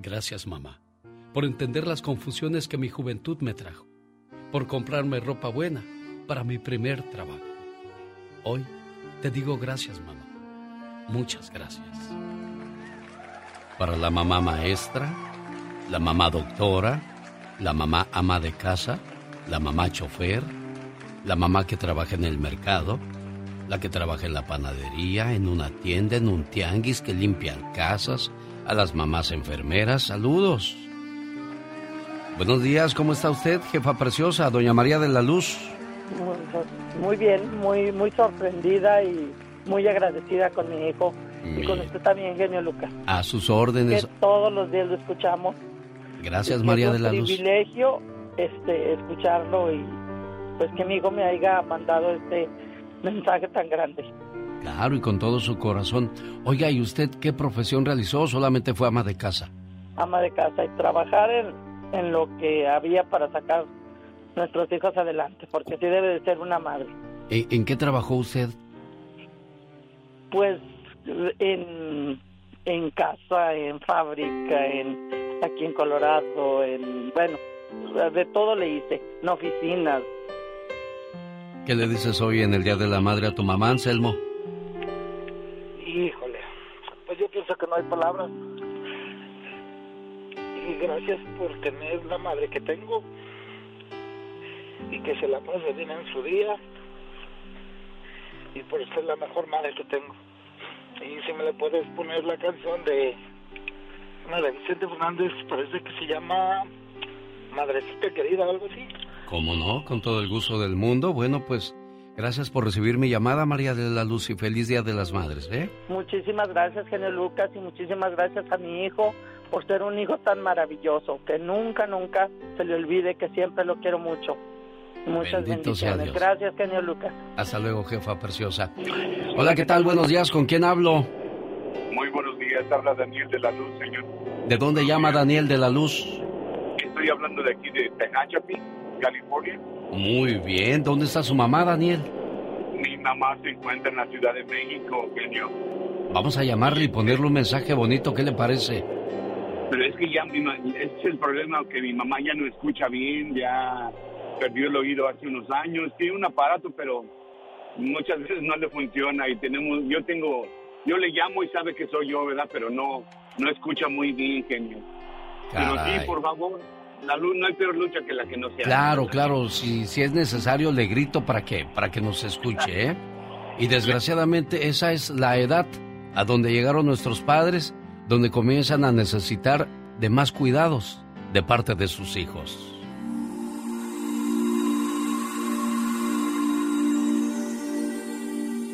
Gracias, mamá, por entender las confusiones que mi juventud me trajo, por comprarme ropa buena para mi primer trabajo. Hoy te digo gracias, mamá. Muchas gracias. Para la mamá maestra, la mamá doctora, la mamá ama de casa, la mamá chofer, la mamá que trabaja en el mercado, la que trabaja en la panadería, en una tienda, en un tianguis, que limpian casas, a las mamás enfermeras, saludos. Buenos días, ¿cómo está usted, jefa preciosa, doña María de la Luz? Muy bien, muy, muy sorprendida y muy agradecida con mi hijo y con usted también, genio Lucas. A sus órdenes. Que todos los días lo escuchamos. Gracias, María de la Luz. Es un privilegio este, escucharlo y pues que mi hijo me haya mandado este mensaje tan grande. Claro, y con todo su corazón. Oiga, ¿y usted qué profesión realizó o solamente fue ama de casa? Ama de casa y trabajar en, en lo que había para sacar nuestros hijos adelante, porque así debe de ser una madre. ¿En, qué trabajó usted? Pues en, en casa, en fábrica, en aquí en Colorado, en bueno, de todo le hice, en oficinas. ¿Qué le dices hoy en el Día de la Madre a tu mamá, Anselmo? Híjole, pues yo pienso que no hay palabras. Y gracias por tener la madre que tengo y que se la pase bien en su día y por ser la mejor madre que tengo. Y si me le puedes poner la canción de una de Vicente Fernández, parece que se llama Madrecita Querida o algo así. ¿Cómo no? Con todo el gusto del mundo. Bueno, pues gracias por recibir mi llamada, María de la Luz, y feliz Día de las Madres, ¿eh? Muchísimas gracias, genio Lucas, y muchísimas gracias a mi hijo por ser un hijo tan maravilloso, que nunca, nunca se le olvide que siempre lo quiero mucho. Muchas Bendito bendiciones. Gracias, genio Lucas. Hasta luego, jefa preciosa. Hola, ¿qué tal? Buenos días. ¿Con quién hablo? Muy buenos días. Habla Daniel de la Luz, señor. ¿De dónde llama Daniel de la Luz? Estoy hablando de aquí de Tehachapi, California. Muy bien. ¿Dónde está su mamá, Daniel? Mi mamá se encuentra en la Ciudad de México, genio. Vamos a llamarle y ponerle un mensaje bonito. ¿Qué le parece? Pero es que ya es el problema que mi mamá ya no escucha bien, ya perdió el oído hace unos años, tiene un aparato, pero muchas veces no le funciona y tenemos, yo tengo, yo le llamo y sabe que soy yo, ¿verdad? Pero no, no escucha muy bien, genio. Pero sí, por favor, la luz, no hay peor lucha que la que no sea. Claro, claro, si, si es necesario le grito para que, para que nos escuche, ¿eh? Y desgraciadamente esa es la edad a donde llegaron nuestros padres, donde comienzan a necesitar de más cuidados de parte de sus hijos.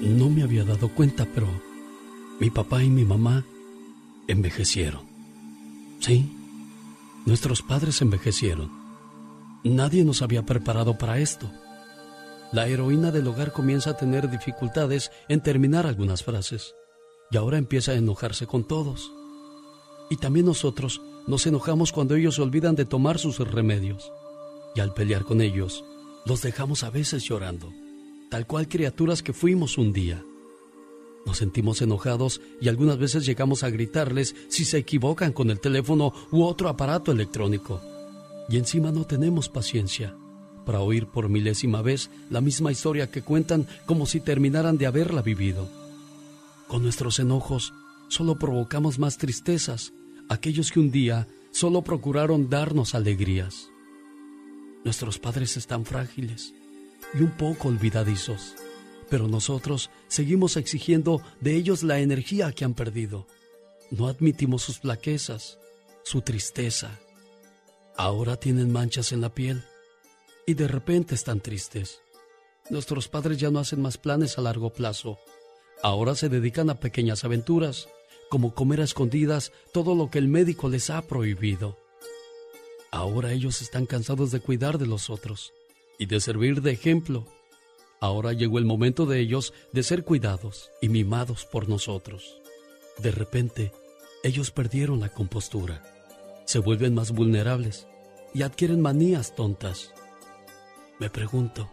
No me había dado cuenta, pero mi papá y mi mamá envejecieron. Sí, nuestros padres envejecieron. Nadie nos había preparado para esto. La heroína del hogar comienza a tener dificultades en terminar algunas frases y ahora empieza a enojarse con todos. Y también nosotros nos enojamos cuando ellos olvidan de tomar sus remedios y al pelear con ellos los dejamos a veces llorando tal cual criaturas que fuimos un día. Nos sentimos enojados y algunas veces llegamos a gritarles si se equivocan con el teléfono u otro aparato electrónico. Y encima no tenemos paciencia para oír por milésima vez la misma historia que cuentan como si terminaran de haberla vivido. Con nuestros enojos solo provocamos más tristezas, aquellos que un día solo procuraron darnos alegrías. Nuestros padres están frágiles y un poco olvidadizos. Pero nosotros seguimos exigiendo de ellos la energía que han perdido. No admitimos sus flaquezas, su tristeza. Ahora tienen manchas en la piel y de repente están tristes. Nuestros padres ya no hacen más planes a largo plazo. Ahora se dedican a pequeñas aventuras, como comer a escondidas todo lo que el médico les ha prohibido. Ahora ellos están cansados de cuidar de los otros y de servir de ejemplo. Ahora llegó el momento de ellos de ser cuidados y mimados por nosotros. De repente, ellos perdieron la compostura, se vuelven más vulnerables y adquieren manías tontas. Me pregunto,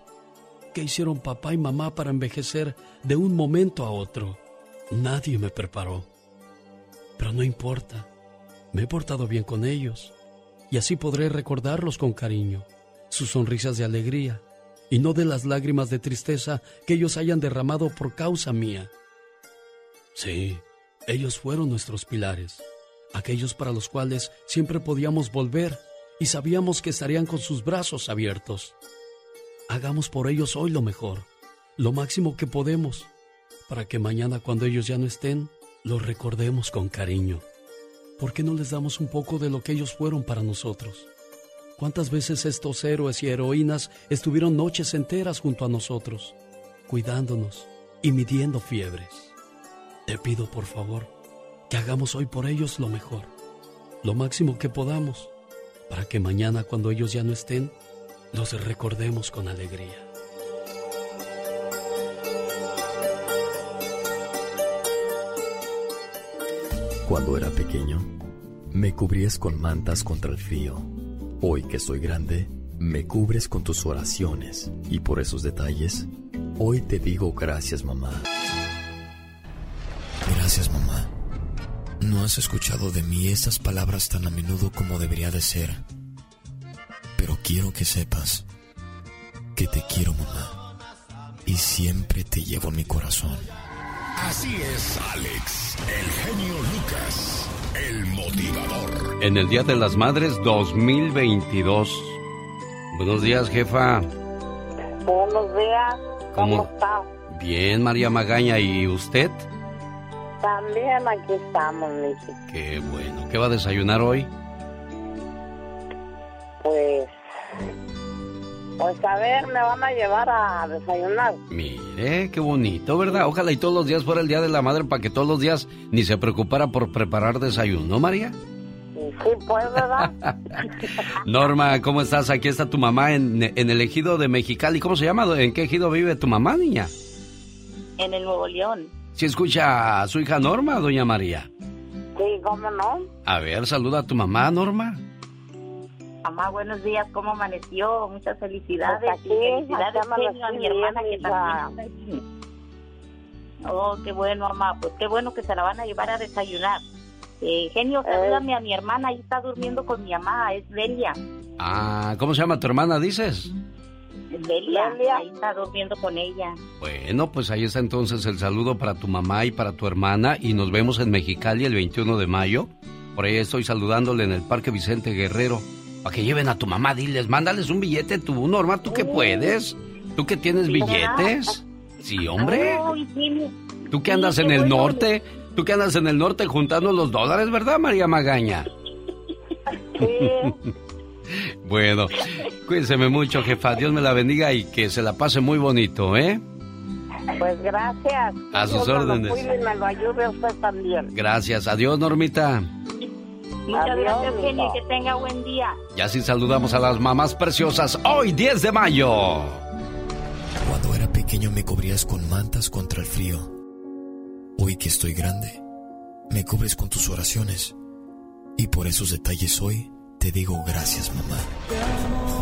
¿qué hicieron papá y mamá para envejecer de un momento a otro? Nadie me preparó. Pero no importa, me he portado bien con ellos y así podré recordarlos con cariño, sus sonrisas de alegría y no de las lágrimas de tristeza que ellos hayan derramado por causa mía. Sí, ellos fueron nuestros pilares, aquellos para los cuales siempre podíamos volver y sabíamos que estarían con sus brazos abiertos. Hagamos por ellos hoy lo mejor, lo máximo que podemos, para que mañana cuando ellos ya no estén, los recordemos con cariño. ¿Por qué no les damos un poco de lo que ellos fueron para nosotros? ¿Cuántas veces estos héroes y heroínas estuvieron noches enteras junto a nosotros, cuidándonos y midiendo fiebres? Te pido por favor que hagamos hoy por ellos lo mejor, lo máximo que podamos, para que mañana cuando ellos ya no estén, los recordemos con alegría. Cuando era pequeño, me cubrías con mantas contra el frío. Hoy que soy grande, me cubres con tus oraciones y por esos detalles, hoy te digo gracias mamá. Gracias mamá. No has escuchado de mí estas palabras tan a menudo como debería de ser. Pero quiero que sepas que te quiero mamá y siempre te llevo en mi corazón. Así es, Alex, el genio Lucas, el motivador. En el Día de las Madres 2022. Buenos días, jefa. Buenos días. ¿Cómo, está? Bien, María Magaña. ¿Y usted? También aquí estamos, Miki. Qué bueno. ¿Qué va a desayunar hoy? Pues pues a ver, me van a llevar a desayunar. Mire, qué bonito, ¿verdad? Ojalá y todos los días fuera el Día de la Madre para que todos los días ni se preocupara por preparar desayuno, María? Sí, pues, ¿verdad? Norma, ¿cómo estás? Aquí está tu mamá en, el ejido de Mexicali. ¿Cómo se llama? ¿En qué ejido vive tu mamá, niña? En el Nuevo León. ¿Sí escucha a su hija Norma, doña María? Sí, ¿cómo no? A ver, saluda a tu mamá, Norma. Mamá, buenos días, ¿cómo amaneció? Muchas felicidades. Pues felicidades a mi hermana que también Oh, qué bueno, mamá. Pues qué bueno que se la van a llevar a desayunar. Eh, genio, eh. salúdame a mi hermana, ahí está durmiendo con mi mamá, es Delia. Ah, ¿cómo se llama tu hermana, dices? Delia, ahí está durmiendo con ella. Bueno, pues ahí está entonces el saludo para tu mamá y para tu hermana y nos vemos en Mexicali el 21 de mayo. Por ahí estoy saludándole en el Parque Vicente Guerrero. Para que lleven a tu mamá, diles, mándales un billete tú, Norma, tú que puedes. Tú que tienes billetes. Sí, hombre. Tú que andas en el norte. Tú que andas en el norte juntando los dólares, ¿verdad, María Magaña? bueno, cuídenseme mucho, jefa. Dios me la bendiga y que se la pase muy bonito, ¿eh? Pues gracias. A sus órdenes. me lo ayude usted también. Gracias. Adiós, Normita. Muchas gracias, Genio. Que tenga buen día. Y así saludamos a las mamás preciosas hoy, 10 de mayo. Cuando era pequeño me cubrías con mantas contra el frío. Hoy que estoy grande, me cubres con tus oraciones. Y por esos detalles hoy te digo gracias, mamá.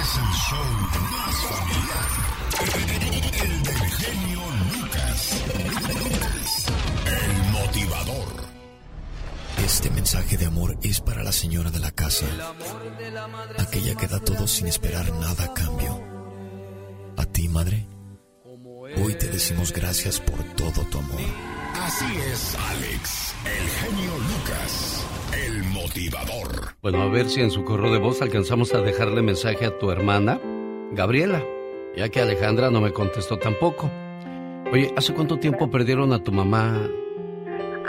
Es el show más familiar. El del genio Lucas. Este mensaje de amor es para la señora de la casa, aquella que da todo sin esperar nada a cambio. A ti, madre, hoy te decimos gracias por todo tu amor. Así es, Alex, el genio Lucas, el motivador. Bueno, a ver si en su correo de voz alcanzamos a dejarle mensaje a tu hermana, Gabriela, ya que Alejandra no me contestó tampoco. Oye, ¿hace cuánto tiempo perdieron a tu mamá,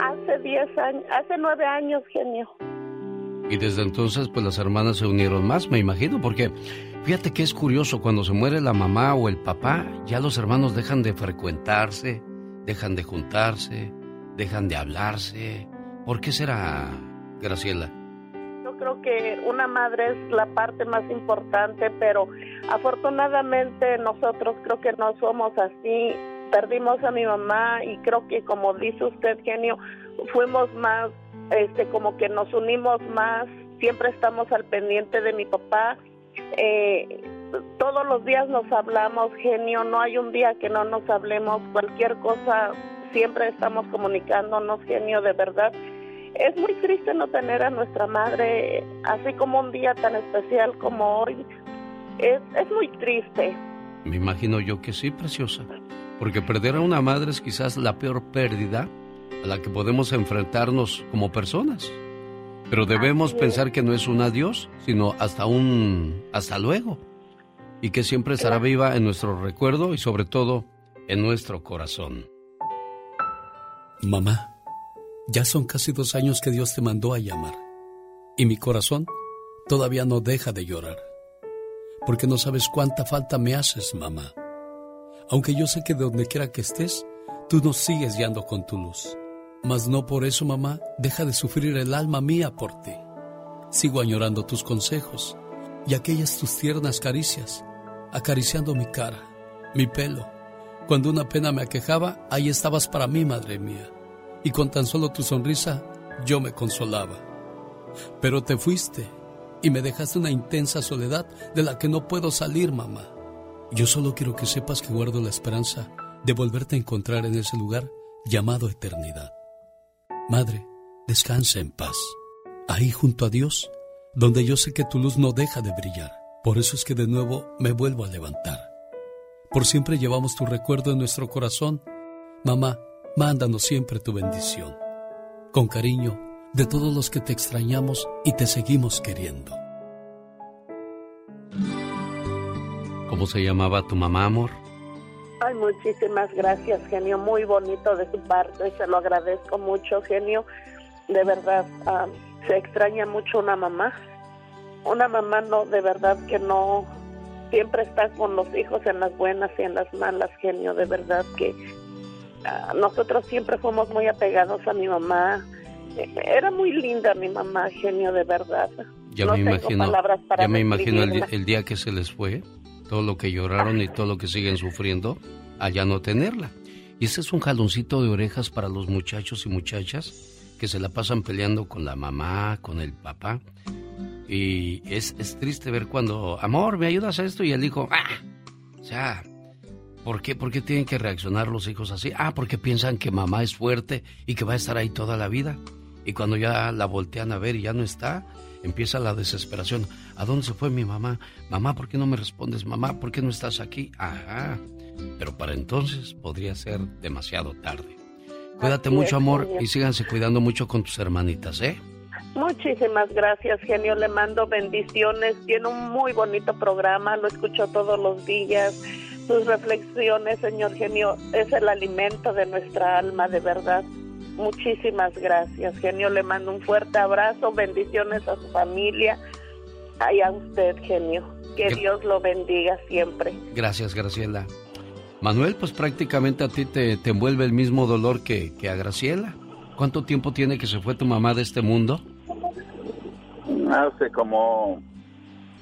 Hace diez años, hace nueve años, genio. Y desde entonces, pues las hermanas se unieron más, me imagino, porque fíjate que es curioso, cuando se muere la mamá o el papá, ya los hermanos dejan de frecuentarse, dejan de juntarse, dejan de hablarse. ¿Por qué será, Graciela? Yo creo que una madre es la parte más importante, pero afortunadamente nosotros creo que no somos así. Perdimos a mi mamá y creo que como dice usted, genio, fuimos más, este, como que nos unimos más, siempre estamos al pendiente de mi papá. Eh, todos los días nos hablamos, genio, no hay un día que no nos hablemos, cualquier cosa, siempre estamos comunicándonos, genio, de verdad. Es muy triste no tener a nuestra madre así como un día tan especial como hoy. Es, es muy triste. Me imagino yo que sí, preciosa. Porque perder a una madre es quizás la peor pérdida a la que podemos enfrentarnos como personas. Pero debemos pensar que no es un adiós, sino hasta un hasta luego. Y que siempre estará viva en nuestro recuerdo y sobre todo en nuestro corazón. Mamá, ya son casi dos años que Dios te mandó a llamar. Y mi corazón todavía no deja de llorar. Porque no sabes cuánta falta me haces, mamá. Aunque yo sé que de donde quiera que estés, tú nos sigues guiando con tu luz. Mas no por eso, mamá, deja de sufrir el alma mía por ti. Sigo añorando tus consejos y aquellas tus tiernas caricias, acariciando mi cara, mi pelo. Cuando una pena me aquejaba, ahí estabas para mí, madre mía. Y con tan solo tu sonrisa, yo me consolaba. Pero te fuiste y me dejaste una intensa soledad de la que no puedo salir, mamá. Yo solo quiero que sepas que guardo la esperanza de volverte a encontrar en ese lugar llamado eternidad. Madre, descansa en paz. Ahí junto a Dios, donde yo sé que tu luz no deja de brillar. Por eso es que de nuevo me vuelvo a levantar. Por siempre llevamos tu recuerdo en nuestro corazón. Mamá, mándanos siempre tu bendición. Con cariño, de todos los que te extrañamos y te seguimos queriendo. ¿Cómo se llamaba tu mamá, amor? Ay, muchísimas gracias, genio. Muy bonito de su parte. Se lo agradezco mucho, genio. De verdad, ah, se extraña mucho una mamá. Una mamá no, de verdad que no, siempre está con los hijos en las buenas y en las malas, genio. De verdad que ah, nosotros siempre fuimos muy apegados a mi mamá. Era muy linda mi mamá, genio, de verdad. Ya me imagino, ya me imagino el día que se les fue todo lo que lloraron y todo lo que siguen sufriendo allá no tenerla. Y ese es un jaloncito de orejas para los muchachos y muchachas que se la pasan peleando con la mamá, con el papá. Y es, es triste ver cuando, amor, ¿me ayudas a esto? Y el hijo, ¡ah! O sea, ¿por qué, ¿por qué tienen que reaccionar los hijos así? Ah, porque piensan que mamá es fuerte y que va a estar ahí toda la vida. Y cuando ya la voltean a ver y ya no está, empieza la desesperación. ¿A dónde se fue mi mamá? Mamá, ¿por qué no me respondes? Mamá, ¿por qué no estás aquí? Ajá. Pero para entonces podría ser demasiado tarde. Cuídate mucho, amor, y síganse cuidando mucho con tus hermanitas, ¿eh? Muchísimas gracias, genio. Le mando bendiciones. Tiene un muy bonito programa, lo escucho todos los días. Sus reflexiones, señor genio, es el alimento de nuestra alma, de verdad. Muchísimas gracias, genio. Le mando un fuerte abrazo, bendiciones a su familia y a usted, genio. Que Dios lo bendiga siempre. Gracias, Graciela. Manuel, pues prácticamente a ti te, te envuelve el mismo dolor que, que a Graciela. ¿Cuánto tiempo tiene que se fue tu mamá de este mundo? Hace como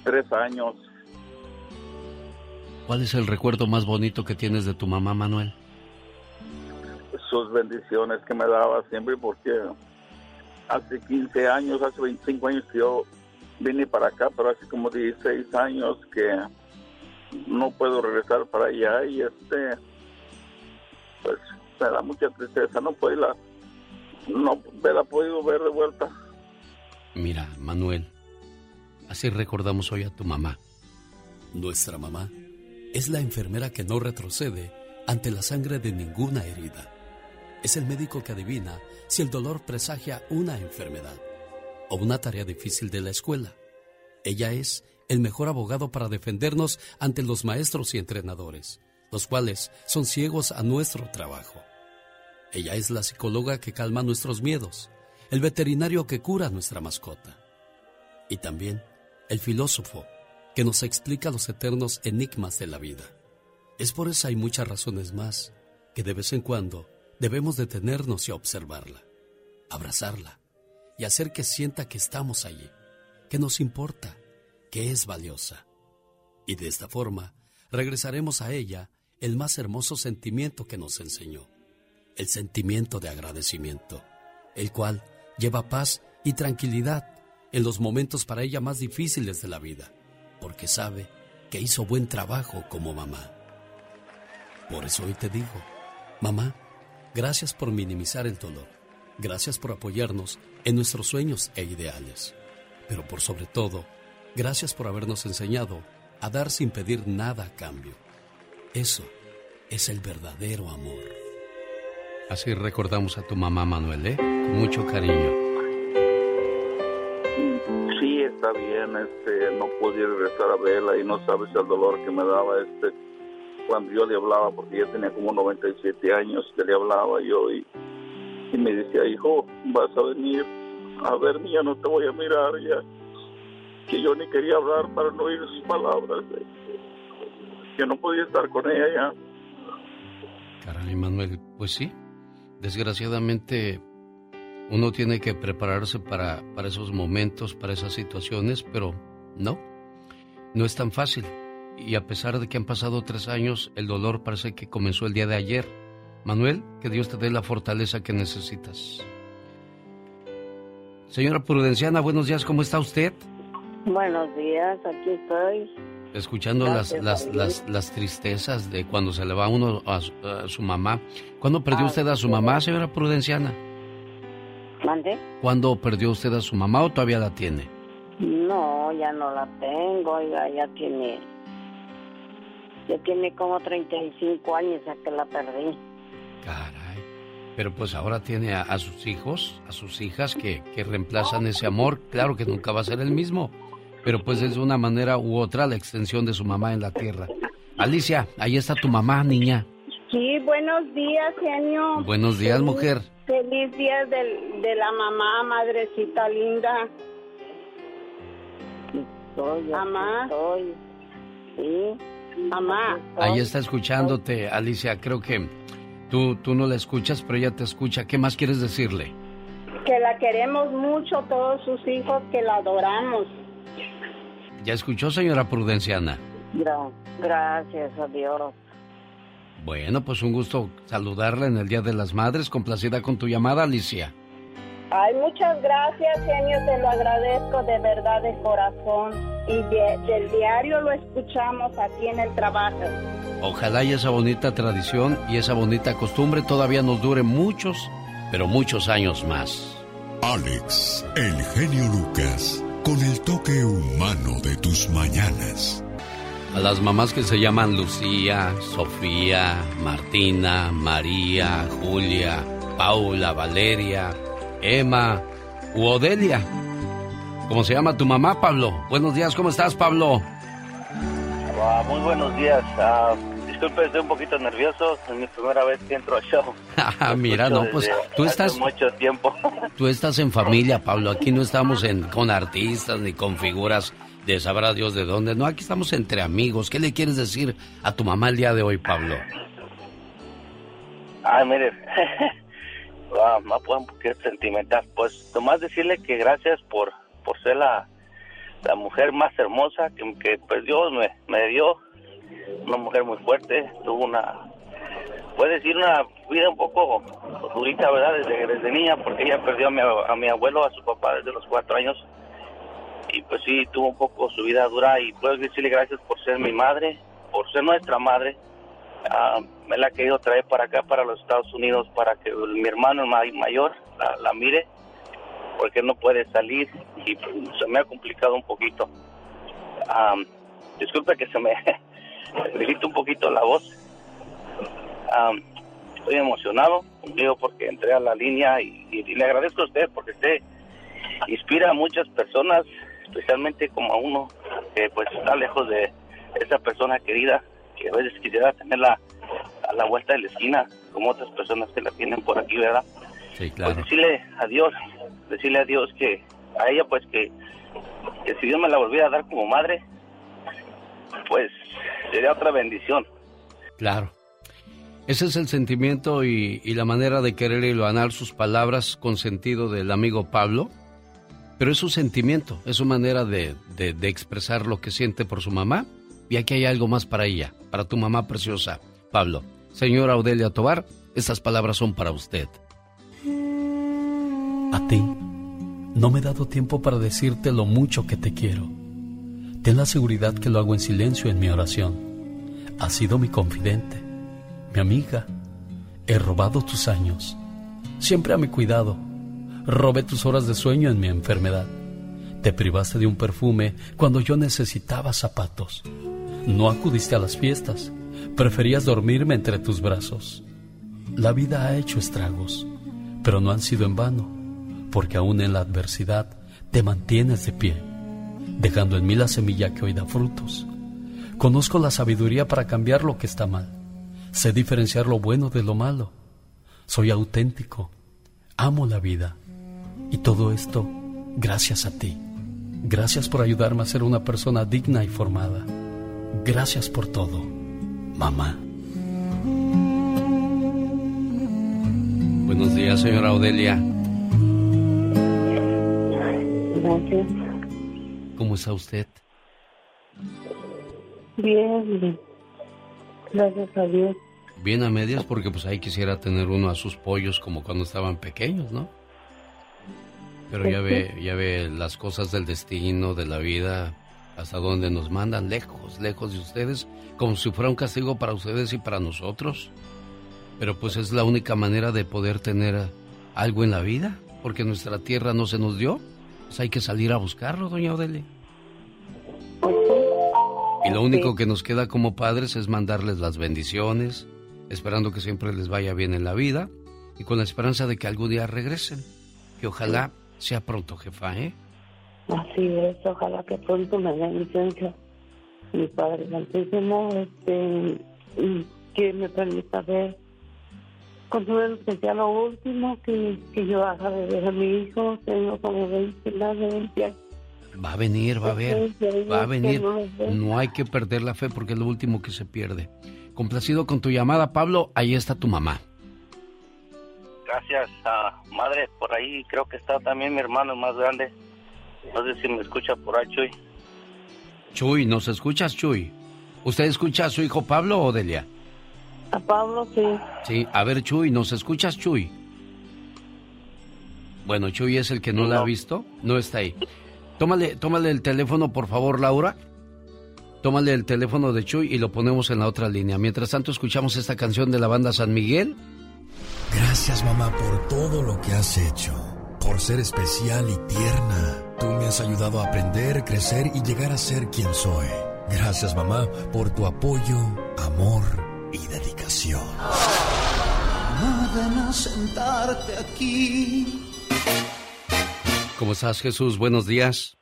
tres años. ¿Cuál es el recuerdo más bonito que tienes de tu mamá, Manuel? sus bendiciones que me daba siempre porque hace 15 años, hace 25 años que yo vine para acá, pero hace como 16 años que no puedo regresar para allá y este pues me da mucha tristeza, no puedo la no me la podido ver de vuelta. Mira, Manuel, así recordamos hoy a tu mamá. Nuestra mamá es la enfermera que no retrocede ante la sangre de ninguna herida es el médico que adivina si el dolor presagia una enfermedad o una tarea difícil de la escuela. Ella es el mejor abogado para defendernos ante los maestros y entrenadores, los cuales son ciegos a nuestro trabajo. Ella es la psicóloga que calma nuestros miedos, el veterinario que cura nuestra mascota. y también el filósofo que nos explica los eternos enigmas de la vida. Es por eso hay muchas razones más que de vez en cuando debemos detenernos y observarla, abrazarla y hacer que sienta que estamos allí, que nos importa, que es valiosa. Y de esta forma regresaremos a ella el más hermoso sentimiento que nos enseñó, el sentimiento de agradecimiento, el cual lleva paz y tranquilidad en los momentos para ella más difíciles de la vida, porque sabe que hizo buen trabajo como mamá. Por eso hoy te digo, mamá, gracias por minimizar el dolor, gracias por apoyarnos en nuestros sueños e ideales, pero por sobre todo, gracias por habernos enseñado a dar sin pedir nada a cambio. Eso es el verdadero amor. Así recordamos a tu mamá Manuel, ¿eh? Con mucho cariño. Sí, está bien, este, no podía regresar a verla y no sabes el dolor que me daba este cuando yo le hablaba, porque ella tenía como 97 años, que le hablaba yo y, y me decía, hijo, vas a venir a verme, ya no te voy a mirar, ya que yo ni quería hablar para no oír sus palabras, que no podía estar con ella ya. Caray, Manuel, pues sí, desgraciadamente uno tiene que prepararse para, para esos momentos, para esas situaciones, pero no, no es tan fácil y a pesar de que han pasado tres años, el dolor parece que comenzó el día de ayer. Manuel, que Dios te dé la fortaleza que necesitas. Señora Prudenciana, buenos días, ¿cómo está usted? Buenos días, aquí estoy. Escuchando las, las, las, tristezas de cuando se le va uno a su, mamá. ¿Cuándo perdió usted a su mamá, señora Prudenciana? ¿Mande? ¿Cuándo perdió usted a su mamá o todavía la tiene? No, ya no la tengo, ya, ya tiene ya tiene como 35 años ya que la perdí. Caray. Pero pues ahora tiene a, sus hijos, a sus hijas que, que, reemplazan ese amor. Claro que nunca va a ser el mismo, pero pues es de una manera u otra la extensión de su mamá en la tierra. Alicia, ahí está tu mamá, niña. Sí, buenos días, genio. Buenos días, mujer. Feliz día de la mamá, madrecita linda. mamá. Sí. Mamá. Ahí está escuchándote, Alicia. Creo que tú, tú no la escuchas, pero ella te escucha. ¿Qué más quieres decirle? Que la queremos mucho, todos sus hijos, que la adoramos. ¿Ya escuchó, señora Prudenciana? Gracias a Dios. Bueno, pues un gusto saludarla en el Día de las Madres. Complacida con tu llamada, Alicia. Ay, muchas gracias, genio, te lo agradezco de verdad de corazón. Y del diario lo escuchamos aquí en el trabajo. Ojalá y esa bonita tradición y esa bonita costumbre todavía nos dure muchos, pero muchos años más. Alex, el genio Lucas, con el toque humano de tus mañanas. A las mamás que se llaman Lucía, Sofía, Martina, María, Julia, Paula, Valeria, Emma u Odelia. ¿Cómo se llama tu mamá, Pablo? Buenos días, ¿cómo estás, Pablo? Ah, muy buenos días. Uh, disculpe, estoy un poquito nervioso. Es mi primera vez que entro al show. Ah, mira, no, pues tú estás. Mucho tiempo. Tú estás en familia, Pablo. Aquí no estamos en, con artistas ni con figuras de sabrá Dios de dónde. No, aquí estamos entre amigos. ¿Qué le quieres decir a tu mamá el día de hoy, Pablo? Ay, mire, ah, más un poquito sentimental. Pues nomás decirle que gracias por, por ser la, la mujer más hermosa que, que pues Dios me, me dio. Una mujer muy fuerte, tuvo una, puede decir una vida un poco durita, ¿verdad? Desde, desde niña, porque ella perdió a mi, a mi abuelo, a su papá desde los cuatro años. Y pues sí, tuvo un poco su vida dura y puedo decirle gracias por ser mi madre, por ser nuestra madre Ah, me la he querido traer para acá, para los Estados Unidos, para que mi hermano mayor la, mire, porque no puede salir y se me ha complicado un poquito. disculpe que se me grita un poquito la voz. estoy emocionado conmigo porque entré a la línea y, le agradezco a usted porque usted inspira a muchas personas, especialmente como a uno que pues está lejos de esa persona querida que a veces quisiera tenerla a la vuelta de la esquina, como otras personas que la tienen por aquí, ¿verdad? Sí, claro. Pues decirle a Dios, decirle a Dios que, a ella pues que, que si Dios me la volviera a dar como madre, pues sería otra bendición. Claro. Ese es el sentimiento y, la manera de querer iluminar sus palabras con sentido del amigo Pablo. Pero es su sentimiento, es su manera de, de expresar lo que siente por su mamá. Y aquí hay algo más para ella, para tu mamá preciosa, Pablo. Señora Audelia Tobar, estas palabras son para usted. A ti, no me he dado tiempo para decirte lo mucho que te quiero. Ten la seguridad que lo hago en silencio en mi oración. Has sido mi confidente, mi amiga. He robado tus años. Siempre a mi cuidado. Robé tus horas de sueño en mi enfermedad. Te privaste de un perfume cuando yo necesitaba zapatos. No acudiste a las fiestas. Preferías dormirme entre tus brazos. La vida ha hecho estragos, pero no han sido en vano, porque aún en la adversidad te mantienes de pie dejando en mí la semilla que hoy da frutos. Conozco la sabiduría para cambiar lo que está mal. Sé diferenciar lo bueno de lo malo. Soy auténtico. Amo la vida. Y todo esto gracias a ti. Gracias por ayudarme a ser una persona digna y formada. Gracias por todo, mamá. Buenos días, señora Odelia. Gracias. ¿Cómo está usted? Bien, bien. Gracias a Dios. Bien a medias porque pues ahí quisiera tener uno a sus pollos como cuando estaban pequeños, ¿no? Pero ya ve, ya ve las cosas del destino, de la vida, hasta donde nos mandan, lejos, lejos de ustedes, como si fuera un castigo para ustedes y para nosotros. Pero pues es la única manera de poder tener algo en la vida, porque nuestra tierra no se nos dio. Pues hay que salir a buscarlo, doña Odelia. Y lo único que nos queda como padres es mandarles las bendiciones, esperando que siempre les vaya bien en la vida y con la esperanza de que algún día regresen. Que ojalá sea pronto, jefa, ¿eh? Así es, ojalá que pronto me den licencia mi Padre Santísimo, este, que me permita ver con todo el especial lo último que, que yo haga de ver a mi hijo, tengo como 20, más de 20 años. Va a venir, va a ver, va a venir. No hay que perder la fe porque es lo último que se pierde. Complacido con tu llamada, Pablo, ahí está tu mamá. Gracias, madre. Por ahí creo que está también mi hermano más grande. No sé si me escucha por ahí, Chuy. Chuy, ¿nos escuchas, Chuy? ¿Usted escucha a su hijo Pablo o Delia? A Pablo, sí. Sí, a ver, Chuy, ¿nos escuchas, Chuy? Bueno, Chuy es el que no, la ha visto, no está ahí. Tómale, tómale el teléfono, por favor, Laura. Tómale el teléfono de Chuy y lo ponemos en la otra línea. Mientras tanto, escuchamos esta canción de la banda San Miguel. Gracias, mamá, por todo lo que has hecho. Por ser especial y tierna. Tú me has ayudado a aprender, crecer y llegar a ser quien soy. Gracias, mamá, por tu apoyo, amor y dedicación. Sentarte aquí. ¿Cómo estás, Jesús? Buenos días.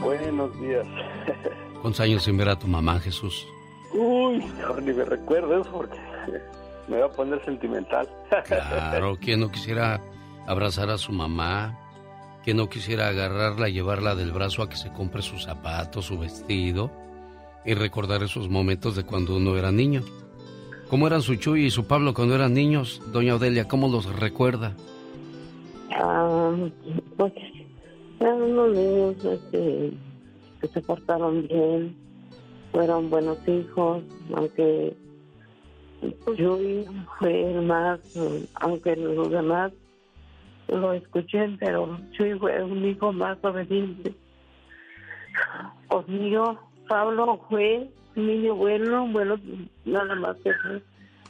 Buenos días. ¿Cuántos años sin ver a tu mamá, Jesús? Uy, ni me recuerdes porque me va a poner sentimental. Claro, ¿quién no quisiera abrazar a su mamá? ¿Quién no quisiera agarrarla y llevarla del brazo a que se compre sus zapatos, su vestido? Y recordar esos momentos de cuando uno era niño. ¿Cómo eran su Chuy y su Pablo cuando eran niños, doña Odelia? ¿Cómo los recuerda? Ah, pues eran unos niños este, que se portaron bien, fueron buenos hijos, aunque Chuy fue el más, aunque los demás lo escuché, pero Chuy fue un hijo más obediente. Conmigo, Pablo fue niño bueno, bueno, nada más que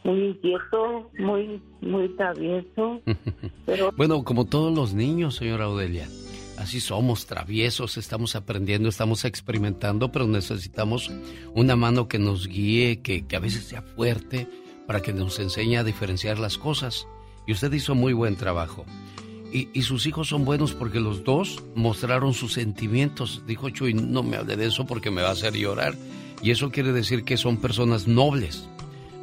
muy inquieto, muy, muy travieso. Pero... bueno, como todos los niños, señora Audelia. Así somos, traviesos, estamos aprendiendo, estamos experimentando, pero necesitamos una mano que nos guíe, que, que a veces sea fuerte, para que nos enseñe a diferenciar las cosas. Y usted hizo muy buen trabajo. Y, y, sus hijos son buenos porque los dos mostraron sus sentimientos. Dijo Chuy, no me hable de eso porque me va a hacer llorar. Y eso quiere decir que son personas nobles.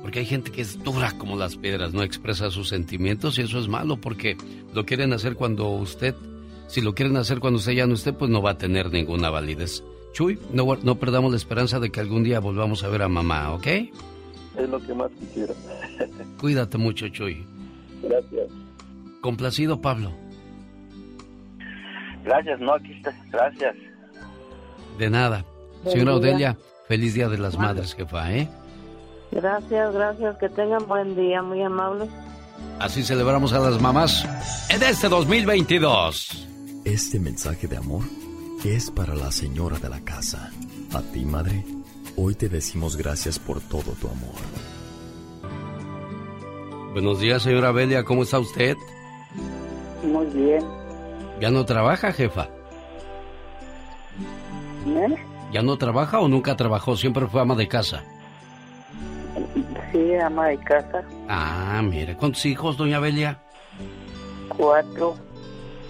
Porque hay gente que es dura como las piedras, no expresa sus sentimientos y eso es malo porque lo quieren hacer cuando usted si lo quieren hacer cuando usted ya no esté, pues no va a tener ninguna validez. Chuy, no, no perdamos la esperanza de que algún día volvamos a ver a mamá, ¿ok? Es lo que más quisiera. Cuídate mucho, Chuy. Gracias. Complacido, Pablo. Gracias, no, aquí está. Gracias. De nada. Señora Odelia, feliz Día de las Madres, jefa, ¿eh? Gracias, gracias. Que tengan buen día, muy amable. Así celebramos a las mamás en este 2022. Este mensaje de amor es para la señora de la casa. A ti, madre, hoy te decimos gracias por todo tu amor. Buenos días, señora Belia, ¿cómo está usted? Muy bien. ¿Ya no trabaja, jefa? ¿Eh? ¿Ya no trabaja o nunca trabajó? Siempre fue ama de casa. Sí, ama de casa. Ah, mire, ¿cuántos hijos, doña Belia? Cuatro.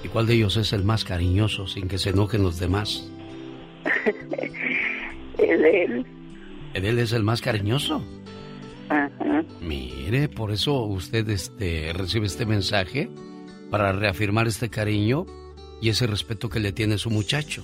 ¿Y cuál de ellos es el más cariñoso sin que se enojen los demás? el él. ¿El es el más cariñoso? Ajá. Mire, por eso usted este, recibe este mensaje para reafirmar este cariño y ese respeto que le tiene su muchacho.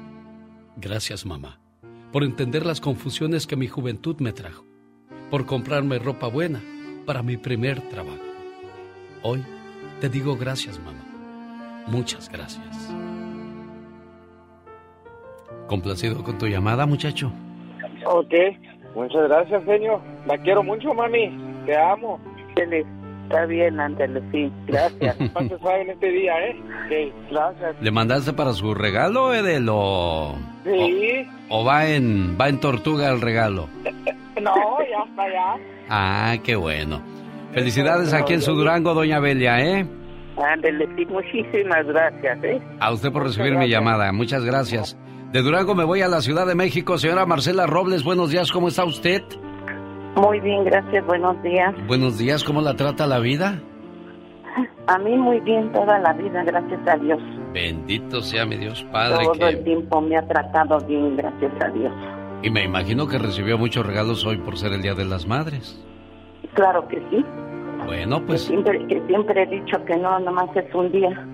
Gracias, mamá, por entender las confusiones que mi juventud me trajo, por comprarme ropa buena para mi primer trabajo. Hoy te digo gracias, mamá. Muchas gracias. ¿Complacido con tu llamada, muchacho? Ok, muchas gracias, señor. La quiero mucho, mami. Te amo. Está bien, ándale, sí. Gracias. ¿Cuánto en este día, eh? Okay, gracias. ¿Le mandaste para su regalo, Edel, o...? Sí. O, va en, va en tortuga el regalo? no, ya está ya. Ah, qué bueno. Felicidades aquí en su Durango, doña Belia, ¿eh? Ándele, sí, muchísimas gracias, ¿eh? A usted por recibir mi llamada, muchas gracias. De Durango me voy a la Ciudad de México. Señora Marcela Robles, buenos días, ¿cómo está usted? Muy bien, gracias, buenos días. Buenos días, ¿cómo la trata la vida? A mí muy bien toda la vida, gracias a Dios. Bendito sea mi Dios Padre. Todo el tiempo me ha tratado bien, gracias a Dios. Y me imagino que recibió muchos regalos hoy por ser el Día de las Madres. Claro que sí. Bueno, pues... Que siempre, que siempre he dicho que no, nomás es un día.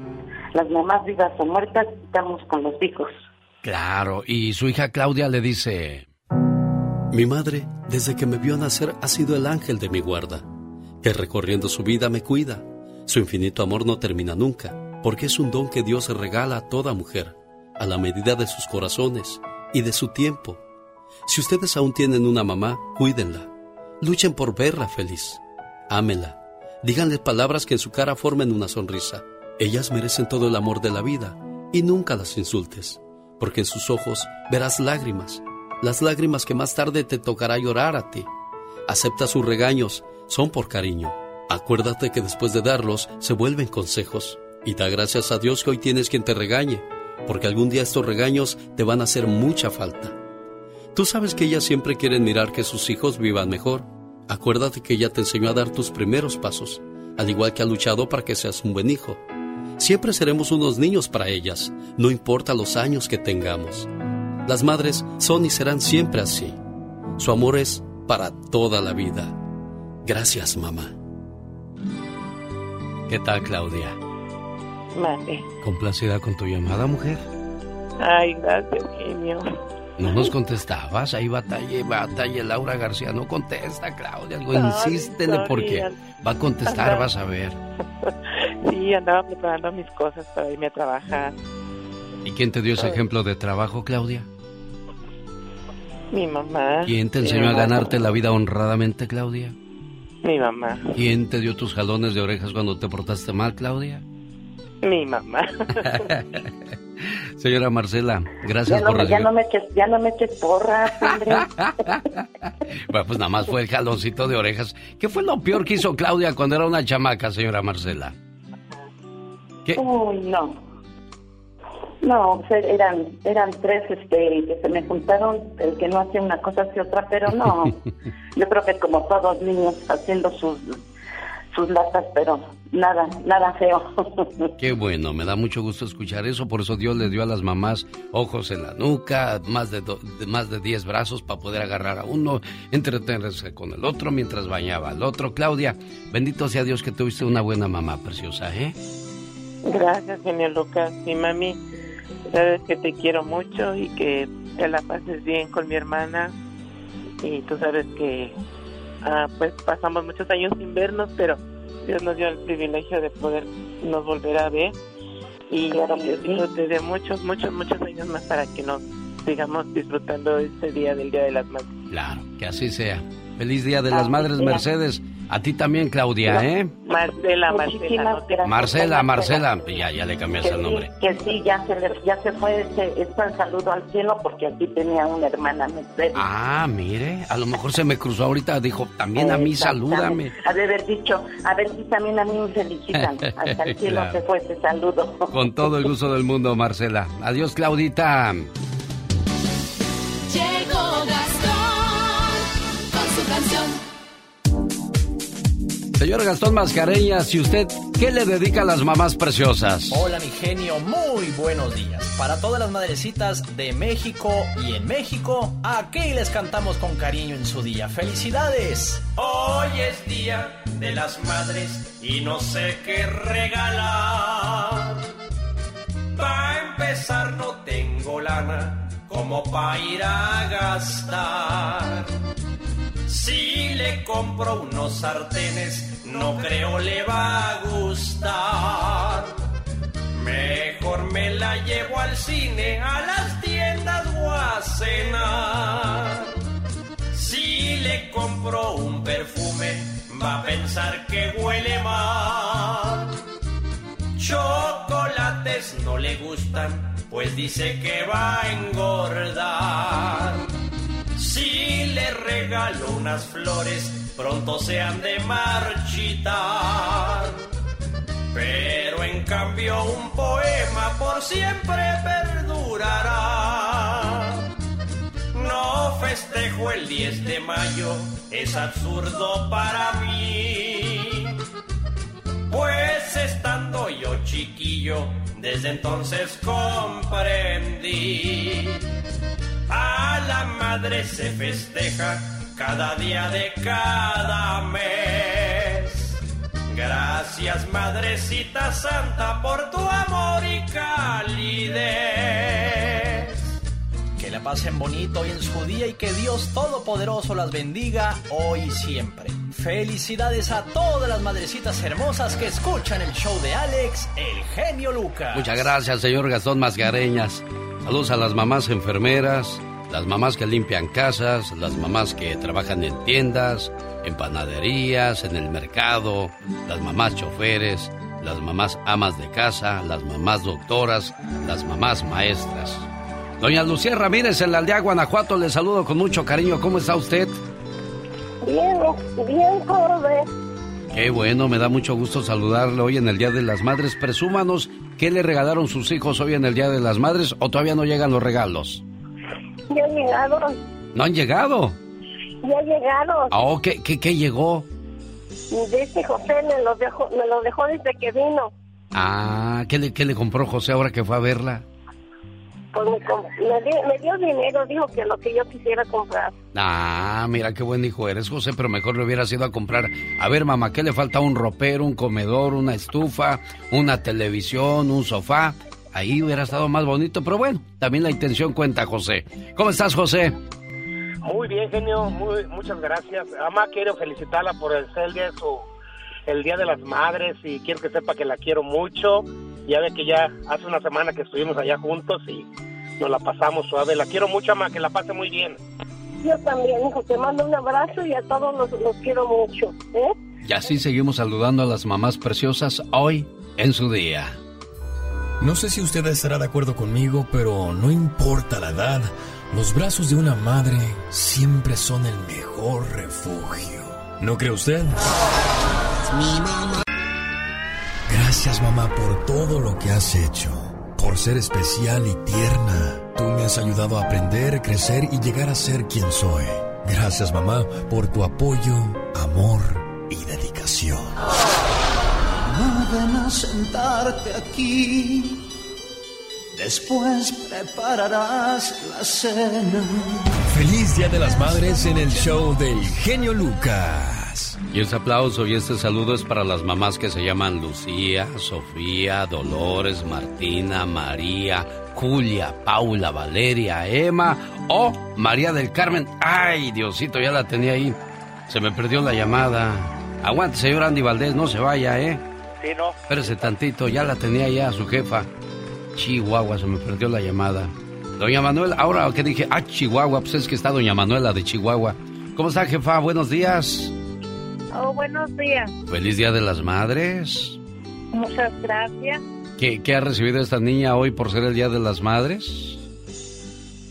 Las mamás vivas o muertas, estamos con los hijos. Claro, y su hija Claudia le dice... Mi madre, desde que me vio nacer, ha sido el ángel de mi guarda, que recorriendo su vida me cuida. Su infinito amor no termina nunca, porque es un don que Dios regala a toda mujer, a la medida de sus corazones y de su tiempo si ustedes aún tienen una mamá, cuídenla. Luchen por verla feliz. Ámenla. Díganle palabras que en su cara formen una sonrisa. Ellas merecen todo el amor de la vida y nunca las insultes, porque en sus ojos verás lágrimas, las lágrimas que más tarde te tocará llorar a ti. Acepta sus regaños, son por cariño. Acuérdate que después de darlos se vuelven consejos y da gracias a Dios que hoy tienes quien te regañe, porque algún día estos regaños te van a hacer mucha falta. Tú sabes que ellas siempre quieren mirar que sus hijos vivan mejor. Acuérdate que ella te enseñó a dar tus primeros pasos, al igual que ha luchado para que seas un buen hijo. Siempre seremos unos niños para ellas, no importa los años que tengamos. Las madres son y serán siempre así. Su amor es para toda la vida. Gracias, mamá. ¿Qué tal, Claudia? Madre. ¿Complacida con tu llamada, mujer? Ay, gracias, genio. No nos contestabas, ahí batalla batalla. Laura García no contesta, Claudia. Algo insístele porque va a contestar, vas a ver. Sí, andaba preparando mis cosas para irme a trabajar. ¿Y quién te dio ese ejemplo de trabajo, Claudia? Mi mamá. ¿Quién te enseñó a ganarte la vida honradamente, Claudia? Mi mamá. ¿Quién te dio tus jalones de orejas cuando te portaste mal, Claudia? Mi mamá. Señora Marcela, gracias por recibir. Ya no me eches, ya no me eches porras, hombre. bueno, pues nada más fue el jaloncito de orejas. ¿Qué fue lo peor que hizo Claudia cuando era una chamaca, señora Marcela? Uy, no. No, eran eran tres este, que se me juntaron, el que no hacía una cosa hacia otra, pero no. Yo creo que como todos niños haciendo sus sus latas, pero nada, nada feo. Qué bueno, me da mucho gusto escuchar eso, por eso Dios le dio a las mamás ojos en la nuca, más de, más de 10 brazos para poder agarrar a uno, entretenerse con el otro mientras bañaba al otro. Claudia, bendito sea Dios que tuviste una buena mamá preciosa, ¿eh? Gracias, señor Lucas. Y mami, sabes que te quiero mucho y que te la pases bien con mi hermana. Y tú sabes que Ah, pues pasamos muchos años sin vernos, pero Dios nos dio el privilegio de poder nos volver a ver y claro, disfrute de muchos, muchos, muchos años más para que nos sigamos disfrutando este día del Día de las Madres. Claro, que así sea. Feliz Día de las Madres, Mercedes. A ti también, Claudia, ¿eh? Marcela, Marcela. Marcela, Marcela. Ya, ya le cambiaste el nombre. que sí, ya se, ya se fue ese, ese saludo al cielo porque aquí tenía una hermana Mercedes. Ah, mire, a lo mejor se me cruzó ahorita. Dijo, también a mí salúdame. Ha de haber dicho, a ver si también a mí me felicitan. Hasta el cielo se fue ese saludo. Con todo el gusto del mundo, Marcela. Adiós, Claudita. Llegó Señor Gastón Mascareñas, ¿y usted qué le dedica a las mamás preciosas? Hola, mi genio, muy buenos días. Para todas las madrecitas de México y en México, aquí les cantamos con cariño en su día. ¡Felicidades! Hoy es día de las madres y no sé qué regalar. Para empezar, no tengo lana como para ir a gastar si le compro unos sartenes, no creo le va a gustar. Mejor me la llevo al cine, a las tiendas o a cenar. Si le compro un perfume, va a pensar que huele mal. Chocolates no le gustan, pues dice que va a engordar. Si le regalo unas flores, pronto se han de marchitar. Pero en cambio un poema por siempre perdurará. No festejo el 10 de mayo, es absurdo para mí. Pues estando yo chiquillo, desde entonces comprendí a la madre se festeja cada día de cada mes. Gracias, Madrecita Santa, por tu amor y calidez. Que la pasen bonito hoy en su día y que Dios Todopoderoso las bendiga hoy y siempre. Felicidades a todas las madrecitas hermosas que escuchan el show de Alex, el genio Lucas. Muchas gracias, señor Gastón Masgareñas. Saludos a las mamás enfermeras, las mamás que limpian casas, las mamás que trabajan en tiendas, en panaderías, en el mercado, las mamás choferes, las mamás amas de casa, las mamás doctoras, las mamás maestras. Doña Lucía Ramírez en la aldea Guanajuato, le saludo con mucho cariño. ¿Cómo está usted? Bien, bien, joven. Qué bueno, me da mucho gusto saludarle hoy en el Día de las Madres. Presúmanos qué le regalaron sus hijos hoy en el Día de las Madres o todavía no llegan los regalos. Ya han llegado. ¿No han llegado? Ya llegaron. Oh, ¿qué, qué, qué llegó? Dice José, me lo, dejó, me lo dejó desde que vino. Ah, ¿qué le, ¿qué le compró José ahora que fue a verla? Pues me, dio dinero, dijo que lo que yo quisiera comprar. Ah, mira qué buen hijo eres, José, pero mejor le hubieras ido a comprar. A ver, mamá, ¿qué le falta? Un ropero, un comedor, una estufa, una televisión, un sofá. Ahí hubiera estado más bonito, pero bueno, también la intención cuenta, José. ¿Cómo estás, José? Muy bien, genio, muy, muchas gracias. Mamá, quiero felicitarla por el día, su, el Día de las Madres y quiero que sepa que la quiero mucho ya ve que ya hace una semana que estuvimos allá juntos y nos la pasamos suave. La quiero mucho, ama, que la pase muy bien. Yo también, hijo, te mando un abrazo y a todos los, quiero mucho. ¿eh? Y así seguimos saludando a las mamás preciosas hoy en su día. No sé si usted estará de acuerdo conmigo, pero no importa la edad, los brazos de una madre siempre son el mejor refugio. ¿No cree usted? Mi mamá. Gracias mamá por todo lo que has hecho, por ser especial y tierna. Tú me has ayudado a aprender, crecer y llegar a ser quien soy. Gracias mamá por tu apoyo, amor y dedicación. Ven a sentarte aquí. Después prepararás la cena. Feliz Día de las Madres en el show del genio Lucas. Y este aplauso y este saludo es para las mamás que se llaman Lucía, Sofía, Dolores, Martina, María, Julia, Paula, Valeria, Emma o María del Carmen. Ay, Diosito, ya la tenía ahí. Se me perdió la llamada. Aguante, señor Andy Valdés, no se vaya, ¿eh? Sí, no. Espérese tantito, ya la tenía ya su jefa. Chihuahua, se me perdió la llamada. Doña Manuela, ahora que dije, ah, Chihuahua, pues es que está Doña Manuela de Chihuahua. ¿Cómo está, jefa? Buenos días. Oh, buenos días. Feliz Día de las Madres. Muchas gracias. ¿Qué, ¿Qué, ha recibido esta niña hoy por ser el Día de las Madres?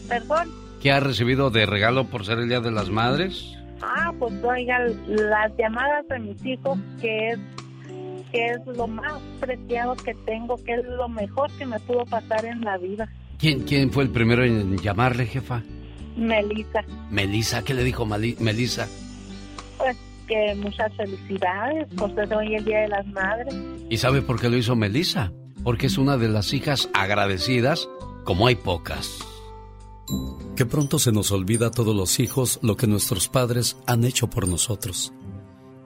¿Perdón? ¿Qué ha recibido de regalo por ser el Día de las Madres? Ah, pues oiga, las llamadas de mis hijos, que es, que es lo más preciado que tengo, que es lo mejor que me pudo pasar en la vida. ¿Quién, quién fue el primero en llamarle, jefa? Melissa. Melissa, ¿qué le dijo Melissa? Pues que muchas felicidades por ser hoy el Día de las Madres. ¿Y sabe por qué lo hizo Melissa? Porque es una de las hijas agradecidas como hay pocas. Que pronto se nos olvida a todos los hijos lo que nuestros padres han hecho por nosotros.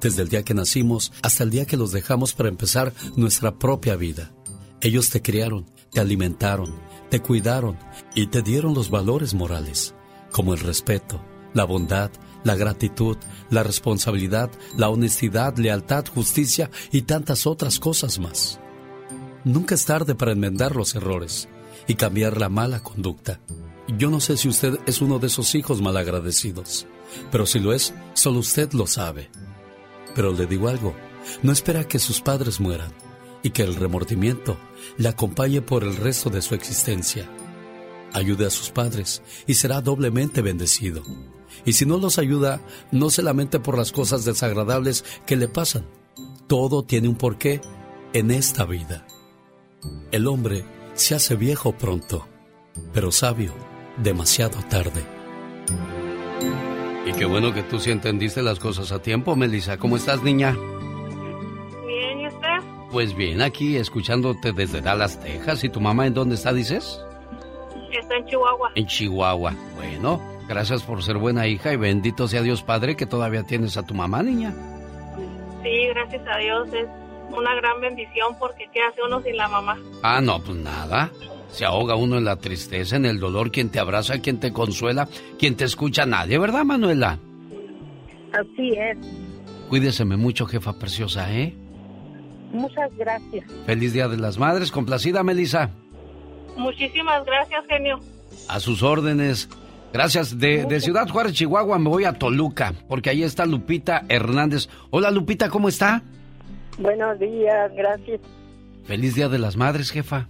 Desde el día que nacimos hasta el día que los dejamos para empezar nuestra propia vida. Ellos te criaron, te alimentaron, te cuidaron y te dieron los valores morales, como el respeto, la bondad, la gratitud, la responsabilidad, la honestidad, lealtad, justicia y tantas otras cosas más. Nunca es tarde para enmendar los errores y cambiar la mala conducta. Yo no sé si usted es uno de esos hijos malagradecidos, pero si lo es, solo usted lo sabe. Pero le digo algo, no espera que sus padres mueran y que el remordimiento le acompañe por el resto de su existencia. Ayude a sus padres y será doblemente bendecido. Y si no los ayuda, no se lamente por las cosas desagradables que le pasan. Todo tiene un porqué en esta vida. El hombre se hace viejo pronto, pero sabio demasiado tarde. Y qué bueno que tú sí entendiste las cosas a tiempo, Melissa. ¿Cómo estás, niña? Bien, ¿y usted? Pues bien, aquí escuchándote desde Dallas, Texas. ¿Y tu mamá en dónde está, dices? Está en Chihuahua. En Chihuahua. Bueno, gracias por ser buena hija y bendito sea Dios Padre que todavía tienes a tu mamá, niña. Sí, gracias a Dios. Es una gran bendición porque ¿qué hace uno sin la mamá? Ah, no, pues nada. Se ahoga uno en la tristeza, en el dolor, quien te abraza, quien te consuela, quien te escucha, nadie, ¿verdad, Manuela? Así es. Cuídeseme mucho, jefa preciosa, ¿eh? Muchas gracias. Feliz Día de las Madres, complacida, Melissa. Muchísimas gracias, genio. A sus órdenes. Gracias. De, de, Ciudad Juárez, Chihuahua, me voy a Toluca, porque ahí está Lupita Hernández. Hola, Lupita, ¿cómo está? Buenos días, gracias. Feliz Día de las Madres, jefa.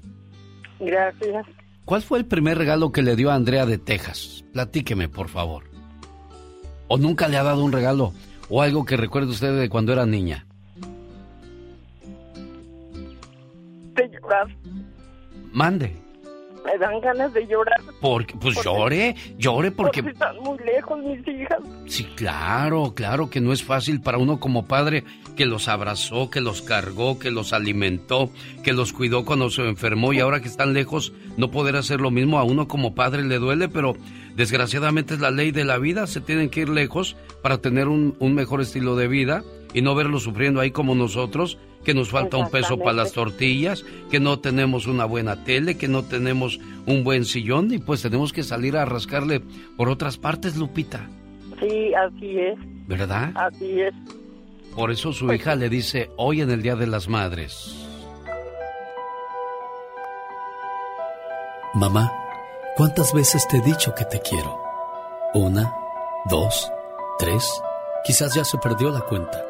Gracias. ¿Cuál fue el primer regalo que le dio a Andrea de Texas? Platíqueme, por favor. ¿O nunca le ha dado un regalo? ¿O algo que recuerde usted de cuando era niña? Llorar. Mande. Me dan ganas de llorar. Porque, pues llore, llore porque... porque... están muy lejos mis hijas. Sí, claro, claro que no es fácil para uno como padre que los abrazó, que los cargó, que los alimentó, que los cuidó cuando se enfermó y ahora que están lejos no poder hacer lo mismo a uno como padre le duele, pero desgraciadamente es la ley de la vida, se tienen que ir lejos para tener un, un mejor estilo de vida y no verlos sufriendo ahí como nosotros que nos falta un peso para las tortillas, que no tenemos una buena tele, que no tenemos un buen sillón y pues tenemos que salir a rascarle por otras partes, Lupita. Sí, así es. ¿Verdad? Así es. Por eso su hija le dice hoy en el Día de las Madres. Mamá, ¿cuántas veces te he dicho que te quiero? Una, dos, tres, quizás ya se perdió la cuenta.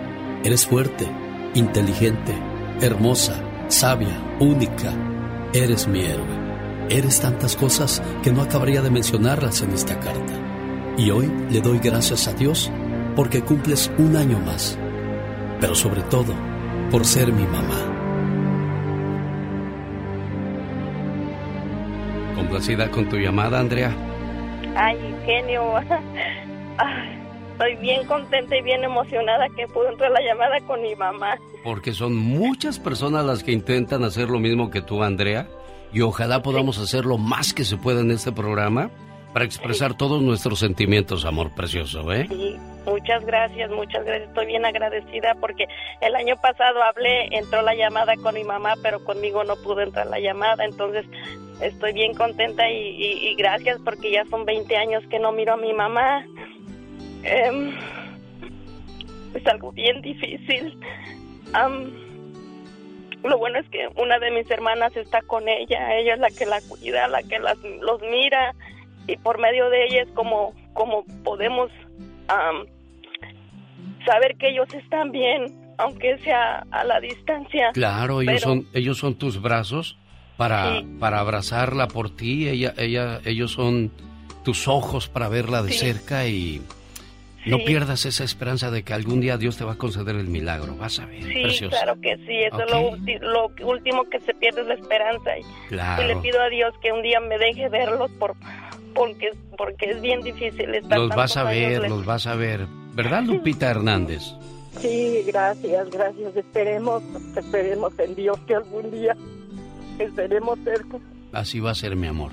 eres fuerte, inteligente, hermosa, sabia, única. Eres mi héroe. Eres tantas cosas que no acabaría de mencionarlas en esta carta. Y hoy le doy gracias a Dios porque cumples un año más. Pero sobre todo, por ser mi mamá. complacida con tu llamada, Andrea. Ay, genio. Estoy bien contenta y bien emocionada que pude entrar la llamada con mi mamá. Porque son muchas personas las que intentan hacer lo mismo que tú, Andrea. Y ojalá podamos hacer lo más que se pueda en este programa para expresar todos nuestros sentimientos, amor precioso, ¿eh? Sí, muchas gracias, muchas gracias. Estoy bien agradecida porque el año pasado hablé, entró la llamada con mi mamá, pero conmigo no pudo entrar la llamada. Entonces estoy bien contenta y, gracias porque ya son 20 años que no miro a mi mamá. Em, es algo bien difícil. lo bueno es que una de mis hermanas está con ella, ella es la que la cuida, la que las, los mira y por medio de ella es como, como podemos saber que ellos están bien, aunque sea a la distancia. Claro, ellos son ellos son tus brazos para, para abrazarla por ti, ella, ella, ellos son tus ojos para verla de cerca y no pierdas esa esperanza de que algún día Dios te va a conceder el milagro, vas a ver. Sí, claro que sí, eso es lo, último que se pierde es la esperanza y, le pido a Dios que un día me deje verlos por porque porque es bien difícil estar Los vas a ver, los vas a ver, ¿verdad Lupita Hernández? Sí, gracias, gracias. Esperemos, esperemos en Dios que algún día estaremos cerca. Así va a ser, mi amor.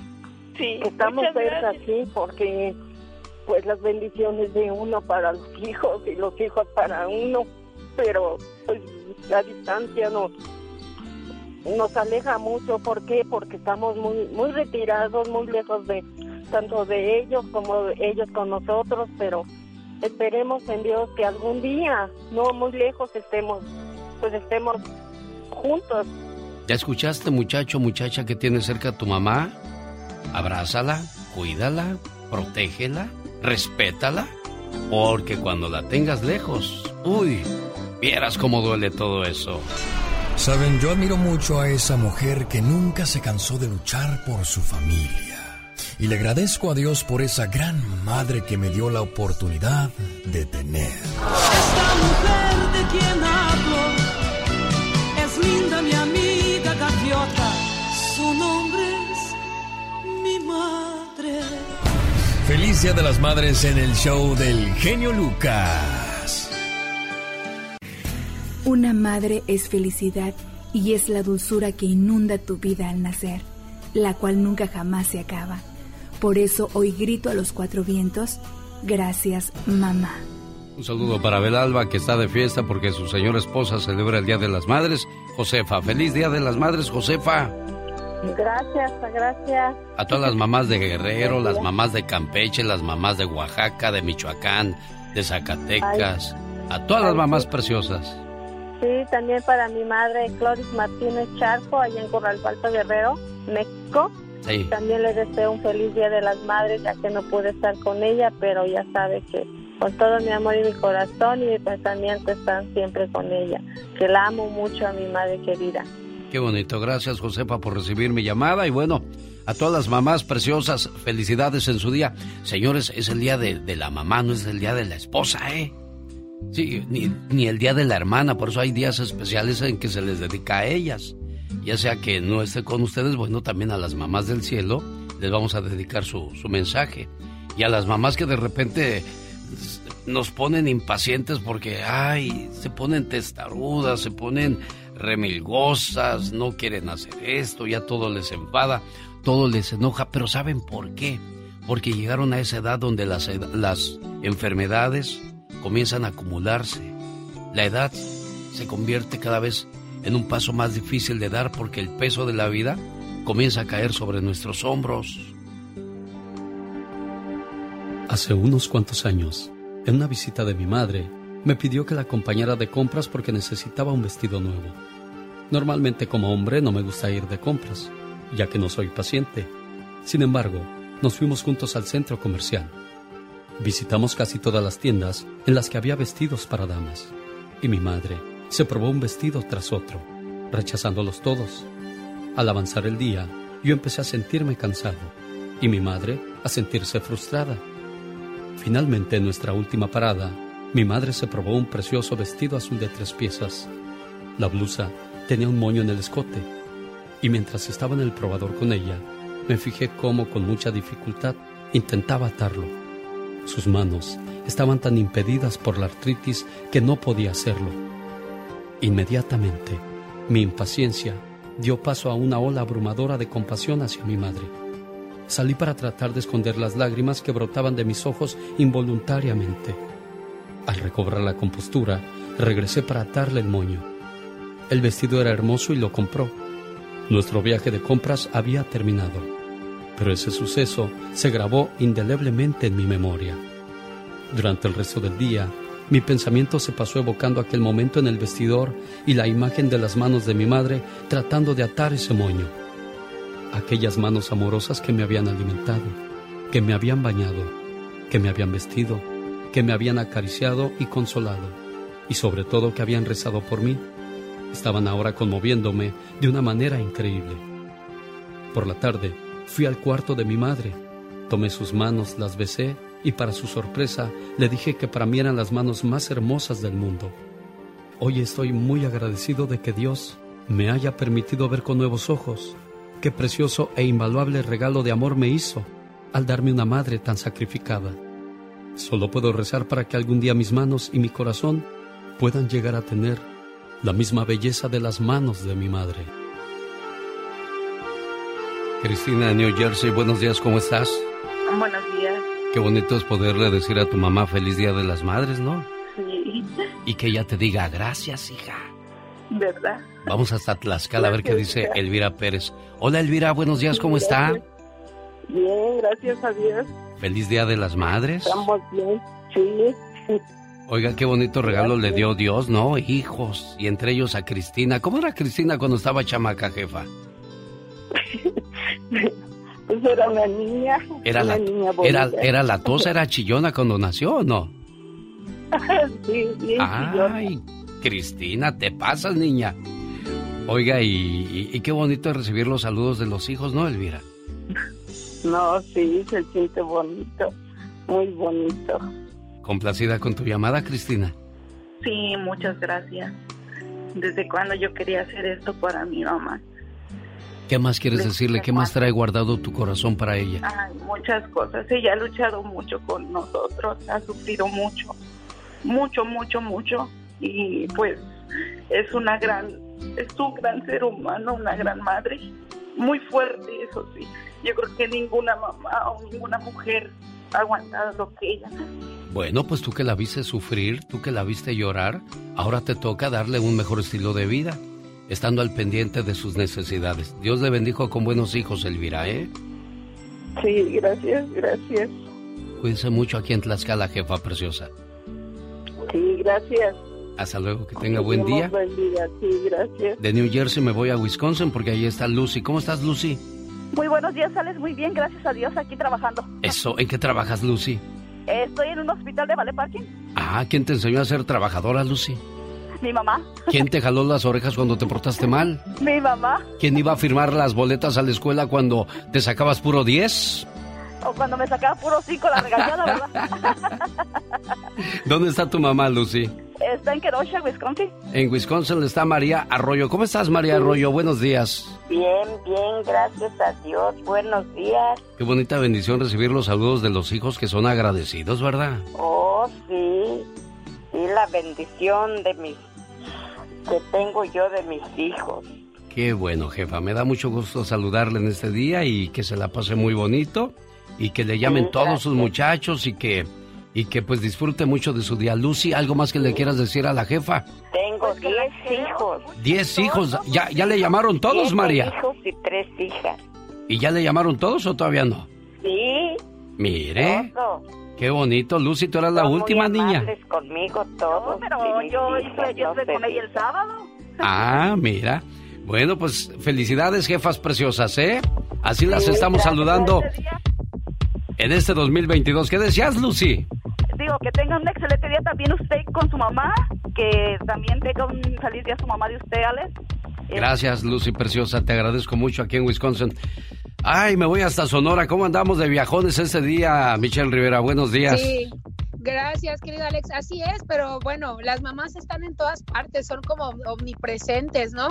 Sí, estamos cerca, sí, porque pues las bendiciones de uno para los hijos y los hijos para uno, pero pues la distancia nos nos aleja mucho, ¿por qué? Porque estamos muy muy retirados, muy lejos de tanto de ellos como ellos con nosotros, pero esperemos en Dios que algún día, no muy lejos estemos, pues estemos juntos ¿Ya escuchaste, muchacho, muchacha que tiene cerca a tu mamá? Abrázala, cuídala, protégela, respétala, porque cuando la tengas lejos, uy, vieras cómo duele todo eso. Saben, yo admiro mucho a esa mujer que nunca se cansó de luchar por su familia. Y le agradezco a Dios por esa gran madre que me dio la oportunidad de tener. Esta mujer de quien hablo Feliz Día de las Madres en el show del genio Lucas. Una madre es felicidad y es la dulzura que inunda tu vida al nacer, la cual nunca jamás se acaba. Por eso hoy grito a los cuatro vientos, gracias mamá. Un saludo para Belalba que está de fiesta porque su señora esposa celebra el Día de las Madres. Josefa, feliz Día de las Madres, Josefa. Gracias, gracias. A todas las mamás de Guerrero, las mamás de Campeche, las mamás de Oaxaca, de Michoacán, de Zacatecas, a todas las mamás preciosas. Sí, también para mi madre Cloris Martínez Charco, allá en Corral Alto Guerrero, México. Sí. También le deseo un feliz Día de las Madres, ya que no pude estar con ella, pero ya sabe que con todo mi amor y mi corazón y mi pensamiento están siempre con ella. Que la amo mucho a mi madre querida. Qué bonito. Gracias, Josefa, por recibir mi llamada. Y bueno, a todas las mamás preciosas, felicidades en su día. Señores, es el día de, la mamá, no es el día de la esposa, ¿eh? Sí, ni, ni, el día de la hermana, por eso hay días especiales en que se les dedica a ellas. Ya sea que no esté con ustedes, bueno, también a las mamás del cielo les vamos a dedicar su, su mensaje. Y a las mamás que de repente nos ponen impacientes porque, ay, se ponen testarudas, se ponen remilgosas, no quieren hacer esto, ya todo les enfada, todo les enoja, pero ¿saben por qué? Porque llegaron a esa edad donde las, las enfermedades comienzan a acumularse. La edad se convierte cada vez en un paso más difícil de dar porque el peso de la vida comienza a caer sobre nuestros hombros. Hace unos cuantos años, en una visita de mi madre, me pidió que la acompañara de compras porque necesitaba un vestido nuevo. Normalmente como hombre no me gusta ir de compras, ya que no soy paciente. Sin embargo, nos fuimos juntos al centro comercial. Visitamos casi todas las tiendas en las que había vestidos para damas, y mi madre se probó un vestido tras otro, rechazándolos todos. Al avanzar el día, yo empecé a sentirme cansado, y mi madre a sentirse frustrada. Finalmente, en nuestra última parada, mi madre se probó un precioso vestido azul de tres piezas. La blusa tenía un moño en el escote, y mientras estaba en el probador con ella, me fijé cómo con mucha dificultad intentaba atarlo. Sus manos estaban tan impedidas por la artritis que no podía hacerlo. Inmediatamente, mi impaciencia dio paso a una ola abrumadora de compasión hacia mi madre. Salí para tratar de esconder las lágrimas que brotaban de mis ojos involuntariamente. Al recobrar la compostura, regresé para atarle el moño. El vestido era hermoso y lo compró. Nuestro viaje de compras había terminado, pero ese suceso se grabó indeleblemente en mi memoria. Durante el resto del día, mi pensamiento se pasó evocando aquel momento en el vestidor y la imagen de las manos de mi madre tratando de atar ese moño. Aquellas manos amorosas que me habían alimentado, que me habían bañado, que me habían vestido, que me habían acariciado y consolado, y sobre todo que habían rezado por mí estaban ahora conmoviéndome de una manera increíble. Por la tarde fui al cuarto de mi madre, tomé sus manos, las besé y para su sorpresa le dije que para mí eran las manos más hermosas del mundo. Hoy estoy muy agradecido de que Dios me haya permitido ver con nuevos ojos qué precioso e invaluable regalo de amor me hizo al darme una madre tan sacrificada. Solo puedo rezar para que algún día mis manos y mi corazón puedan llegar a tener la misma belleza de las manos de mi madre. Cristina de New Jersey, buenos días, ¿cómo estás? Buenos días. Qué bonito es poderle decir a tu mamá feliz día de las madres, ¿no? Sí. Y que ella te diga gracias, hija. ¿Verdad? Vamos hasta Tlaxcala a ver qué dice Elvira Pérez. Hola Elvira, buenos días, ¿cómo está? Bien, gracias a Dios. Feliz día de las madres. Estamos bien, sí. Oiga, qué bonito regalo le dio Dios, ¿no? Hijos, y entre ellos a Cristina. ¿Cómo era Cristina cuando estaba chamaca, jefa? Pues era una niña. Era, una la, niña era, era la tosa, era chillona cuando nació, ¿o no? sí, bien Ay, Cristina, te pasas, niña. Oiga, y, y, qué bonito es recibir los saludos de los hijos, ¿no, Elvira? No, sí, se siente bonito, muy bonito. ¿Complacida con tu llamada, Cristina? Sí, muchas gracias. Desde cuando yo quería hacer esto para mi mamá. ¿Qué más quieres decirle? ¿Qué más trae guardado tu corazón para ella? Ay, muchas cosas. Ella ha luchado mucho con nosotros, ha sufrido mucho, mucho, mucho, mucho. Y pues es una gran, es un gran ser humano, una gran madre, muy fuerte, eso sí. Yo creo que ninguna mamá o ninguna mujer ha aguantado lo que ella. Bueno, pues tú que la viste sufrir, tú que la viste llorar, ahora te toca darle un mejor estilo de vida, estando al pendiente de sus necesidades. Dios le bendijo con buenos hijos, Elvira, ¿eh? Sí, gracias, gracias. Cuídense mucho aquí en Tlaxcala, jefa preciosa. Sí, gracias. Hasta luego, que tenga buen día. Buen día, sí, gracias. De New Jersey me voy a Wisconsin porque ahí está Lucy. ¿Cómo estás, Lucy? Muy buenos días, sales muy bien, gracias a Dios, aquí trabajando. Eso, ¿en qué trabajas, Lucy? Estoy en un hospital de Vale Parking. Ah, ¿quién te enseñó a ser trabajadora, Lucy? Mi mamá. ¿Quién te jaló las orejas cuando te portaste mal? Mi mamá. ¿Quién iba a firmar las boletas a la escuela cuando te sacabas puro 10? O cuando me sacaba puro 5 la regañada, ¿verdad? ¿Dónde está tu mamá, Lucy? Está en Kenosha, Wisconsin. En Wisconsin está María Arroyo. ¿Cómo estás, María Arroyo? Buenos días. Bien, bien, gracias a Dios. Buenos días. Qué bonita bendición recibir los saludos de los hijos que son agradecidos, ¿verdad? Oh, sí. Sí, la bendición de mis que tengo yo de mis hijos. Qué bueno, jefa. Me da mucho gusto saludarle en este día y que se la pase muy bonito y que le llamen todos sus muchachos y que y que pues disfrute mucho de su día. Lucy, ¿algo más que le quieras decir a la jefa? Tengo 10 hijos. 10 hijos. ¿Ya, ¿Ya le llamaron todos, María? hijos y tres hijas. ¿Y ya le llamaron todos o todavía no? Sí. Mire. Qué bonito, Lucy, tú eras la última muy niña. conmigo todos. pero yo estoy, yo estoy con ella el sábado. Ah, mira. Bueno, pues felicidades, jefas preciosas, ¿eh? Así las estamos saludando en este 2022. ¿Qué decías, Lucy? Digo, que tengan un excelente día también usted con su mamá, que también tenga un feliz día su mamá de usted, Alex. Gracias, Lucy Preciosa. Te agradezco mucho aquí en Wisconsin. Ay, me voy hasta Sonora. ¿Cómo andamos de viajones ese día, Michelle Rivera? Buenos días. Sí. Gracias, querido Alex. Así es, pero bueno, las mamás están en todas partes, son como omnipresentes, ¿no?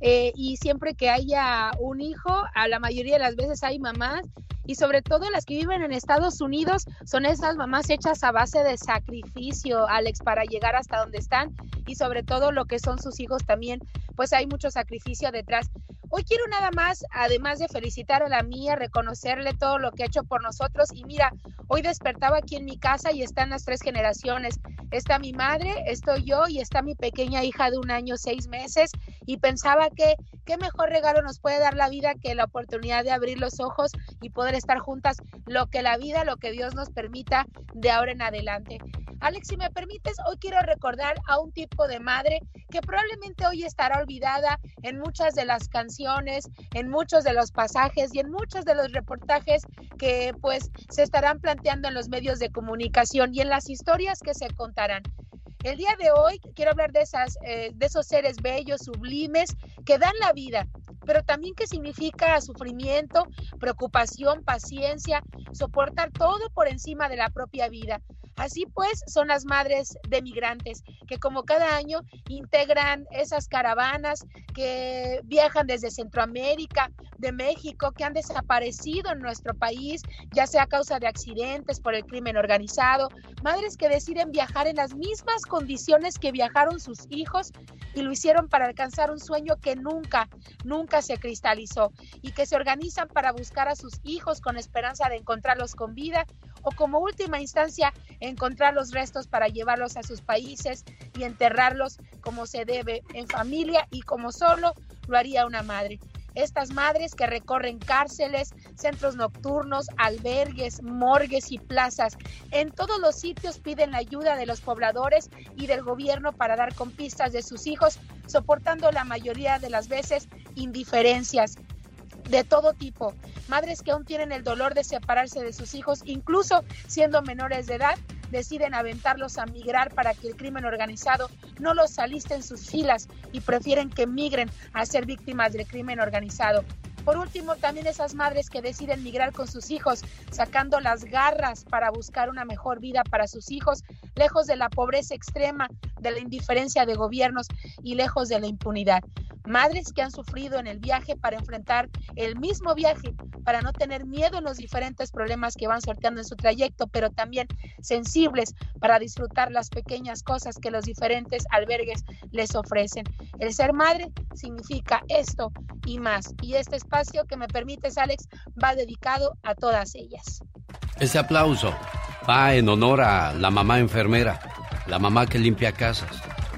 Eh, y siempre que haya un hijo, a la mayoría de las veces hay mamás y sobre todo las que viven en Estados Unidos son esas mamás hechas a base de sacrificio, Alex, para llegar hasta donde están y sobre todo lo que son sus hijos también, pues hay mucho sacrificio detrás. Hoy quiero nada más, además de felicitar a la mía, reconocerle todo lo que ha hecho por nosotros. Y mira, hoy despertaba aquí en mi casa y están las tres generaciones. Está mi madre, estoy yo y está mi pequeña hija de un año, seis meses. Y pensaba que qué mejor regalo nos puede dar la vida que la oportunidad de abrir los ojos y poder estar juntas, lo que la vida, lo que Dios nos permita de ahora en adelante. Alex, si me permites, hoy quiero recordar a un tipo de madre que probablemente hoy estará olvidada en muchas de las canciones, en muchos de los pasajes y en muchos de los reportajes que pues se estarán planteando en los medios de comunicación en las historias que se contarán. El día de hoy quiero hablar de, esas, eh, de esos seres bellos, sublimes, que dan la vida, pero también que significa sufrimiento, preocupación, paciencia, soportar todo por encima de la propia vida. Así pues, son las madres de migrantes que como cada año integran esas caravanas que viajan desde Centroamérica, de México, que han desaparecido en nuestro país, ya sea a causa de accidentes por el crimen organizado, madres que deciden viajar en las mismas condiciones que viajaron sus hijos y lo hicieron para alcanzar un sueño que nunca, nunca se cristalizó y que se organizan para buscar a sus hijos con esperanza de encontrarlos con vida o como última instancia encontrar los restos para llevarlos a sus países y enterrarlos como se debe en familia y como solo lo haría una madre. Estas madres que recorren cárceles, centros nocturnos, albergues, morgues y plazas, en todos los sitios piden la ayuda de los pobladores y del gobierno para dar con pistas de sus hijos, soportando la mayoría de las veces indiferencias, de todo tipo, madres que aún tienen el dolor de separarse de sus hijos, incluso siendo menores de edad, deciden aventarlos a migrar para que el crimen organizado no los aliste en sus filas y prefieren que migren a ser víctimas del crimen organizado. Por último, también esas madres que deciden migrar con sus hijos, sacando las garras para buscar una mejor vida para sus hijos, lejos de la pobreza extrema, de la indiferencia de gobiernos y lejos de la impunidad. Madres que han sufrido en el viaje para enfrentar el mismo viaje, para no tener miedo en los diferentes problemas que van sorteando en su trayecto, pero también sensibles para disfrutar las pequeñas cosas que los diferentes albergues les ofrecen. El ser madre significa esto y más. Y este espacio que me permites, Alex, va dedicado a todas ellas. Este aplauso va en honor a la mamá enfermera, la mamá que limpia casas,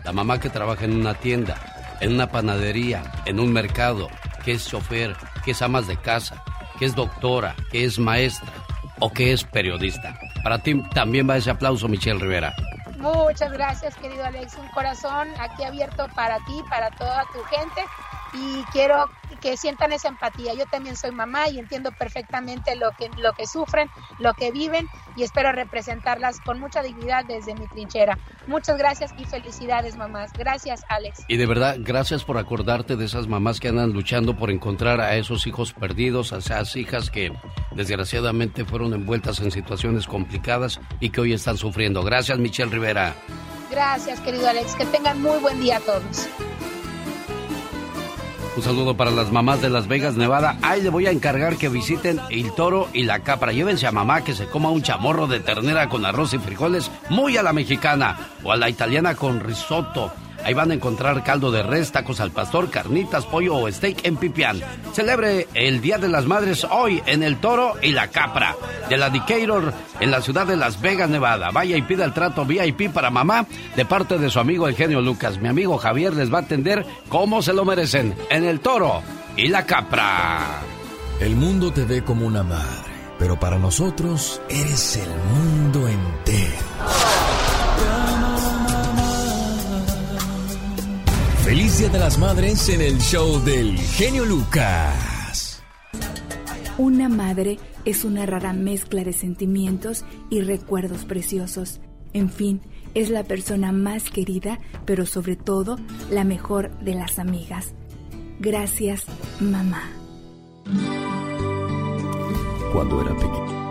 la mamá que trabaja en una tienda, en una panadería, en un mercado, que es chofer, que es amas de casa, que es doctora, que es maestra o que es periodista. Para ti también va ese aplauso, Michelle Rivera. Muchas gracias, querido Alex. Un corazón aquí abierto para ti, para toda tu gente. Y quiero que sientan esa empatía. Yo también soy mamá y entiendo perfectamente lo que, lo que sufren, lo que viven y espero representarlas con mucha dignidad desde mi trinchera. Muchas gracias y felicidades, mamás. Gracias, Alex. Y de verdad, gracias por acordarte de esas mamás que andan luchando por encontrar a esos hijos perdidos, a esas hijas que desgraciadamente fueron envueltas en situaciones complicadas y que hoy están sufriendo. Gracias, Michelle Rivera. Gracias, querido Alex. Que tengan muy buen día a todos. Un saludo para las mamás de Las Vegas, Nevada. Ahí le voy a encargar que visiten el toro y la capra. Llévense a mamá que se coma un chamorro de ternera con arroz y frijoles muy a la mexicana o a la italiana con risotto Ahí van a encontrar caldo de res, tacos al pastor, carnitas, pollo o steak en pipián. Celebre el Día de las Madres hoy en El Toro y la Capra de la Decatur en la ciudad de Las Vegas, Nevada. Vaya y pida el trato VIP para mamá de parte de su amigo el genio Lucas. Mi amigo Javier les va a atender como se lo merecen en El Toro y la Capra. El mundo te ve como una madre pero para nosotros eres el mundo entero. Feliz Día de las Madres en el show del genio Lucas. Una madre es una rara mezcla de sentimientos y recuerdos preciosos. En fin, es la persona más querida, pero sobre todo la mejor de las amigas. Gracias, mamá cuando era pequeño.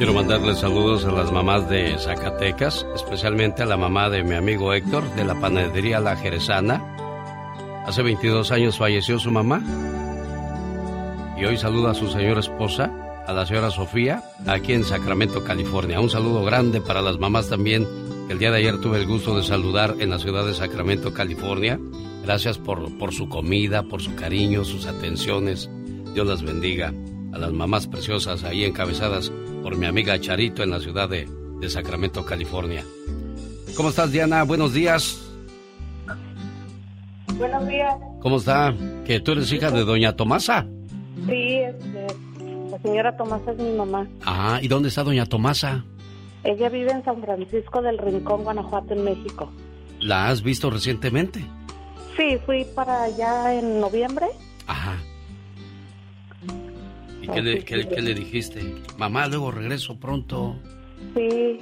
Quiero mandarle saludos a las mamás de Zacatecas, especialmente a la mamá de mi amigo Héctor de la panadería La Jerezana. Hace 22 años falleció su mamá y hoy saluda a su señora esposa, a la señora Sofía, aquí en Sacramento, California. Un saludo grande para las mamás también, el día de ayer tuve el gusto de saludar en la ciudad de Sacramento, California. Gracias por, por su comida, por su cariño, sus atenciones. Dios las bendiga a las mamás preciosas ahí encabezadas por mi amiga Charito en la ciudad de, Sacramento, California. ¿Cómo estás, Diana? Buenos días. Buenos días. ¿Cómo está? ¿Que tú eres hija de doña Tomasa? Sí, este, la señora Tomasa es mi mamá. Ah, ¿y dónde está doña Tomasa? Ella vive en San Francisco del Rincón, Guanajuato, en México. ¿La has visto recientemente? Sí, fui para allá en noviembre. Ajá. ¿Y qué le, qué, le dijiste? Mamá, luego regreso pronto. Sí,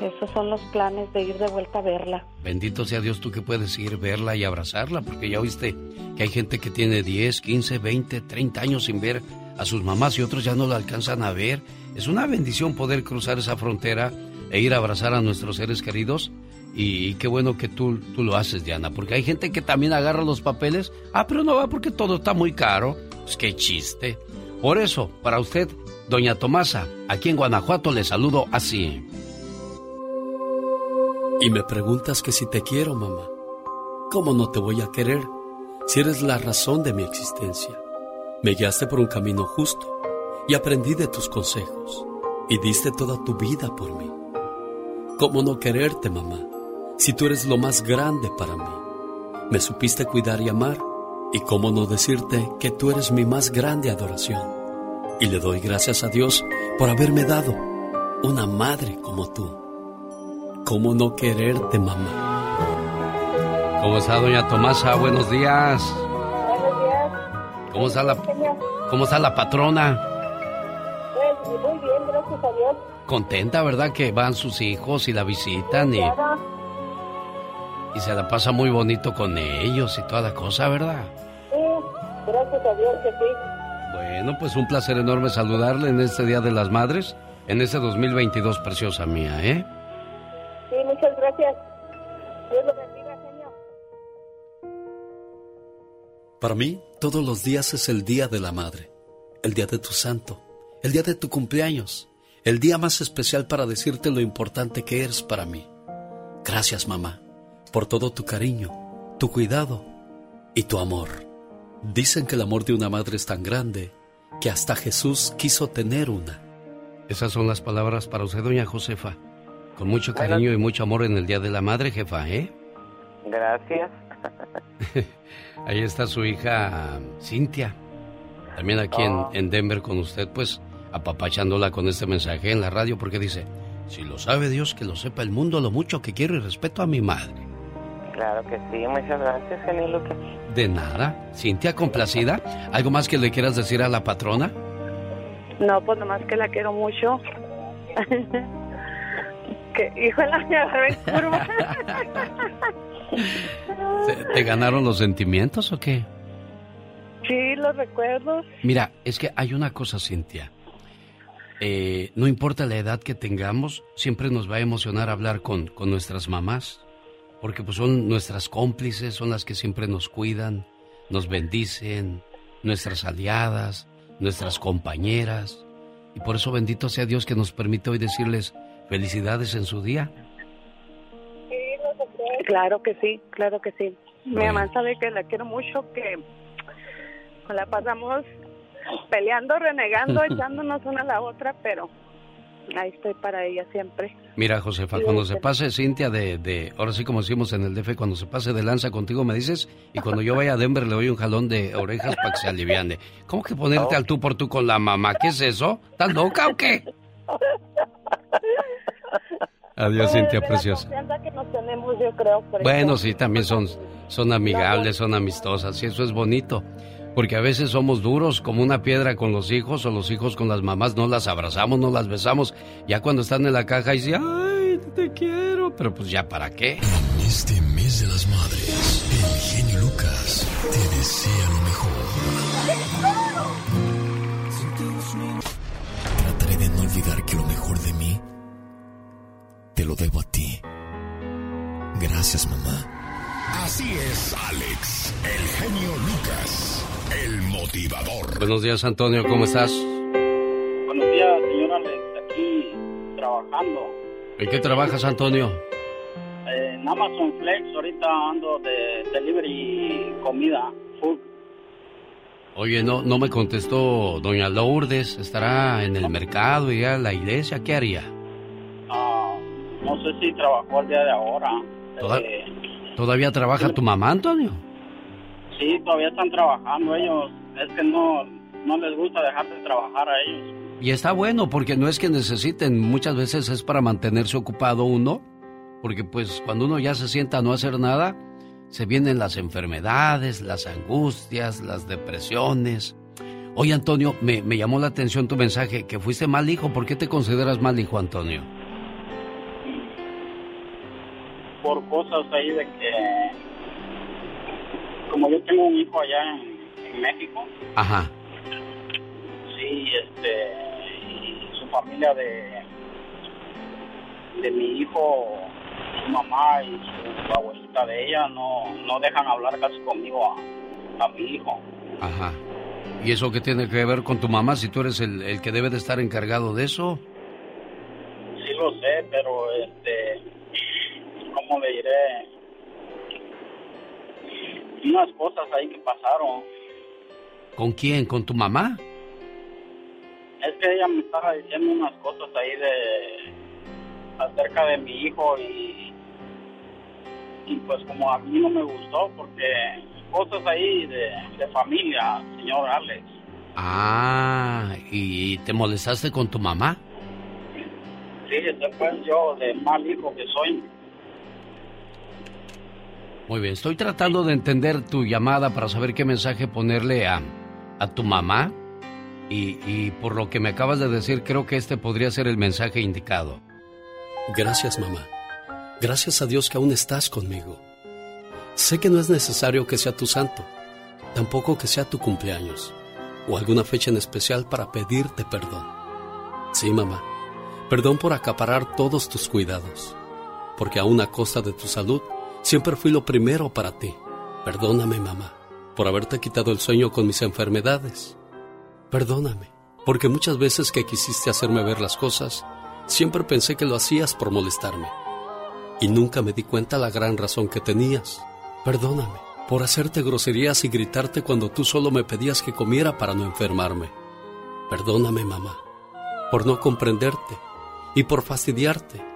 esos son los planes de ir de vuelta a verla. Bendito sea Dios tú que puedes ir verla y abrazarla, porque ya oíste que hay gente que tiene 10, 15, 20, 30 años sin ver a sus mamás y otros ya no la alcanzan a ver. Es una bendición poder cruzar esa frontera e ir a abrazar a nuestros seres queridos. Y, qué bueno que tú, tú lo haces, Diana, porque hay gente que también agarra los papeles. Ah, pero no va porque todo está muy caro. Pues qué chiste. Por eso, para usted, doña Tomasa, aquí en Guanajuato le saludo así. Y me preguntas que si te quiero, mamá. ¿Cómo no te voy a querer si eres la razón de mi existencia? Me guiaste por un camino justo y aprendí de tus consejos y diste toda tu vida por mí. ¿Cómo no quererte, mamá, si tú eres lo más grande para mí? Me supiste cuidar y amar y cómo no decirte que tú eres mi más grande adoración. Y le doy gracias a Dios por haberme dado una madre como tú. ¿Cómo no quererte, mamá? ¿Cómo está doña Tomasa? Buenos días. Buenos días. ¿Cómo está la, cómo está la patrona? Pues muy bien, gracias a Dios. Contenta, ¿verdad? Que van sus hijos y la visitan y... Y se la pasa muy bonito con ellos y toda la cosa, ¿verdad? Gracias a Dios que sí. Bueno, pues un placer enorme saludarle en este Día de las Madres, en este 2022, preciosa mía, ¿eh? Sí, muchas gracias. Dios lo bendiga, señor. Para mí, todos los días es el Día de la Madre, el Día de tu Santo, el Día de tu cumpleaños, el día más especial para decirte lo importante que eres para mí. Gracias, mamá, por todo tu cariño, tu cuidado y tu amor. Dicen que el amor de una madre es tan grande que hasta Jesús quiso tener una. Esas son las palabras para usted, doña Josefa. Con mucho cariño y mucho amor en el Día de la Madre, jefa, ¿eh? Gracias. Ahí está su hija Cintia. También aquí en, Oh. en Denver con usted, pues apapachándola con este mensaje en la radio porque dice, si lo sabe Dios, que lo sepa el mundo, lo mucho que quiero y respeto a mi madre. Claro que sí, muchas gracias, genio Lucas. De nada. Cintia, complacida. ¿Algo más que le quieras decir a la patrona? No, pues nomás que la quiero mucho. que, híjole, me agarré en curva. ¿Te, te ganaron los sentimientos o qué? sí, los recuerdos. Mira, es que hay una cosa, Cintia. Eh, no importa la edad que tengamos, siempre nos va a emocionar hablar con, con nuestras mamás, porque pues son nuestras cómplices, son las que siempre nos cuidan, nos bendicen, nuestras aliadas, nuestras compañeras. Y por eso bendito sea Dios que nos permite hoy decirles felicidades en su día. Claro que sí, claro que sí. Mi mamá sabe que la quiero mucho, que la pasamos peleando, renegando, echándonos una a la otra, pero ahí estoy para ella siempre. Mira, Josefa, cuando se pase Cintia de, de, ahora sí como decimos en el DF, cuando se pase de lanza contigo me dices, y cuando yo vaya a Denver le doy un jalón de orejas para que se aliviane. ¿Cómo que ponerte al tú por tú con la mamá? ¿Qué es eso? ¿Estás loca o qué? Adiós, Cintia, preciosa. bueno, sí, también son, son amigables, son amistosas, y eso es bonito. Porque a veces somos duros como una piedra con los hijos o los hijos con las mamás, no las abrazamos, no las besamos. Ya cuando están en la caja y dicen, ay, te quiero, pero pues ya para qué. En este mes de las madres, el genio Lucas te desea lo mejor. Trataré de no olvidar que lo mejor de mí te lo debo a ti. Gracias, mamá. Así es, Alex, el genio Lucas. El motivador. Buenos días, Antonio, ¿cómo estás? Buenos días, señor Alex, aquí trabajando. ¿En qué trabajas, Antonio? En Amazon Flex, ahorita ando de delivery comida, food. Oye, no, no me contestó doña Lourdes, estará en el mercado y a la iglesia, ¿qué haría? Ah, no sé si trabajó el día de ahora. Eh, ¿Todavía trabaja tu mamá, Antonio? Sí, todavía están trabajando ellos. Es que no, no les gusta dejar de trabajar a ellos. Y está bueno porque no es que necesiten, muchas veces es para mantenerse ocupado uno, porque pues cuando uno ya se sienta a no hacer nada, se vienen las enfermedades, las angustias, las depresiones. Oye Antonio, me, me llamó la atención tu mensaje, que fuiste mal hijo. ¿Por qué te consideras mal hijo, Antonio? Por cosas ahí de que como yo tengo un hijo allá en, México. Ajá. Sí, este, y su familia de, de mi hijo, su mamá y su abuelita de ella no, no dejan hablar casi conmigo a, a mi hijo. Ajá. ¿Y eso qué tiene que ver con tu mamá si tú eres el, el que debe de estar encargado de eso? Sí lo sé, pero este, ¿cómo le diré? unas cosas ahí que pasaron. ¿Con quién? ¿Con tu mamá? Es que ella me estaba diciendo unas cosas ahí de acerca de mi hijo y y pues como a mí no me gustó porque cosas ahí de, de familia, señor Alex. Ah, ¿y te molestaste con tu mamá? Sí, después yo de mal hijo que soy, muy bien, estoy tratando de entender tu llamada para saber qué mensaje ponerle a, a tu mamá. Y, y, por lo que me acabas de decir, creo que este podría ser el mensaje indicado. Gracias, mamá. Gracias a Dios que aún estás conmigo. Sé que no es necesario que sea tu santo, tampoco que sea tu cumpleaños o alguna fecha en especial para pedirte perdón. Sí, mamá, perdón por acaparar todos tus cuidados, porque aún a costa de tu salud, Siempre fui lo primero para ti. Perdóname, mamá, por haberte quitado el sueño con mis enfermedades. Perdóname, porque muchas veces que quisiste hacerme ver las cosas, siempre pensé que lo hacías por molestarme. Y nunca me di cuenta la gran razón que tenías. Perdóname por hacerte groserías y gritarte cuando tú solo me pedías que comiera para no enfermarme. Perdóname, mamá, por no comprenderte y por fastidiarte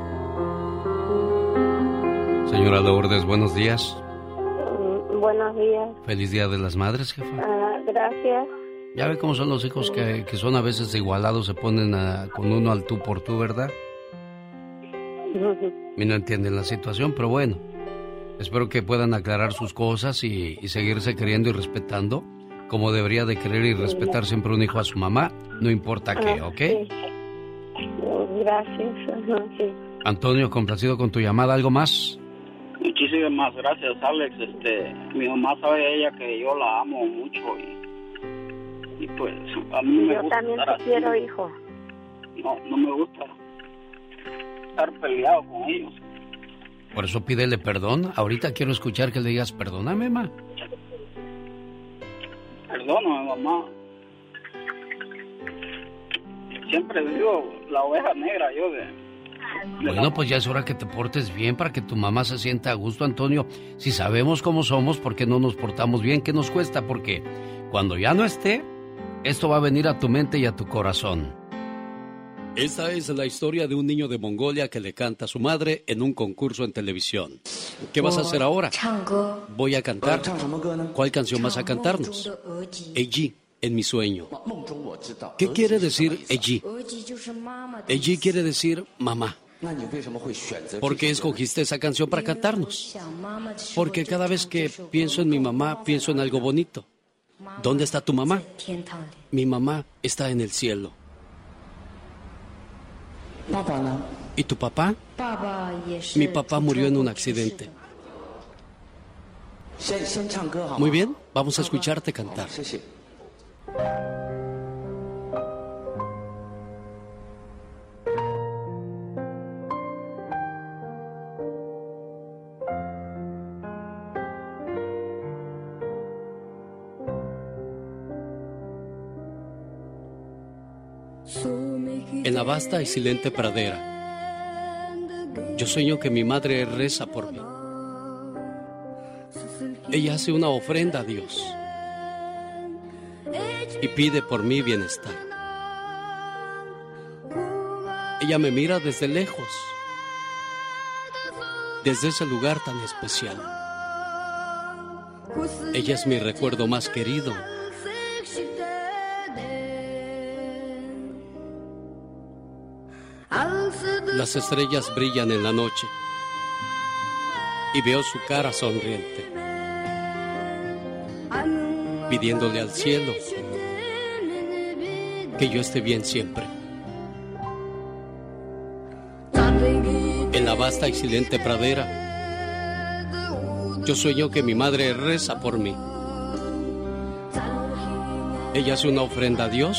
Señora Lourdes, buenos días. Mm, buenos días. Feliz Día de las Madres, jefa. Ah, gracias. Ya ve cómo son los hijos que, son a veces igualados, se ponen con uno al tú por tú, ¿verdad? Y no entienden la situación, pero bueno. Espero que puedan aclarar sus cosas y, seguirse queriendo y respetando como debería de querer y respetar siempre un hijo a su mamá, no importa qué, ah, ¿ok? Gracias. Antonio, complacido con tu llamada, ¿algo más? Muchísimas gracias, Alex. Este, mi mamá sabe ella que yo la amo mucho y, y pues a mí me yo gusta también estar te así. quiero, hijo. No, no me gusta estar peleado con ellos. Por eso pídele perdón. Ahorita quiero escuchar que le digas, perdóname, ma. Perdóname, mamá. Siempre digo la oveja negra yo de... Bueno, pues ya es hora que te portes bien para que tu mamá se sienta a gusto, Antonio. Si sabemos cómo somos, ¿por qué no nos portamos bien? ¿Qué nos cuesta? Porque cuando ya no esté, esto va a venir a tu mente y a tu corazón. Esta es la historia de un niño de Mongolia que le canta a su madre en un concurso en televisión. ¿Qué vas a hacer ahora? Voy a cantar. ¿Cuál canción vas a cantarnos? Eiji, en mi sueño. ¿Qué quiere decir Eiji? Eiji quiere decir mamá. ¿Por qué escogiste esa canción para cantarnos? Porque cada vez que pienso en mi mamá, pienso en algo bonito. ¿Dónde está tu mamá? Mi mamá está en el cielo. ¿Y tu papá? Mi papá murió en un accidente. Muy bien, vamos a escucharte cantar. La vasta y silente pradera, yo sueño que mi madre reza por mí. Ella hace una ofrenda a Dios y pide por mí bienestar. Ella me mira desde lejos, desde ese lugar tan especial. Ella es mi recuerdo más querido. Las estrellas brillan en la noche y veo su cara sonriente, pidiéndole al cielo que yo esté bien siempre. En la vasta y silente pradera, yo sueño que mi madre reza por mí. Ella hace una ofrenda a Dios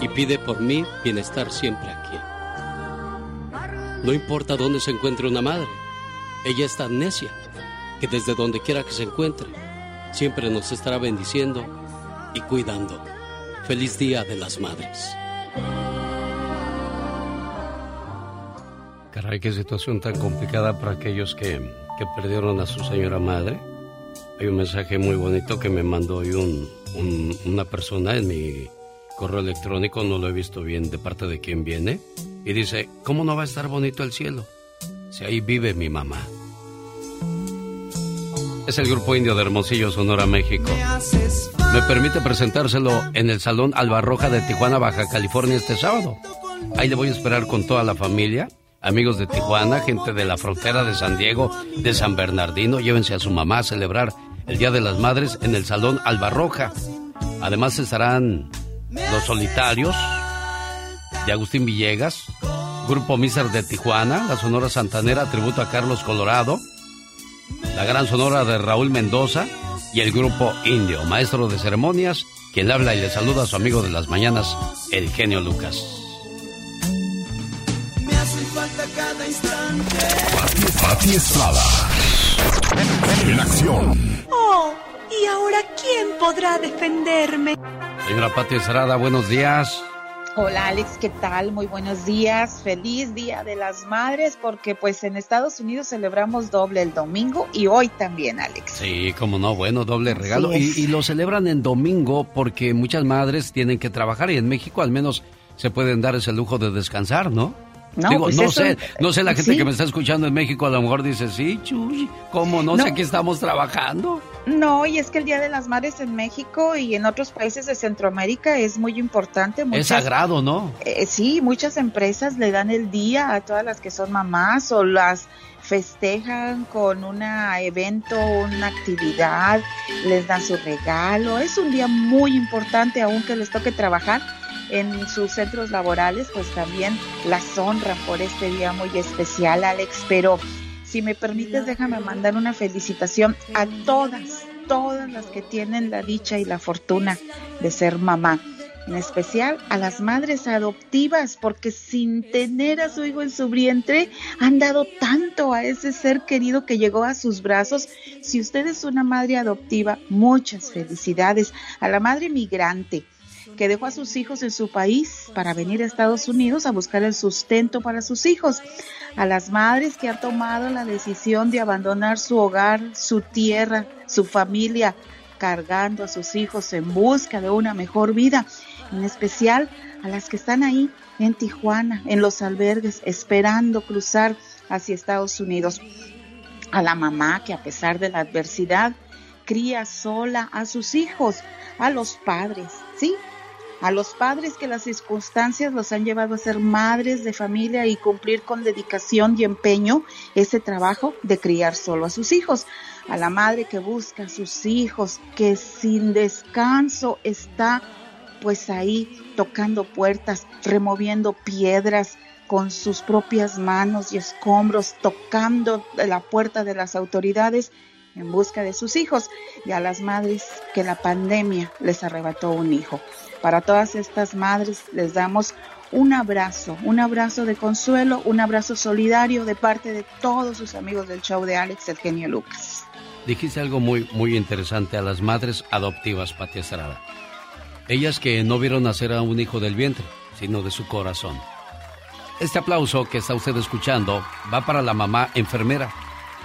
y pide por mí bienestar siempre. No importa dónde se encuentre una madre, ella es tan necia que desde donde quiera que se encuentre, siempre nos estará bendiciendo y cuidando. Feliz Día de las Madres. Caray, qué situación tan complicada para aquellos que, que perdieron a su señora madre. Hay un mensaje muy bonito que me mandó hoy un, un- una persona en mi correo electrónico, no lo he visto bien de parte de quién viene, y dice, ¿cómo no va a estar bonito el cielo? Si ahí vive mi mamá. Es el grupo indio de Hermosillo, Sonora, México. Me permite presentárselo en el Salón Albarroja de Tijuana, Baja California, este sábado. Ahí le voy a esperar con toda la familia, amigos de Tijuana, gente de la frontera de San Diego, de San Bernardino. Llévense a su mamá a celebrar el Día de las Madres en el Salón Albarroja. Además estarán los solitarios de Agustín Villegas, Grupo Miser de Tijuana, la Sonora Santanera, tributo a Carlos Colorado, la Gran Sonora de Raúl Mendoza y el Grupo Indio, maestro de ceremonias, quien habla y le saluda a su amigo de las mañanas, el genio Lucas. Me hace falta cada instante. Pati Estrada. En acción. Oh, ¿y ahora quién podrá defenderme? Señora Pati Estrada, buenos días. Hola Alex, ¿qué tal? Muy buenos días. Feliz Día de las Madres porque pues en Estados Unidos celebramos doble el domingo y hoy también, Alex. Sí, como no, bueno, doble regalo. Y, y lo celebran en domingo porque muchas madres tienen que trabajar y en México al menos se pueden dar ese lujo de descansar, ¿no? No, Digo, pues no eso- sé, no sé la gente sí. que me está escuchando en México a lo mejor dice, sí, chuy, ¿cómo no? No. sé aquí estamos trabajando. No, y es que el Día de las Madres en México y en otros países de Centroamérica es muy importante. Es sagrado, ¿no? Eh, sí, muchas empresas le dan el día a todas las que son mamás o las festejan con un evento, una actividad, les dan su regalo. Es un día muy importante, aunque les toque trabajar en sus centros laborales, pues también las honran por este día muy especial, Alex. Pero Si me permites, déjame mandar una felicitación a todas, todas las que tienen la dicha y la fortuna de ser mamá en especial a las madres adoptivas, porque sin tener a su hijo en su vientre han dado tanto a ese ser querido que llegó a sus brazos. Si usted es una madre adoptiva, muchas felicidades. A la madre migrante que dejó a sus hijos en su país para venir a Estados Unidos a buscar el sustento para sus hijos, a las madres que han tomado la decisión de abandonar su hogar, su tierra, su familia, cargando a sus hijos en busca de una mejor vida, en especial a las que están ahí en Tijuana, en los albergues, esperando cruzar hacia Estados Unidos. A la mamá que a pesar de la adversidad cría sola a sus hijos, a los padres, ¿sí? A los padres que las circunstancias los han llevado a ser madres de familia y cumplir con dedicación y empeño ese trabajo de criar solo a sus hijos. A la madre que busca a sus hijos, que sin descanso está pues ahí tocando puertas, removiendo piedras con sus propias manos y escombros, tocando la puerta de las autoridades en busca de sus hijos y a las madres que la pandemia les arrebató un hijo. Para todas estas madres les damos un abrazo, un abrazo de consuelo, un abrazo solidario de parte de todos sus amigos del show de Alex, el genio Lucas. Dijiste algo muy, muy interesante a las madres adoptivas, Pati Estrada. Ellas que no vieron nacer a un hijo del vientre, sino de su corazón. Este aplauso que está usted escuchando va para la mamá enfermera,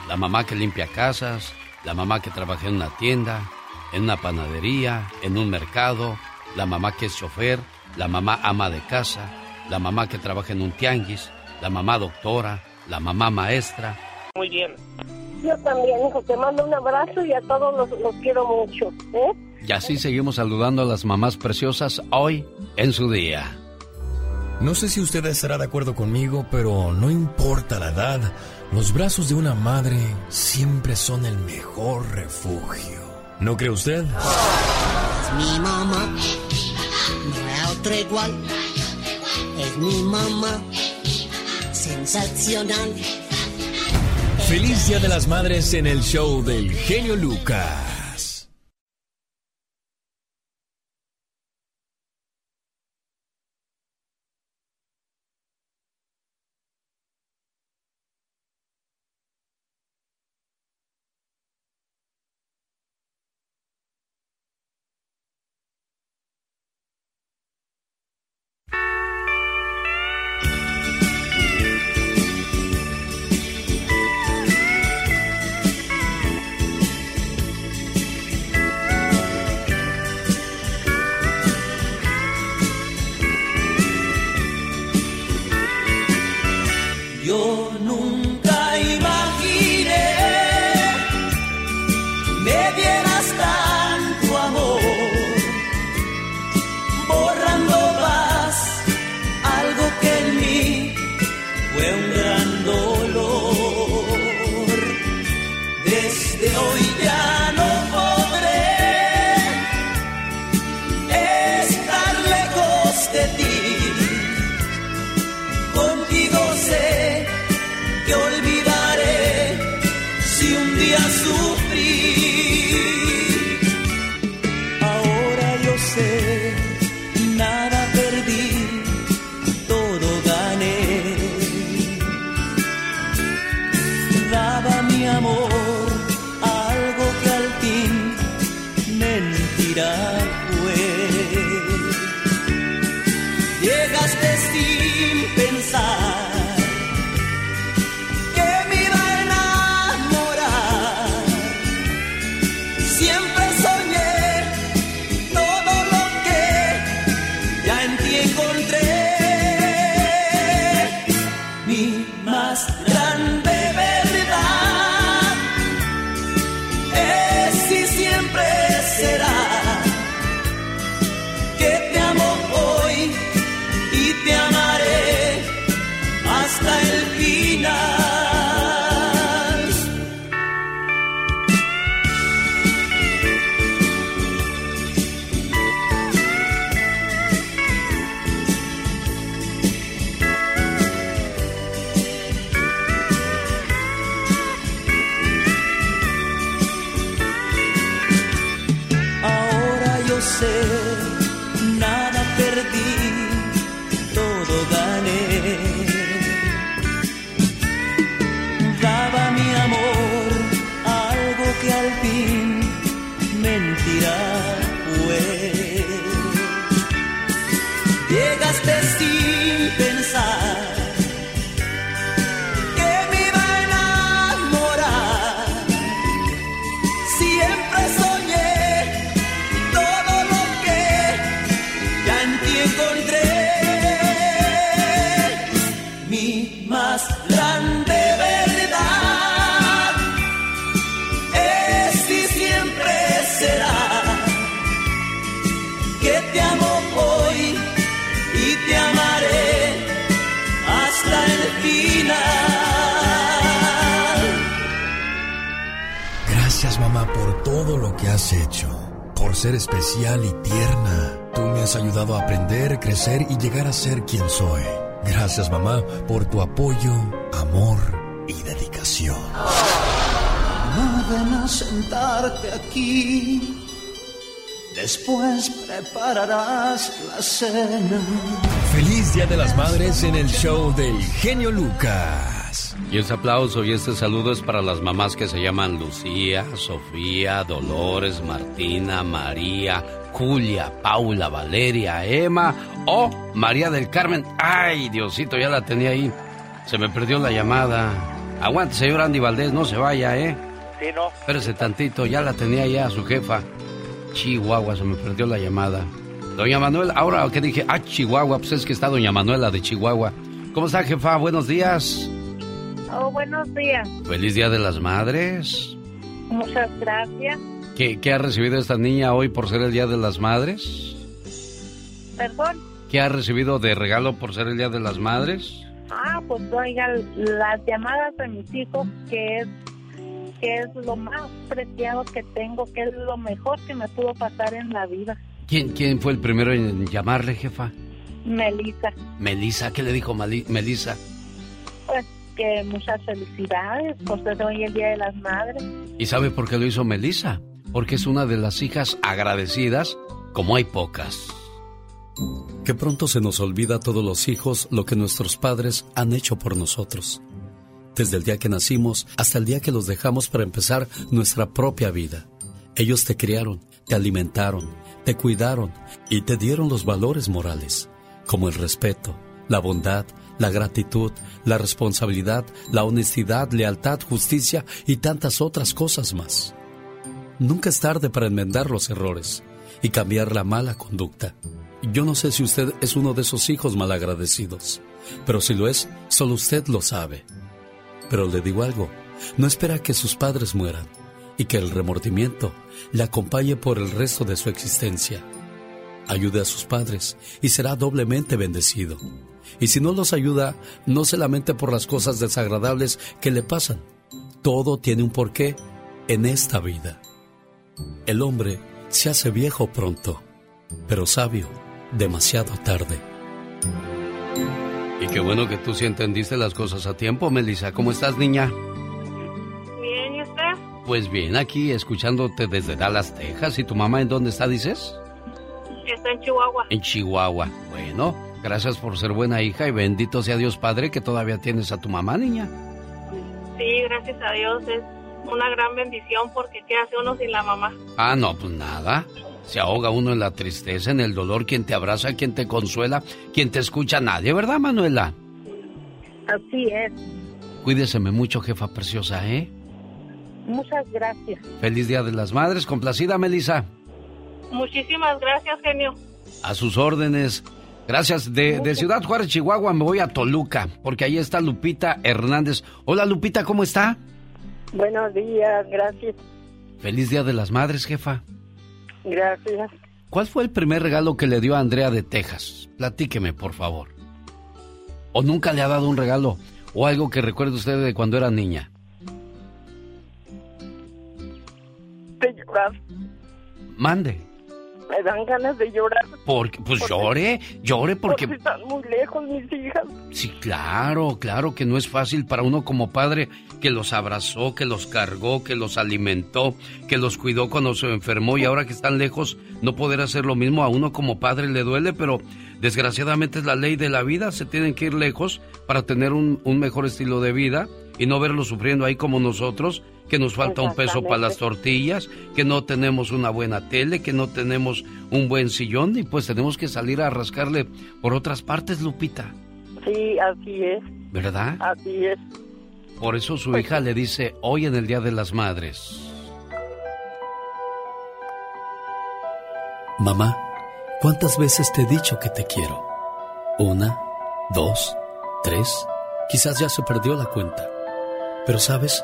la mamá que limpia casas, la mamá que trabaja en una tienda, en una panadería, en un mercado, la mamá que es chofer, la mamá ama de casa, la mamá que trabaja en un tianguis, la mamá doctora, la mamá maestra. Muy bien. Yo también, hijo, te mando un abrazo y a todos los, los quiero mucho. ¿eh? Y así seguimos saludando a las mamás preciosas hoy en su día. No sé si usted estará de acuerdo conmigo, pero no importa la edad, los brazos de una madre siempre son el mejor refugio. ¿No cree usted? Es mi mamá, no hay otra igual. Es mi mamá, sensacional. Feliz Día de las Madres en el show del genio Lucas. Todo lo que has hecho, por ser especial y tierna. Tú me has ayudado a aprender, crecer y llegar a ser quien soy. Gracias mamá por tu apoyo, amor y dedicación. Ven a sentarte aquí. Después prepararás la cena. Feliz Día de las Madres en el show del genio Lucas. Y ese aplauso y este saludo es para las mamás que se llaman Lucía, Sofía, Dolores, Martina, María, Julia, Paula, Valeria, Emma o María del Carmen. Ay, Diosito, ya la tenía ahí. Se me perdió la llamada. Aguante, señor Andy Valdés, no se vaya, ¿eh? Sí, no. Espérese tantito, ya la tenía ya su jefa. Chihuahua, se me perdió la llamada. Doña Manuela, ahora que dije, ah, Chihuahua, pues es que está Doña Manuela de Chihuahua. ¿Cómo está, jefa? Buenos días. Oh, buenos días. Feliz Día de las Madres. Muchas gracias. ¿Qué, qué ha recibido esta niña hoy por ser el Día de las Madres? Perdón. ¿Qué ha recibido de regalo por ser el Día de las Madres? Ah, pues oiga, las llamadas de mis hijos, que es, que es lo más preciado que tengo, que es lo mejor que me pudo pasar en la vida. ¿Quién, quién fue el primero en llamarle, jefa? Melissa, Melissa, ¿qué le dijo Melissa? pues que muchas felicidades por ser hoy el Día de las Madres. ¿Y sabe por qué lo hizo Melissa? Porque es una de las hijas agradecidas como hay pocas. Que pronto se nos olvida a todos los hijos lo que nuestros padres han hecho por nosotros. Desde el día que nacimos hasta el día que los dejamos para empezar nuestra propia vida. Ellos te criaron, te alimentaron, te cuidaron y te dieron los valores morales, como el respeto, la bondad, la gratitud, la responsabilidad, la honestidad, lealtad, justicia y tantas otras cosas más. Nunca es tarde para enmendar los errores y cambiar la mala conducta. Yo no sé si usted es uno de esos hijos malagradecidos, pero si lo es, solo usted lo sabe. Pero le digo algo, no espera que sus padres mueran y que el remordimiento le acompañe por el resto de su existencia. Ayude a sus padres y será doblemente bendecido. Y si no los ayuda, no se lamente por las cosas desagradables que le pasan. Todo tiene un porqué en esta vida. El hombre se hace viejo pronto, pero sabio demasiado tarde. Y qué bueno que tú sí entendiste las cosas a tiempo, Melissa. ¿Cómo estás, niña? Bien, ¿y usted? Pues bien, aquí escuchándote desde Dallas, Texas. ¿Y tu mamá en dónde está, dices? Está en Chihuahua. En Chihuahua. Bueno, gracias por ser buena hija y bendito sea Dios Padre que todavía tienes a tu mamá, niña. Sí, gracias a Dios es una gran bendición porque ¿qué hace uno sin la mamá? Ah, no, pues nada. Se ahoga uno en la tristeza, en el dolor, quien te abraza, quien te consuela, quien te escucha, nadie, ¿verdad, Manuela? Así es. Cuídeseme mucho, jefa preciosa, ¿eh? Muchas gracias. Feliz Día de las Madres, complacida, Melissa. Muchísimas gracias, genio. A sus órdenes. Gracias. De, de Ciudad Juárez, Chihuahua, me voy a Toluca, porque ahí está Lupita Hernández. Hola, Lupita, ¿cómo está? Buenos días, gracias. Feliz Día de las Madres, jefa. Gracias. ¿Cuál fue el primer regalo que le dio a Andrea de Texas? Platíqueme, por favor. ¿O nunca le ha dado un regalo? ¿O algo que recuerde usted de cuando era niña? De llorar. Mande. Me dan ganas de llorar. Porque, pues llore, llore porque... Porque están muy lejos mis hijas. Sí, claro, claro que no es fácil para uno como padre que los abrazó, que los cargó, que los alimentó, que los cuidó cuando se enfermó y ahora que están lejos no poder hacer lo mismo a uno como padre le duele, pero desgraciadamente es la ley de la vida, se tienen que ir lejos para tener un, un mejor estilo de vida y no verlos sufriendo ahí como nosotros, que nos falta un peso para las tortillas, que no tenemos una buena tele, que no tenemos un buen sillón y pues tenemos que salir a rascarle por otras partes, Lupita. Sí, así es. ¿Verdad? Así es. Por eso su hija le dice hoy en el Día de las Madres. Mamá, ¿cuántas veces te he dicho que te quiero? Una, dos, tres, quizás ya se perdió la cuenta. Pero sabes,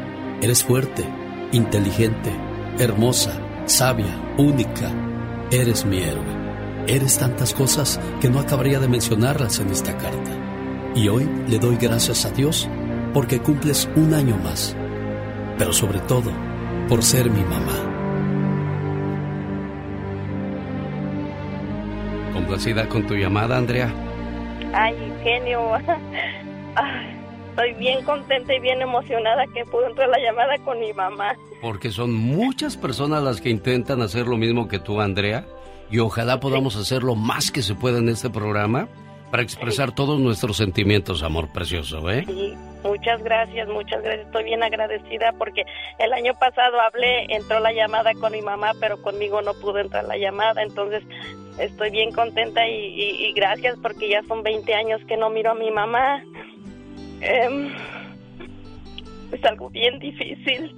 eres fuerte, inteligente, hermosa, sabia, única. Eres mi héroe. Eres tantas cosas que no acabaría de mencionarlas en esta carta. Y hoy le doy gracias a Dios porque cumples un año más, pero sobre todo por ser mi mamá. Complacida con tu llamada, Andrea. Ay, genio. Ay, estoy bien contenta y bien emocionada que pude entrar la llamada con mi mamá. Porque son muchas personas las que intentan hacer lo mismo que tú, Andrea. Y ojalá podamos hacer lo más que se pueda en este programa para expresar todos nuestros sentimientos, amor precioso, ¿eh? Sí, muchas gracias, muchas gracias. Estoy bien agradecida porque el año pasado hablé, entró la llamada con mi mamá, pero conmigo no pudo entrar la llamada. Entonces estoy bien contenta y, y, gracias porque ya son 20 años que no miro a mi mamá. Em, es algo bien difícil.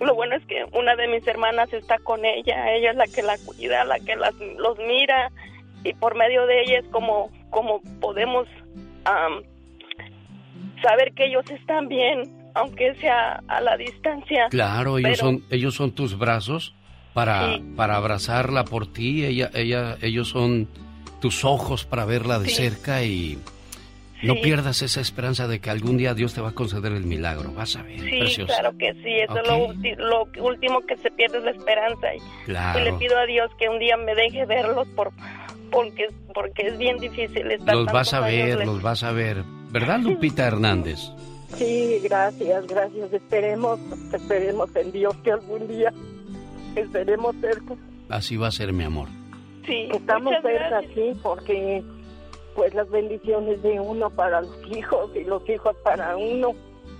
lo bueno es que una de mis hermanas está con ella, ella es la que la cuida, la que las, los mira y por medio de ella es como, como podemos saber que ellos están bien, aunque sea a la distancia. Claro, ellos son ellos son tus brazos para para abrazarla por ti, ella ella ellos son tus ojos para verla de cerca y no pierdas esa esperanza de que algún día Dios te va a conceder el milagro, vas a ver. Sí, claro que sí, eso es lo, lo, último que se pierde es la esperanza. Y, y le pido a Dios que un día me deje verlos por porque, porque es bien difícil estar Los vas a ver, los vas a ver. ¿Verdad, Lupita Hernández? Sí, gracias, gracias. Esperemos, esperemos en Dios que algún día estaremos cerca. Así va a ser, mi amor. Sí, estamos cerca, sí, porque pues las bendiciones de uno para los hijos y los hijos para uno,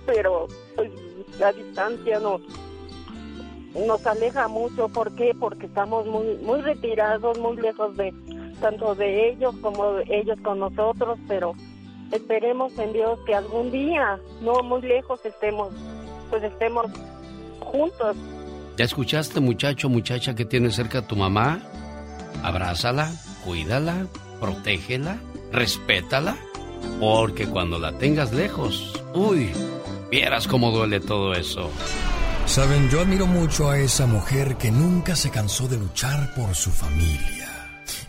pero pues la distancia nos nos aleja mucho. ¿Por qué? Porque estamos muy muy retirados, muy lejos de tanto de ellos como ellos con nosotros, pero esperemos en Dios que algún día, no muy lejos, estemos, pues estemos juntos. ¿Ya escuchaste, muchacho, muchacha que tiene cerca a tu mamá? Abrázala, cuídala, protégela, respétala, porque cuando la tengas lejos, uy, vieras cómo duele todo eso. Saben, yo admiro mucho a esa mujer que nunca se cansó de luchar por su familia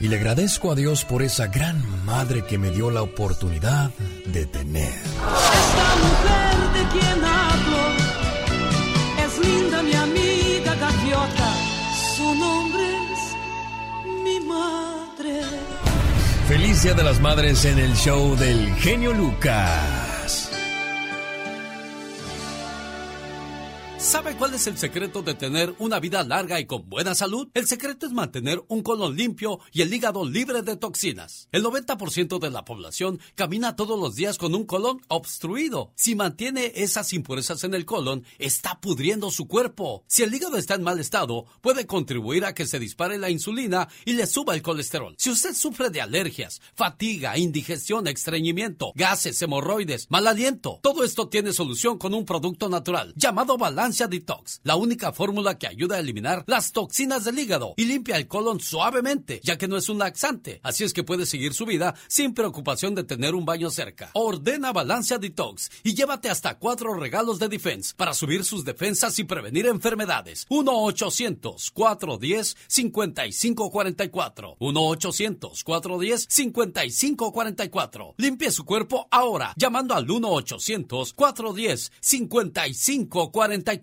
y le agradezco a Dios por esa gran madre que me dio la oportunidad de tener. Esta mujer de quien hablo De las Madres en el show del genio Lucas. ¿Sabe cuál es el secreto de tener una vida larga y con buena salud? El secreto es mantener un colon limpio y el hígado libre de toxinas. El 90% de la población camina todos los días con un colon obstruido. Si mantiene esas impurezas en el colon, está pudriendo su cuerpo. Si el hígado está en mal estado, puede contribuir a que se dispare la insulina y le suba el colesterol. Si usted sufre de alergias, fatiga, indigestión, estreñimiento, gases, hemorroides, mal aliento, todo esto tiene solución con un producto natural llamado Balance Detox, la única fórmula que ayuda a eliminar las toxinas del hígado y limpia el colon suavemente, ya que no es un laxante. Así es que puede seguir su vida sin preocupación de tener un baño cerca. Ordena Balancia Detox y llévate hasta cuatro regalos de Defense para subir sus defensas y prevenir enfermedades. 1-800-410-5544. 1-800-410-5544. Limpie su cuerpo ahora llamando al 1-800-410-5544.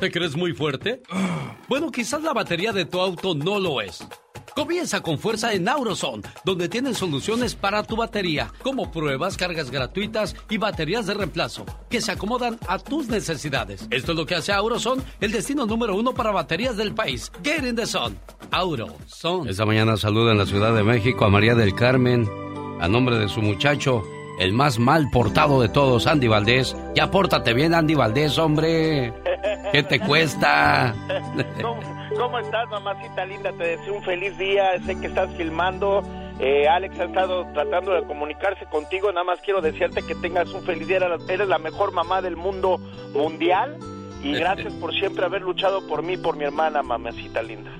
¿Te crees muy fuerte? Bueno, quizás la batería de tu auto no lo es. Comienza con fuerza en Auroson, donde tienen soluciones para tu batería, como pruebas, cargas gratuitas y baterías de reemplazo, que se acomodan a tus necesidades. Esto es lo que hace Auroson el destino número uno para baterías del país. Get in the sun. Auroson. Esta mañana saluda en la Ciudad de México a María del Carmen, a nombre de su muchacho, el más mal portado de todos, Andy Valdés. Ya pórtate bien, Andy Valdés, hombre. ¿Qué te cuesta? ¿Cómo estás, mamacita linda? Te deseo un feliz día. Sé que estás filmando. Eh, Alex ha estado tratando de comunicarse contigo. Nada más quiero desearte que tengas un feliz día. Eres la mejor mamá del mundo mundial. Y gracias por siempre haber luchado por mí, por mi hermana, mamacita linda.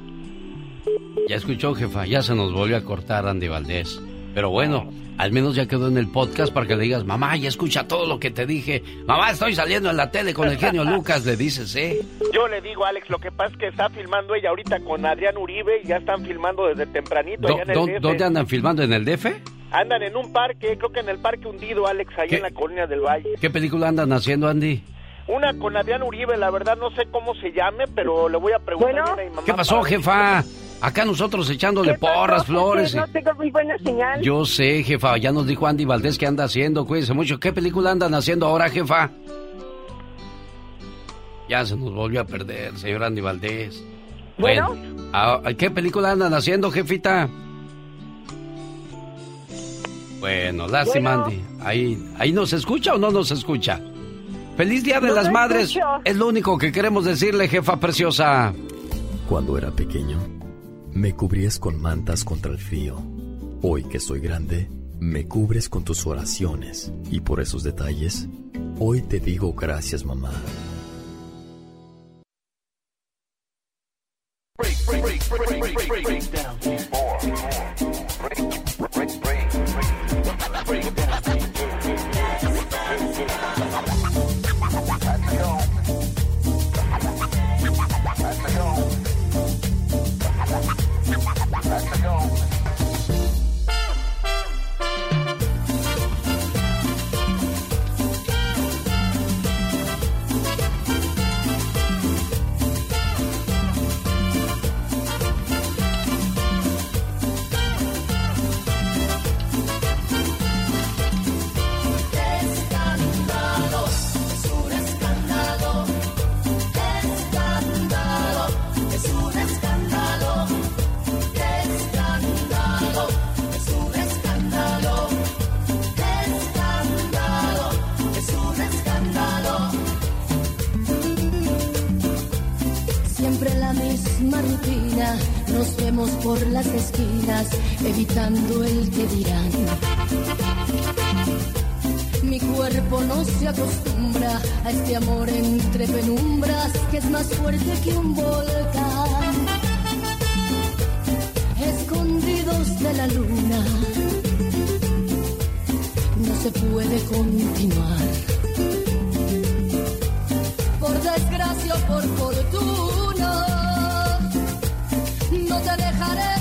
Ya escuchó, jefa, ya se nos volvió a cortar Andy Valdés. Pero bueno, al menos ya quedó en el podcast para que le digas, mamá, ya escucha todo lo que te dije. Mamá, estoy saliendo en la tele con el genio Lucas, le dices, ¿eh? Yo le digo, Alex, lo que pasa es que está filmando ella ahorita con Adrián Uribe y ya están filmando desde tempranito Do- allá en el do- DF. ¿Dónde andan filmando? ¿En el DF? Andan en un parque, creo que en el Parque Hundido, Alex, ¿Qué? en la Colonia del Valle. ¿Qué película andan haciendo, Andy? Una con Adrián Uribe, la verdad no sé cómo se llame, pero le voy a preguntar a mi mamá ¿Qué pasó, jefa? Acá nosotros echándole porras, flores. No tengo muy buena señal. Yo sé, jefa, ya nos dijo Andy Valdés que anda haciendo, cuídense mucho. ¿Qué película andan haciendo ahora, jefa? Ya se nos volvió a perder, señor Andy Valdés. Bueno. ah, ¿qué película andan haciendo, jefita? Bueno, lástima, Bueno. Andy. Ahí, ¿Ahí nos escucha o no nos escucha? ¡Feliz Día de No las Madres! escucho. Es lo único que queremos decirle, jefa preciosa. Cuando era pequeño, me cubrías con mantas contra el frío. Hoy que soy grande, me cubres con tus oraciones. Y por esos detalles, hoy te digo gracias, mamá. Escándalo, misma nos vemos por las esquinas, evitando el que dirán. Mi cuerpo no se acostumbra a este amor entre penumbras que es más fuerte que un volcán. Escondidos de la luna, no se puede continuar. Por desgracia o por fortuna, te dejaré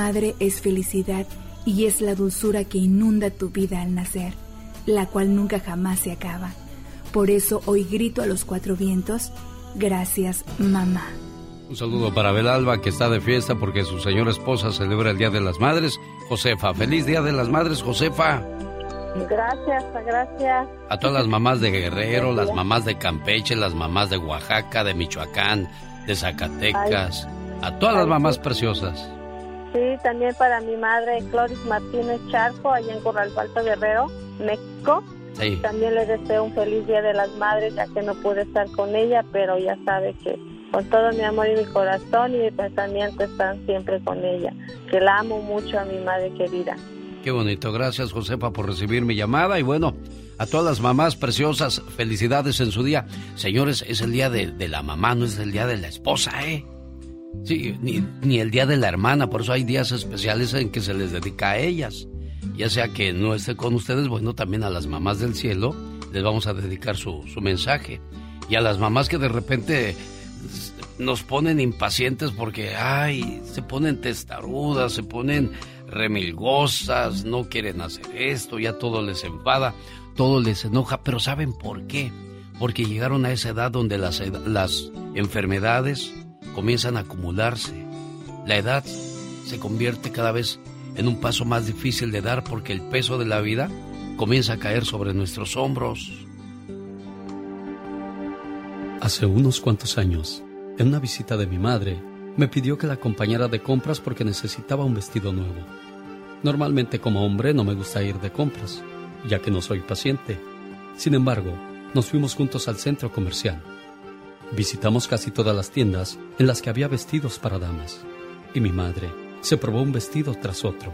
madre es felicidad y es la dulzura que inunda tu vida al nacer, la cual nunca jamás se acaba. Por eso hoy grito a los cuatro vientos, gracias mamá. Un saludo para Belalba, que está de fiesta porque su señora esposa celebra el Día de las Madres. Josefa, feliz Día de las Madres, Josefa. Gracias, gracias. A todas las mamás de Guerrero, las mamás de Campeche, las mamás de Oaxaca, de Michoacán, de Zacatecas, a todas las mamás preciosas. También para mi madre Cloris Martínez Charco, allá en Corral Alto Guerrero, México. Sí. También le deseo un feliz Día de las Madres, ya que no pude estar con ella, pero ya sabe que con todo mi amor y mi corazón y mi pensamiento están siempre con ella. Que la amo mucho a mi madre querida. Qué bonito, gracias Josefa por recibir mi llamada y bueno, a todas las mamás preciosas, felicidades en su día. Señores, es el día de, de la mamá, no es el día de la esposa, ¿eh? Sí, ni, ni el día de la hermana, por eso hay días especiales en que se les dedica a ellas. Ya sea que no esté con ustedes, bueno, también a las mamás del cielo les vamos a dedicar su, su mensaje. Y a las mamás que de repente nos ponen impacientes porque, ay, se ponen testarudas, se ponen remilgosas, no quieren hacer esto, ya todo les enfada, todo les enoja, pero ¿saben por qué? porque llegaron a esa edad donde las, las enfermedades comienzan a acumularse. La edad se convierte cada vez en un paso más difícil de dar porque el peso de la vida comienza a caer sobre nuestros hombros. Hace unos cuantos años, en una visita de mi madre, me pidió que la acompañara de compras porque necesitaba un vestido nuevo. Normalmente como hombre no me gusta ir de compras, ya que no soy paciente. Sin embargo, nos fuimos juntos al centro comercial. Visitamos casi todas las tiendas en las que había vestidos para damas. Y mi madre se probó un vestido tras otro,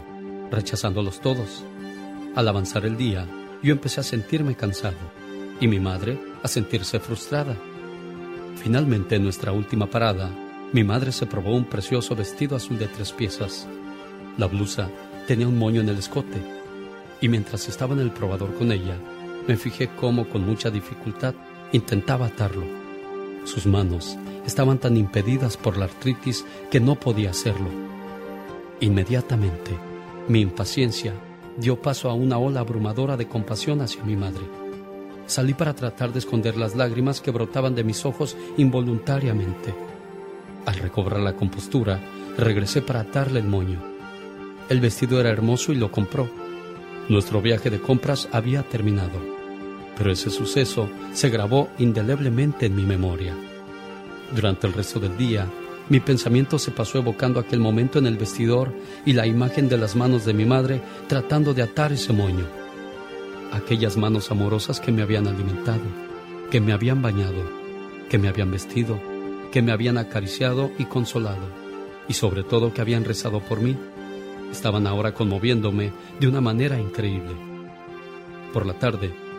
rechazándolos todos. Al avanzar el día, yo empecé a sentirme cansado y mi madre a sentirse frustrada. Finalmente, en nuestra última parada, mi madre se probó un precioso vestido azul de tres piezas. La blusa tenía un moño en el escote y mientras estaba en el probador con ella, me fijé cómo con mucha dificultad intentaba atarlo. Sus manos estaban tan impedidas por la artritis que no podía hacerlo. Inmediatamente, mi impaciencia dio paso a una ola abrumadora de compasión hacia mi madre. Salí para tratar de esconder las lágrimas que brotaban de mis ojos involuntariamente. Al recobrar la compostura, regresé para atarle el moño. El vestido era hermoso y lo compró. Nuestro viaje de compras había terminado, pero ese suceso se grabó indeleblemente en mi memoria. Durante el resto del día, mi pensamiento se pasó evocando aquel momento en el vestidor y la imagen de las manos de mi madre tratando de atar ese moño. Aquellas manos amorosas que me habían alimentado, que me habían bañado, que me habían vestido, que me habían acariciado y consolado, y sobre todo que habían rezado por mí, estaban ahora conmoviéndome de una manera increíble. Por la tarde,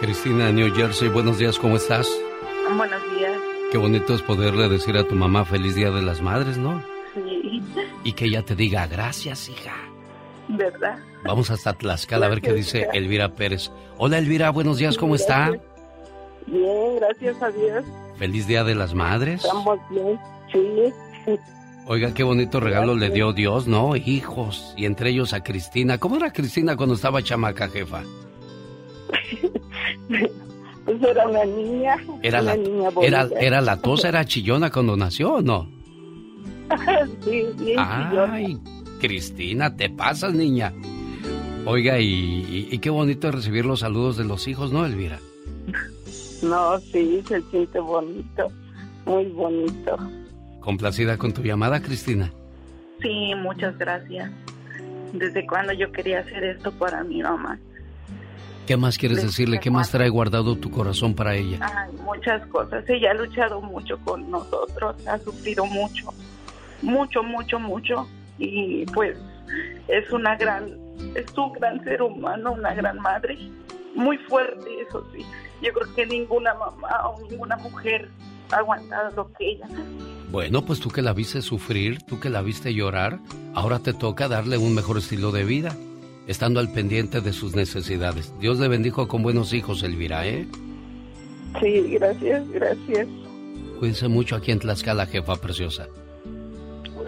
Cristina, New Jersey, buenos días, ¿cómo estás? Buenos días. Qué bonito es poderle decir a tu mamá feliz Día de las Madres, ¿no? Sí, Y que ella te diga gracias, hija. ¿verdad? Vamos hasta Tlaxcala a ver qué dice Elvira Pérez. Hola Elvira, buenos días, ¿cómo está? Bien, gracias a Dios. Feliz Día de las Madres. Estamos bien. Sí. Oiga, qué bonito regalo le dio Dios, ¿no? Hijos, y entre ellos a Cristina. ¿Cómo era Cristina cuando estaba chamaca, jefa? Pues era una niña. Era una la, niña era, era era chillona cuando nació, ¿o no? sí, bien Ay, Cristina, te pasas, niña. Oiga, y, y- y qué bonito es recibir los saludos de los hijos, ¿no, Elvira? No, sí, se siente bonito. Muy bonito. Complacida con tu llamada, Cristina. Sí, muchas gracias. ¿Desde cuando yo quería hacer esto para mi mamá? ¿Qué más quieres decirle? ¿Qué más trae guardado tu corazón para ella? Ay, muchas cosas. Ella ha luchado mucho con nosotros, ha sufrido mucho, mucho, mucho, mucho. Y pues es una gran, es un gran ser humano, una gran madre, muy fuerte, eso sí. Yo creo que ninguna mamá o ninguna mujer ha aguantado lo que ella. Bueno, pues tú que la viste sufrir, tú que la viste llorar, ahora te toca darle un mejor estilo de vida, estando al pendiente de sus necesidades. Dios le bendijo con buenos hijos, Elvira, ¿eh? Sí, gracias, gracias. Cuídense mucho aquí en Tlaxcala, jefa preciosa.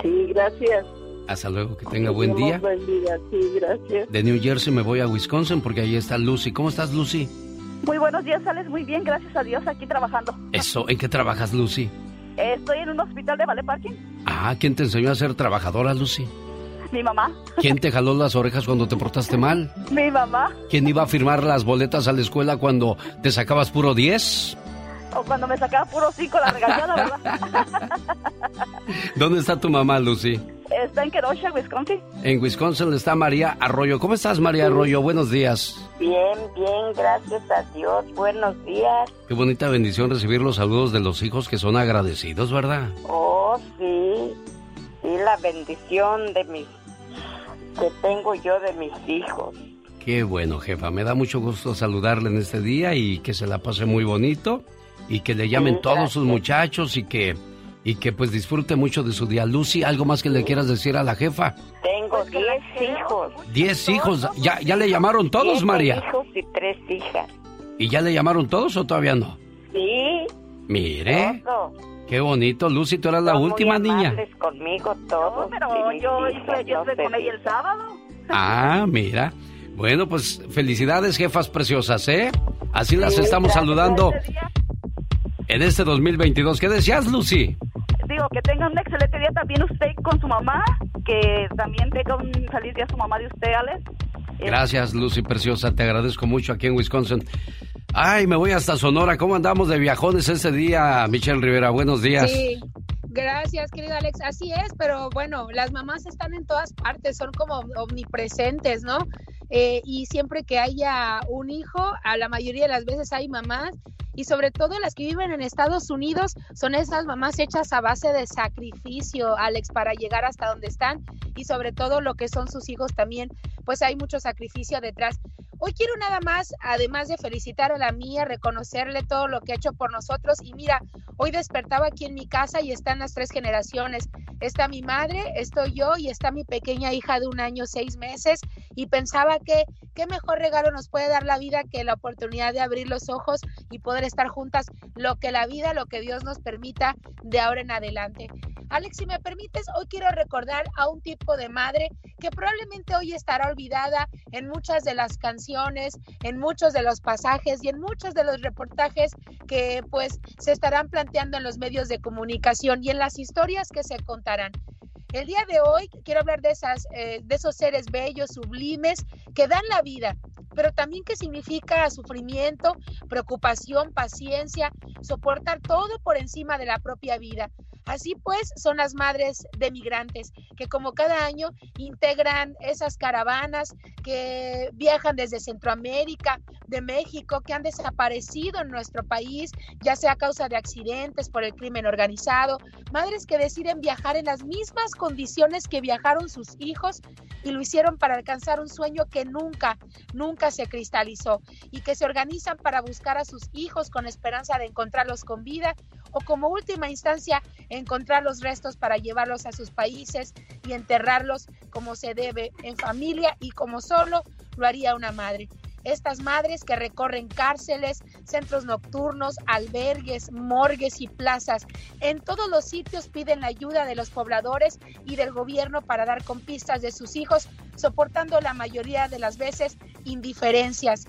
Sí, gracias. Hasta luego, que tenga buen día. nos bendiga. Sí, gracias. De New Jersey me voy a Wisconsin porque ahí está Lucy. ¿Cómo estás, Lucy? Muy buenos días, sales muy bien, gracias a Dios, aquí trabajando. Eso, ¿en qué trabajas, Lucy? Estoy en un hospital de Vale Parking. Ah, ¿quién te enseñó a ser trabajadora, Lucy? Mi mamá. ¿Quién te jaló las orejas cuando te portaste mal? Mi mamá. ¿Quién iba a firmar las boletas a la escuela cuando te sacabas puro 10? O cuando me sacaba puro cinco la regañada, ¿verdad? ¿Dónde está tu mamá, Lucy? Está en Kenosha, Wisconsin. En Wisconsin está María Arroyo. ¿Cómo estás, María Arroyo? Buenos días. Bien, bien, gracias a Dios. Buenos días. Qué bonita bendición recibir los saludos de los hijos que son agradecidos, ¿verdad? Oh, sí. Sí, la bendición de mis que tengo yo de mis hijos. Qué bueno, jefa. Me da mucho gusto saludarle en este día y que se la pase muy bonito. y que le llamen Sí, todos sus muchachos y que y que pues disfrute mucho de su día. Lucy, ¿algo más que le quieras decir a la jefa? Tengo 10 hijos. Diez hijos. ¿Ya, ya le llamaron todos, Siete María? hijos y tres hijas. ¿Y ya le llamaron todos o todavía no? Sí. Mire, todo. Qué bonito. Lucy, tú eras la Son muy última niña. conmigo todos. pero y mis yo estuve, yo no estuve se con ella el sábado. Ah, mira. Bueno, pues felicidades, jefas preciosas, ¿eh? Así las Sí, estamos gracias. saludando Este en este 2022. ¿Qué decías, Lucy? Digo, que tenga un excelente día también usted con su mamá, que también tenga un feliz día su mamá de usted, Alex. Gracias, Lucy Preciosa. Te agradezco mucho aquí en Wisconsin. Ay, me voy hasta Sonora. ¿Cómo andamos de viajones ese día, Michelle Rivera? Buenos días. Sí, gracias, querido Alex. Así es, pero bueno, las mamás están en todas partes, son como omnipresentes, ¿no? Eh, y siempre que haya un hijo, a la mayoría de las veces hay mamás. Y sobre todo las que viven en Estados Unidos son esas mamás hechas a base de sacrificio, Alex, para llegar hasta donde están. Y sobre todo lo que son sus hijos también, pues hay mucho sacrificio detrás. Hoy quiero nada más, además de felicitar a la mía, reconocerle todo lo que ha hecho por nosotros. Y mira, hoy despertaba aquí en mi casa y están las tres generaciones. Está mi madre, estoy yo y está mi pequeña hija de un año, seis meses. Y pensaba que qué mejor regalo nos puede dar la vida que la oportunidad de abrir los ojos y poder estar juntas, lo que la vida, lo que Dios nos permita de ahora en adelante. Alex, si me permites, hoy quiero recordar a un tipo de madre que probablemente hoy estará olvidada en muchas de las canciones, en muchos de los pasajes y en muchos de los reportajes que pues se estarán planteando en los medios de comunicación y en las historias que se contarán. El día de hoy quiero hablar de, esas, eh, de esos seres bellos, sublimes, que dan la vida, pero también que significa sufrimiento, preocupación, paciencia, soportar todo por encima de la propia vida. Así pues, son las madres de migrantes que como cada año integran esas caravanas que viajan desde Centroamérica, de México, que han desaparecido en nuestro país, ya sea a causa de accidentes por el crimen organizado, madres que deciden viajar en las mismas condiciones que viajaron sus hijos y lo hicieron para alcanzar un sueño que nunca, nunca se cristalizó y que se organizan para buscar a sus hijos con esperanza de encontrarlos con vida o como última instancia encontrar los restos para llevarlos a sus países y enterrarlos como se debe en familia y como solo lo haría una madre. Estas madres que recorren cárceles, centros nocturnos, albergues, morgues y plazas, en todos los sitios piden la ayuda de los pobladores y del gobierno para dar con pistas de sus hijos, soportando la mayoría de las veces indiferencias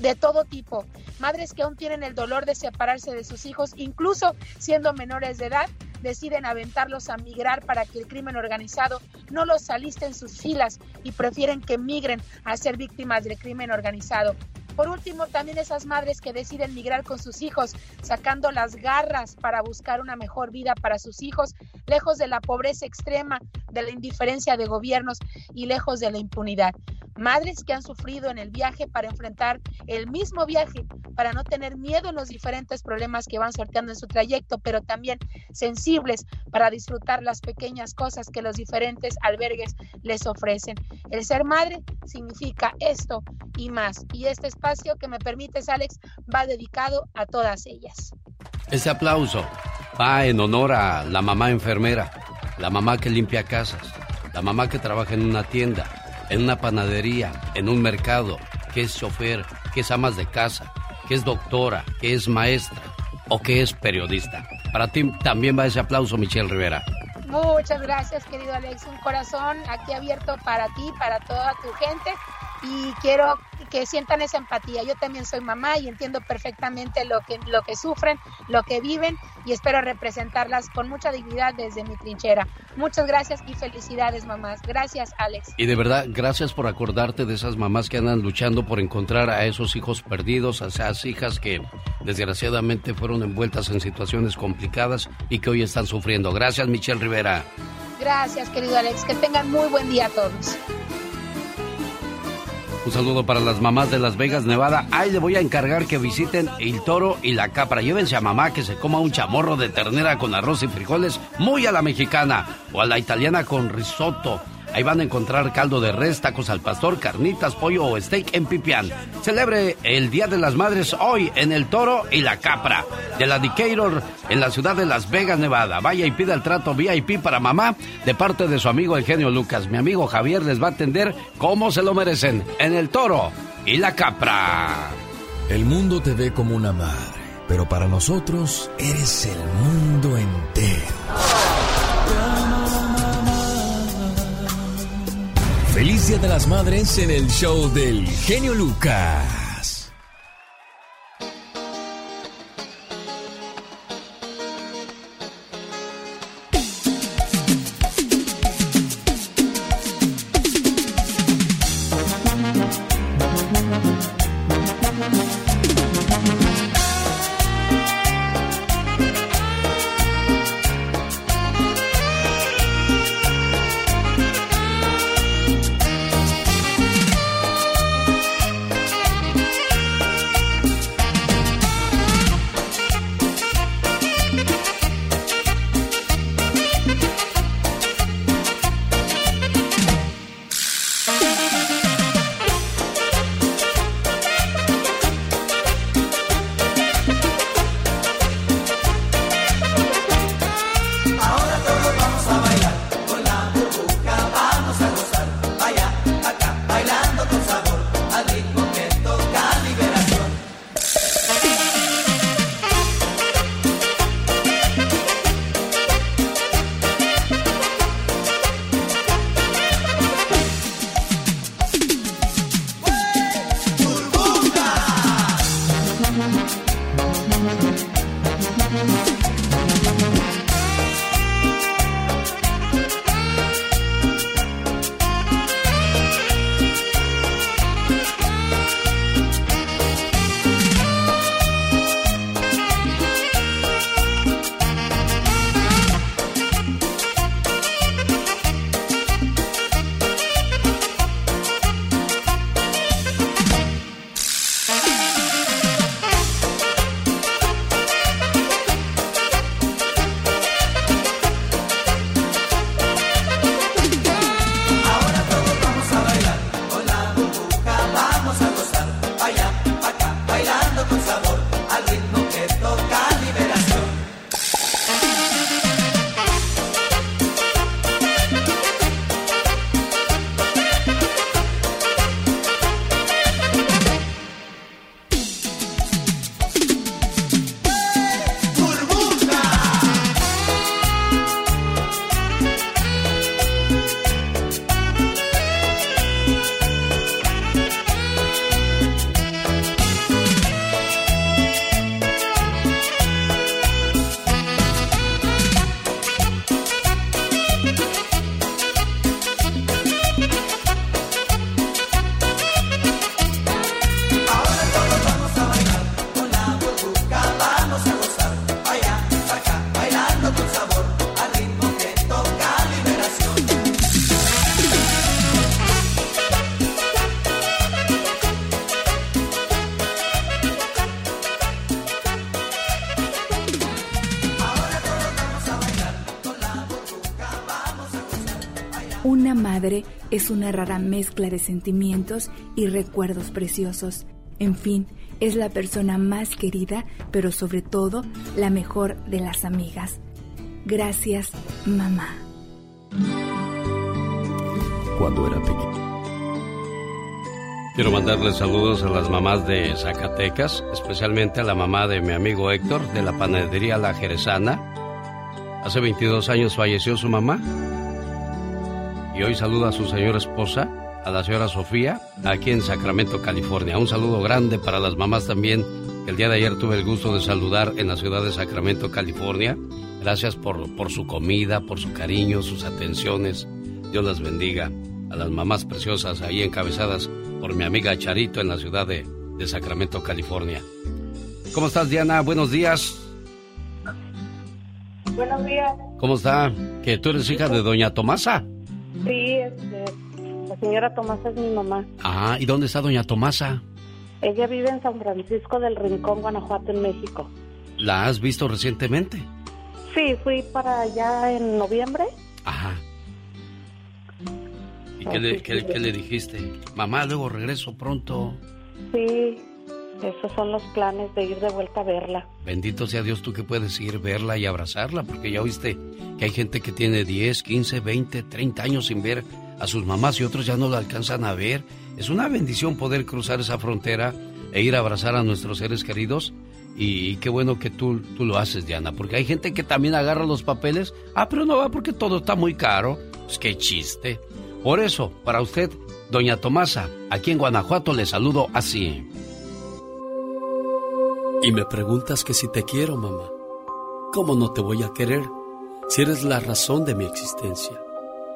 de todo tipo, madres que aún tienen el dolor de separarse de sus hijos, incluso siendo menores de edad, deciden aventarlos a migrar para que el crimen organizado no los aliste en sus filas y prefieren que migren a ser víctimas del crimen organizado. Por último, también esas madres que deciden migrar con sus hijos, sacando las garras para buscar una mejor vida para sus hijos, lejos de la pobreza extrema, de la indiferencia de gobiernos y lejos de la impunidad. Madres que han sufrido en el viaje para enfrentar el mismo viaje, para no tener miedo en los diferentes problemas que van sorteando en su trayecto, pero también sensibles para disfrutar las pequeñas cosas que los diferentes albergues les ofrecen. El ser madre significa esto y más. Y este espacio que me permites, Alex, va dedicado a todas ellas. Este aplauso va en honor a la mamá enfermera, la mamá que limpia casas, la mamá que trabaja en una tienda, en una panadería, en un mercado, que es chofer, que es amas de casa, que es doctora, que es maestra o que es periodista. Para ti también va ese aplauso, Michelle Rivera. Muchas gracias, querido Alex. Un corazón aquí abierto para ti, para toda tu gente. Y quiero que sientan esa empatía. Yo también soy mamá y entiendo perfectamente lo que, lo que sufren, lo que viven y espero representarlas con mucha dignidad desde mi trinchera. Muchas gracias y felicidades, mamás. Gracias, Alex. Y de verdad, gracias por acordarte de esas mamás que andan luchando por encontrar a esos hijos perdidos, a esas hijas que desgraciadamente fueron envueltas en situaciones complicadas y que hoy están sufriendo. Gracias, Michelle Rivera. Gracias, querido Alex. Que tengan muy buen día a todos. Un saludo para las mamás de Las Vegas, Nevada. Ahí le voy a encargar que visiten el toro y la capra. Llévense a mamá que se coma un chamorro de ternera con arroz y frijoles muy a la mexicana o a la italiana con risotto. Ahí van a encontrar caldo de res, tacos al pastor, carnitas, pollo o steak en pipián. Celebre el Día de las Madres hoy en El Toro y la Capra de la Decatur en la ciudad de Las Vegas, Nevada. Vaya y pida el trato VIP para mamá de parte de su amigo el genio Lucas. Mi amigo Javier les va a atender como se lo merecen en El Toro y la Capra. El mundo te ve como una madre, pero para nosotros eres el mundo entero. Feliz Día de las Madres en el show del genio Lucas. Es una rara mezcla de sentimientos y recuerdos preciosos. En fin, es la persona más querida, pero sobre todo la mejor de las amigas. Gracias, mamá. Cuando era pequeño. Quiero mandarle saludos a las mamás de Zacatecas, especialmente a la mamá de mi amigo Héctor de la panadería La Jerezana. Hace 22 años falleció su mamá y hoy saluda a su señora esposa, a la señora Sofía, aquí en Sacramento, California. Un saludo grande para las mamás también, que el día de ayer tuve el gusto de saludar en la ciudad de Sacramento, California. Gracias por, por su comida, por su cariño, sus atenciones. Dios las bendiga. A las mamás preciosas ahí encabezadas por mi amiga Charito en la ciudad de, de Sacramento, California. ¿Cómo estás, Diana? Buenos días. Buenos días. ¿Cómo está? Que tú eres hija de doña Tomasa. Señora Tomasa es mi mamá. Ah, ¿y dónde está doña Tomasa? Ella vive en San Francisco del Rincón, Guanajuato, en México. ¿La has visto recientemente? Sí, fui para allá en noviembre. Ajá. ¿Y qué le, qué- qué le dijiste? Mamá, luego regreso pronto. Sí, esos son los planes de ir de vuelta a verla. Bendito sea Dios tú que puedes ir, verla y abrazarla, porque ya oíste que hay gente que tiene 10, 15, 20, 30 años sin ver a sus mamás y otros ya no la alcanzan a ver. Es una bendición poder cruzar esa frontera e ir a abrazar a nuestros seres queridos. Y, y qué bueno que tú, tú lo haces, Diana, porque hay gente que también agarra los papeles. Ah, pero no va porque todo está muy caro. Pues qué chiste. Por eso, para usted, doña Tomasa, aquí en Guanajuato le saludo así. Y me preguntas que si te quiero, mamá. ¿Cómo no te voy a querer si eres la razón de mi existencia?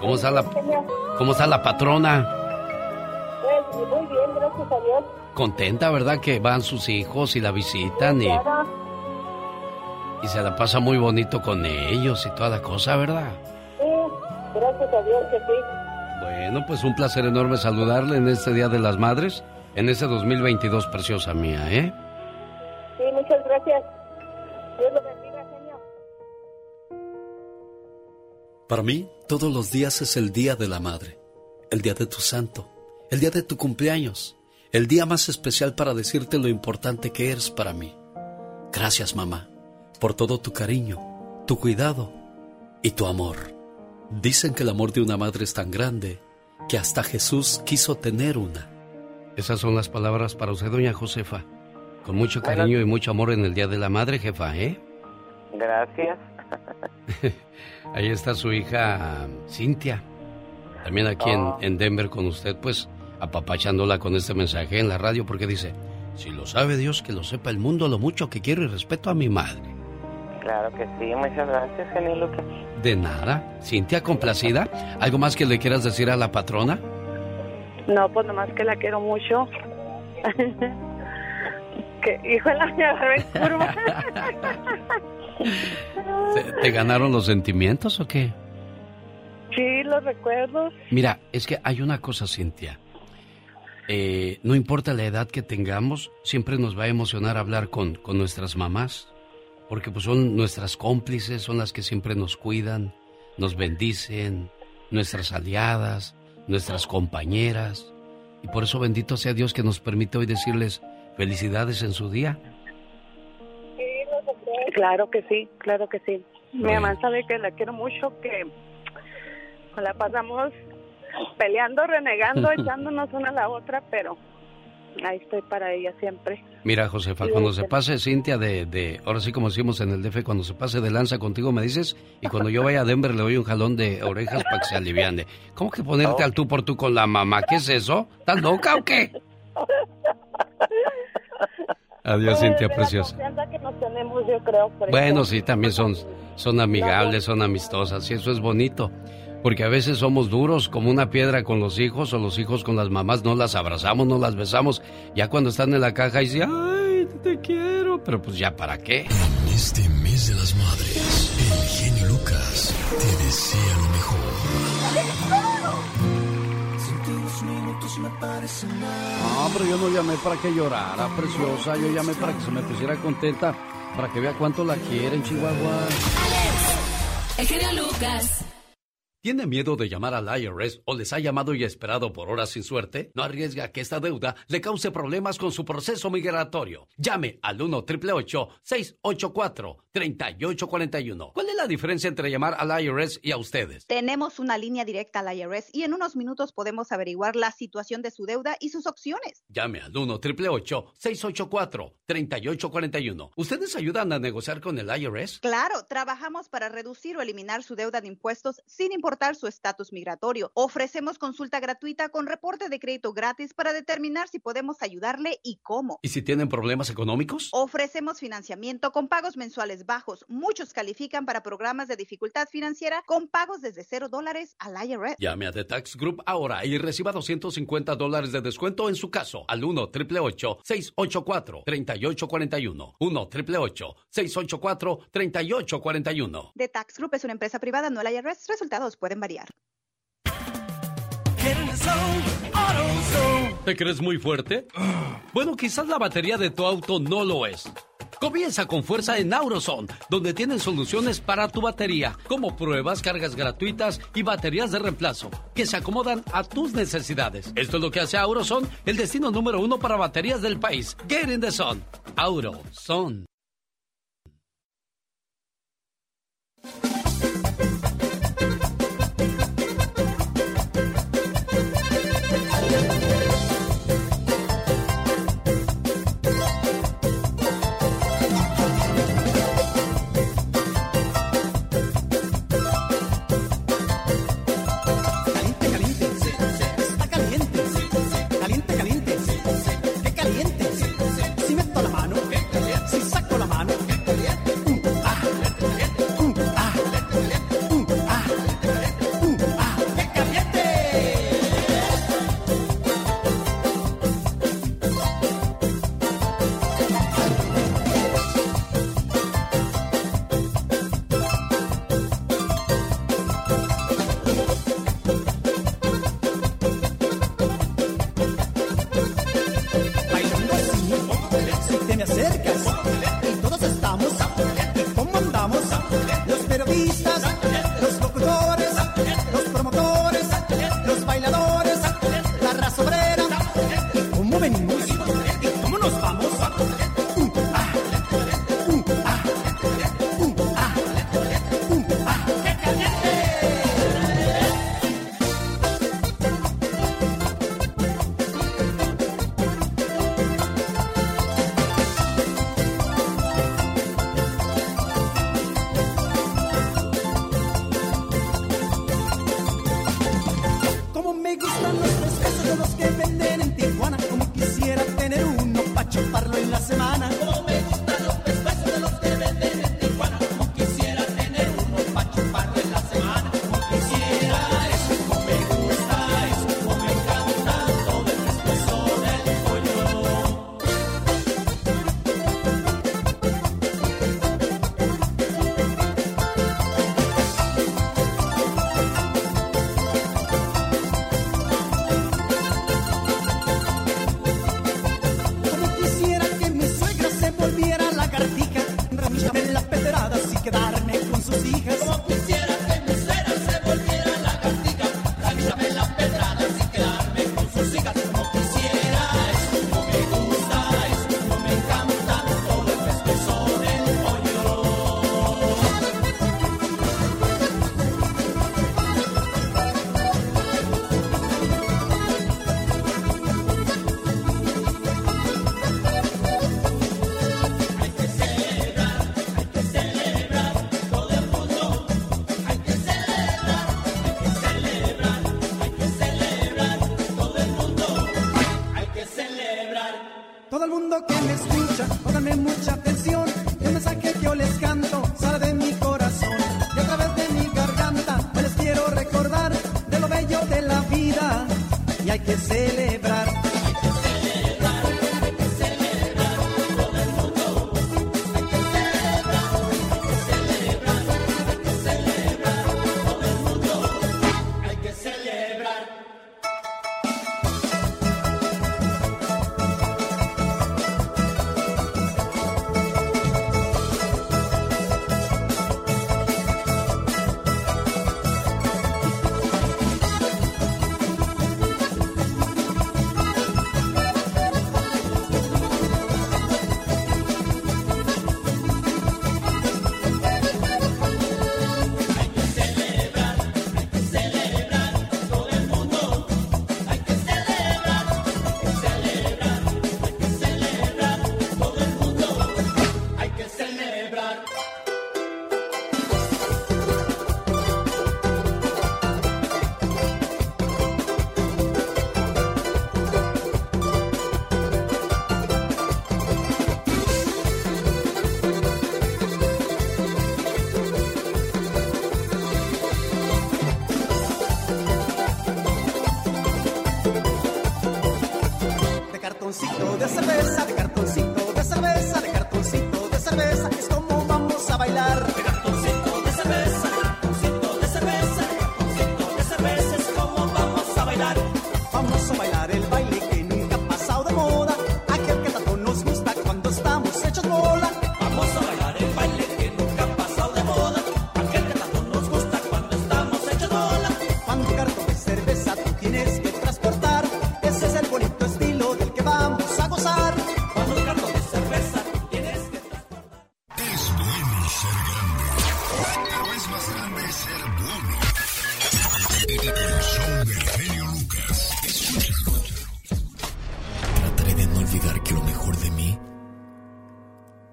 ¿Cómo está la, cómo está la patrona? Pues muy bien, gracias a Dios. Contenta, ¿verdad? Que van sus hijos y la visitan y, Claro. y se la pasa muy bonito con ellos y toda la cosa, ¿verdad? Sí, gracias a Dios que sí. Bueno, pues un placer enorme saludarle en este Día de las Madres, en este 2022, preciosa mía, ¿eh? Sí, muchas gracias. Dios lo bendiga, señor. Para mí, todos los días es el día de la madre, el día de tu santo, el día de tu cumpleaños, el día más especial para decirte lo importante que eres para mí. Gracias, mamá, por todo tu cariño, tu cuidado y tu amor. Dicen que el amor de una madre es tan grande que hasta Jesús quiso tener una. Esas son las palabras para usted, doña Josefa. Con mucho cariño y mucho amor en el Día de la Madre, jefa, ¿eh? Gracias. Ahí está su hija Cintia. También aquí en, Oh. en Denver con usted, pues apapachándola con este mensaje en la radio porque dice, si lo sabe Dios, que lo sepa el mundo lo mucho que quiero y respeto a mi madre. Claro que sí, muchas gracias, genio Lucas. De nada. Cintia, complacida. ¿Algo más que le quieras decir a la patrona? No, pues nomás que la quiero mucho. que, híjole, me agarré curva. ¿Te, ganaron los sentimientos o qué? sí, los recuerdos. Mira, es que hay una cosa, Cintia. Eh, no importa la edad que tengamos, siempre nos va a emocionar hablar con, con nuestras mamás, porque pues son nuestras cómplices, son las que siempre nos cuidan, nos bendicen, nuestras aliadas, nuestras compañeras. Y por eso bendito sea Dios que nos permite hoy decirles felicidades en su día. Claro que sí, claro que sí. Mi mamá sabe que la quiero mucho, que la pasamos peleando, renegando, echándonos una a la otra, pero ahí estoy para ella siempre. Mira, Josefa, Sí, cuando se pase Cintia de, de, ahora sí como decimos en el DF, cuando se pase de lanza contigo me dices, y cuando yo vaya a Denver le doy un jalón de orejas para que se aliviane. ¿Cómo que ponerte al tú por tú con la mamá? ¿Qué es eso? ¿Estás loca o qué? Adiós, Cintia, la preciosa. confianza que nos tenemos, yo creo. por Bueno, sí, también son, son amigables, son amistosas, y eso es bonito. Porque a veces somos duros como una piedra con los hijos o los hijos con las mamás, no las abrazamos, no las besamos. Ya cuando están en la caja y dicen, ay, te quiero, pero pues ya para qué. En este mes de las madres, el genio Lucas te desea lo mejor. No, pero yo no llamé para que llorara, preciosa. Yo llamé para que se me pusiera contenta, para que vea cuánto la quieren, Chihuahua. El genio Lucas. ¿Tiene miedo de llamar al IRS o les ha llamado y esperado por horas sin suerte? No arriesga que esta deuda le cause problemas con su proceso migratorio. Llame al 1 888 684 3841 ¿Cuál es la diferencia entre llamar al IRS y a ustedes? Tenemos una línea directa al IRS y en unos minutos podemos averiguar la situación de su deuda y sus opciones. Llame al 1 888 684 3841 ¿Ustedes ayudan a negociar con el IRS? Claro, trabajamos para reducir o eliminar su deuda de impuestos sin importar reportar su estatus migratorio. Ofrecemos consulta gratuita con reporte de crédito gratis para determinar si podemos ayudarle y cómo. ¿Y si tienen problemas económicos? Ofrecemos financiamiento con pagos mensuales bajos. Muchos califican para programas de dificultad financiera con pagos desde cero dólares al IRS. Llame a The Tax Group ahora y reciba 250 dólares de descuento en su caso al 1 888 684 3841 1 888 684 3841 The Tax Group es una empresa privada, no el IRS. Resultados pueden variar. ¿Te crees muy fuerte? Bueno, quizás la batería de tu auto no lo es. Comienza con fuerza en Auroson, donde tienen soluciones para tu batería, como pruebas, cargas gratuitas y baterías de reemplazo, que se acomodan a tus necesidades. Esto es lo que hace Auroson el destino número uno para baterías del país. Get in the sun. Auroson.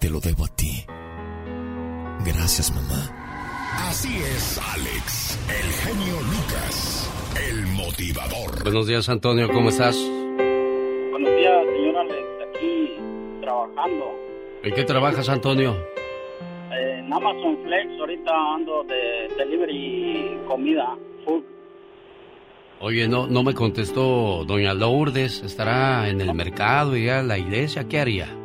Te lo debo a ti. Gracias, mamá. Así es, Alex, el genio Lucas, el motivador. Buenos días, Antonio, ¿cómo estás? Buenos días, señor Alex, aquí trabajando. ¿En qué trabajas, Antonio? En Amazon Flex, ahorita ando de delivery comida, food. Oye, no, no me contestó doña Lourdes. ¿Estará en el mercado y a la iglesia? ¿Qué haría?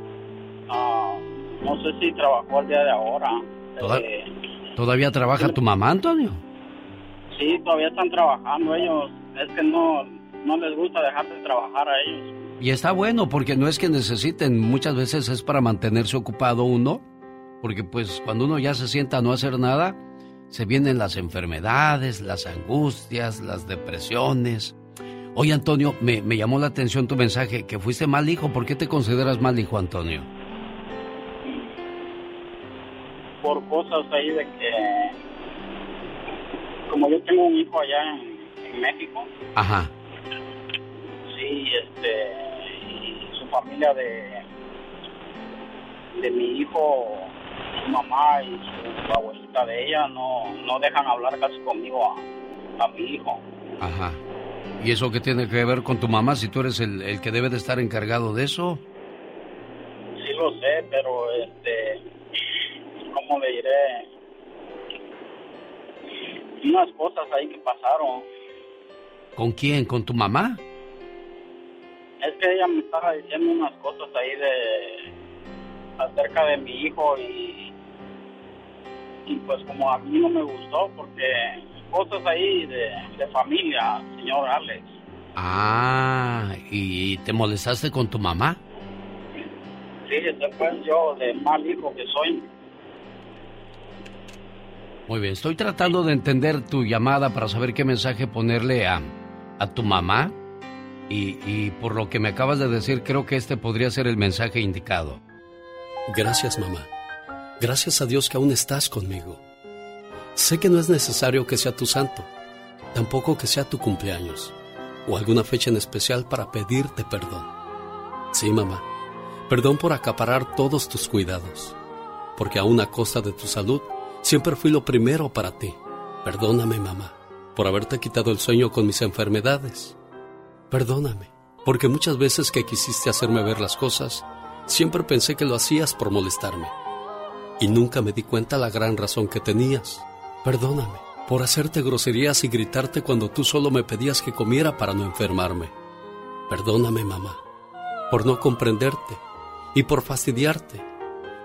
No sé si trabajó el día de ahora. Toda- Eh, ¿Todavía trabaja tu mamá, Antonio? sí, todavía están trabajando ellos. Es que no, no les gusta dejar de trabajar a ellos. Y está bueno porque no es que necesiten, muchas veces es para mantenerse ocupado uno, porque pues cuando uno ya se sienta a no hacer nada, se vienen las enfermedades, las angustias, las depresiones. Oye Antonio, me, me llamó la atención tu mensaje, que fuiste mal hijo, ¿por qué te consideras mal hijo Antonio? Por cosas ahí de que... Como yo tengo un hijo allá en, en México, Ajá. sí, este... Y su familia de... De mi hijo, su mamá y su abuelita de ella no, no dejan hablar casi conmigo a, a mi hijo. Ajá. ¿Y eso qué tiene que ver con tu mamá si tú eres el, el que debe de estar encargado de eso? Sí lo sé, pero este, ¿cómo le diré? Unas cosas ahí que pasaron. ¿Con quién? ¿Con tu mamá? Es que ella me estaba diciendo unas cosas ahí de acerca de mi hijo y y pues como a mí no me gustó porque cosas ahí de, de familia, señor Alex. Ah, ¿y te molestaste con tu mamá? Sí, después yo de mal hijo que soy. Muy bien, estoy tratando de entender tu llamada para saber qué mensaje ponerle a, a tu mamá. Y, y por lo que me acabas de decir, creo que este podría ser el mensaje indicado. Gracias, mamá. Gracias a Dios que aún estás conmigo. Sé que no es necesario que sea tu santo, tampoco que sea tu cumpleaños o alguna fecha en especial para pedirte perdón. Sí, mamá, perdón por acaparar todos tus cuidados, porque aún a costa de tu salud, siempre fui lo primero para ti. Perdóname, mamá, por haberte quitado el sueño con mis enfermedades. Perdóname, porque muchas veces que quisiste hacerme ver las cosas, siempre pensé que lo hacías por molestarme. Y nunca me di cuenta la gran razón que tenías. Perdóname por hacerte groserías y gritarte cuando tú solo me pedías que comiera para no enfermarme. Perdóname, mamá, por no comprenderte y por fastidiarte,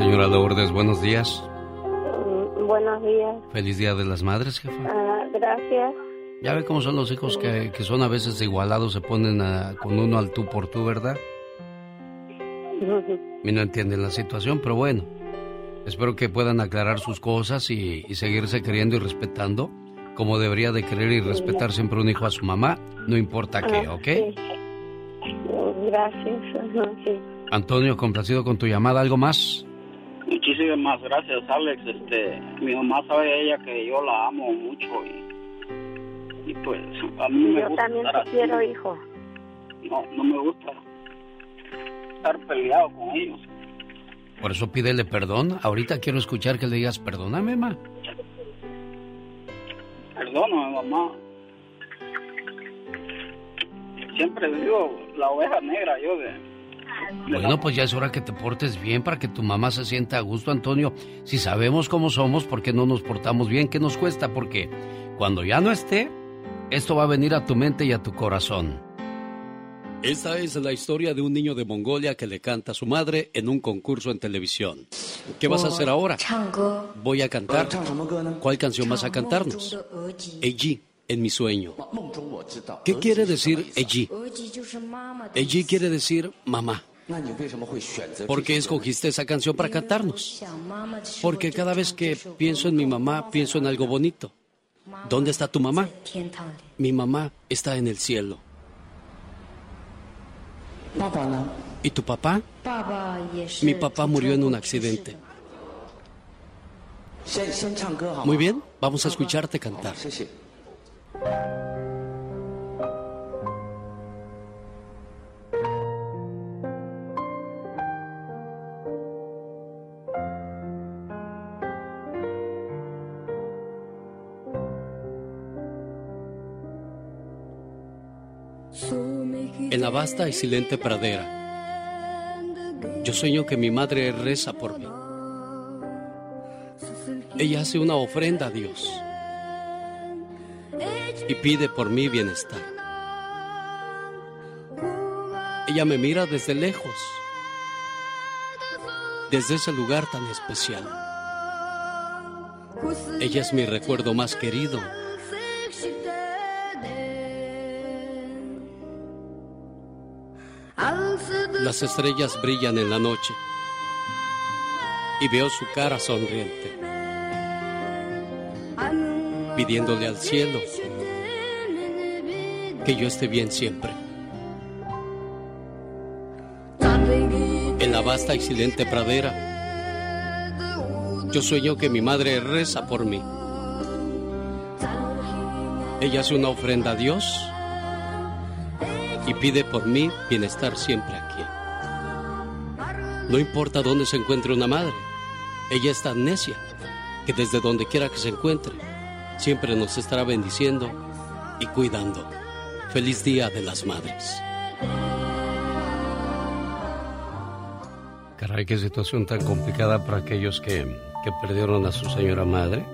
Señora Lourdes, buenos días. Mm, Buenos días. Feliz Día de las Madres, jefa. Ah, gracias. Ya ve cómo son los hijos que, que son a veces igualados, se ponen a- con uno al tú por tú, ¿verdad? Y no entienden la situación, pero bueno. Espero que puedan aclarar sus cosas y, y seguirse queriendo y respetando como debería de querer y respetar siempre un hijo a su mamá, no importa qué, Ah, ¿ok? sí. Gracias. sí. Antonio, complacido con tu llamada, ¿algo más? Muchísimas gracias, Alex. Este, mi mamá sabe ella que yo la amo mucho y, y pues a mí me Yo gusta también estar te así. quiero, hijo. No, no me gusta estar peleado con ellos. Por eso pídele perdón. Ahorita quiero escuchar que le digas, perdóname, ma. Perdóname, mamá. Siempre digo la oveja negra yo de... Bueno, pues ya es hora que te portes bien para que tu mamá se sienta a gusto, Antonio. Si sabemos cómo somos, ¿por qué no nos portamos bien? ¿Qué nos cuesta? Porque cuando ya no esté, esto va a venir a tu mente y a tu corazón. Esta es la historia de un niño de Mongolia que le canta a su madre en un concurso en televisión. ¿Qué vas a hacer ahora? Voy a cantar. ¿Cuál canción vas a cantarnos? Eiji, en mi sueño. ¿Qué quiere decir Eiji? Eiji quiere decir mamá. ¿Por qué escogiste esa canción para cantarnos? Porque cada vez que pienso en mi mamá, pienso en algo bonito. ¿Dónde está tu mamá? Mi mamá está en el cielo. ¿Y tu papá? Mi papá murió en un accidente. Muy bien, vamos a escucharte cantar. En la vasta y silente pradera, yo sueño que mi madre reza por mí. Ella hace una ofrenda a Dios y pide por mi bienestar. Ella me mira desde lejos, desde ese lugar tan especial. Ella es mi recuerdo más querido. Las estrellas brillan en la noche y veo su cara sonriente, pidiéndole al cielo que yo esté bien siempre. En la vasta y silente pradera, yo sueño que mi madre reza por mí. Ella hace una ofrenda a Dios y pide por mí bienestar siempre aquí. No importa dónde se encuentre una madre, ella es tan necia que desde donde quiera que se encuentre, siempre nos estará bendiciendo y cuidando. Feliz Día de las Madres. Caray, qué situación tan complicada para aquellos que, que perdieron a su señora madre.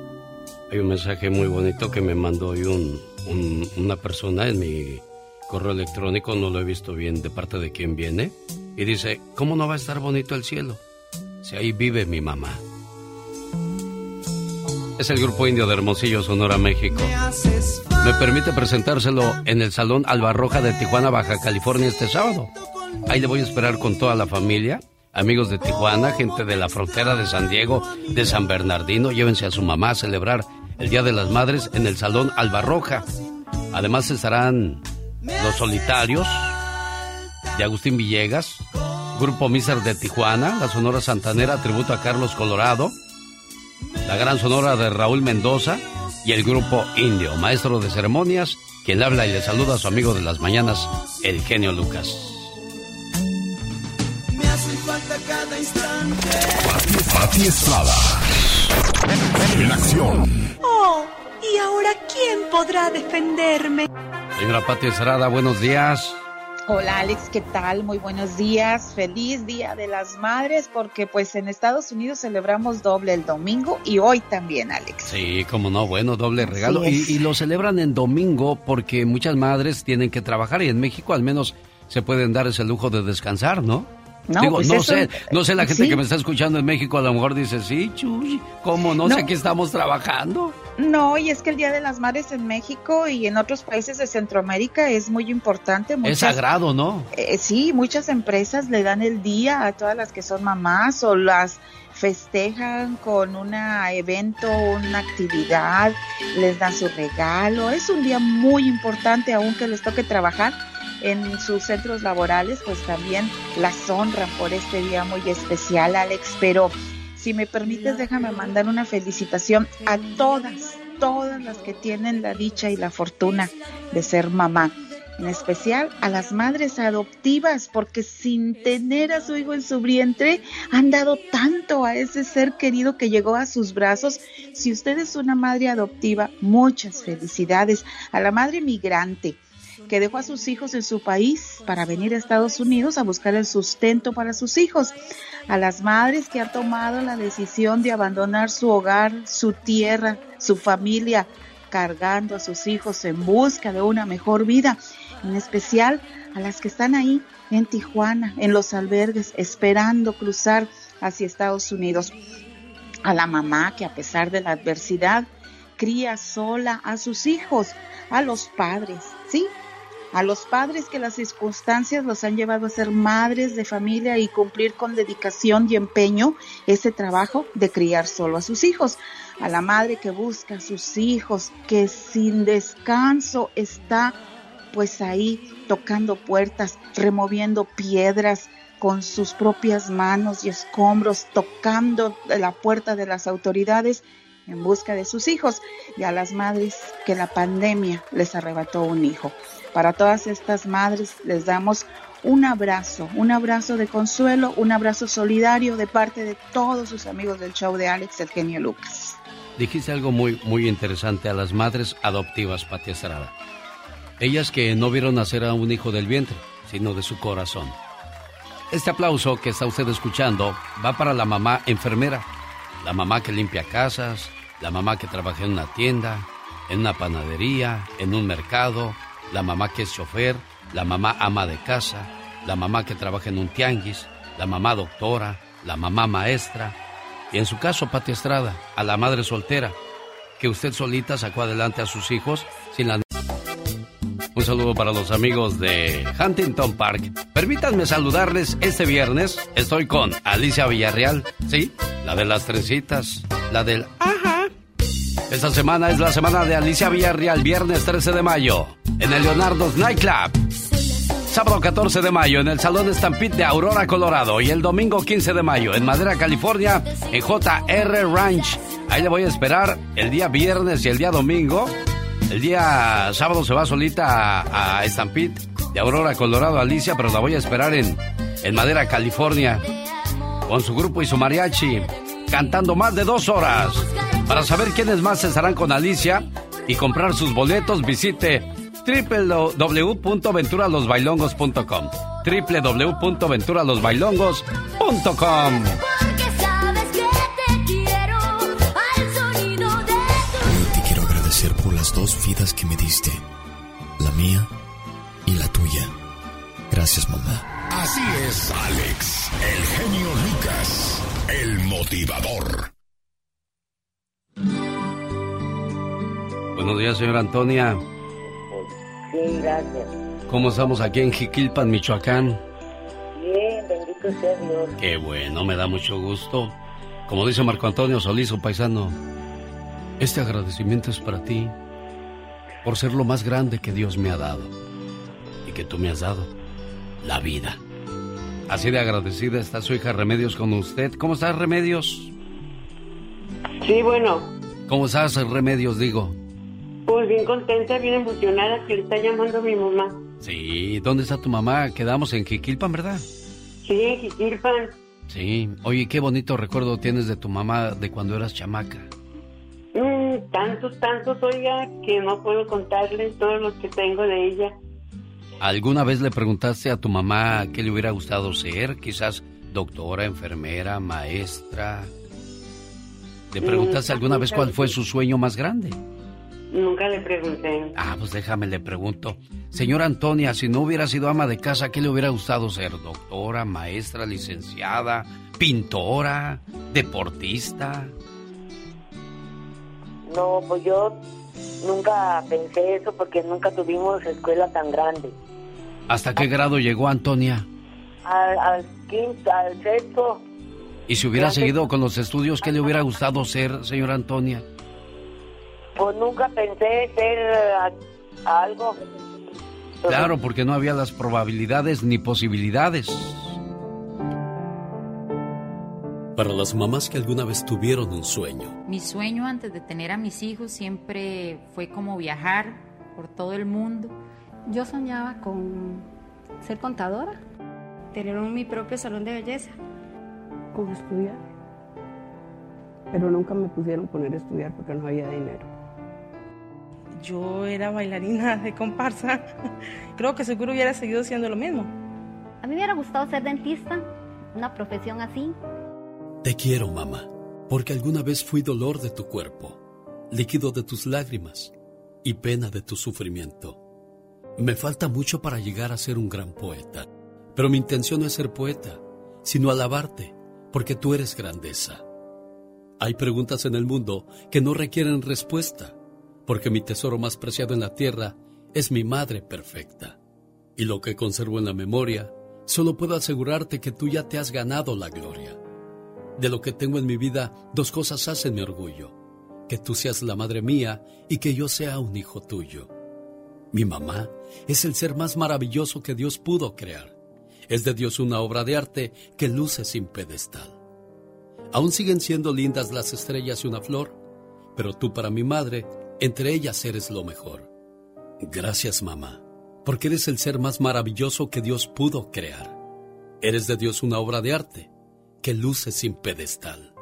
Hay un mensaje muy bonito que me mandó hoy un, un- una persona en mi correo electrónico, no lo he visto bien de parte de quién viene, y dice, ¿cómo no va a estar bonito el cielo? Si ahí vive mi mamá. Es el grupo indio de Hermosillo, Sonora, México. Me permite presentárselo en el Salón Albarroja de Tijuana, Baja California, este sábado. Ahí le voy a esperar con toda la familia, amigos de Tijuana, gente de la frontera de San Diego, de San Bernardino. Llévense a su mamá a celebrar el Día de las Madres en el Salón Albarroja. Además estarán los solitarios de Agustín Villegas, Grupo Miser de Tijuana, la Sonora Santanera, tributo a Carlos Colorado, la Gran Sonora de Raúl Mendoza y el Grupo Indio, maestro de ceremonias, quien le habla y le saluda a su amigo de las mañanas, el genio Lucas. Me hace falta cada instante. Pati Estrada. En acción. Oh, ¿y ahora quién podrá defenderme? Señora Pati Estrada, buenos días. Hola Alex, ¿qué tal? Muy buenos días. Feliz Día de las Madres porque pues en Estados Unidos celebramos doble el domingo y hoy también, Alex. Sí, como no, bueno, doble regalo. Y, lo celebran en domingo porque muchas madres tienen que trabajar y en México al menos se pueden dar ese lujo de descansar, ¿no? No, Digo, pues no eso- sé, no sé la gente sí. que me está escuchando en México a lo mejor dice, sí, chuy, ¿cómo no, No. sé que estamos trabajando? No, y es que el Día de las Madres en México y en otros países de Centroamérica es muy importante. Es sagrado, ¿no? Eh, sí, muchas empresas le dan el día a todas las que son mamás o las festejan con un evento, una actividad, les dan su regalo. Es un día muy importante, aunque les toque trabajar en sus centros laborales, pues también las honran por este día muy especial, Alex. Pero si me permites, déjame mandar una felicitación a todas, todas las que tienen la dicha y la fortuna de ser mamá en especial a las madres adoptivas, porque sin tener a su hijo en su vientre han dado tanto a ese ser querido que llegó a sus brazos. Si usted es una madre adoptiva, muchas felicidades. A la madre migrante que dejó a sus hijos en su país para venir a Estados Unidos a buscar el sustento para sus hijos. A las madres que han tomado la decisión de abandonar su hogar, su tierra, su familia, cargando a sus hijos en busca de una mejor vida en especial a las que están ahí en Tijuana, en los albergues, esperando cruzar hacia Estados Unidos, a la mamá que a pesar de la adversidad cría sola a sus hijos, a los padres, ¿sí? A los padres que las circunstancias los han llevado a ser madres de familia y cumplir con dedicación y empeño ese trabajo de criar solo a sus hijos. A la madre que busca a sus hijos, que sin descanso está pues ahí tocando puertas, removiendo piedras con sus propias manos y escombros, tocando la puerta de las autoridades en busca de sus hijos y a las madres que la pandemia les arrebató un hijo. Para todas estas madres les damos un abrazo, un abrazo de consuelo, un abrazo solidario de parte de todos sus amigos del show de Alex el genio Lucas. Dijiste algo muy, muy interesante a las madres adoptivas, Pati Estrada. Ellas que no vieron nacer a un hijo del vientre, sino de su corazón. Este aplauso que está usted escuchando va para la mamá enfermera, la mamá que limpia casas, la mamá que trabaja en una tienda, en una panadería, en un mercado, la mamá que es chofer, la mamá ama de casa, la mamá que trabaja en un tianguis, la mamá doctora, la mamá maestra, y en su caso, Pati Estrada, a la madre soltera, que usted solita sacó adelante a sus hijos sin la... Un saludo para los amigos de Huntington Park. Permítanme saludarles este viernes. Estoy con Alicia Villarreal, ¿sí? La de las trencitas, la del... Ajá. Esta semana es la semana de Alicia Villarreal, viernes 13 de mayo, en el Leonardo's Nightclub. Sábado 14 de mayo en el Salón Stampede de Aurora, Colorado. Y el domingo 15 de mayo en Madera, California, en JR Ranch. Ahí le voy a esperar el día viernes y el día domingo. El día sábado se va solita a, a de Aurora, Colorado, Alicia, pero la voy a esperar en Madera, California. Con su grupo y su mariachi. Cantando más de dos horas. Para saber quiénes más estarán con Alicia y comprar sus boletos, visite www.venturalosbailongos.com www.venturalosbailongos.com Hoy te quiero agradecer por las dos vidas que me diste, la mía y la tuya. Gracias, mamá. Así es, Alex, el genio Lucas, el motivador. Buenos días, señora Antonia. Sí, gracias. ¿Cómo estamos aquí en Jiquilpan, Michoacán? Bien, bendito sea Dios. Qué bueno, me da mucho gusto. Como dice Marco Antonio Solís, su paisano, este agradecimiento es para ti por ser lo más grande que Dios me ha dado y que tú me has dado, la vida. Así de agradecida está su hija Remedios con usted. ¿Cómo estás, Remedios? Sí, bueno, ¿Cómo estás, Remedios, digo? pues bien contenta, bien emocionada que le está llamando mi mamá. Sí, ¿dónde está tu mamá? Quedamos en Jiquilpan, ¿verdad? Sí, en Jiquilpan. Sí. Oye, qué bonito recuerdo tienes de tu mamá de cuando eras chamaca. Mm, tantos, tantos, oiga, que no puedo contarles todos los que tengo de ella. ¿Alguna vez le preguntaste a tu mamá qué le hubiera gustado ser? Quizás doctora, enfermera, maestra. ¿Le preguntaste alguna vez cuál fue su sueño más grande? Nunca le pregunté. Ah, pues déjame, le pregunto. Señora Antonia, si no hubiera sido ama de casa, ¿qué le hubiera gustado ser? ¿Doctora, maestra, licenciada, pintora, deportista? No, pues yo nunca pensé eso porque nunca tuvimos escuela tan grande. ¿Hasta qué grado llegó Antonia? Al, al quinto, al sexto, Y si hubiera Gracias. seguido con los estudios, ¿qué le hubiera gustado ser, señora Antonia? pues nunca pensé ser eh, a- algo. Claro, porque no había las probabilidades ni posibilidades. Para las mamás que alguna vez tuvieron un sueño, Mi sueño antes de tener a mis hijos siempre fue como viajar por todo el mundo. Yo soñaba con ser contadora, tener un- mi propio salón de belleza. Con estudiar. Pero nunca me pusieron poner a estudiar porque no había dinero. Yo era bailarina de comparsa. Creo que seguro hubiera seguido siendo lo mismo. A mí me hubiera gustado ser dentista, una profesión así. Te quiero, mamá, porque alguna vez fui dolor de tu cuerpo, líquido de tus lágrimas y pena de tu sufrimiento. Me falta mucho para llegar a ser un gran poeta, pero mi intención no es ser poeta, sino alabarte, porque tú eres grandeza. Hay preguntas en el mundo que no requieren respuesta, porque mi tesoro más preciado en la tierra es mi madre perfecta. Y lo que conservo en la memoria, solo puedo asegurarte que tú ya te has ganado la gloria. De lo que tengo en mi vida, dos cosas hacen mi orgullo. Que tú seas la madre mía y que yo sea un hijo tuyo. Mi mamá es el ser más maravilloso que Dios pudo crear. Es de Dios una obra de arte que luce sin pedestal. Aún siguen siendo lindas las estrellas y una flor, pero tú para mi madre, entre ellas eres lo mejor. Gracias mamá, porque eres el ser más maravilloso que Dios pudo crear. Eres de Dios una obra de arte que luce sin pedestal.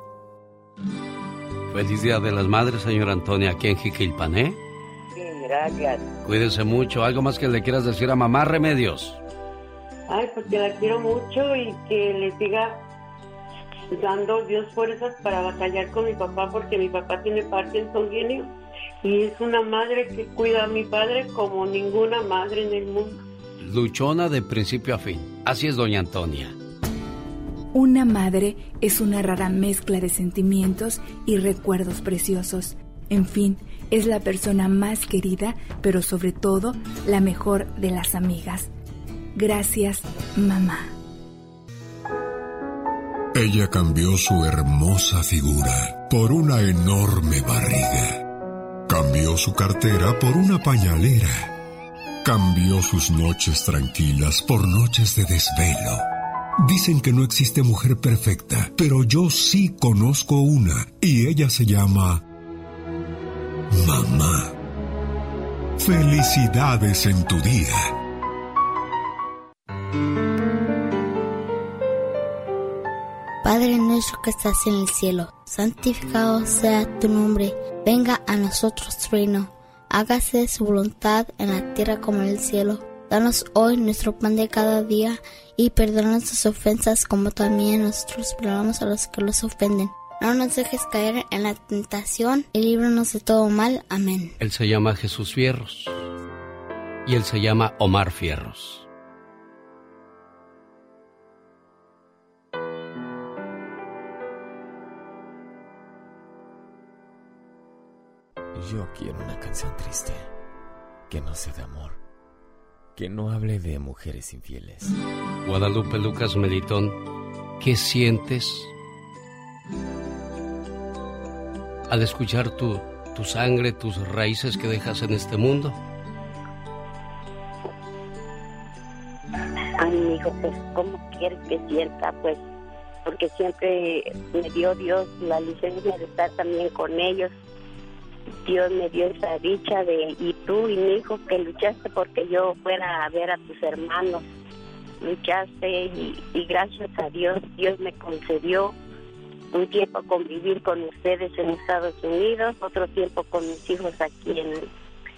Feliz Día de las Madres, señora Antonia, aquí en Jiquilpané. Sí, gracias. Cuídese mucho. ¿Algo más que le quieras decir a mamá Remedios? Ay, pues que la quiero mucho y que le siga dando Dios fuerzas para batallar con mi papá porque mi papá tiene Parkinson genio y es una madre que cuida a mi padre como ninguna madre en el mundo. Luchona de principio a fin. Así es, doña Antonia. Una madre es una rara mezcla de sentimientos y recuerdos preciosos. En fin, es la persona más querida, pero sobre todo la mejor de las amigas. Gracias, mamá. Ella cambió su hermosa figura por una enorme barriga. Cambió su cartera por una pañalera. Cambió sus noches tranquilas por noches de desvelo. Dicen que no existe mujer perfecta, pero yo sí conozco una y ella se llama Mamá. Felicidades en tu día. Padre nuestro que estás en el cielo, santificado sea tu nombre, venga a nosotros tu reino, hágase su voluntad en la tierra como en el cielo. Danos hoy nuestro pan de cada día y perdona nuestras ofensas como también nosotros perdonamos a los que los ofenden. No nos dejes caer en la tentación y líbranos de todo mal. Amén. Él se llama Jesús Fierros. Y él se llama Omar Fierros. Yo quiero una canción triste, que no sea de amor, que no hable de mujeres infieles. Guadalupe Lucas Melitón, ¿qué sientes al escuchar tu, tu sangre, tus raíces que dejas en este mundo? Ay, mi hijo, pues, ¿cómo quieres que sienta? Pues, porque siempre me dio Dios la licencia de estar también con ellos. Dios me dio esa dicha de, y tú y mi hijo que luchaste porque yo fuera a ver a tus hermanos. Luchaste y, y gracias a Dios, Dios me concedió un tiempo convivir con ustedes en Estados Unidos, otro tiempo con mis hijos aquí en,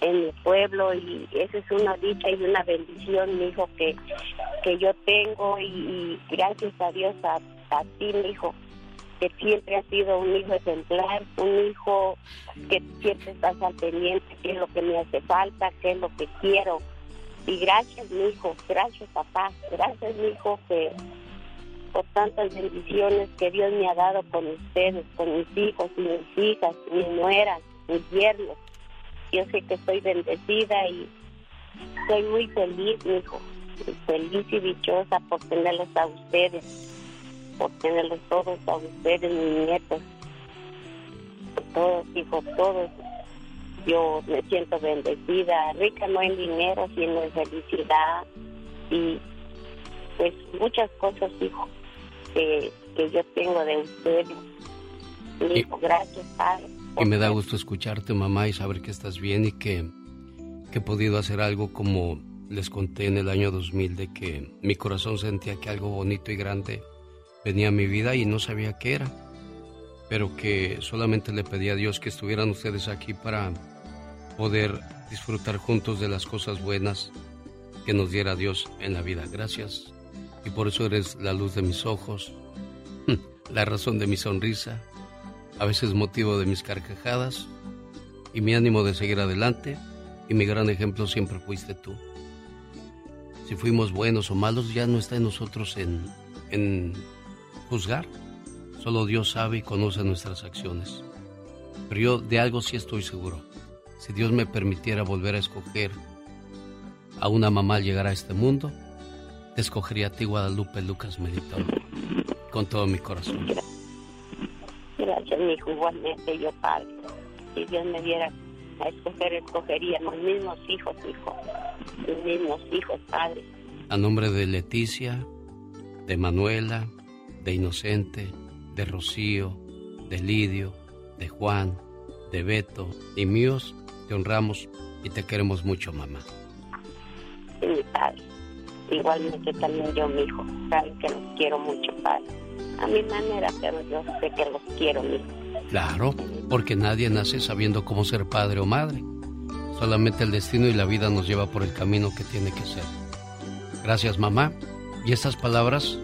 en mi pueblo y esa es una dicha y una bendición, mi hijo, que, que yo tengo y, gracias a Dios a, a ti, mi hijo, que siempre has sido un hijo ejemplar, un hijo que siempre estás al pendiente, qué es lo que me hace falta, qué es lo que quiero. Y gracias, mi hijo, gracias, papá, gracias, mi hijo, que por tantas bendiciones que Dios me ha dado con ustedes, con mis hijos mis hijas, mis nueras, mis yernos. Yo sé que estoy bendecida y soy muy feliz, mi hijo, feliz y dichosa por tenerlos a ustedes, por tenerlos todos a ustedes, mis nietos, todos, hijos, todos. Yo me siento bendecida, rica no en dinero, sino en felicidad y pues muchas cosas, hijo, que, que yo tengo de ustedes. Hijo, gracias, Padre. Y me da gusto escucharte, mamá, y saber que estás bien y que, que he podido hacer algo como les conté en el año 2000 de que mi corazón sentía que algo bonito y grande venía mi vida y no sabía qué era, pero que solamente le pedí a Dios que estuvieran ustedes aquí para poder disfrutar juntos de las cosas buenas que nos diera Dios en la vida. Gracias. Y por eso eres la luz de mis ojos, la razón de mi sonrisa, a veces motivo de mis carcajadas y mi ánimo de seguir adelante. Y mi gran ejemplo siempre fuiste tú. Si fuimos buenos o malos, ya no está en nosotros en juzgar. Solo Dios sabe y conoce nuestras acciones. Pero yo de algo sí estoy seguro. Si Dios me permitiera volver a escoger a una mamá al llegar a este mundo, te escogería a ti, Guadalupe Lucas Melitón, con todo mi corazón. Gracias, mi hijo, igualmente yo, padre. Si Dios me diera a escoger, escogería los mismos hijos, hijo. Los mismos hijos, padre. A nombre de Leticia, de Manuela, de Inocente, de Rocío, de Lidio, de Juan, de Beto y míos, te honramos y te queremos mucho, mamá. Sí, padre. Igualmente también yo, mi hijo. Saben que los quiero mucho, padre. A mi manera, pero yo sé que los quiero, mi hijo. Claro, porque nadie nace sabiendo cómo ser padre o madre. Solamente el destino y la vida nos lleva por el camino que tiene que ser. Gracias, mamá. Y estas palabras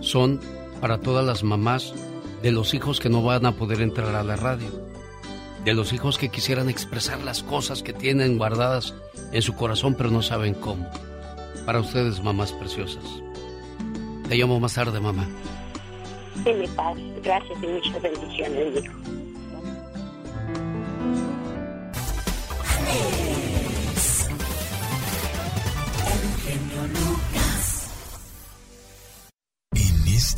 son para todas las mamás de los hijos que no van a poder entrar a la radio. De los hijos que quisieran expresar las cosas que tienen guardadas en su corazón pero no saben cómo. Para ustedes, mamás preciosas. Te llamo más tarde, mamá. Sí, mi padre. Gracias y muchas bendiciones, hijo.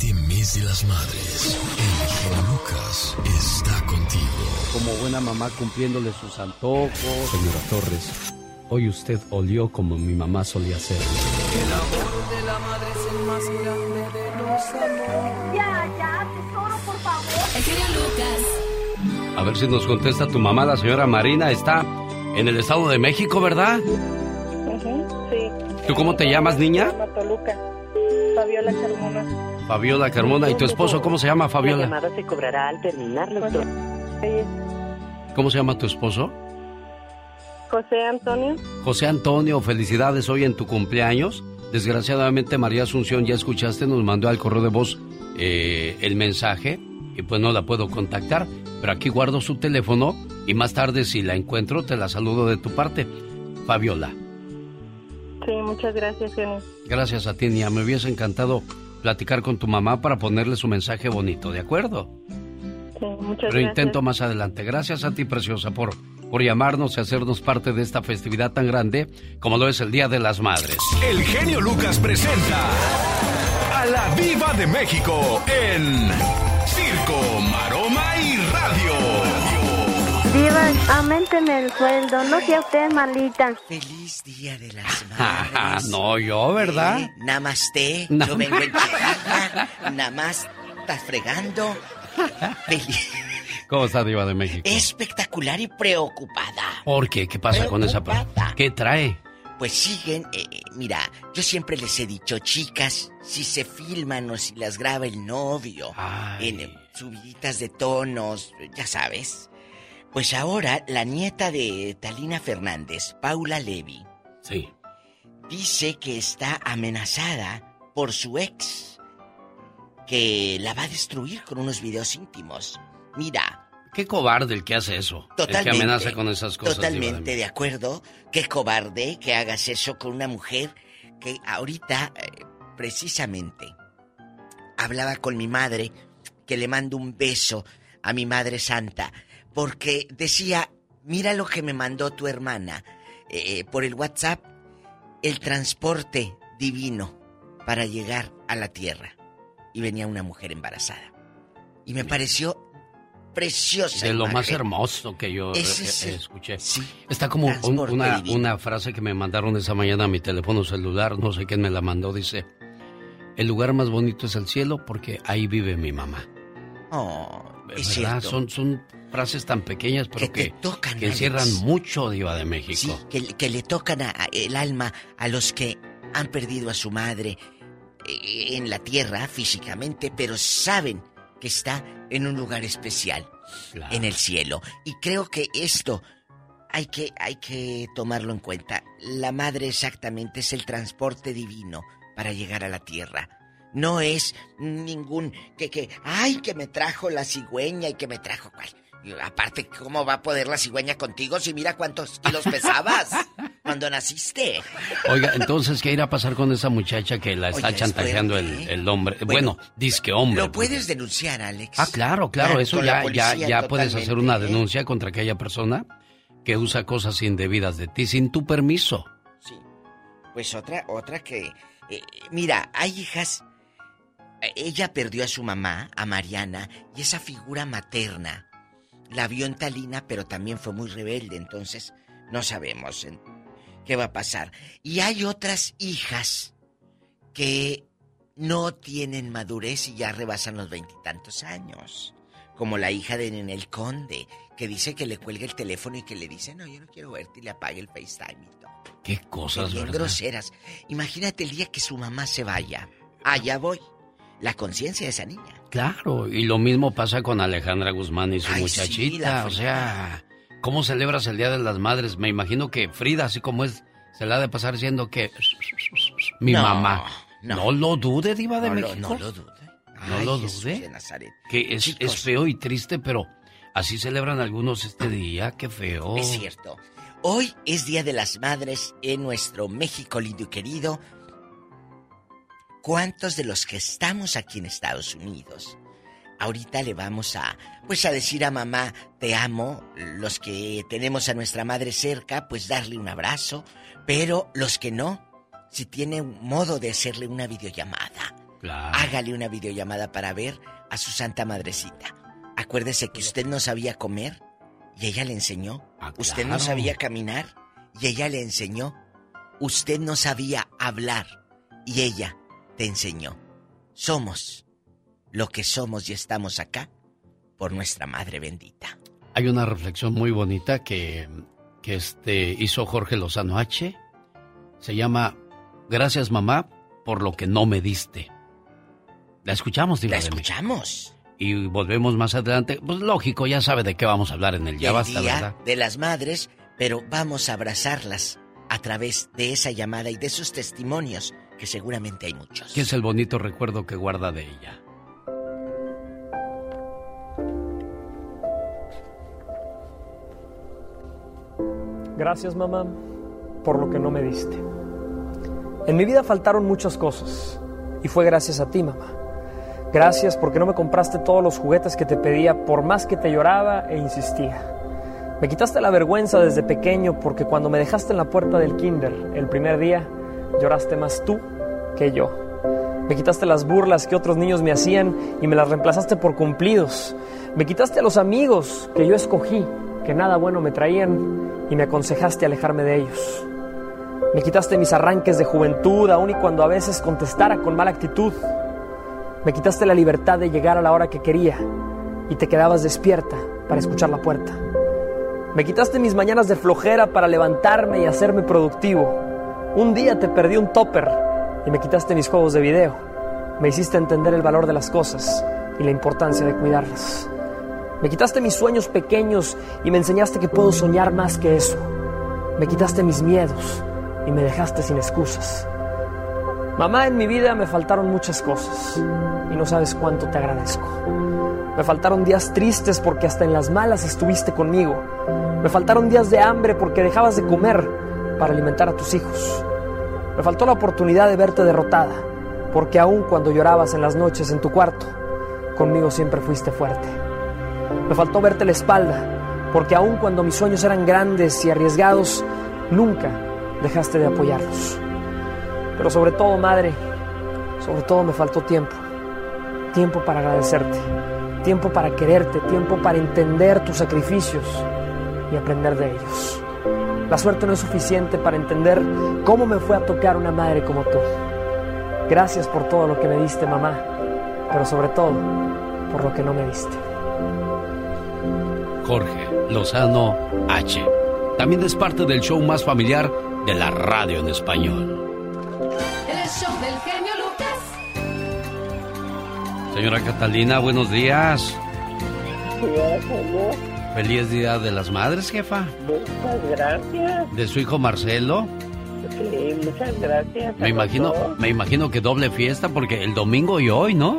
Este mes de las madres, el genio Lucas está contigo. Como buena mamá cumpliéndole sus antojos. Señora Torres, hoy usted olió como mi mamá solía hacer. El amor de la madre es el más grande de los amores. Ya, ya, tesoro, por favor. El genio Lucas. A ver si nos contesta tu mamá, la señora Marina. Está en el Estado de México, ¿verdad? sí. ¿Tú cómo te llamas, niña? Toluca. Fabiola Carmona. Fabiola Carmona. ¿Y tu esposo cómo se llama, La Fabiola? llamada se cobrará al terminar los ¿Cómo se llama tu esposo? José Antonio. José Antonio, felicidades hoy en tu cumpleaños. Desgraciadamente María Asunción, ya escuchaste, nos mandó al correo de voz eh, el mensaje y pues no la puedo contactar, pero aquí guardo su teléfono y más tarde si la encuentro te la saludo de tu parte. Fabiola, Sí, muchas gracias, genio. gracias a ti, niña. Me hubiese encantado platicar con tu mamá para ponerle su mensaje bonito, ¿de acuerdo? Sí, muchas Pero gracias. intento más adelante. Gracias a ti, preciosa, por, por llamarnos y hacernos parte de esta festividad tan grande como lo es el Día de las Madres. El genio Lucas presenta a la Viva de México en Circo, Diva, aumenteme el sueldo, no sea usted malita. Feliz Día de las Ah, no, yo, ¿verdad? Eh, Namaste. Na- Yo vengo en chiquita. Nada más estás fregando. Feliz. ¿Cómo está Diva de México? Espectacular y preocupada. ¿Por qué? ¿Qué pasa con esa... ¿Qué trae? Pues siguen, eh, eh, mira, yo siempre les he dicho, chicas, si se filman o si las graba el novio, en eh, subiditas de tonos, ya sabes. Pues ahora la nieta de Talina Fernández, Paula Levy, Sí. dice que está amenazada por su ex, que la va a destruir con unos videos íntimos. Mira, Qué cobarde el que hace eso. El Totalmente. que amenaza con esas cosas. De Totalmente de acuerdo. Qué cobarde que hagas eso con una mujer que ahorita, eh, precisamente, hablaba con mi madre, que le mando un beso a mi madre santa, porque decía, mira lo que me mandó tu hermana eh, por el WhatsApp, el transporte divino para llegar a la tierra. Y venía una mujer embarazada. Y me pareció preciosa. De lo más hermoso que yo eh, es eh, escuché. sí, Está como un- una, una frase que me mandaron esa mañana a mi teléfono celular, no sé quién me la mandó, dice, el lugar más bonito es el cielo porque ahí vive mi mamá. Oh, es ¿Verdad? cierto. Son, son frases tan pequeñas, pero Que te que, tocan, que encierran mucho, Diva de México. Sí, que, que le tocan a- a- el alma a los que han perdido a su madre eh, en la tierra físicamente, pero saben que está en un lugar especial, en el cielo. Y creo que esto hay que, hay que tomarlo en cuenta. La madre exactamente es el transporte divino para llegar a la tierra. No es ningún que que ay que me trajo la cigüeña y que me trajo cuál. Aparte, ¿cómo va a poder la cigüeña contigo si mira cuántos kilos pesabas? cuando naciste. Oiga, entonces, ¿qué irá a pasar con esa muchacha que la está Oye, es chantajeando el, hombre? Bueno, Bueno, disque hombre. Lo puedes denunciar, Alex. Ah, claro, claro, Claro, eso ya, ya, ya puedes hacer una ¿eh? denuncia contra aquella persona que usa cosas indebidas de ti sin tu permiso. Pues otra, otra que... eh, mira, hay hijas... eh, Ella perdió a su mamá, a Mariana, y esa figura materna la vio en Talina, pero también fue muy rebelde, entonces no sabemos qué va a pasar. Y hay otras hijas que no tienen madurez y ya rebasan los veintitantos años. Como la hija de Nenel Conde, que dice que le cuelga el teléfono y que le dice, no, yo no quiero verte y le apague el FaceTime y todo. Qué cosas, groseras. Imagínate el día que su mamá se vaya. Allá voy. La conciencia de esa niña. Claro, y lo mismo pasa con Alejandra Guzmán y su Ay, sí, muchachita. la o sea, ¿cómo celebras el Día de las Madres? Me imagino que Frida, así como es, se la ha de pasar diciendo que mi No, mamá. no. No. lo dude, Diva de No lo- México. no lo dude. No Ay, lo dude. Que es, Chicos. es feo y triste, pero así celebran algunos este día. Qué feo. Es cierto. Hoy es Día de las Madres en nuestro México lindo y querido. ¿Cuántos de los que estamos aquí en Estados Unidos? Ahorita le vamos a, pues a decir a mamá, te amo. Los que tenemos a nuestra madre cerca, pues darle un abrazo. Pero los que no, si tiene un modo de hacerle una videollamada, Claro. hágale una videollamada para ver a su santa madrecita. Acuérdese que usted no sabía comer y ella le enseñó. Usted no sabía caminar y ella le enseñó. Usted no sabía hablar y ella te enseñó. Somos lo que somos y estamos acá por nuestra madre bendita. Hay una reflexión muy bonita que, que este, hizo Jorge Lozano H. Se llama Gracias mamá por lo que no me diste. La escuchamos, Diva La escuchamos. Y volvemos más adelante. Pues lógico, ya sabe de qué vamos a hablar en el Ya el Basta, día ¿verdad? de las madres, pero vamos a abrazarlas a través de esa llamada y de esos testimonios, que seguramente hay muchos. ¿Qué es el bonito recuerdo que guarda de ella? Gracias mamá por lo que no me diste. En mi vida faltaron muchas cosas y fue gracias a ti mamá. Gracias porque no me compraste todos los juguetes que te pedía por más que te lloraba e insistía. Me quitaste la vergüenza desde pequeño porque cuando me dejaste en la puerta del kinder el primer día lloraste más tú que yo. Me quitaste las burlas que otros niños me hacían y me las reemplazaste por cumplidos. Me quitaste a los amigos que yo escogí, que nada bueno me traían y me aconsejaste alejarme de ellos. Me quitaste mis arranques de juventud, aun y cuando a veces contestara con mala actitud. Me quitaste la libertad de llegar a la hora que quería y te quedabas despierta para escuchar la puerta. Me quitaste mis mañanas de flojera para levantarme y hacerme productivo. Un día te perdí un topper y me quitaste mis juegos de video. Me hiciste entender el valor de las cosas y la importancia de cuidarlas. Me quitaste mis sueños pequeños y me enseñaste que puedo soñar más que eso. Me quitaste mis miedos y me dejaste sin excusas. Mamá, en mi vida me faltaron muchas cosas y no sabes cuánto te agradezco. Me faltaron días tristes porque hasta en las malas estuviste conmigo. Me faltaron días de hambre porque dejabas de comer para alimentar a tus hijos. Me faltó la oportunidad de verte derrotada, porque aun cuando llorabas en las noches en tu cuarto, conmigo siempre fuiste fuerte. Me faltó verte la espalda, porque aun cuando mis sueños eran grandes y arriesgados, nunca dejaste de apoyarlos. Pero sobre todo, madre, sobre todo me faltó tiempo. Tiempo para agradecerte, tiempo para quererte, tiempo para entender tus sacrificios y aprender de ellos. La suerte no es suficiente para entender cómo me fue a tocar una madre como tú. Gracias por todo lo que me diste, mamá, pero sobre todo por lo que no me diste. Jorge Lozano H. También es parte del show más familiar de la radio en español. El show del genio Lucas. Señora Catalina, buenos días. Gracias, Feliz Día de las Madres, jefa. muchas gracias. De su hijo Marcelo. Sí, muchas gracias. Me imagino, me imagino que doble fiesta porque el domingo y hoy, ¿no?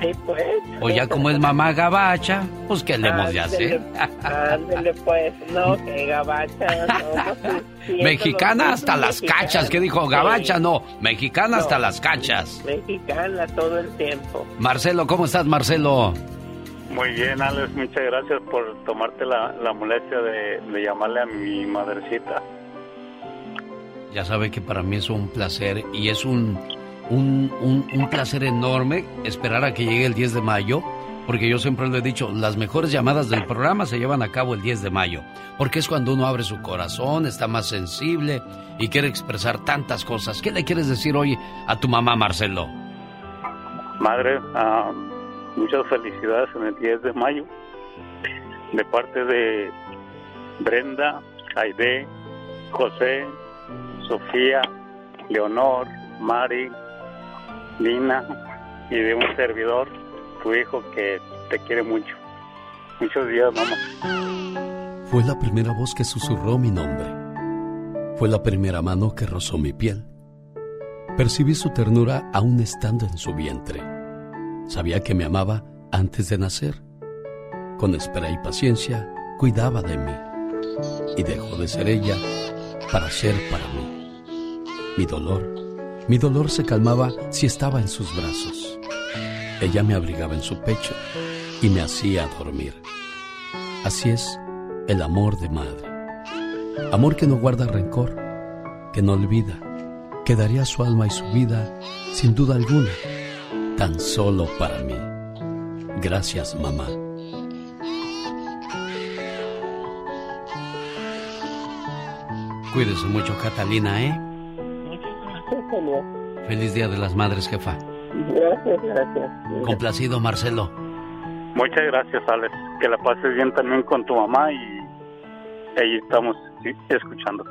Sí, pues. O ya como es mamá gabacha, pues ¿qué le hemos de hacer? Ándele, pues, no, que gabacha, no, pues, Mexicana hasta las cachas, ¿qué dijo? Gabacha no, mexicana No. hasta las cachas. Mexicana todo el tiempo. Marcelo, ¿cómo estás, Marcelo? Muy bien, Alex, muchas gracias por tomarte la, la molestia de, de llamarle a mi madrecita. Ya sabe que para mí es un placer y es un, un, un- un placer enorme esperar a que llegue el 10 de mayo, porque yo siempre lo he dicho, las mejores llamadas del programa se llevan a cabo el 10 de mayo, porque es cuando uno abre su corazón, está más sensible y quiere expresar tantas cosas. ¿Qué le quieres decir hoy a tu mamá, Marcelo? Madre, ah, muchas felicidades en el 10 de mayo de parte de Brenda, Aide, José, Sofía, Leonor, Mari, Lina y de un servidor, tu hijo que te quiere mucho. Muchos días, mamá. Fue la primera voz que susurró mi nombre. Fue la primera mano que rozó mi piel. Percibí su ternura aún estando en su vientre. Sabía que me amaba antes de nacer. Con espera y paciencia, cuidaba de mí. Y dejó de ser ella para ser para mí. Mi dolor, mi dolor se calmaba si estaba en sus brazos. Ella me abrigaba en su pecho y me hacía dormir. Así es el amor de madre. Amor que no guarda rencor, que no olvida, que daría su alma y su vida, sin duda alguna, tan solo para mí. Gracias, mamá. Cuídese mucho, Catalina, ¿eh? Feliz Día de las Madres, jefa. Gracias, gracias. Complacido, Marcelo. Muchas gracias, Alex. Que la pases bien también con tu mamá y ahí estamos sí, escuchándote.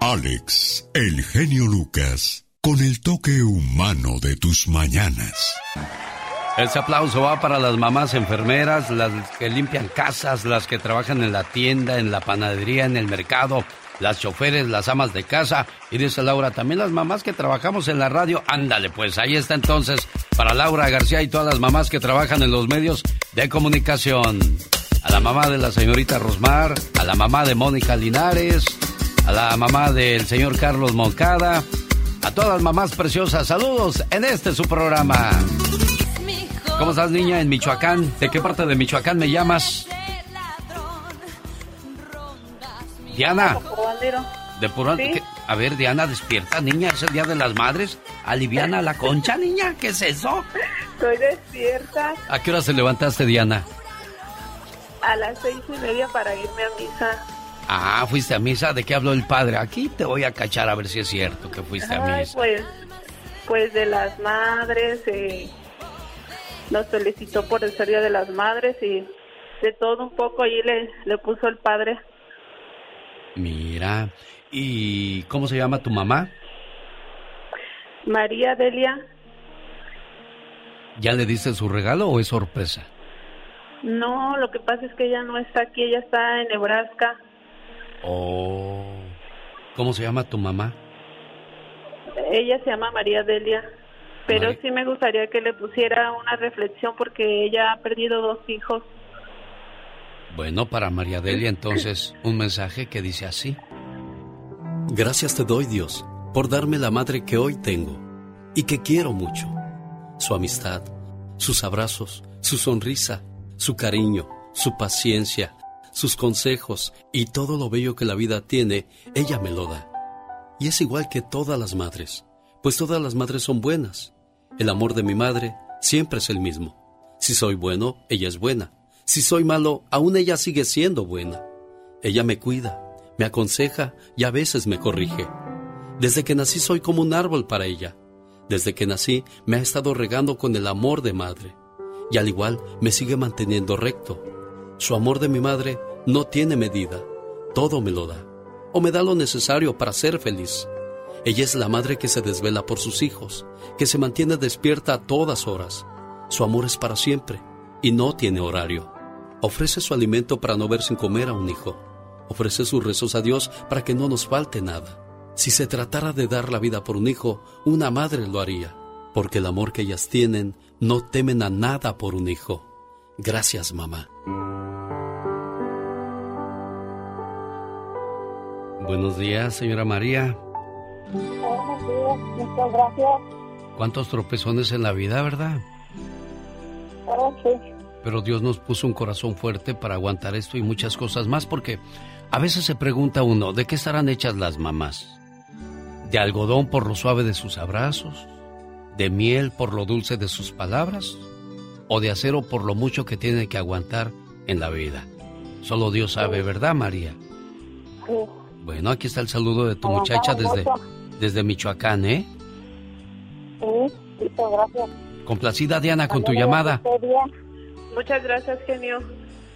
Alex, el genio Lucas, con el toque humano de tus mañanas. Ese aplauso va para las mamás enfermeras, las que limpian casas, las que trabajan en la tienda, en la panadería, en el mercado, las choferes, las amas de casa. Y dice Laura, también las mamás que trabajamos en la radio. Ándale, pues ahí está entonces para Laura García y todas las mamás que trabajan en los medios de comunicación. A la mamá de la señorita Rosmar, a la mamá de Mónica Linares, a la mamá del señor Carlos Moncada, a todas las mamás preciosas. Saludos en este su programa. ¿Cómo estás, niña, en Michoacán? ¿De qué parte de Michoacán me llamas? Diana, de Puro Sí. A ver, Diana, despierta, niña, es el Día de las Madres. Aliviana la concha, niña, ¿qué es eso? Estoy despierta ¿A qué hora se levantaste, Diana? a las seis y media para irme a misa. Ah, fuiste a misa, ¿de qué habló el padre? Aquí te voy a cachar a ver si es cierto que fuiste a misa. pues, pues de las madres, eh, nos felicitó por el Día de las Madres y de todo un poco ahí le, le puso el padre. Mira, ¿y cómo se llama tu mamá? María Delia, ¿Ya le diste su regalo o es sorpresa? no, lo que pasa es que ella no está aquí, ella está en Nebraska. Oh, ¿cómo se llama tu mamá? Ella se llama María Delia, pero María- sí me gustaría que le pusiera una reflexión porque ella ha perdido dos hijos. Bueno, para María Delia entonces un mensaje que dice así. Gracias te doy, Dios, por darme la madre que hoy tengo y que quiero mucho. Su amistad, sus abrazos, su sonrisa, su cariño, su paciencia, sus consejos y todo lo bello que la vida tiene, ella me lo da. Y es igual que todas las madres, pues todas las madres son buenas. El amor de mi madre siempre es el mismo. Si soy bueno, ella es buena. Si soy malo, aún ella sigue siendo buena. Ella me cuida, me aconseja y a veces me corrige. Desde que nací soy como un árbol para ella. Desde que nací me ha estado regando con el amor de madre. Y al igual me sigue manteniendo recto. Su amor de mi madre no tiene medida. Todo me lo da. O me da lo necesario para ser feliz. Ella es la madre que se desvela por sus hijos, que se mantiene despierta a todas horas. Su amor es para siempre y no tiene horario. Ofrece su alimento para no ver sin comer a un hijo. Ofrece sus rezos a Dios para que no nos falte nada. Si se tratara de dar la vida por un hijo, una madre lo haría, porque el amor que ellas tienen no temen a nada por un hijo. Gracias, mamá. Buenos días, señora María. Buenos días, muchas gracias. ¿Cuántos tropezones en la vida, verdad? Oh, sí. Pero Dios nos puso un corazón fuerte para aguantar esto y muchas cosas más, porque a veces se pregunta uno, ¿de qué estarán hechas las mamás? ¿De algodón por lo suave de sus abrazos? ¿De miel por lo dulce de sus palabras? ¿O de acero por lo mucho que tiene que aguantar en la vida? Solo Dios sabe, ¿verdad, María? Sí. Bueno, aquí está el saludo de tu muchacha desde, desde Michoacán, ¿eh? Sí, muchas gracias. Complacida, Diana, con tu llamada. Muchas gracias, genio.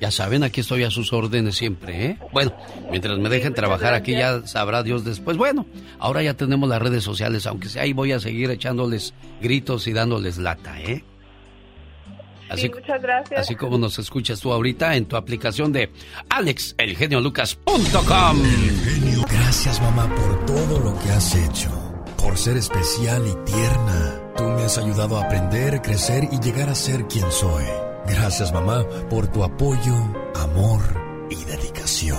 Ya saben, aquí estoy a sus órdenes siempre, ¿eh? Bueno, mientras me dejen trabajar aquí ya sabrá Dios después. Bueno, ahora ya tenemos las redes sociales, aunque sea ahí voy a seguir echándoles gritos y dándoles lata, ¿eh? Así, Sí, muchas gracias. así como nos escuchas tú ahorita en tu aplicación de alexelgeniolucas.com. Gracias mamá por todo lo que has hecho, por ser especial y tierna. Tú me has ayudado a aprender, crecer y llegar a ser quien soy. Gracias mamá por tu apoyo, amor y dedicación.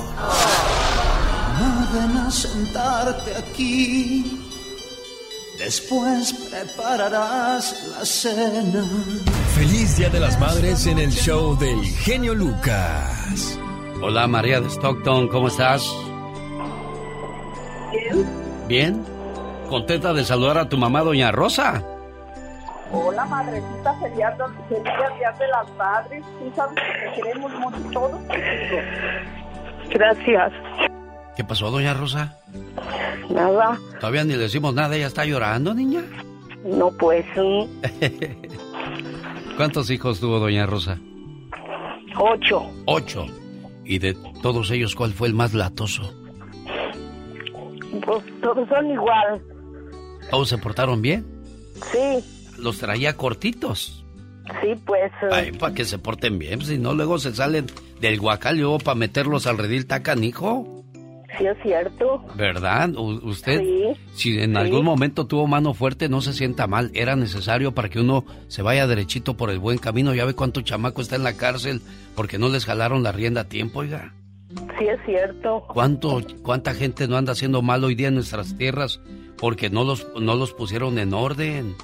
Ven a sentarte aquí. Después prepararás la cena. Feliz Día de las Madres en el show del genio Lucas. Hola María de Stockton, ¿cómo estás? Bien. ¿Bien? ¿Contenta de saludar a tu mamá, doña Rosa? Hola, madrecita, feliz día feliz día de las madres. Tú sabes que te queremos mucho todos. Gracias. ¿Qué pasó, doña Rosa? Nada, Todavía ni le decimos nada, ella está llorando, niña. no pues, mm, ¿Cuántos hijos tuvo doña Rosa? ocho. Ocho. ¿Y de todos ellos cuál fue el más latoso? Pues todos son igual. ¿Todos se portaron bien? Sí, Los traía cortitos. sí, pues. eh, Ay, para que se porten bien, pues, si no luego se salen del guacal y luego para meterlos al redil tacanijo. Sí, es cierto. ¿Verdad? U- usted, Sí, si en sí. algún momento tuvo mano fuerte, no se sienta mal. Era necesario para que uno se vaya derechito por el buen camino. Ya ve cuánto chamaco está en la cárcel porque no les jalaron la rienda a tiempo, oiga. Sí, es cierto. ¿Cuánto, ¿Cuánta gente no anda haciendo mal hoy día en nuestras tierras porque no los, no los pusieron en orden?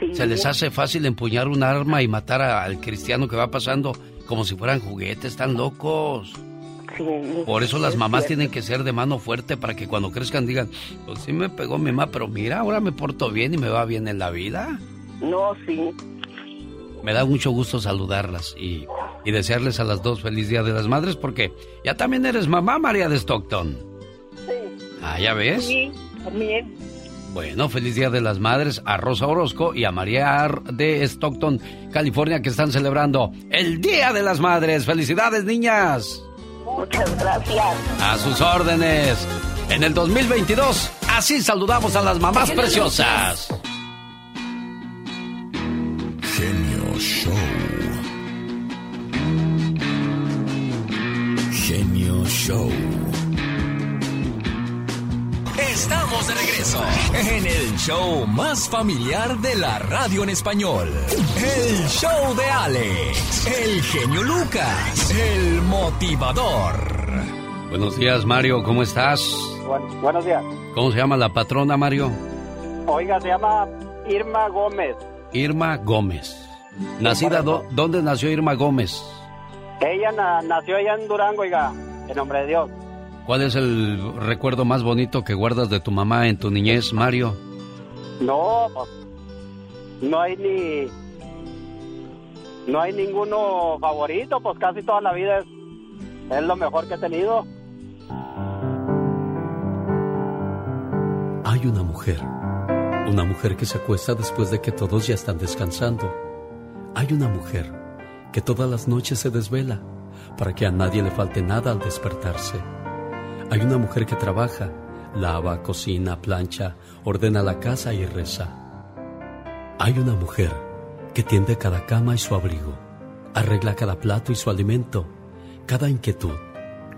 Sí. Se les hace fácil empuñar un arma y matar a- al cristiano que va pasando como si fueran juguetes, están locos. Sí, Por eso las mamás tienen que ser de mano fuerte para que cuando crezcan digan, pues sí me pegó mi mamá, pero mira, ahora me porto bien y me va bien en la vida. No, sí. Me da mucho gusto saludarlas y, y desearles a las dos feliz Día de las Madres porque ya también eres mamá, María de Stockton. Ah, ¿ya ves? Sí, también. Bueno, feliz Día de las Madres a Rosa Orozco y a María Ar- de Stockton, California, que están celebrando el Día de las Madres. ¡Felicidades, niñas! Muchas gracias. A sus órdenes. En el 2022, así saludamos a las mamás preciosas. Regreso en el show más familiar de la radio en español. El show de Alex, el genio Lucas, el motivador. Buenos días, Mario, ¿cómo estás? Buen- buenos días. ¿Cómo se llama la patrona, Mario? Oiga, se llama Irma Gómez. Irma Gómez. Nacida, do- ¿dónde nació Irma Gómez? Ella na- nació allá en Durango, oiga, en nombre de Dios. ¿Cuál es el recuerdo más bonito que guardas de tu mamá en tu niñez, Mario? No, pues, no hay ni... No hay ninguno favorito, pues casi toda la vida es, es lo mejor que he tenido. Hay una mujer, una mujer que se acuesta después de que todos ya están descansando. Hay una mujer que todas las noches se desvela para que a nadie le falte nada al despertarse. Hay una mujer que trabaja, lava, cocina, plancha, ordena la casa y reza. Hay una mujer que tiende cada cama y su abrigo, arregla cada plato y su alimento, cada inquietud,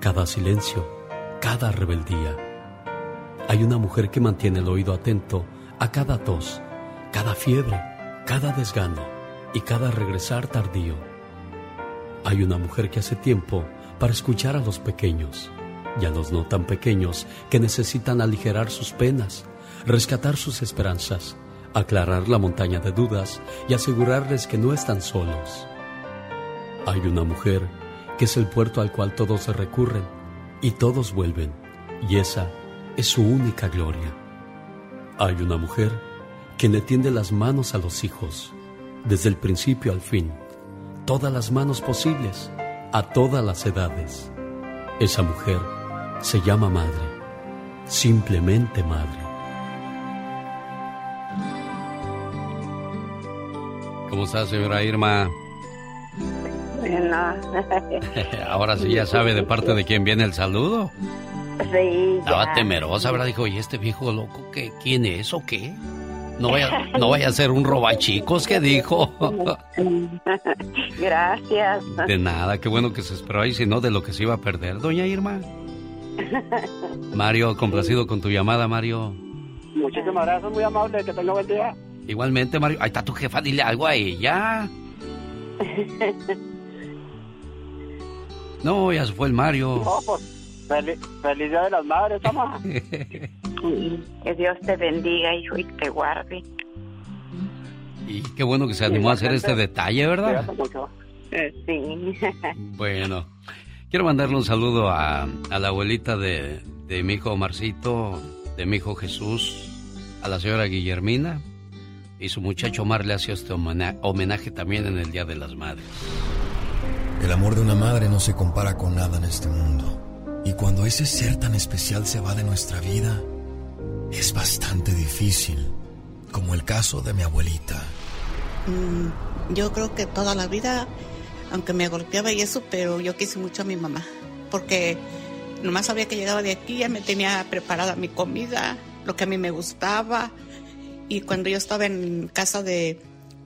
cada silencio, cada rebeldía. Hay una mujer que mantiene el oído atento a cada tos, cada fiebre, cada desgano, y cada regresar tardío. Hay una mujer que hace tiempo para escuchar a los pequeños y a los no tan pequeños que necesitan aligerar sus penas, rescatar sus esperanzas, aclarar la montaña de dudas y asegurarles que no están solos. Hay una mujer que es el puerto al cual todos se recurren y todos vuelven, y esa es su única gloria. Hay una mujer que le tiende las manos a los hijos, desde el principio al fin, todas las manos posibles, a todas las edades. Esa mujer se llama madre, simplemente madre. ¿Cómo está, señora Irma? Bueno. Ahora sí ya sabe de parte de quién viene el saludo. Sí, Estaba ya. temerosa, ¿verdad? Dijo, ¿y este viejo loco qué? ¿Quién es o qué? No vaya, no vaya a ser un robachicos, ¿qué dijo? Gracias. De nada, qué bueno que se esperó ahí, si no, de lo que se iba a perder, doña Irma. Mario, complacido con tu llamada, Mario. Muchísimas gracias, muy amable, que tenga buen día. Igualmente, Mario. Ahí está tu jefa, dile algo a ella. No, ya se fue el Mario. No, pues, feliz, feliz Día de las Madres, mamá. Que Dios te bendiga, hijo, y te guarde. Y qué bueno que se animó a hacer este detalle, ¿verdad? Sí. Bueno, quiero mandarle un saludo a, a la abuelita de, de mi hijo Marcito, de mi hijo Jesús, a la señora Guillermina y su muchacho Omar le hace este homena- homenaje también en el Día de las Madres. El amor de una madre no se compara con nada en este mundo. Y cuando ese ser tan especial se va de nuestra vida, es bastante difícil, como el caso de mi abuelita. Mm, yo creo que toda la vida, aunque me golpeaba y eso, pero yo quise mucho a mi mamá, porque nomás sabía que llegaba de aquí, ya me tenía preparada mi comida, lo que a mí me gustaba, y cuando yo estaba en casa de,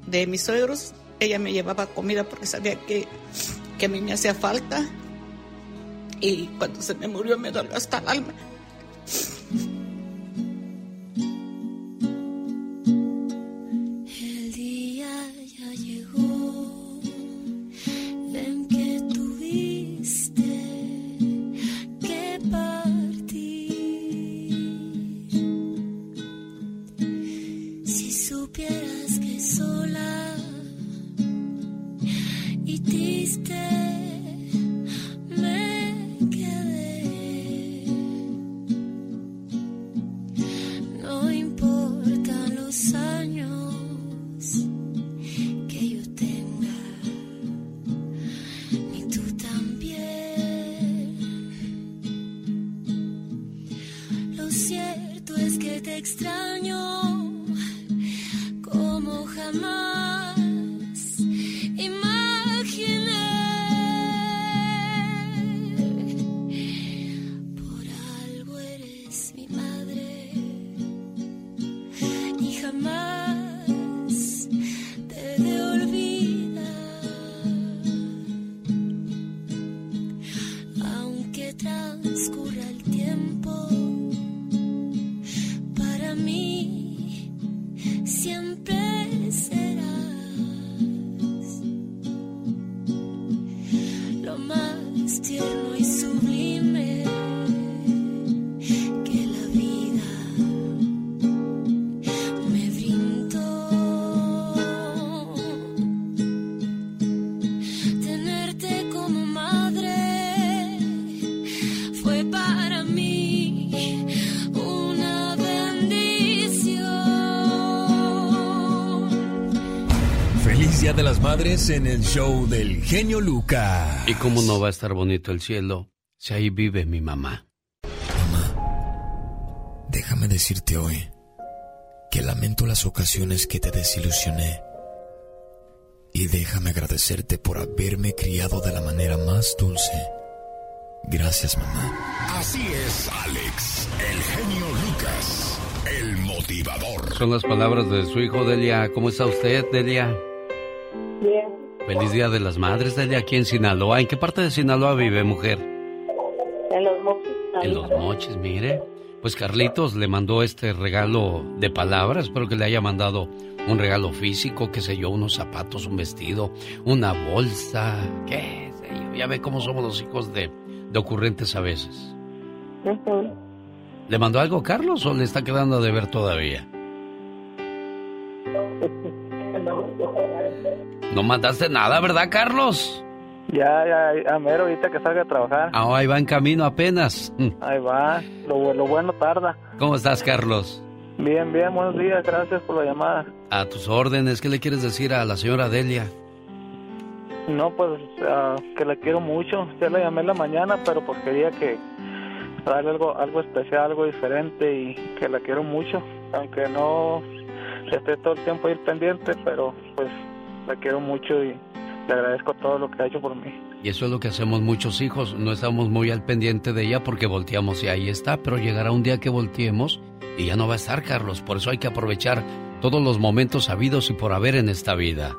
de mis suegros, ella me llevaba comida porque sabía que, que a mí me hacía falta, y cuando se me murió me dolió hasta el alma. En el show del genio Lucas. ¿Y cómo no va a estar bonito el cielo si ahí vive mi mamá? Déjame decirte hoy que lamento las ocasiones que te desilusioné. Y déjame agradecerte por haberme criado de la manera más dulce. Gracias, mamá. Así es, Alex, el genio Lucas, el motivador. Son las palabras de su hijo Delia. ¿Cómo está usted, Delia? Feliz Día de las Madres, Delia, aquí en Sinaloa. ¿En qué parte de Sinaloa vive, mujer? en los mochis. En Los Mochis, mire. Pues Carlitos le mandó este regalo de palabras. Espero que le haya mandado un regalo físico, qué sé yo, unos zapatos, un vestido, una bolsa, qué sé yo. Ya ve cómo somos los hijos de, de ocurrentes a veces. ¿Le mandó algo Carlos o le está quedando de ver todavía? No mandaste nada, ¿verdad, Carlos? Ya, ya, ya, mero, ahorita que salga a trabajar. Ah, ahí va en camino apenas. Ahí va, lo, lo bueno tarda. ¿Cómo estás, Carlos? Bien, bien, buenos días, gracias por la llamada. A tus órdenes, ¿qué le quieres decir a la señora Delia? No, pues ah, que la quiero mucho. Ya la llamé en la mañana, pero pues quería que darle algo, algo especial, algo diferente y que la quiero mucho. Aunque no esté todo el tiempo ahí pendiente, pero pues la quiero mucho y le agradezco todo lo que ha hecho por mí. Y eso es lo que hacemos muchos hijos. No estamos muy al pendiente de ella porque volteamos y ahí está, pero llegará un día que volteemos y ya no va a estar, Carlos. Por eso hay que aprovechar todos los momentos habidos y por haber en esta vida.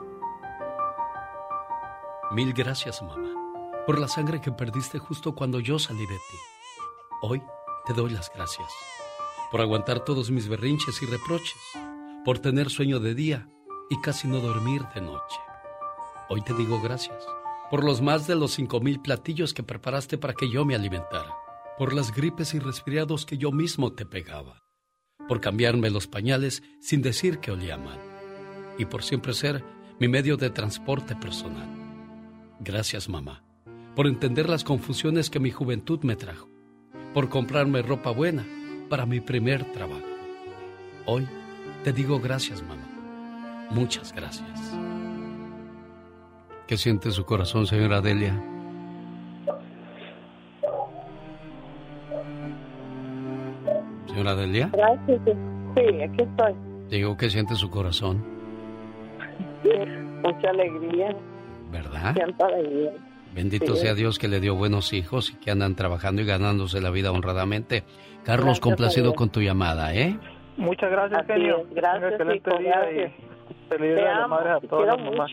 Mil gracias, mamá, por la sangre que perdiste justo cuando yo salí de ti. Hoy te doy las gracias por aguantar todos mis berrinches y reproches, por tener sueño de día y casi no dormir de noche. Hoy te digo gracias por los más de los cinco mil platillos que preparaste para que yo me alimentara, por las gripes y resfriados que yo mismo te pegaba, por cambiarme los pañales sin decir que olía mal, y por siempre ser mi medio de transporte personal. Gracias, mamá, por entender las confusiones que mi juventud me trajo, por comprarme ropa buena para mi primer trabajo. Hoy te digo gracias, mamá. Muchas gracias. ¿Qué siente su corazón, señora Delia? Señora Delia. Gracias. Sí, aquí estoy. Digo, ¿qué siente su corazón? Mucha alegría. ¿Verdad? Siento alegría. Bendito Sí. sea Dios que le dio buenos hijos y que andan trabajando y ganándose la vida honradamente. Carlos, Gracias, complacido con tu llamada, ¿eh? Muchas gracias, Así genio. es, gracias, gracias. Te día de las madres a todas las mamás.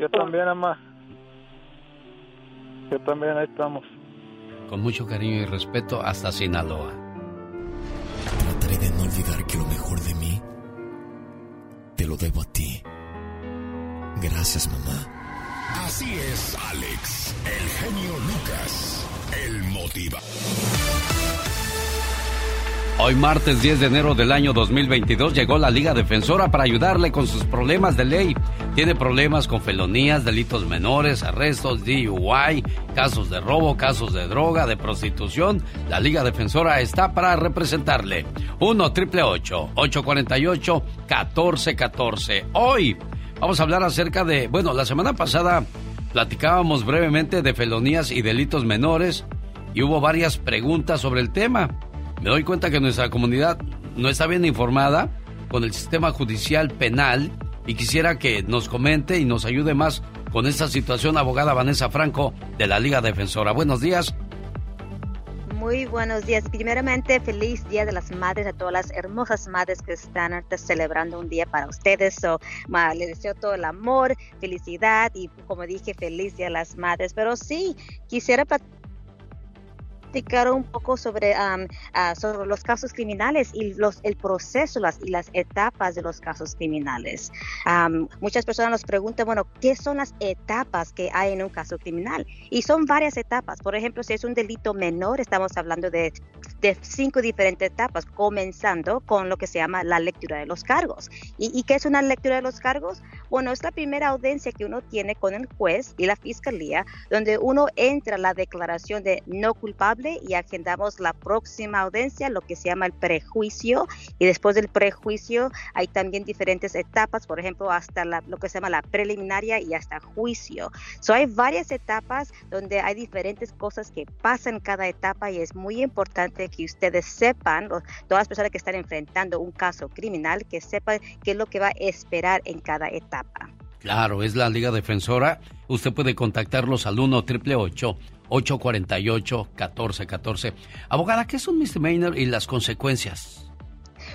Yo también, mamá. Yo también, ahí estamos. Con mucho cariño y respeto hasta Sinaloa. Trataré de no olvidar que lo mejor de mí te lo debo a ti. Gracias, mamá. Así es, Alex, el genio Lucas, el motiva. Hoy martes 10 de enero del año 2022 llegó la Liga Defensora para ayudarle con sus problemas de ley. Tiene problemas con felonías, delitos menores, arrestos, DUI, casos de robo, casos de droga, de prostitución. La Liga Defensora está para representarle. 1 triple 848 1414. Hoy vamos a hablar acerca de, bueno, la semana pasada platicábamos brevemente de felonías y delitos menores y hubo varias preguntas sobre el tema. Me doy cuenta que nuestra comunidad no está bien informada con el sistema judicial penal y quisiera que nos comente y nos ayude más con esta situación, abogada Vanessa Franco de la Liga Defensora. Buenos días. Muy buenos días. Primeramente, feliz Día de las Madres a todas las hermosas madres que están celebrando un día para ustedes. So, ma, les deseo todo el amor, felicidad y, como dije, feliz Día de las Madres. Pero sí, quisiera un poco sobre, am, ah, sobre los casos criminales y los, el proceso las, y las etapas de los casos criminales. Muchas personas nos preguntan, bueno, ¿qué son las etapas que hay en un caso criminal? Y son varias etapas. Por ejemplo, si es un delito menor, estamos hablando de, de cinco diferentes etapas, comenzando con lo que se llama la lectura de los cargos. ¿Y, y qué es una lectura de los cargos? Bueno, es la primera audiencia que uno tiene con el juez y la fiscalía, donde uno entra la declaración de no culpable y agendamos la próxima audiencia, lo que se llama el prejuicio. Y después del prejuicio hay también diferentes etapas, por ejemplo, hasta la- lo que se llama la preliminaria y hasta juicio. So, hay varias etapas donde hay diferentes cosas que pasan cada etapa y es muy importante que ustedes sepan, o todas las personas que están enfrentando un caso criminal, que sepan qué es lo que va a esperar en cada etapa. Claro, es la Liga Defensora. Usted puede contactarlos al 1 888 848 1414 Abogada, ¿qué es un misdemeanor y las consecuencias?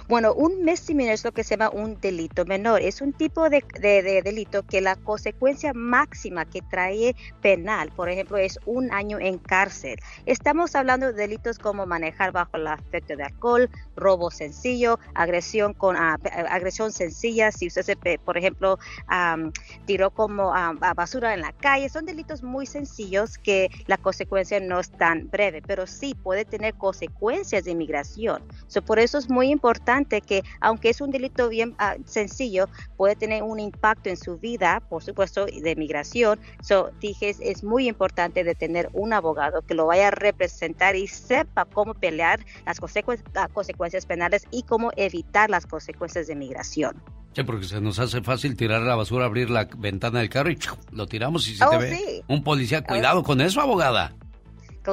Bueno, un misdemeanor es lo que se llama un delito menor. Es un tipo de, de- de delito que la consecuencia máxima que trae penal, por ejemplo, es un año en cárcel. Estamos hablando de delitos como manejar bajo el efecto de alcohol, robo sencillo, agresión con ah, agresión sencilla, si usted se, por ejemplo, am, tiró como a basura en la calle, son delitos muy sencillos que la consecuencia no es tan breve, pero sí puede tener consecuencias de inmigración. So, por eso es muy importante que, aunque es un delito bien ah, sencillo, puede tener un impacto en su vida, por supuesto, de migración. So, dije, es, es muy importante de tener un abogado que lo vaya a representar y sepa cómo pelear las consecuen- ah, consecuencias penales y cómo evitar las consecuencias de migración. Sí, porque se nos hace fácil tirar la basura, abrir la ventana del carro y lo tiramos y si Oh, te ve sí. un policía, cuidado con eso, abogada.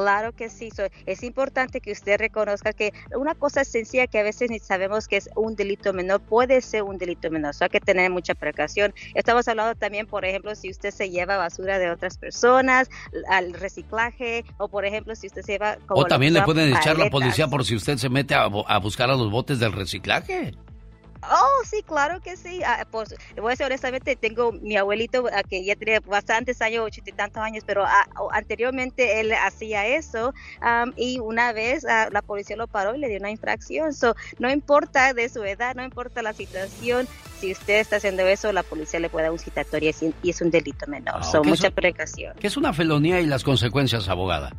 Claro que sí. So, es importante que usted reconozca que una cosa sencilla que a veces ni sabemos que es un delito menor puede ser un delito menor. So, hay que tener mucha precaución. Estamos hablando también, por ejemplo, si usted se lleva basura de otras personas al reciclaje o, por ejemplo, si usted se lleva... como O también le pueden echar la policía por si usted se mete a, a buscar a los botes del reciclaje. Oh, sí, claro que sí. Ah, pues, le voy a decir honestamente, tengo mi abuelito ah, que ya tenía bastantes años, ochenta y tantos años, pero ah, anteriormente él hacía eso y una vez ah, la policía lo paró y le dio una infracción. So, no importa de su edad, no importa la situación, si usted está haciendo eso, la policía le puede dar un citatorio y es- un delito menor. Ah, so, mucha precaución. ¿Qué es una felonía y las consecuencias, abogada?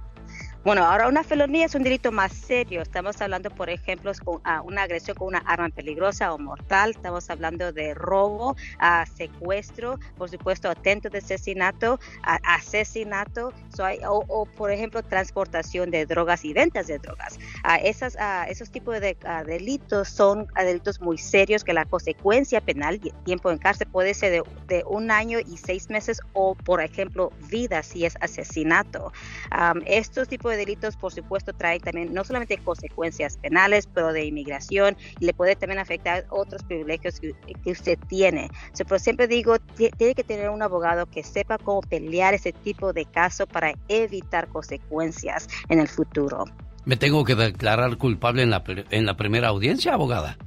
Bueno, ahora una felonía es un delito más serio. Estamos hablando, por ejemplo, con ah, una agresión con una arma peligrosa o mortal. Estamos hablando de robo, ah, secuestro, por supuesto, atento de asesinato, ah, asesinato, so o, por ejemplo, transportación de drogas y ventas de drogas. Ah, esas, ah, esos tipos de delitos son delitos muy serios que la consecuencia penal, tiempo en cárcel, puede ser de, un año y seis meses o, por ejemplo, vida si es asesinato. Estos tipos de delitos, por supuesto, traen también no solamente consecuencias penales, pero de inmigración y le puede también afectar otros privilegios que, que usted tiene. Pero siempre digo, ti- tiene que tener un abogado que sepa cómo pelear ese tipo de caso para evitar consecuencias en el futuro. ¿Me tengo que declarar culpable en la, en la primera audiencia, abogada?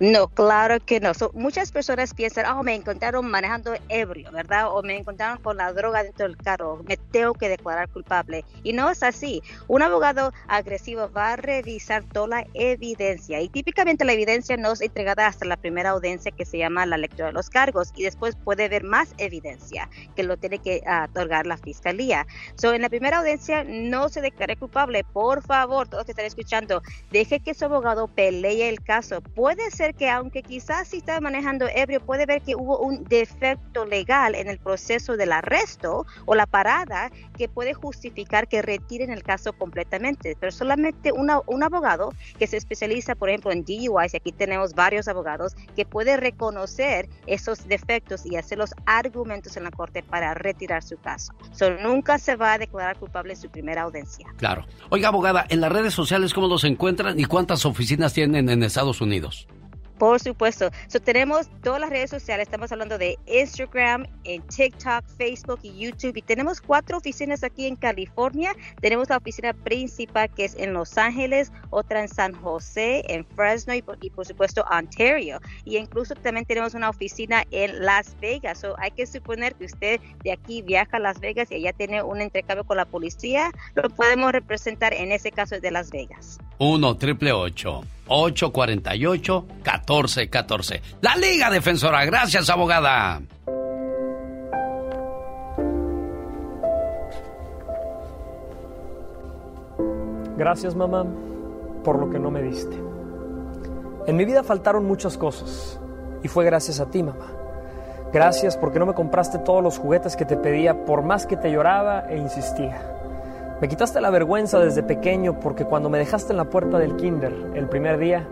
No, claro que no. So, muchas personas piensan, oh, me encontraron manejando ebrio, ¿verdad? O me encontraron con la droga dentro del carro, me tengo que declarar culpable. Y no es así. Un abogado agresivo va a revisar toda la evidencia y típicamente la evidencia no es entregada hasta la primera audiencia que se llama la lectura de los cargos y después puede haber más evidencia que lo tiene que ah, otorgar la fiscalía. So, en la primera audiencia no se declare culpable. Por favor, todos que están escuchando, deje que su abogado pelee el caso. Puede ser que aunque quizás si está manejando ebrio, puede ver que hubo un defecto legal en el proceso del arresto o la parada que puede justificar que retiren el caso completamente. Pero solamente una- un abogado que se especializa, por ejemplo, en DUIs, y aquí tenemos varios abogados, que puede reconocer esos defectos y hacer los argumentos en la corte para retirar su caso. So, nunca se va a declarar culpable en su primera audiencia. Claro. Oiga, abogada, en las redes sociales, ¿cómo los encuentran y cuántas oficinas tienen en Estados Unidos? Por supuesto. So, tenemos todas las redes sociales. Estamos hablando de Instagram, en TikTok, Facebook y YouTube. Y tenemos cuatro oficinas aquí en California. Tenemos la oficina principal que es en Los Ángeles, otra en San José, en Fresno y por, y por supuesto Ontario. Y incluso también tenemos una oficina en Las Vegas. So, hay que suponer que usted de aquí viaja a Las Vegas y allá tiene un intercambio con la policía. Lo podemos representar en ese caso de Las Vegas. 1 triple 848 1414 La Liga Defensora. Gracias, abogada. Gracias mamá por lo que no me diste. En mi vida faltaron muchas cosas y fue gracias a ti mamá. Gracias porque no me compraste todos los juguetes que te pedía por más que te lloraba e insistía. Me quitaste la vergüenza desde pequeño porque cuando me dejaste en la puerta del kinder el primer día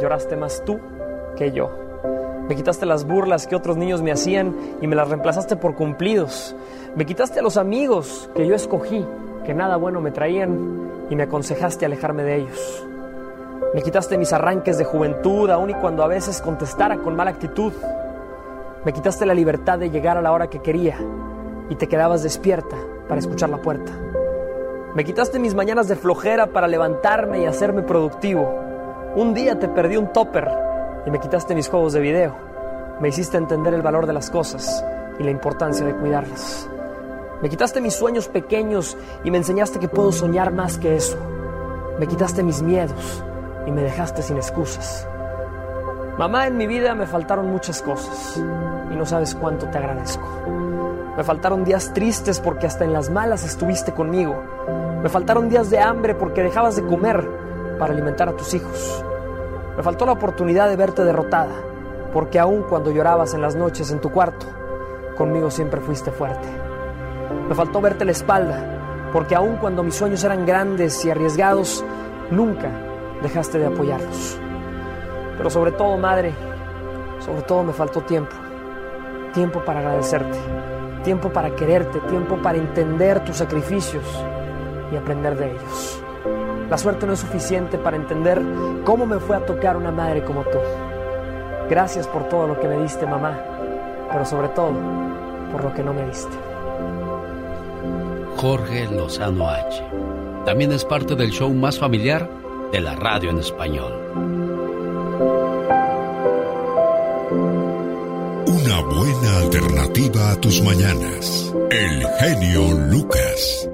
lloraste más tú que yo. Me quitaste las burlas que otros niños me hacían y me las reemplazaste por cumplidos. Me quitaste a los amigos que yo escogí, que nada bueno me traían y me aconsejaste alejarme de ellos. Me quitaste mis arranques de juventud, aun y cuando a veces contestara con mala actitud. Me quitaste la libertad de llegar a la hora que quería y te quedabas despierta para escuchar la puerta. Me quitaste mis mañanas de flojera para levantarme y hacerme productivo. Un día te perdí un topper y me quitaste mis juegos de video. Me hiciste entender el valor de las cosas y la importancia de cuidarlas. Me quitaste mis sueños pequeños y me enseñaste que puedo soñar más que eso. Me quitaste mis miedos y me dejaste sin excusas. Mamá, en mi vida me faltaron muchas cosas y no sabes cuánto te agradezco. Me faltaron días tristes porque hasta en las malas estuviste conmigo. Me faltaron días de hambre porque dejabas de comer para alimentar a tus hijos. Me faltó la oportunidad de verte derrotada porque aun cuando llorabas en las noches en tu cuarto, conmigo siempre fuiste fuerte. Me faltó verte la espalda porque aun cuando mis sueños eran grandes y arriesgados, nunca dejaste de apoyarlos. Pero sobre todo, madre, sobre todo me faltó tiempo. Tiempo para agradecerte, tiempo para quererte, tiempo para entender tus sacrificios y aprender de ellos. La suerte no es suficiente para entender cómo me fue a tocar una madre como tú. Gracias por todo lo que me diste, mamá, pero sobre todo por lo que no me diste. Jorge Lozano H. También es parte del show más familiar de la radio en español. Buena alternativa a tus mañanas. El genio Lucas.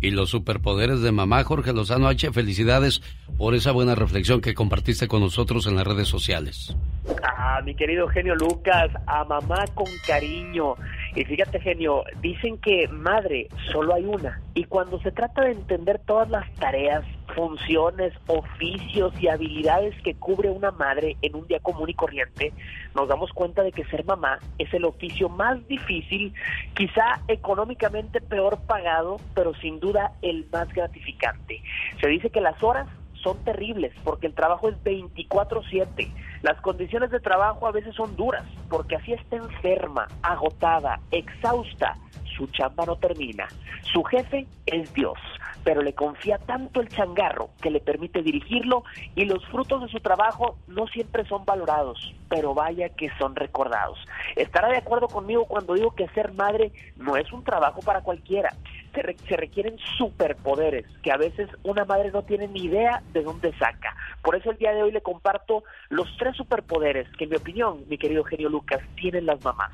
Y los superpoderes de mamá Jorge Lozano H. Felicidades por esa buena reflexión que compartiste con nosotros en las redes sociales. Ah, mi querido genio Lucas, a mamá con cariño. Y fíjate, genio, dicen que madre solo hay una. Y cuando se trata de entender todas las tareas, funciones, oficios y habilidades que cubre una madre en un día común y corriente, nos damos cuenta de que ser mamá es el oficio más difícil, quizá económicamente peor pagado, pero sin duda el más gratificante. Se dice que las horas son terribles porque el trabajo es 24/7. Las condiciones de trabajo a veces son duras porque así está enferma, agotada, exhausta. Su chamba no termina. Su jefe es Dios, pero le confía tanto el changarro que le permite dirigirlo y los frutos de su trabajo no siempre son valorados, pero vaya que son recordados. Estará de acuerdo conmigo cuando digo que ser madre no es un trabajo para cualquiera se, re- se requieren superpoderes que a veces una madre no tiene ni idea de dónde saca. Por eso el día de hoy le comparto los tres superpoderes que en mi opinión, mi querido genio Lucas, tienen las mamás.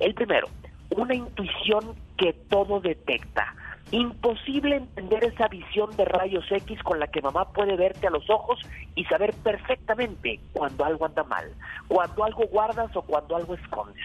El primero, una intuición que todo detecta. Imposible entender esa visión de rayos X con la que mamá puede verte a los ojos y saber perfectamente cuando algo anda mal, cuando algo guardas o cuando algo escondes.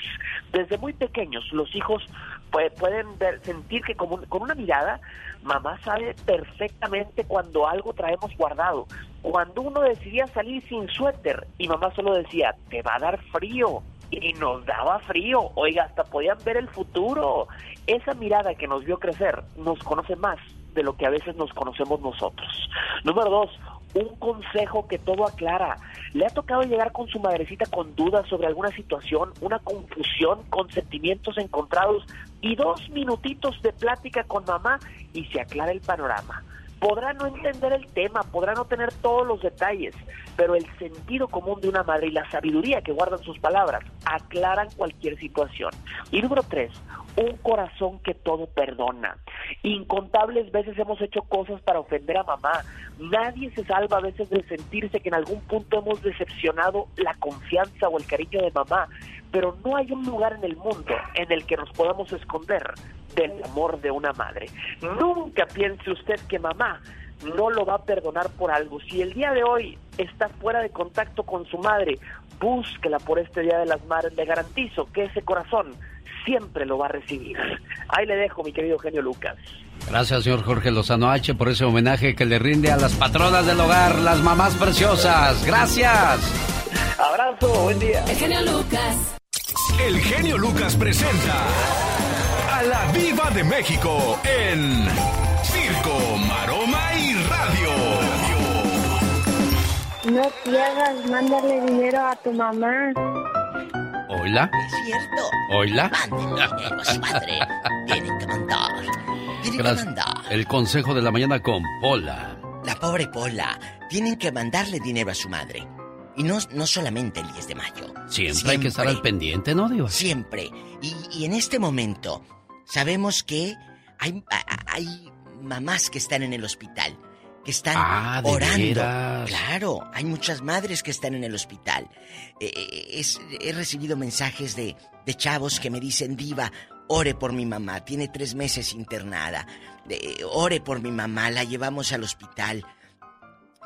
Desde muy pequeños los hijos pue- pueden ver- sentir que como un- con una mirada mamá sabe perfectamente cuando algo traemos guardado. Cuando uno decidía salir sin suéter y mamá solo decía, te va a dar frío, y nos daba frío. Oiga, hasta podían ver el futuro. Esa mirada que nos vio crecer nos conoce más de lo que a veces nos conocemos nosotros. Número dos, un consejo que todo aclara. ¿Le ha tocado llegar con su madrecita con dudas sobre alguna situación, una confusión con sentimientos encontrados y dos minutitos de plática con mamá y se aclara el panorama? Podrá no entender el tema, podrá no tener todos los detalles, pero el sentido común de una madre y la sabiduría que guardan sus palabras aclaran cualquier situación. Y número tres, un corazón que todo perdona. Incontables veces hemos hecho cosas para ofender a mamá. Nadie se salva a veces de sentirse que en algún punto hemos decepcionado la confianza o el cariño de mamá, pero no hay un lugar en el mundo en el que nos podamos esconder del amor de una madre. Nunca piense usted que mamá no lo va a perdonar por algo. Si el día de hoy está fuera de contacto con su madre, búsquela por este Día de las Madres. Le garantizo que ese corazón siempre lo va a recibir. Ahí le dejo, mi querido genio Lucas. Gracias, señor Jorge Lozano H, por ese homenaje que le rinde a las patronas del hogar, las mamás preciosas. Gracias. Abrazo, buen día. El genio Lucas. El genio Lucas presenta a la Viva de México en Circo, Maroma y Radio. No pierdas, mándale dinero a tu mamá. Hola. Es cierto. Hola. Manden dinero a su madre. Tienen que mandar. Tienen que Gracias. mandar. El consejo de la mañana con Pola. La pobre Pola. Tienen que mandarle dinero a su madre. Y no, no solamente el 10 de mayo. Siempre, hay que estar al pendiente, ¿no, Diva? Siempre. Y, y en este momento, sabemos que hay, hay mamás que están en el hospital. que están Ah, ¿de orando. veras? Claro, hay muchas madres que están en el hospital. Eh, eh, es- he recibido mensajes de, de chavos que me dicen, Diva, ore por mi mamá, tiene tres meses internada. Eh, ore por mi mamá, la llevamos al hospital.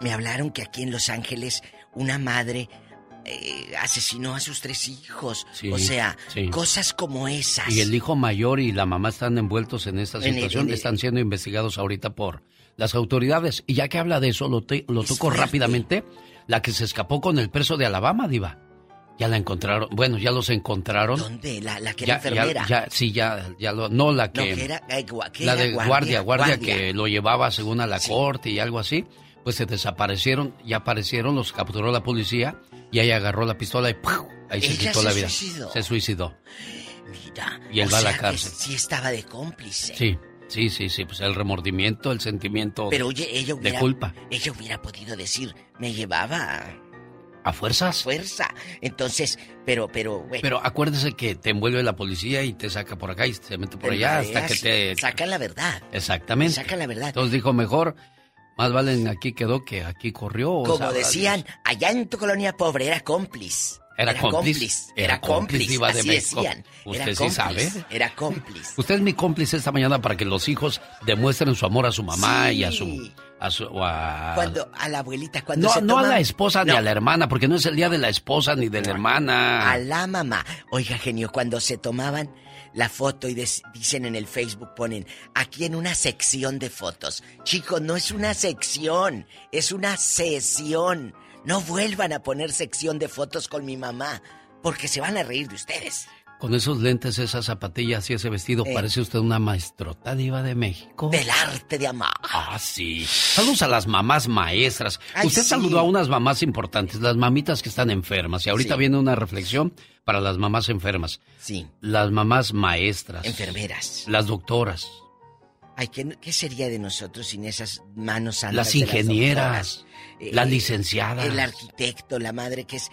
Me hablaron que aquí en Los Ángeles una madre eh, asesinó a sus tres hijos. Sí, o sea, sí. cosas como esas. Y el hijo mayor y la mamá están envueltos en esta En el- situación, el- están siendo investigados ahorita por las autoridades. Y ya que habla de eso, lo, te- lo toco fuerte. rápidamente. La que se escapó con el preso de Alabama, Diva. Ya la encontraron, bueno, ya los encontraron. ¿Dónde? La, la que Ya, era enfermera. ya, ya, sí, ya, ya lo, no la No, que, que era, que la de guardia, guardia, que lo llevaba según a la corte y algo así, pues se desaparecieron, ya aparecieron, los capturó la policía y ahí agarró la pistola y ¡pum! ahí se quitó se la vida. suicidó. Se suicidó. Mira, Y él o va a la que cárcel. Sí estaba de cómplice. Sí, sí, sí, sí, pues el remordimiento, el sentimiento Pero oye, ella de hubiera, culpa. ella hubiera podido decir, me llevaba ¿A fuerzas? fuerza. Entonces, pero, pero, bueno. Pero acuérdese que te envuelve la policía y te saca por acá y te mete por allá hasta que te... Sacan la verdad. Exactamente. Sacan la verdad. Entonces dijo, mejor, más vale en aquí quedó que aquí corrió. o Como decían, allá en tu colonia pobre era cómplice. Era cómplice. Era Era cómplice. Diva de así México. decían. Usted era sí cómplice, sabe. Era cómplice. Usted es mi cómplice esta mañana para que los hijos demuestren su amor a su mamá y a su... A su a- Cuando a la abuelita, cuando no, se no a la esposa ni a la hermana, porque no es el día de la esposa ni de la hermana. A la mamá. Oiga, genio, cuando se tomaban la foto y dicen en el Facebook, ponen aquí en una sección de fotos. Chicos, no es una sección, es una sesión. No vuelvan a poner sección de fotos con mi mamá, porque se van a reír de ustedes. Con esos lentes, esas zapatillas y ese vestido, Eh. parece usted una maestrota diva de México. Del arte de amar. Ah, sí. Saludos a las mamás maestras. Ay, Usted sí. saludó a unas mamás importantes, las mamitas que están enfermas. Y ahorita Sí. viene una reflexión para las mamás enfermas. Sí. Las mamás maestras. Enfermeras. Las doctoras. Ay, ¿qué, qué sería de nosotros sin esas manos santas? Las de ingenieras, doctoras? las licenciadas. El arquitecto, la madre que es.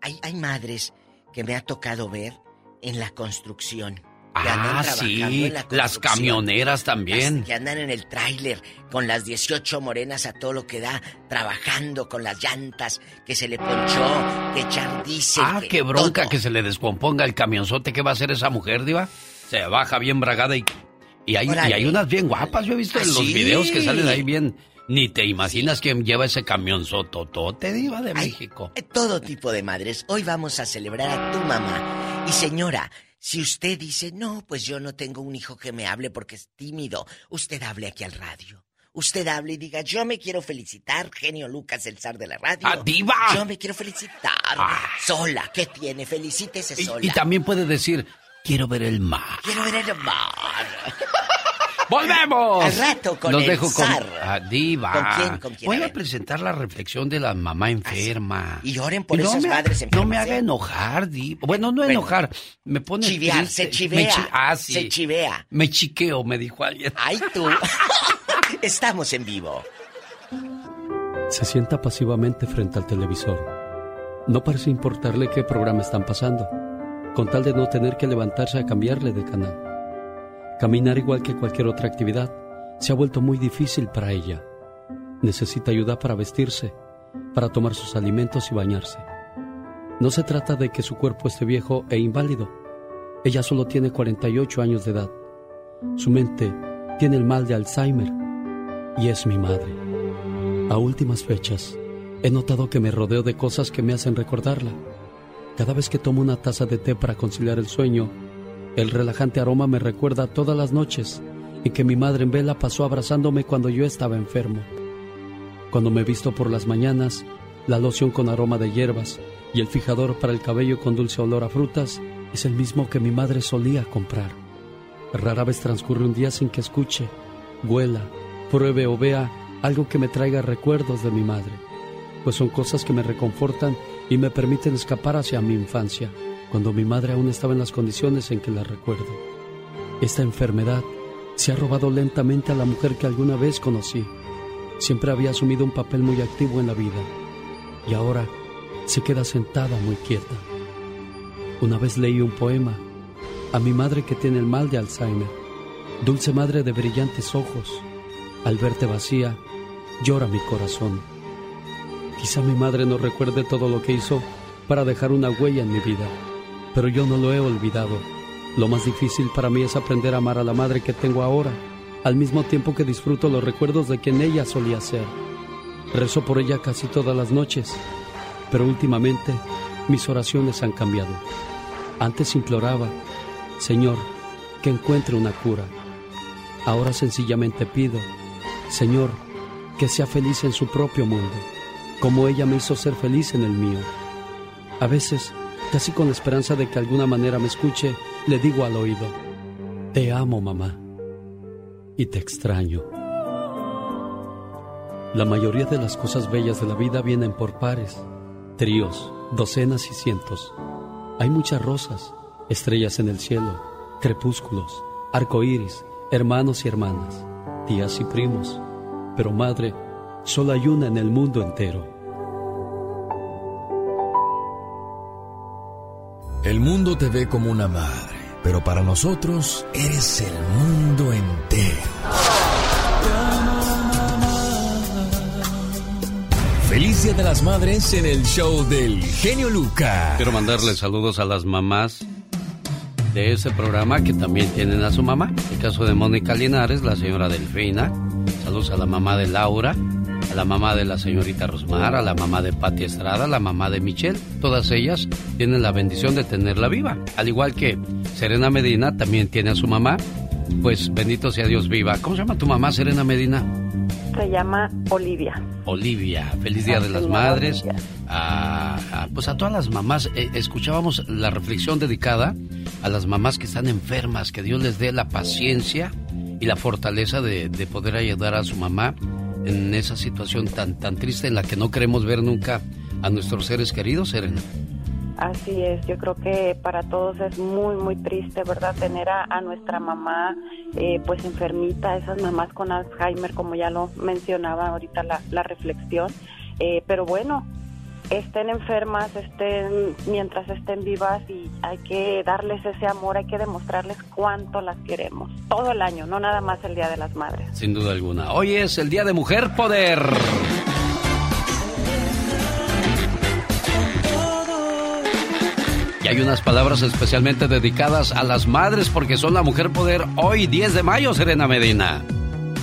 hay, hay madres que me ha tocado ver en la construcción. Que Ah, sí. la Las camioneras también. Las que andan en el tráiler con las 18 morenas a todo lo que da, trabajando con las llantas, que se le ponchó, que echar diésel. Ah, que qué bronca todo. que se le descomponga el camionzote. ¿Qué va a hacer esa mujer, Diva? Se baja bien bragada y, y, hay, y hay unas bien guapas. Yo he visto ¿Ah, en los sí? videos que salen ahí bien. Ni te imaginas quién lleva ese camionzototote, Diva de México. Eh, Todo tipo de madres. Hoy vamos a celebrar a tu mamá. Y señora, si usted dice, no, pues yo no tengo un hijo que me hable porque es tímido, usted hable aquí al radio. Usted hable y diga, yo me quiero felicitar, genio Lucas, el zar de la radio. ¡Ah, diva! Yo me quiero felicitar. Sola, ¿qué tiene? Felicítese sola. Y, y también puede decir, quiero ver el mar. Quiero ver el mar. ¡Volvemos! Al rato con Los el dejo con zar. Ah, Diva. ¿Con quién? ¿Con quién? Voy A presentar la reflexión de la mamá enferma. Y oren por no esas me- madres enfermas. No me haga ¿eh? enojar, Diva. Bueno, no enojar. Me pone Chivear, triste. se chivea. Me chi- ah, sí. Se chivea. Me chiqueo, me dijo alguien. Ay, tú. Estamos en vivo. Se sienta pasivamente frente al televisor. No parece importarle qué programa están pasando, con tal de no tener que levantarse a cambiarle de canal. Caminar igual que cualquier otra actividad se ha vuelto muy difícil para ella. Necesita ayuda para vestirse, para tomar sus alimentos y bañarse. No se trata de que su cuerpo esté viejo e inválido. Ella solo tiene 48 años de edad. Su mente tiene el mal de Alzheimer y es mi madre. A últimas fechas, he notado que me rodeo de cosas que me hacen recordarla. Cada vez que tomo una taza de té para conciliar el sueño, el relajante aroma me recuerda todas las noches en que mi madre en vela pasó abrazándome cuando yo estaba enfermo. Cuando me visto por las mañanas, la loción con aroma de hierbas y el fijador para el cabello con dulce olor a frutas es el mismo que mi madre solía comprar. Rara vez transcurre un día sin que escuche, huela, pruebe o vea algo que me traiga recuerdos de mi madre, pues son cosas que me reconfortan y me permiten escapar hacia mi infancia, cuando mi madre aún estaba en las condiciones en que la recuerdo. Esta enfermedad se ha robado lentamente a la mujer que alguna vez conocí. Siempre había asumido un papel muy activo en la vida y ahora se queda sentada muy quieta. Una vez leí un poema a mi madre que tiene el mal de Alzheimer. Dulce madre de brillantes ojos, Al verte vacía, llora mi corazón. Quizá mi madre no recuerde todo lo que hizo para dejar una huella en mi vida, pero yo no lo he olvidado. Lo más difícil para mí es aprender a amar a la madre que tengo ahora, al mismo tiempo que disfruto los recuerdos de quien ella solía ser. Rezo por ella casi todas las noches, pero últimamente mis oraciones han cambiado. Antes imploraba, Señor, que encuentre una cura. Ahora sencillamente pido, Señor, que sea feliz en su propio mundo, como ella me hizo ser feliz en el mío. A veces, casi con la esperanza de que de alguna manera me escuche, le digo al oído, Te amo, mamá, y te extraño. La mayoría de las cosas bellas de la vida vienen por pares, tríos, docenas y cientos. Hay muchas rosas, estrellas en el cielo, crepúsculos, arcoíris, hermanos y hermanas, tías y primos. Pero madre, solo hay una en el mundo entero. El mundo te ve como una madre, pero para nosotros eres el mundo entero. Feliz Día de las Madres en el show del genio Lucas. Quiero mandarle saludos a las mamás de ese programa que también tienen a su mamá. El caso de Mónica Linares, la señora Delfina. Saludos a la mamá de Laura, la mamá de la señorita Rosmar, a la mamá de Patti Estrada, a la mamá de Michelle. Todas ellas tienen la bendición de tenerla viva. Al igual que Serena Medina también tiene a su mamá. Pues bendito sea Dios viva. ¿Cómo se llama tu mamá, Serena Medina? Se llama Olivia. Olivia, feliz Día de las Madres. A, a- pues a todas las mamás, eh, escuchábamos la reflexión dedicada a las mamás que están enfermas, que Dios les dé la paciencia y la fortaleza de, de poder ayudar a su mamá en esa situación tan, tan triste en la que no queremos ver nunca a nuestros seres queridos, Serena. Así es, yo creo que para todos es muy, muy triste, ¿verdad? Tener a, a nuestra mamá eh, pues enfermita, esas mamás con Alzheimer, como ya lo mencionaba ahorita la, la reflexión. Eh, pero bueno, estén enfermas, estén mientras estén vivas y hay que darles ese amor, hay que demostrarles cuánto las queremos. Todo el año, no nada más el Día de las Madres. Sin duda alguna. Hoy es el Día de Mujer Poder. Y hay unas palabras especialmente dedicadas a las madres porque son la mujer poder hoy 10 de mayo, Serena Medina.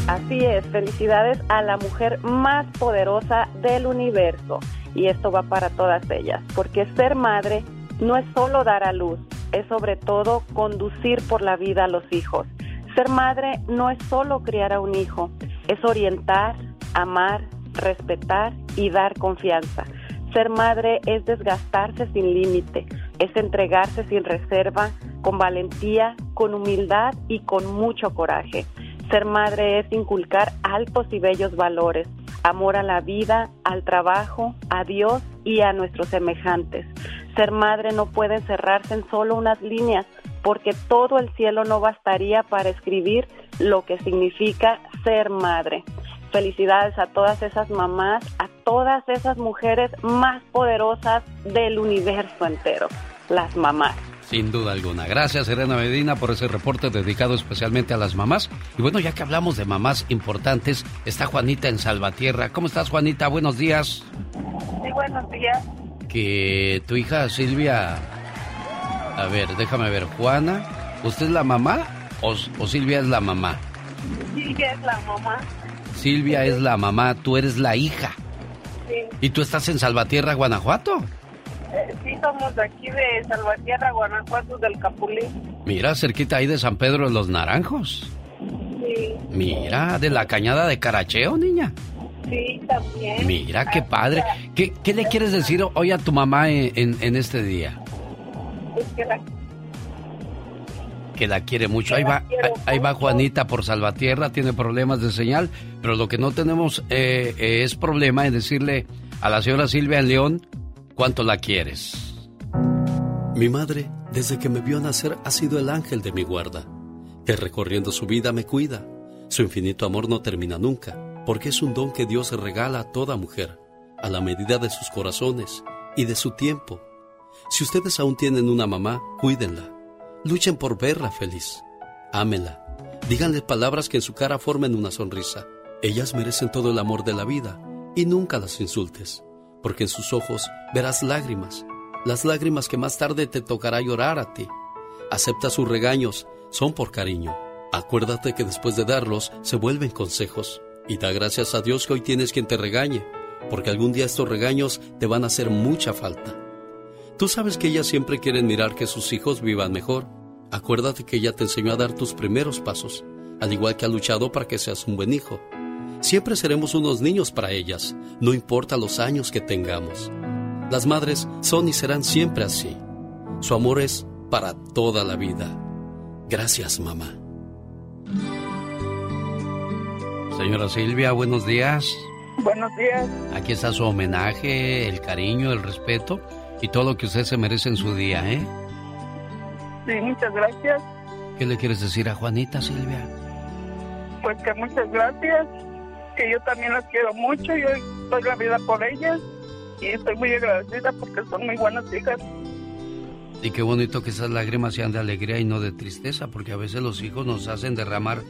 Así es, felicidades a la mujer más poderosa del universo. Y esto va para todas ellas, porque ser madre no es solo dar a luz, es sobre todo conducir por la vida a los hijos. Ser madre no es solo criar a un hijo, es orientar, amar, respetar y dar confianza. Ser madre es desgastarse sin límite, es entregarse sin reserva, con valentía, con humildad y con mucho coraje. Ser madre es inculcar altos y bellos valores, amor a la vida, al trabajo, a Dios y a nuestros semejantes. Ser madre no puede encerrarse en solo unas líneas, porque todo el cielo no bastaría para escribir lo que significa ser madre. Felicidades a todas esas mamás, a todas esas mujeres más poderosas del universo entero, las mamás. Sin duda alguna. Gracias, Serena Medina, por ese reporte dedicado especialmente a las mamás. Y bueno, ya que hablamos de mamás importantes, está Juanita en Salvatierra. ¿Cómo estás, Juanita? Buenos días. Sí, buenos días. Que tu hija Silvia... A ver, déjame ver. Juana, ¿usted es la mamá o, o Silvia es la mamá? Silvia es la mamá. Silvia es la mamá, tú eres la hija. Sí, ¿Y tú estás en Salvatierra, Guanajuato? Eh, sí somos de aquí de Salvatierra, Guanajuato, del Capulín. Mira, cerquita ahí de San Pedro de los Naranjos. Sí, Mira, de la cañada de Caracheo, niña. sí, también. Mira, qué padre. ¿Qué, qué le quieres decir hoy a tu mamá en, en- en este día? Es que la- Que la quiere mucho. Ahí va, ahí- ahí va Juanita por Salvatierra, tiene problemas de señal, pero lo que no tenemos eh, eh, es problema en decirle a la señora Silvia en León cuánto la quieres. Mi madre, desde que me vio nacer, ha sido el ángel de mi guarda, que recorriendo su vida me cuida. Su infinito amor no termina nunca, porque es un don que Dios regala a toda mujer, a la medida de sus corazones y de su tiempo. Si ustedes aún tienen una mamá, cuídenla. Luchen por verla feliz. Ámenla. Díganle palabras que en su cara formen una sonrisa. Ellas merecen todo el amor de la vida y nunca las insultes, porque en sus ojos verás lágrimas, las lágrimas que más tarde te tocará llorar a ti. Acepta sus regaños, son por cariño. Acuérdate que después de darlos se vuelven consejos. Y da gracias a Dios que hoy tienes quien te regañe, porque algún día estos regaños te van a hacer mucha falta. Tú sabes que ellas siempre quieren mirar que sus hijos vivan mejor. Acuérdate que ella te enseñó a dar tus primeros pasos, al igual que ha luchado para que seas un buen hijo. Siempre seremos unos niños para ellas, no importa los años que tengamos. Las madres son y serán siempre así. Su amor es para toda la vida. Gracias, mamá. Señora Silvia, buenos días. Buenos días. Aquí está su homenaje, el cariño, el respeto y todo lo que usted se merece en su día, ¿eh? Sí, muchas gracias. ¿Qué le quieres decir a Juanita, Silvia? Pues que muchas gracias. Que yo también las quiero mucho. Yo doy la vida por ellas. Y estoy muy agradecida porque son muy buenas hijas. Y qué bonito que esas lágrimas sean de alegría y no de tristeza, porque a veces los hijos nos hacen derramar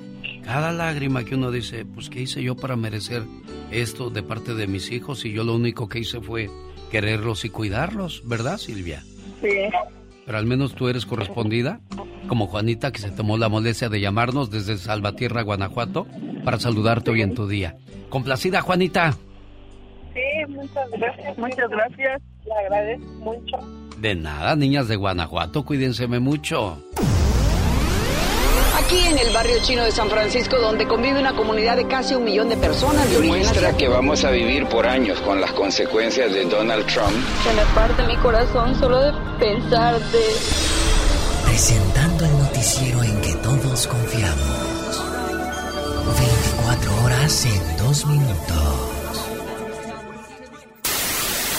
cada lágrima que uno dice, pues ¿qué hice yo para merecer esto de parte de mis hijos? Y yo lo único que hice fue quererlos y cuidarlos, ¿verdad, Silvia? Sí. Pero al menos tú eres correspondida, como Juanita que se tomó la molestia de llamarnos desde Salvatierra, Guanajuato, para saludarte hoy en tu día. Complacida, Juanita. Sí, muchas gracias. Muchas gracias. Le agradezco mucho. De nada, niñas de Guanajuato, cuídenseme mucho. Aquí en el barrio chino de San Francisco, donde convive una comunidad de casi un millón de personas de origen Demuestra asiático. que vamos a vivir por años con las consecuencias de Donald Trump. Se me parte mi corazón solo de pensar de... Presentando el noticiero en que todos confiamos. 24 horas en 2 minutos.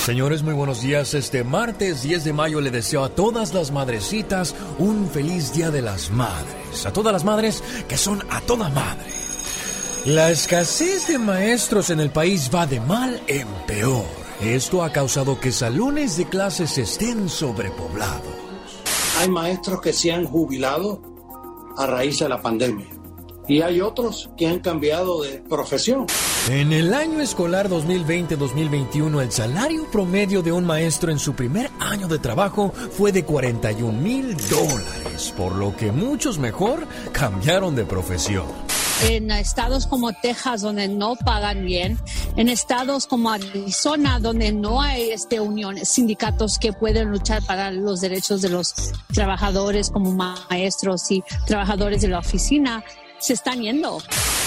Señores, muy buenos días. Este martes 10 de mayo le deseo a todas las madrecitas un feliz Día de las Madres. A todas las madres que son a toda madre. La escasez de maestros en el país va de mal en peor. Esto ha causado que salones de clases estén sobrepoblados. Hay maestros que se han jubilado a raíz de la pandemia y hay otros que han cambiado de profesión. En el año escolar 2020-2021, el salario promedio de un maestro en su primer año de trabajo fue de 41 mil dólares, por lo que muchos mejor cambiaron de profesión. en estados como Texas donde no pagan bien, en estados como Arizona donde no hay este uniones, sindicatos que pueden luchar para los derechos de los trabajadores como maestros y trabajadores de la oficina se están yendo.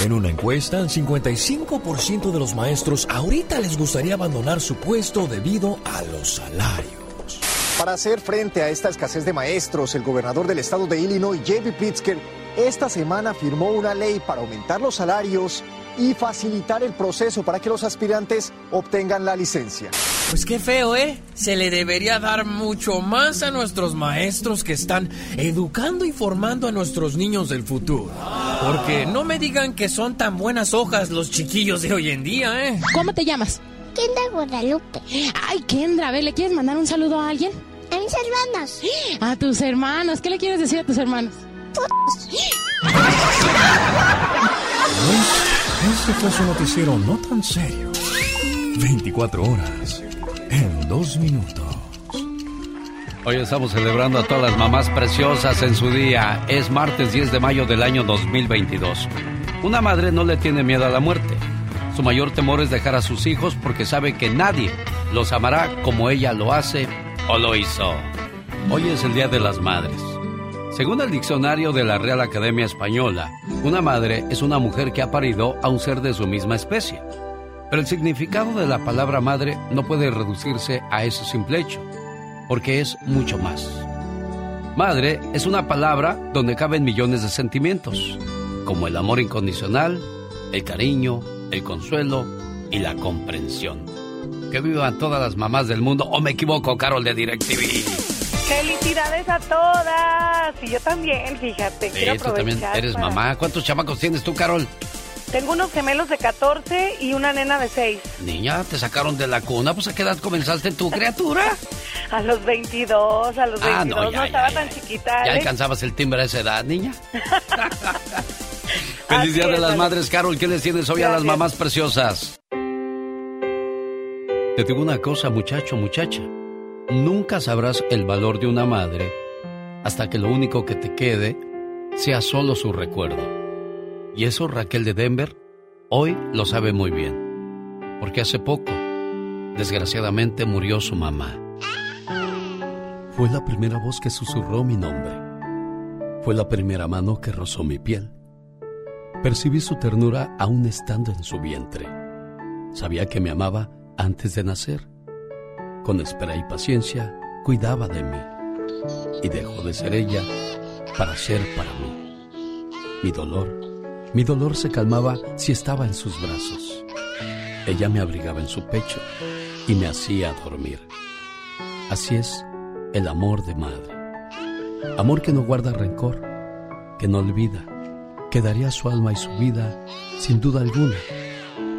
En una encuesta, el 55% de los maestros ahorita les gustaría abandonar su puesto debido a los salarios. Para hacer frente a esta escasez de maestros, el gobernador del estado de Illinois, J.B. Pritzker, esta semana firmó una ley para aumentar los salarios y facilitar el proceso para que los aspirantes obtengan la licencia. Pues qué feo, ¿eh? Se le debería dar mucho más a nuestros maestros que están educando y formando a nuestros niños del futuro. Porque no me digan que son tan buenas hojas los chiquillos de hoy en día, ¿eh? ¿Cómo te llamas? Kendra Guadalupe. Ay, Kendra, a ver, ¿le quieres mandar un saludo a alguien? A mis hermanos. A tus hermanos. ¿Qué le quieres decir a tus hermanos? Este fue su noticiero no tan serio. 24 horas en 2 minutos. Hoy estamos celebrando a todas las mamás preciosas en su día. Es martes 10 de mayo del año 2022. Una madre no le tiene miedo a la muerte. Su mayor temor es dejar a sus hijos porque sabe que nadie los amará como ella lo hace o lo hizo. Hoy es el Día de las Madres. Según el diccionario de la Real Academia Española, una madre es una mujer que ha parido a un ser de su misma especie. Pero el significado de la palabra madre no puede reducirse a ese simple hecho, porque es mucho más. Madre es una palabra donde caben millones de sentimientos, como el amor incondicional, el cariño, el consuelo y la comprensión. Que vivan todas las mamás del mundo, o me equivoco, Carol de DirecTV. Felicidades a todas. Y yo también, fíjate. quiero Sí, tú también eres para- mamá. ¿Cuántos chamacos tienes tú, Carol? Tengo unos gemelos de 14 y una nena de 6. Niña, te sacaron de la cuna. Pues a qué edad comenzaste tu criatura. A los 22, a los 22. Ah, no, no, ya, ya, estaba ya, tan chiquita. ¿Ya Alex. alcanzabas el timbre a esa edad, niña? Feliz Día de las Madres, Carol. ¿Qué les tienes hoy a las mamás preciosas? Te digo una cosa, muchacho, muchacha. Nunca sabrás el valor de una madre hasta que lo único que te quede sea solo su recuerdo. Y eso Raquel de Denver hoy lo sabe muy bien. Porque hace poco, desgraciadamente, murió su mamá. Fue la primera voz que susurró mi nombre. Fue la primera mano que rozó mi piel. Percibí su ternura aún estando en su vientre. Sabía que me amaba antes de nacer. Con espera y paciencia, cuidaba de mí. Y dejó de ser ella para ser para mí. Mi dolor, mi dolor se calmaba si estaba en sus brazos. Ella me abrigaba en su pecho y me hacía dormir. Así es el amor de madre. Amor que no guarda rencor, que no olvida, que daría su alma y su vida, sin duda alguna,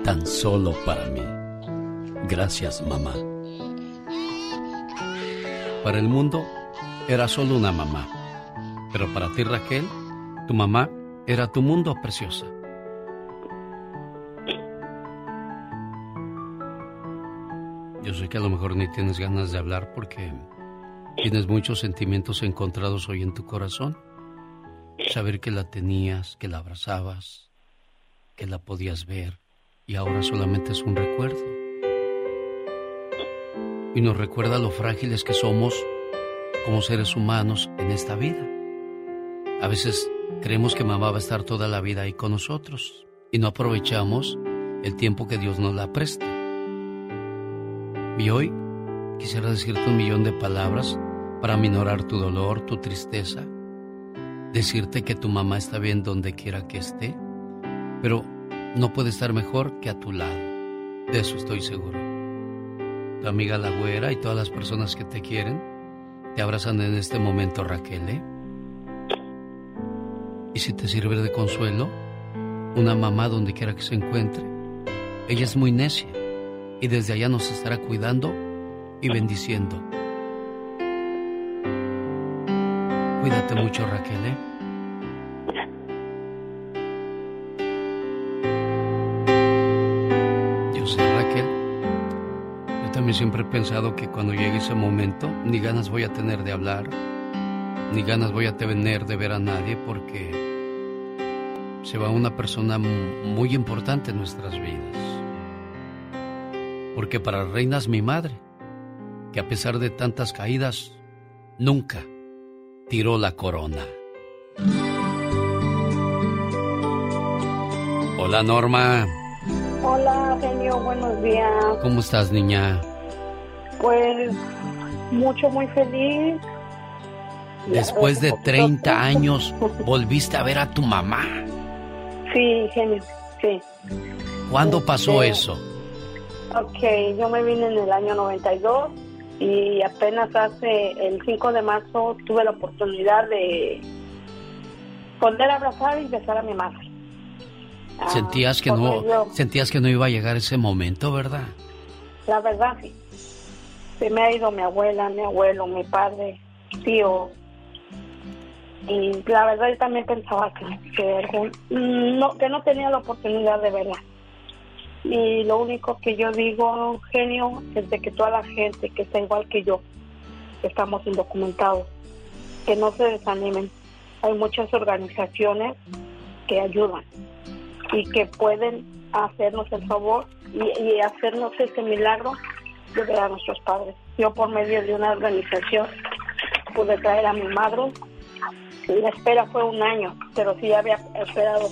tan solo para mí. Gracias, mamá. Para el mundo era solo una mamá, pero para ti, Raquel, tu mamá era tu mundo preciosa. Yo sé que a lo mejor ni tienes ganas de hablar porque Tienes muchos sentimientos encontrados hoy en tu corazón. Saber que la tenías, que la abrazabas, que la podías ver y ahora solamente es un recuerdo. Y nos recuerda lo frágiles que somos como seres humanos en esta vida. A veces creemos que mamá va a estar toda la vida ahí con nosotros y no aprovechamos el tiempo que Dios nos la presta. Y hoy quisiera decirte un millón de palabras para minorar tu dolor, tu tristeza, decirte que tu mamá está bien donde quiera que esté, pero no puede estar mejor que a tu lado. De eso estoy seguro. Tu amiga la güera y todas las personas que te quieren te abrazan en este momento, Raquel. ¿eh? Y si te sirve de consuelo, una mamá donde quiera que se encuentre, ella es muy necia y desde allá nos estará cuidando y bendiciendo. Cuídate mucho, Raquel, ¿eh? Siempre he pensado que cuando llegue ese momento, ni ganas voy a tener de hablar, ni ganas voy a tener de ver a nadie, porque se va una persona muy importante en nuestras vidas. Porque para Reina es mi madre, que a pesar de tantas caídas, nunca tiró la corona. Hola Norma. Hola, genio, buenos días. ¿Cómo estás, niña? Pues mucho, muy feliz. Después de 30 años, ¿volviste a ver a tu mamá? Sí, genio, sí. ¿Cuándo pasó Este, eso? Ok, yo me vine en el año 92 y apenas hace el 5 de marzo tuve la oportunidad de poder abrazar y besar a mi madre. Ah, Sentías que no, sentías que no iba a llegar ese momento, ¿verdad? La verdad, sí. Se me ha ido mi abuela, mi abuelo, mi padre, tío. Y la verdad yo también pensaba que, que, algún- no, que no tenía la oportunidad de verla. Y lo único que yo digo, genio, es de que toda la gente que está igual que yo, estamos indocumentados, que no se desanimen. Hay muchas organizaciones que ayudan y que pueden hacernos el favor y, y hacernos ese milagro ver a nuestros padres. Yo por medio de una organización pude traer a mi madre. La espera fue un año, pero si ya había esperado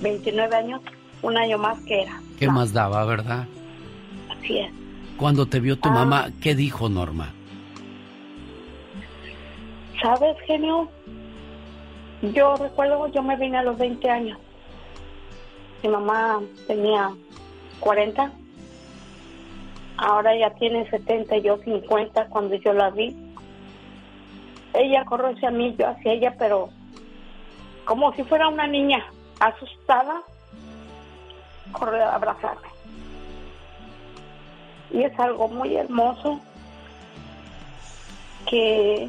29 años, un año más que era. ¿Qué más daba, verdad? Así es. Cuando te vio tu Ah. mamá, ¿qué dijo Norma? ¿Sabes, genio? Yo recuerdo, yo me vine a los 20 años. Mi mamá tenía 40. Ahora ya tiene 70 y yo 50 cuando yo la vi. Ella corrió hacia mí, yo hacia ella, pero como si fuera una niña asustada, corrió a abrazarme. Y es algo muy hermoso que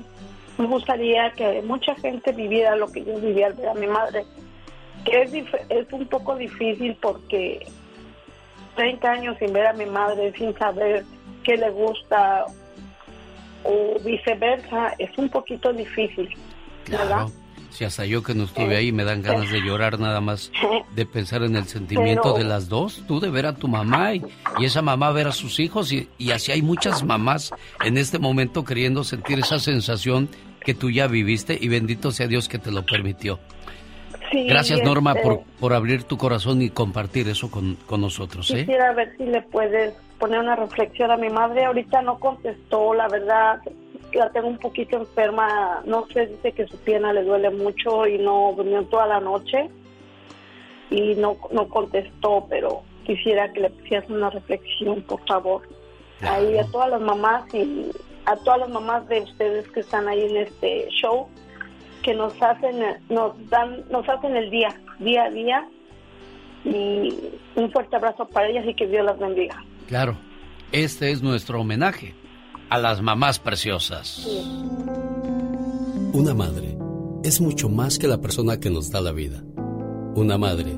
me gustaría que mucha gente viviera lo que yo viví al ver a mi madre que es, es un poco difícil porque 30 años sin ver a mi madre, sin saber qué le gusta o viceversa, es un poquito difícil, ¿verdad? Si hasta yo que no estuve ahí me dan ganas de llorar nada más de pensar en el sentimiento de las dos, tú de ver a tu mamá y, esa mamá ver a sus hijos y, y, así hay muchas mamás en este momento queriendo sentir esa sensación que tú ya viviste y bendito sea Dios que te lo permitió. Gracias Norma por, este por abrir tu corazón y compartir eso con, con nosotros. ¿eh? Quisiera ver si le puedes poner una reflexión a mi madre. Ahorita no contestó, la verdad, la tengo un poquito enferma. No sé, dice que su pierna le duele mucho y no durmió toda la noche. Y no, no contestó, pero quisiera que le pusieras una reflexión, por favor. Ahí a todas las mamás y a todas las mamás de ustedes que están ahí en este show que nos hacen nos dan nos hacen el día día a día y un fuerte abrazo para ellas y que Dios las bendiga. Claro, este es nuestro homenaje a las mamás preciosas. Una madre es mucho más que la persona que nos da la vida. Una madre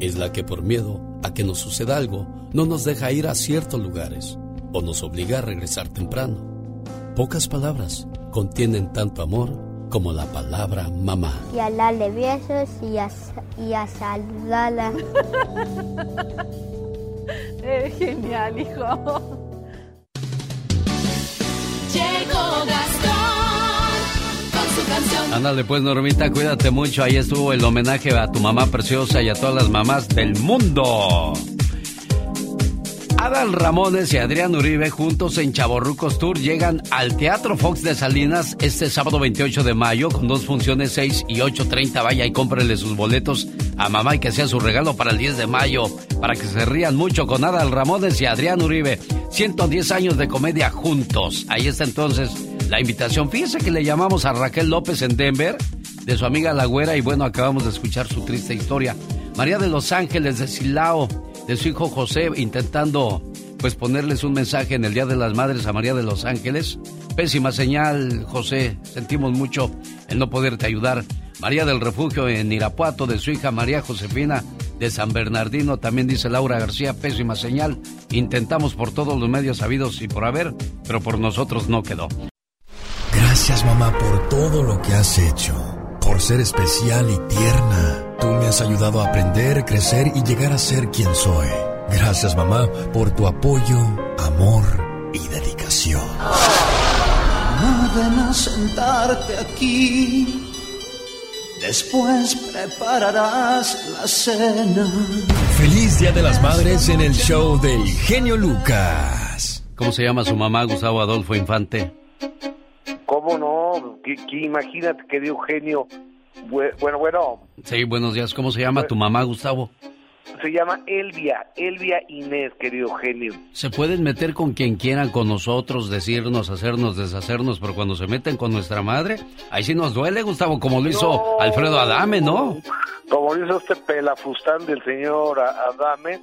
es la que por miedo a que nos suceda algo no nos deja ir a ciertos lugares o nos obliga a regresar temprano. Pocas palabras contienen tanto amor como la palabra mamá. Y a darle besos y a, y a saludarla. Eres genial, hijo. Llegó Ándale pues Normita, cuídate mucho. Ahí estuvo el homenaje a tu mamá preciosa y a todas las mamás del mundo. Adal Ramones y Adrián Uribe juntos en Chaborrucos Tour llegan al Teatro Fox de Salinas este sábado 28 de mayo con dos funciones 6 y 8.30. Vaya y cómprele sus boletos a mamá y que sea su regalo para el 10 de mayo para que se rían mucho con Adal Ramones y Adrián Uribe. 110 años de comedia juntos. Ahí está entonces la invitación. Fíjese que le llamamos a Raquel López en Denver de su amiga La Güera y bueno, acabamos de escuchar su triste historia. María de Los Ángeles de Silao de su hijo José intentando pues ponerles un mensaje en el Día de las Madres a María de los Ángeles. Pésima señal, José. Sentimos mucho el no poderte ayudar. María del Refugio en Irapuato, de su hija María Josefina de San Bernardino, también dice Laura García, pésima señal. Intentamos por todos los medios sabidos y por haber, pero por nosotros no quedó. Gracias mamá por todo lo que has hecho, por ser especial y tierna Tú me has ayudado a aprender, crecer y llegar a ser quien soy. Gracias mamá por tu apoyo, amor y dedicación. Ven a sentarte aquí. Después prepararás la cena. Feliz Día de las Madres en el show del genio Lucas. ¿Cómo se llama su mamá, Gustavo Adolfo Infante? ¿Cómo no? Que, que imagínate, querido genio. Bue- Bueno, bueno, Sí, buenos días. ¿Cómo se llama tu mamá, Gustavo? se llama Elvia, Elvia Inés, querido genio. Se pueden meter con quien quieran, con nosotros, decirnos, hacernos, deshacernos, pero cuando se meten con nuestra madre, ahí sí nos duele, Gustavo, como lo hizo No. Alfredo Adame, ¿no? Como dice este pelafustán del señor Adame,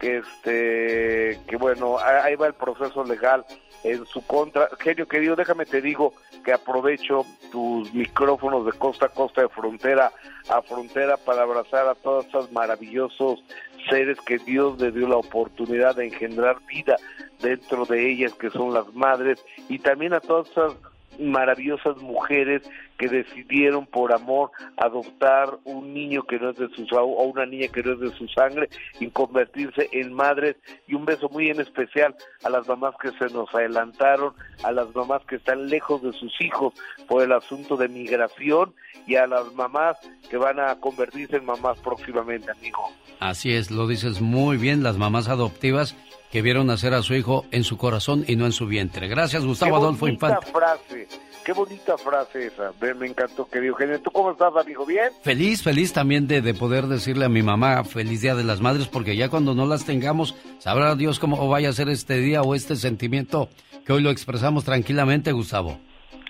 que este, que bueno, ahí va el proceso legal en su contra. Genio querido, déjame te digo que aprovecho tus micrófonos de costa a costa, de frontera a frontera, para abrazar a todos estos maravillosos seres que Dios le dio la oportunidad de engendrar vida dentro de ellas, que son las madres, y también a todas esas maravillosas mujeres que decidieron por amor adoptar un niño que no es de su o una niña que no es de su sangre y convertirse en madres y un beso muy en especial a las mamás que se nos adelantaron, a las mamás que están lejos de sus hijos por el asunto de migración y a las mamás que van a convertirse en mamás próximamente, amigo. Así es, lo dices muy bien, las mamás adoptivas que vieron nacer a su hijo en su corazón y no en su vientre. Gracias, Gustavo Qué Adolfo bonita Infante. frase, qué bonita frase esa. Me, me encantó, querido genio. ¿Tú cómo estás, amigo? ¿Bien? Feliz, feliz también de, de poder decirle a mi mamá feliz Día de las Madres, porque ya cuando no las tengamos, sabrá Dios cómo vaya a ser este día o este sentimiento que hoy lo expresamos tranquilamente, Gustavo.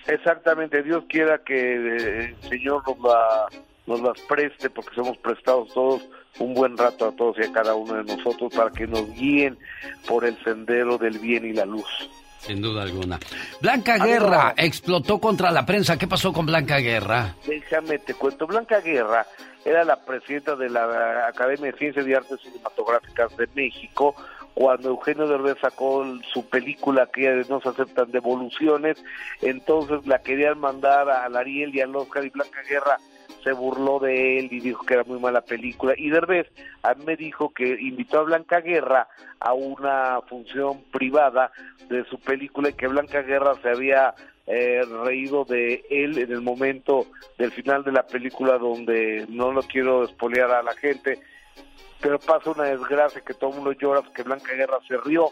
Exactamente, Dios quiera que eh, el Señor nos, la, nos las preste, porque somos prestados todos un buen rato a todos y a cada uno de nosotros para que nos guíen por el sendero del bien y la luz. Sin duda alguna. Blanca. Guerra explotó contra la prensa. ¿Qué pasó con Blanca Guerra? Déjame te cuento, Blanca Guerra era la presidenta de la Academia de Ciencias y Artes Cinematográficas de México cuando Eugenio Derbez sacó su película de No se aceptan devoluciones, entonces la querían mandar al Ariel y al Oscar y Blanca Guerra se burló de él y dijo que era muy mala película. Y Derbez a mí me dijo que invitó a Blanca Guerra a una función privada de su película y que Blanca Guerra se había eh, reído de él en el momento del final de la película donde no lo quiero espolear a la gente, pero pasa una desgracia que todo el mundo llora porque Blanca Guerra se rió.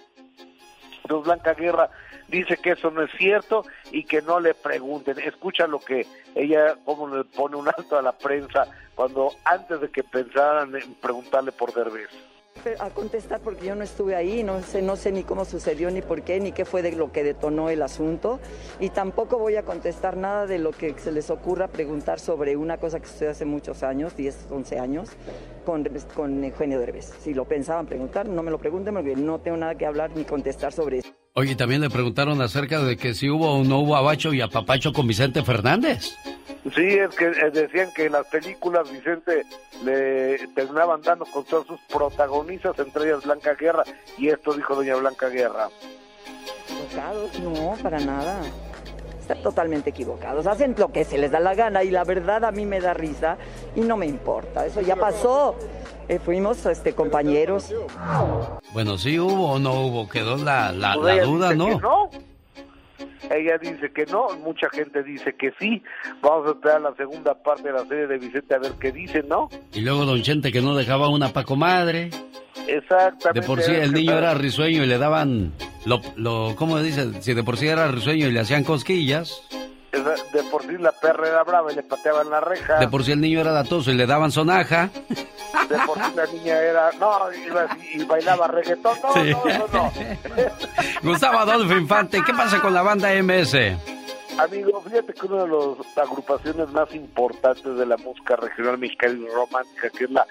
Entonces Blanca Guerra dice que eso no es cierto y que no le pregunten. Escucha lo que ella, cómo le pone un alto a la prensa cuando antes de que pensaran en preguntarle por Derbez. a contestar porque yo no estuve ahí, no sé, no sé ni cómo sucedió, ni por qué, ni qué fue de lo que detonó el asunto. Y tampoco voy a contestar nada de lo que se les ocurra preguntar sobre una cosa que sucedió hace muchos años, 10, 11 años, con, con Eugenio Derbez. Si lo pensaban preguntar, no me lo pregunten porque no tengo nada que hablar ni contestar sobre eso. Oye, también le preguntaron acerca de que si hubo o no hubo abacho y apapacho con Vicente Fernández. Sí, es que eh, decían que en las películas Vicente le terminaban dando con todas sus protagonistas, entre ellas Blanca Guerra, y esto dijo doña Blanca Guerra. No, para nada. Están totalmente equivocados. Hacen lo que se les da la gana y la verdad a mí me da risa y no me importa. Eso ya pasó. Eh, fuimos este, compañeros. Bueno, sí hubo o no hubo, quedó la, la, duda, ¿no? Ella dice que no, mucha gente dice que sí. Vamos a esperar la segunda parte de la serie de Vicente a ver qué dice, ¿no? Y luego Don Chente que no dejaba una pa' comadre. Exactamente. De por sí el niño era risueño y le daban, lo, lo, ¿cómo dice? Si de por sí era risueño y le hacían cosquillas, De por sí la perra era brava y le pateaban la reja. de por sí el niño era datoso y le daban sonaja. De por sí la niña era. No, iba así y bailaba reggaetón. No, Sí. no, no, no. Gustavo Adolfo Infante, ¿qué pasa con la banda MS? Amigo, fíjate que una de las agrupaciones más importantes de la música regional mexicana y romántica, que es la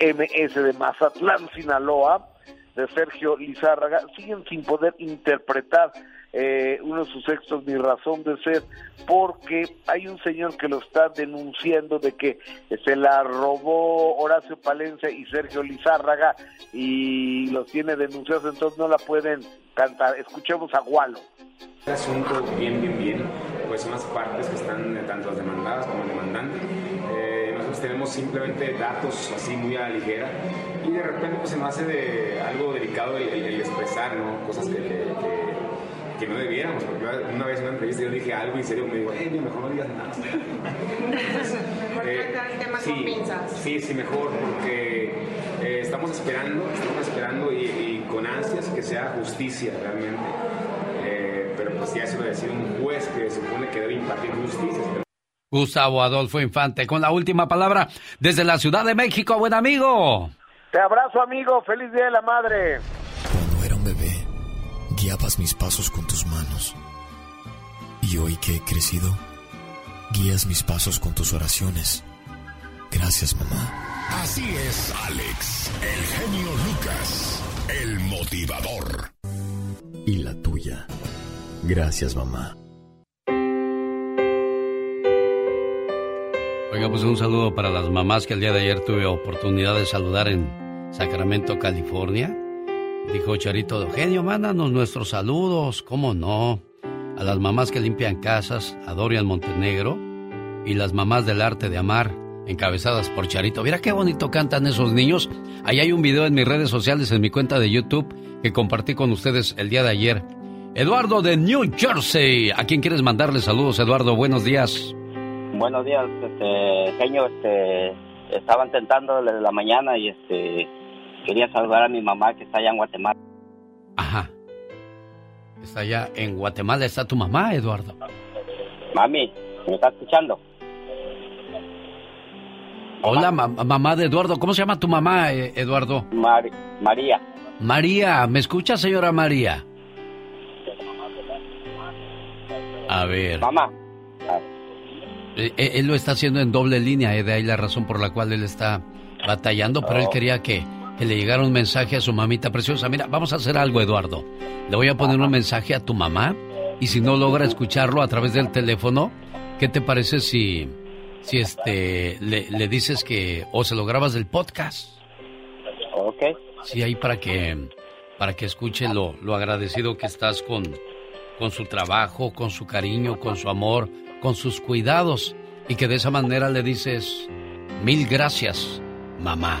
MS de Mazatlán, Sinaloa, de Sergio Lizárraga, siguen sin poder interpretar eh, uno de sus textos, Mi razón de ser, porque hay un señor que lo está denunciando de que se la robó Horacio Palencia y Sergio Lizárraga y los tiene denunciados, entonces no la pueden cantar. Escuchemos a Gualo. Este asunto, bien, bien, bien, pues son las partes que están, eh, tanto las demandadas como el demandante. Eh, nosotros tenemos simplemente datos así muy a la ligera y de repente pues se nos hace de algo delicado el, expresar, ¿no? Cosas que- que- no debiéramos. Porque una vez en una entrevista yo dije algo y en serio me dijo, eh, mejor no digas nada. Mejor Eh, el tema sí, con pinzas. Sí, sí, mejor, porque eh, estamos esperando, estamos esperando y, y con ansias que sea justicia realmente. Eh, pero pues ya eso lo decide un juez que se supone que debe impartir justicia. Gustavo Adolfo Infante con la última palabra desde la Ciudad de México, buen amigo. Te abrazo, amigo. Feliz Día de la Madre. Guiabas mis pasos con tus manos. Y hoy que he crecido, guías mis pasos con tus oraciones. Gracias, mamá. Así es, Alex, el genio Lucas, el motivador. Y la tuya. Gracias, mamá. Oiga, pues un saludo para las mamás que el día de ayer tuve oportunidad de saludar en Sacramento, California. Dijo Charito, Eugenio, mándanos nuestros saludos, ¿cómo no? A las mamás que limpian casas, a Dorian Montenegro y las mamás del arte de amar, encabezadas por Charito. Mira qué bonito cantan esos niños. Ahí hay un video en mis redes sociales, en mi cuenta de YouTube, que compartí con ustedes el día de ayer. Eduardo de New Jersey. ¿A quién quieres mandarle saludos, Eduardo? Buenos días. Buenos días, este, genio, este, estaba intentando desde la mañana y este, quería saludar a mi mamá que está allá en Guatemala. Ajá. Está allá en Guatemala, está tu mamá, Eduardo. Mami, ¿me está escuchando? Hola, ma- mamá de Eduardo. ¿Cómo se llama tu mamá, eh, Eduardo? María. María, ¿me escucha, señora María? A ver. Mamá. Eh, eh, Él lo está haciendo en doble línea, eh, de ahí la razón por la cual él está batallando, pero él Oh. quería que, que le llegara un mensaje a su mamita preciosa. Mira, vamos a hacer algo, Eduardo. Le voy a poner un mensaje a tu mamá y si no logra escucharlo a través del teléfono, ¿qué te parece si, si este, le, le dices que, o se lo grabas del podcast? Ok. Sí, ahí para que, para que escuche lo, lo agradecido que estás con, con su trabajo, con su cariño, con su amor, con sus cuidados. Y que de esa manera le dices, mil gracias, mamá.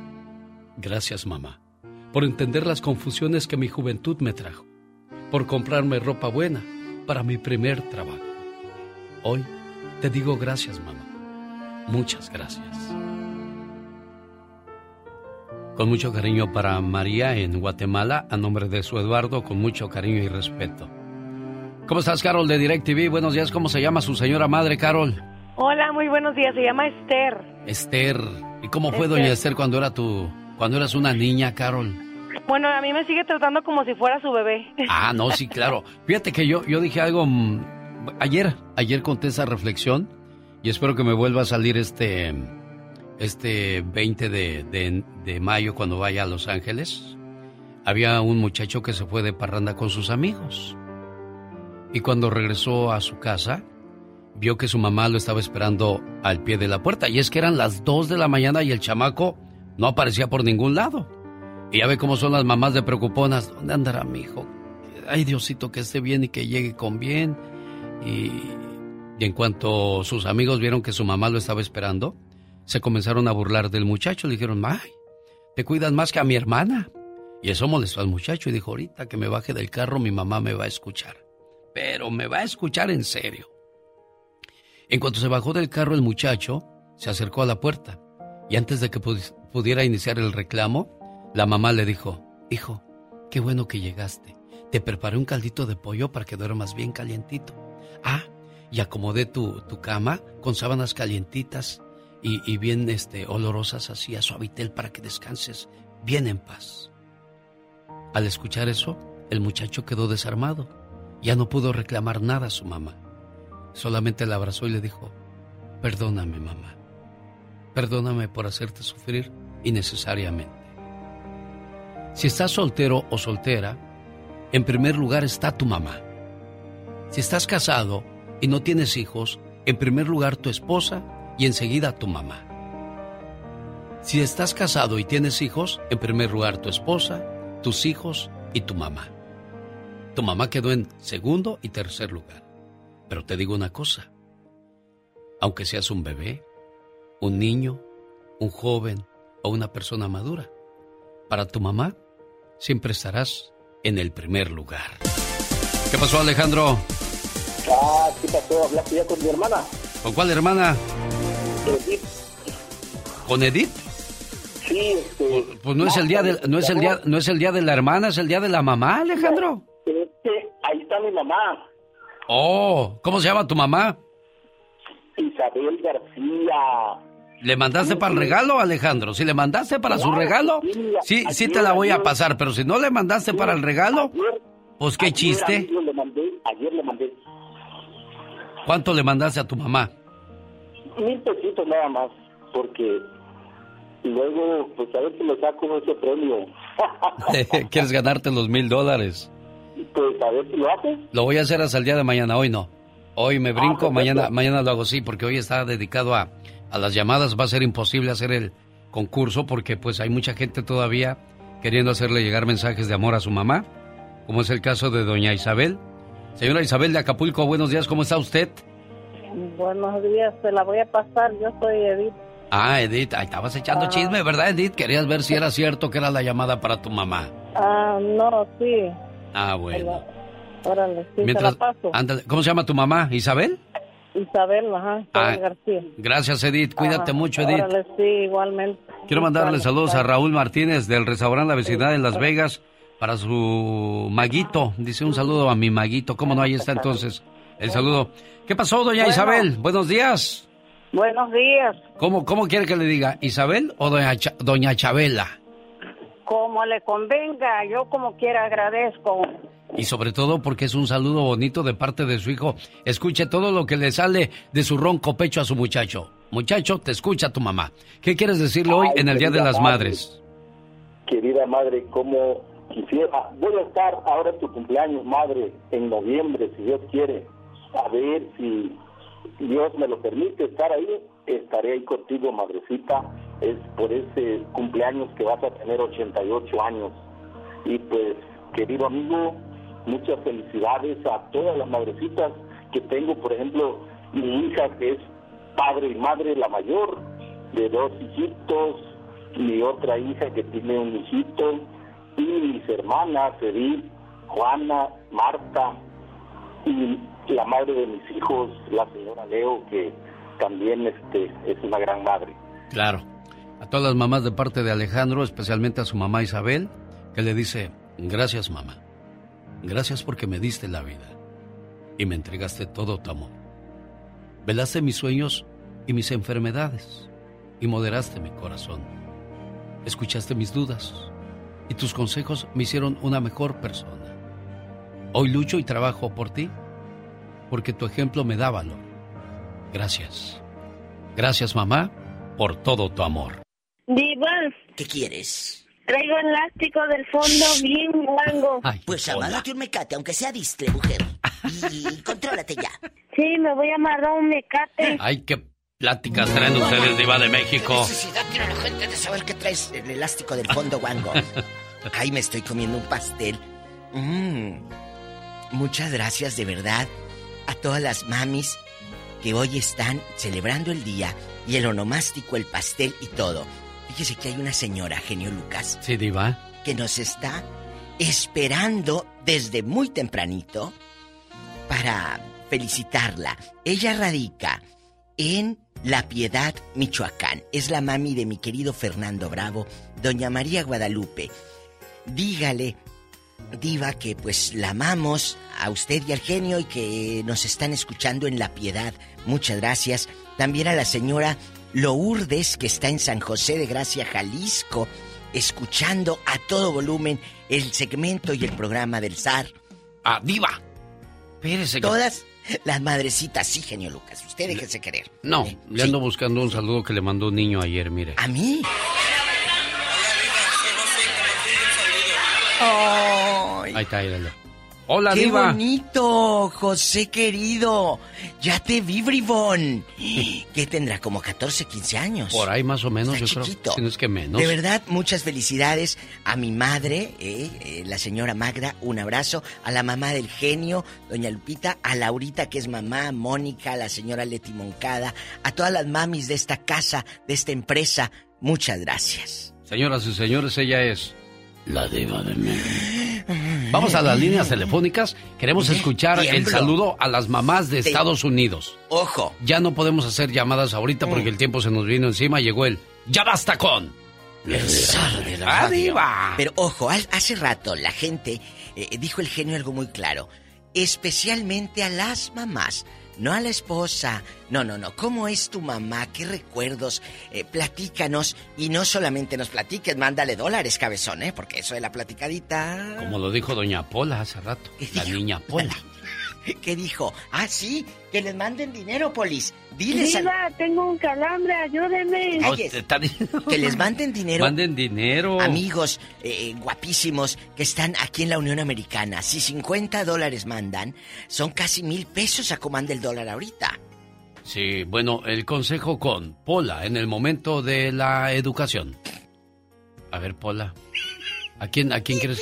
Gracias, mamá, por entender las confusiones que mi juventud me trajo, por comprarme ropa buena para mi primer trabajo. Hoy te digo gracias, mamá. Muchas gracias. Con mucho cariño para María en Guatemala, a nombre de su Eduardo, con mucho cariño y respeto. ¿Cómo estás, Carol, de DirecTV? Buenos días, ¿cómo se llama su señora madre, Carol? Hola, muy buenos días. Se llama Esther. Esther. ¿Y cómo fue Esther. doña Esther cuando era tu, cuando eras una niña, Carol? Bueno, a mí me sigue tratando como si fuera su bebé. Ah, no, sí, claro. Fíjate que yo, yo dije algo mm, ayer, ayer conté esa reflexión y espero que me vuelva a salir este, este 20 de, de- de mayo cuando vaya a Los Ángeles. Había un muchacho que se fue de parranda con sus amigos y cuando regresó a su casa vio que su mamá lo estaba esperando al pie de la puerta y es que eran las 2 de la mañana y el chamaco no aparecía por ningún lado. Y ya ve cómo son las mamás de preocuponas. ¿Dónde andará mi hijo? Ay, Diosito, que esté bien y que llegue con bien. Y, y en cuanto sus amigos vieron que su mamá lo estaba esperando, se comenzaron a burlar del muchacho. Le dijeron, ay, te cuidas más que a mi hermana. Y eso molestó al muchacho y dijo, ahorita que me baje del carro mi mamá me va a escuchar. Pero me va a escuchar en serio. En cuanto se bajó del carro el muchacho, se acercó a la puerta y antes de que pudiera iniciar el reclamo, la mamá le dijo, hijo, qué bueno que llegaste. Te preparé un caldito de pollo para que duermas bien calientito. Ah, y acomodé tu, tu cama con sábanas calientitas y, y bien este, olorosas así a suavitel para que descanses bien en paz. Al escuchar eso, el muchacho quedó desarmado. Ya no pudo reclamar nada a su mamá. Solamente la abrazó y le dijo, Perdóname, mamá. Perdóname por hacerte sufrir innecesariamente. Si estás soltero o soltera, en primer lugar está tu mamá. Si estás casado y no tienes hijos, en primer lugar tu esposa y enseguida tu mamá. Si estás casado y tienes hijos, en primer lugar tu esposa, tus hijos y tu mamá. Tu mamá quedó en segundo y tercer lugar. Pero te digo una cosa, aunque seas un bebé, un niño, un joven o una persona madura, para tu mamá siempre estarás en el primer lugar. ¿Qué pasó Alejandro? Ah, ¿qué pasó? ¿Hablaste ya con mi hermana? ¿Con cuál hermana? Edith. ¿Con Edith? Sí, este... Pues, pues no es el día de, no es el día, no es el día de la hermana, es el día de la mamá, Alejandro. Este, ahí está mi mamá. Oh, ¿cómo se llama tu mamá? Isabel García. ¿Le mandaste para el regalo, Alejandro? Si le mandaste para su regalo, sí, sí te la voy a pasar, pero si no le mandaste para el regalo, pues qué chiste. Ayer le mandé, ayer le mandé. ¿Cuánto le mandaste a tu mamá? Mil pesitos nada más, porque luego, pues a ver si me saco ese premio. ¿Quieres ganarte los mil dólares? Pues a ver si lo haces. Lo voy a hacer hasta el día de mañana, hoy no. Hoy me brinco, mañana, mañana lo hago sí, porque hoy está dedicado a a las llamadas va a ser imposible hacer el concurso porque pues hay mucha gente todavía queriendo hacerle llegar mensajes de amor a su mamá, como es el caso de doña Isabel. Señora Isabel de Acapulco, buenos días, ¿cómo está usted? Buenos días, se la voy a pasar, yo soy Edith. Ah, Edith, ahí estabas echando Ah. chisme, ¿verdad, Edith? Querías ver si era cierto que era la llamada para tu mamá. Ah, no, sí. Ah, bueno. Órale, sí, Mientras, la paso. ándale, ¿cómo se llama tu mamá? ¿Isabel? Isabel, ajá, Isabel Ah, García. Gracias, Edith. Cuídate Ajá, mucho, Edith. Órale, sí, igualmente. Quiero mandarle saludos a. Raúl Martínez del restaurante La Vecindad en Las Vegas para su maguito. Dice un saludo a mi maguito. ¿Cómo no? Ahí está entonces el saludo. ¿Qué pasó, doña Bueno. Isabel? Buenos días. Buenos días. ¿Cómo, ¿Cómo quiere que le diga? ¿Isabel o doña, doña Chabela? Como le convenga, yo como quiera agradezco. Y sobre todo porque es un saludo bonito de parte de su hijo. Escuche todo lo que le sale de su ronco pecho a su muchacho. Muchacho, te escucha tu mamá. ¿Qué quieres decirle hoy Ay, en el Día de las madre. Madres? Querida madre, como quisiera, voy a estar ahora en tu cumpleaños, madre, en noviembre, si Dios quiere. A ver si Dios me lo permite estar ahí, estaré ahí contigo, madrecita. Es por ese cumpleaños que vas a tener 88 años. Y pues, querido amigo, muchas felicidades a todas las madrecitas que tengo, por ejemplo, mi hija que es padre y madre, la mayor, de dos hijitos, mi otra hija que tiene un hijito, y mis hermanas, Edith, Juana, Marta, y la madre de mis hijos, la señora Leo, que también este, es una gran madre. Claro. A todas las mamás de parte de Alejandro, especialmente a su mamá Isabel, que le dice, gracias mamá. Gracias porque me diste la vida y me entregaste todo tu amor. Velaste mis sueños y mis enfermedades y moderaste mi corazón. Escuchaste mis dudas y tus consejos me hicieron una mejor persona. Hoy lucho y trabajo por ti porque tu ejemplo me da valor. Gracias. Gracias mamá por todo tu amor. Diva, ¿Qué quieres? Traigo elástico del fondo bien blanco. Pues amárrate un mecate, aunque sea distre, mujer. Y contrólate ya. Sí, me voy a amarrar un mecate. Ay, qué pláticas traen ustedes, Diva de México. Necesidad tiene la gente de saber que traes el elástico del fondo, Wango. Ay, me estoy comiendo un pastel. Mm. Muchas gracias de verdad a todas las mamis que hoy están celebrando el día y el onomástico, el pastel y todo. Fíjese que hay una señora, genio Lucas, Sí, Diva. que nos está esperando desde muy tempranito para felicitarla. Ella radica en La Piedad, Michoacán. Es la mami de mi querido Fernando Bravo, doña María Guadalupe. Dígale, diva, que pues la amamos a usted y al genio y que nos están escuchando en La Piedad. Muchas gracias. También a la señora Lourdes, que está en San José de Gracia, Jalisco, escuchando a todo volumen el segmento y el programa del zar. Ah, diva. Espérese. que- Todas Las madrecitas, sí, genio Lucas. Usted déjese querer. No, le ando buscando un saludo que le mandó un niño ayer, mire. ¿A mí? Ahí está, ahí Hola, ¡Qué Diva. bonito, José querido! Ya te vi, bribón. ¿Qué tendrá? Como 14, 15 años. Por ahí más o menos, Está yo creo. chiquito. Si no es que menos. De verdad, muchas felicidades a mi madre, eh, eh, la señora Magda, un abrazo. A la mamá del genio, doña Lupita. A Laurita, que es mamá. A Mónica, a la señora Leti Moncada. A todas las mamis de esta casa, de esta empresa. Muchas gracias. Señoras y señores, ella es la diva de México. Vamos a las líneas telefónicas. Queremos escuchar el saludo a las mamás de Estados Unidos. Ojo. Ya no podemos hacer llamadas ahorita porque el tiempo se nos vino encima. Llegó el ya basta con. El zar de la ¡Ah, radio. diva! Pero ojo, hace rato la gente eh, dijo el genio algo muy claro. Especialmente a las mamás, no a la esposa. No, no, no. ¿Cómo es tu mamá? ¿Qué recuerdos? Eh, platícanos. Y no solamente nos platiques, mándale dólares, cabezón, ¿eh? Porque eso de la platicadita. Como lo dijo doña Pola hace rato. La niña Pola. ¿Qué dijo? Ah, sí, que les manden dinero, Polis. Diles al- Diva, tengo un calambre, está diciendo- que les manden dinero. Manden dinero. Amigos eh, guapísimos que están aquí en la Unión Americana, si 50 dólares mandan, son casi mil pesos a cómo anda el dólar ahorita. Sí, bueno, el consejo con Pola en el momento de la educación. A ver, Pola. ¿A quién, a quién quieres?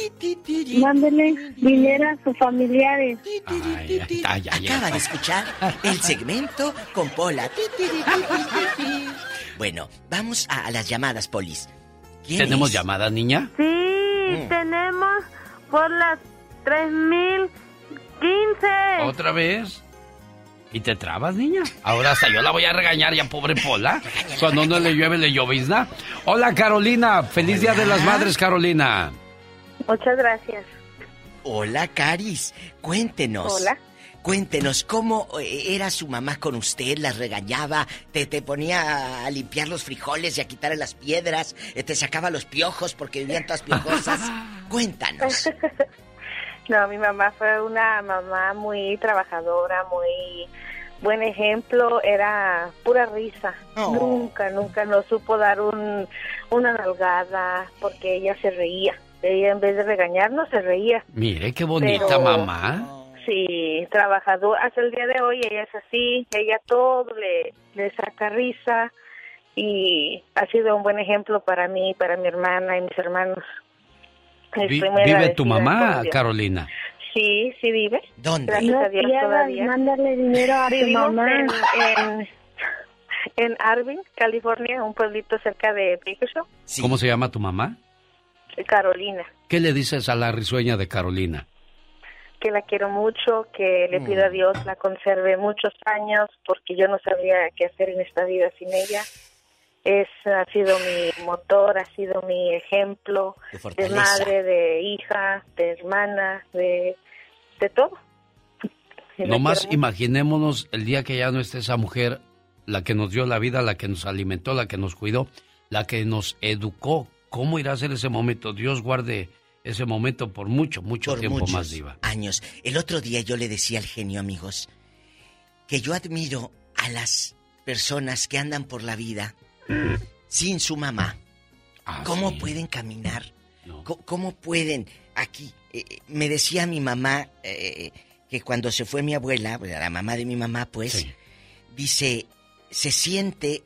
Mándele dinero a sus familiares. Ay. Acaba de escuchar el segmento con Pola. Bueno, vamos a, a las llamadas, Polis. ¿Quién ¿Tenemos es? llamada, niña? Sí, Mm. tenemos por las 3015. ¿Otra vez? ¿Y te trabas, niña? Ahora hasta yo la voy a regañar ya, pobre Pola. Cuando no le llueve, le llovizna. Hola, Carolina. Feliz Día de las Madres, Carolina. Muchas gracias. Hola, Caris. Cuéntenos. Hola. Cuéntenos, ¿cómo eh, era su mamá con usted? ¿Las regañaba? ¿Te, te ponía a limpiar los frijoles y a quitarle las piedras? ¿Te sacaba los piojos porque vivían todas piojosas? Cuéntanos. No, mi mamá fue una mamá muy trabajadora, muy buen ejemplo, era pura risa. Oh. Nunca, nunca nos supo dar un, una nalgada porque ella se reía. Ella en vez de regañarnos se reía. Mire, qué bonita Pero- mamá. Sí, trabajador. Hasta el día de hoy ella es así, ella todo le, le saca risa y ha sido un buen ejemplo para mí, para mi hermana y mis hermanos. Vi- ¿Vive tu mamá, Dios. Carolina? Sí, sí vive. ¿Dónde? Gracias a No Dios pierdas, todavía. mándale dinero a tu mamá. En, en, en Arvin, California, un pueblito cerca de Bakersfield, ¿Cómo se llama tu mamá? Carolina. ¿Qué le dices a la risueña de Carolina? que la quiero mucho, que le pido a Dios la conserve muchos años, porque yo no sabría qué hacer en esta vida sin ella. Es, ha sido mi motor, ha sido mi ejemplo De madre, de hija, de hermana, de, de todo. La Nomás imaginémonos el día que ya no esté esa mujer, la que nos dio la vida, la que nos alimentó, la que nos cuidó, la que nos educó. ¿Cómo irá a ser ese momento? Dios guarde ese momento por mucho, mucho Por tiempo muchos más, Diva. años. El otro día yo le decía al genio, amigos, que yo admiro a las personas que andan por la vida sin su mamá. Ah, ¿Cómo pueden caminar? ¿Cómo pueden? Aquí, eh, eh, me decía mi mamá eh, que cuando se fue mi abuela, la mamá de mi mamá, pues, dice, se siente,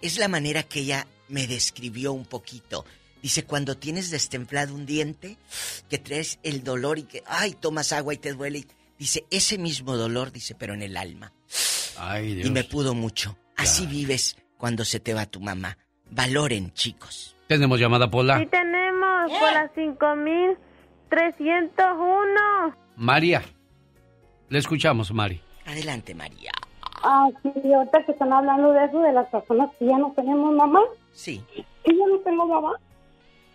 es la manera que ella me describió un poquito. Dice, cuando tienes destemplado un diente, que traes el dolor y que, ay, tomas agua y te duele. Dice, ese mismo dolor, dice, pero en el alma. Ay, Dios. Y me pudo mucho. Así vives cuando se te va tu mamá. Valoren, chicos. ¿Tenemos llamada, Pola? Sí tenemos por las 5301. María. Le escuchamos, Mari. Adelante, María. Ah, sí, ahorita que están hablando de eso, de las personas que ya no tenemos mamá. Sí. Que ya no tengo mamá.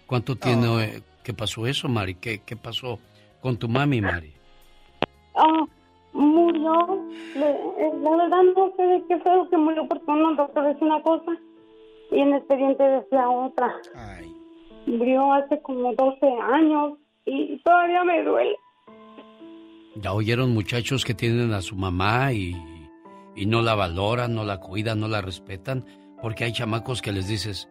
¿Cuánto tiene eh, que pasó eso, Mari? ¿Qué, ¿Qué pasó con tu mami, Mari? Ah, murió. Eh, la verdad no sé de qué fue lo que murió porque un doctor decía una cosa y en el expediente decía otra. Murió hace como 12 años y todavía me duele. Ya oyeron muchachos que tienen a su mamá y, y no la valoran, no la cuidan, no la respetan, porque hay chamacos que les dices,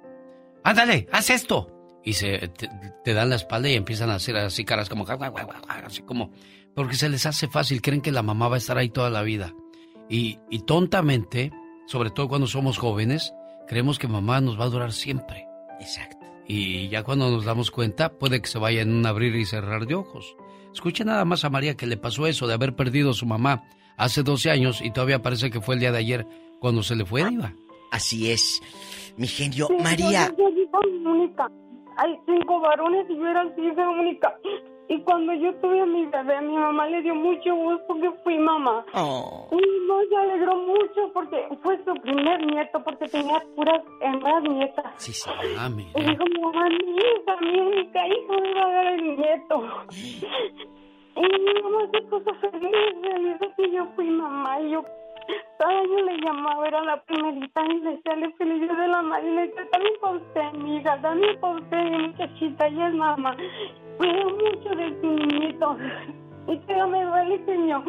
ándale, haz esto. Y se, te, te dan la espalda y empiezan a hacer así caras como, así como, porque se les hace fácil, creen que la mamá va a estar ahí toda la vida. Y, y tontamente, sobre todo cuando somos jóvenes, creemos que mamá nos va a durar siempre. Exacto. Y ya cuando nos damos cuenta, puede que se vaya en un abrir y cerrar de ojos. Escuche nada más a María que le pasó eso de haber perdido a su mamá hace 12 años y todavía parece que fue el día de ayer cuando se le fue, Diva. Así es. Mi genio, Sí, María. Yo, yo soy única. Hay cinco varones y yo era hija única. Y cuando yo tuve a mi bebé, a mi mamá le dio mucho gusto que fui mamá. Oh. Y no se alegró mucho porque fue su primer nieto, porque tenía puras hembras nietas. Sí, sí. Ah, mira. Y dijo, mamá, mi hija, mi única hija me va a dar el nieto. Y mi mamá se puso feliz, de que yo fui mamá. Y yo cada le llamaba, era la primerita, y le decía, le feliz de la madre. Y le decía, también para usted, mi hija, también para usted, muchachita, y es mamá. Cuido mucho de tu niñito. Y todavía me duele, señor.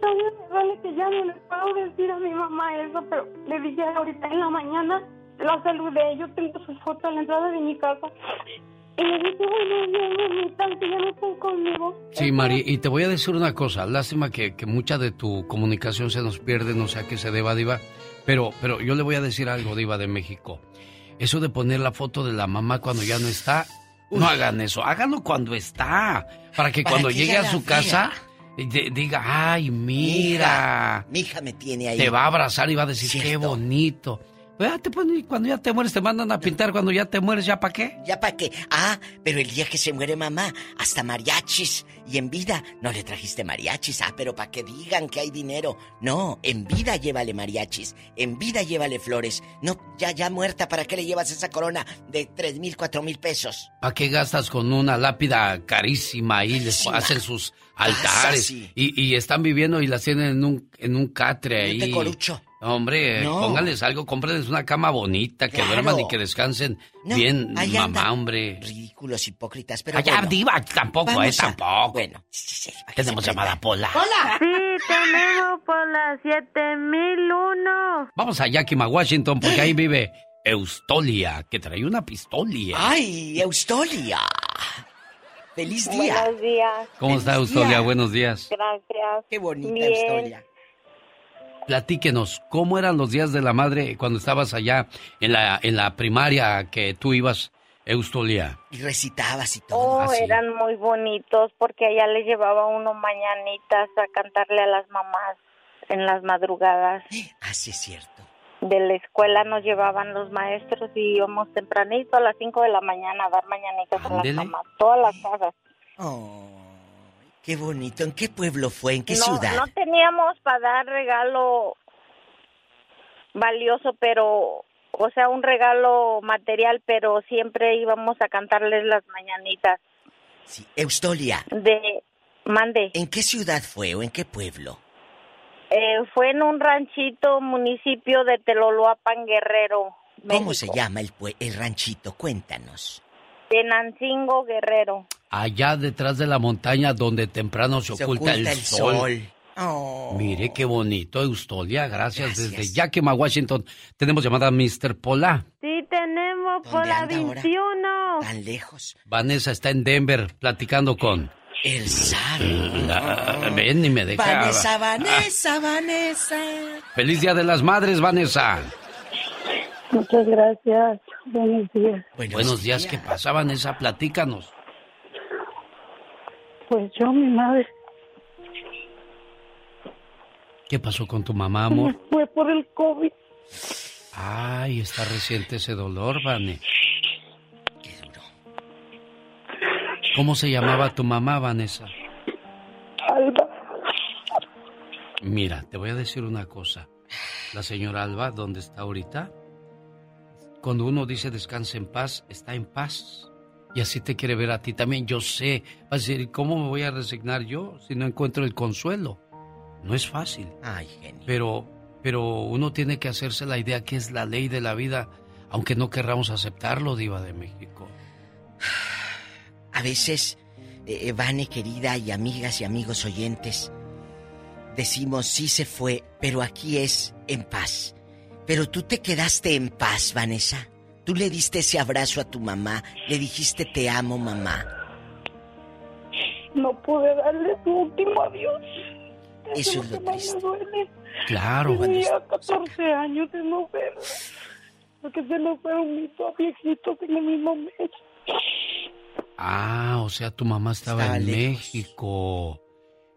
Todavía me duele que ya no le puedo decir a mi mamá eso, pero le dije ahorita en la mañana, la saludé, yo tengo su foto a la entrada de mi casa. Y le dije, bueno, ya, mamita, que ya no están conmigo. Sí, Mari, y te voy a decir una cosa. Lástima que, que mucha de tu comunicación se nos pierde, no sé a qué se deba, Diva. Pero, pero yo le voy a decir algo, Diva de México. Eso de poner la foto de la mamá cuando ya no está, no hagan eso. Háganlo cuando está. Para que Para cuando que llegue a su casa, de- diga, ay, mira. Mi hija me tiene ahí. Te va a abrazar y va a decir, qué bonito. Ya te ponen- cuando ya te mueres, te mandan a pintar. Cuando ya te mueres, ¿ya para qué? ¿Ya para qué? Ah, pero el día que se muere mamá, hasta mariachis. Y en vida no le trajiste mariachis. Ah, pero para que digan que hay dinero. No, en vida llévale mariachis. En vida llévale flores. No, ya, ya muerta, ¿para qué le llevas esa corona de tres mil, cuatro mil pesos? ¿Para qué gastas con una lápida carísima y les hacen sus Pasa, altares? sí. Y, y están viviendo y las tienen en un, en un catre ahí. corucho. Hombre, No. pónganles algo, cómprenles una cama bonita, que Claro. duerman y que descansen No, bien, mamá, andan. hombre. Ridículos, hipócritas, pero bueno. diva, tampoco, Vamos eh, a- tampoco. Bueno, Tenemos llamada Pola. Sí, tenemos por la 7001. Vamos a Yakima, Washington, porque ahí vive Eustolia, que trae una pistolia. ¡Ay, Eustolia! ¡Feliz día! Buenos días. ¿Cómo está Eustolia? día. Buenos días. Gracias. Qué bonita Bien. Eustolia. Platíquenos, ¿cómo eran los días de la madre cuando estabas allá en la, en la primaria que tú ibas, Eustolia? Y recitabas y todo. Oh, Ah, sí. eran muy bonitos porque allá les llevaba uno mañanitas a cantarle a las mamás en las madrugadas. Ah, sí, es cierto. De la escuela nos llevaban los maestros y íbamos tempranito a las 5 de la mañana a dar mañanitas a Ándele. las mamás. Todas las casas. Oh, qué bonito. ¿En qué pueblo fue? ¿En qué no, ciudad? no teníamos para dar regalo valioso, pero, o sea, un regalo material, pero siempre íbamos a cantarles las mañanitas. Eustolia. De, mande. ¿En qué ciudad fue o en qué pueblo? Eh, fue en un ranchito, municipio de Teloloapan, Guerrero. ¿Cómo se México. llama el, el ranchito? Cuéntanos. Tenancingo, Guerrero. Allá detrás de la montaña donde temprano se, Se oculta, el, oculta el sol. sol. Oh. Mire qué bonito, Eustolia. Gracias. Desde Yakima, Washington. Tenemos llamada a Mr. Pola. Sí, tenemos por ¿Dónde la anda ahora? 21. Tan lejos. Vanessa está en Denver platicando con. El zar. La- Ven y me deja. Vanessa, Vanessa, Vanessa. Feliz Día de las Madres, Vanessa. Muchas gracias. Buenos días. Buenos, días. ¿Qué pasa, Vanessa? Platícanos. Pues yo, mi madre, ¿Qué pasó con tu mamá, amor? fue por el COVID. Ay, está reciente ese dolor, Vane. ¿Cómo se llamaba tu mamá, Vanessa? Alba. Mira, te voy a decir una cosa. La señora Alba, ¿dónde está ahorita? Cuando uno dice descanse en paz, está en paz. Y así te quiere ver a ti también. Yo sé. Va a decir, ¿cómo me voy a resignar yo si no encuentro el consuelo? No es fácil. Ay, genio. Pero, pero uno tiene que hacerse la idea que es la ley de la vida, aunque no querramos aceptarlo, Diva de México. A veces eh, Vane querida y amigas y amigos oyentes, decimos sí se fue, pero aquí es en paz. Pero tú te quedaste en paz, Vanessa. Tú le diste ese abrazo a tu mamá, le dijiste te amo, mamá. No pude darle su último adiós. Eso es lo que más triste. me duele. Claro, Tenía Vanessa. 14 años de no verlo. Porque se nos fueron mis dos viejitos en el mismo mes. Ah, o sea, tu mamá estaba, Estaba en lejos. México.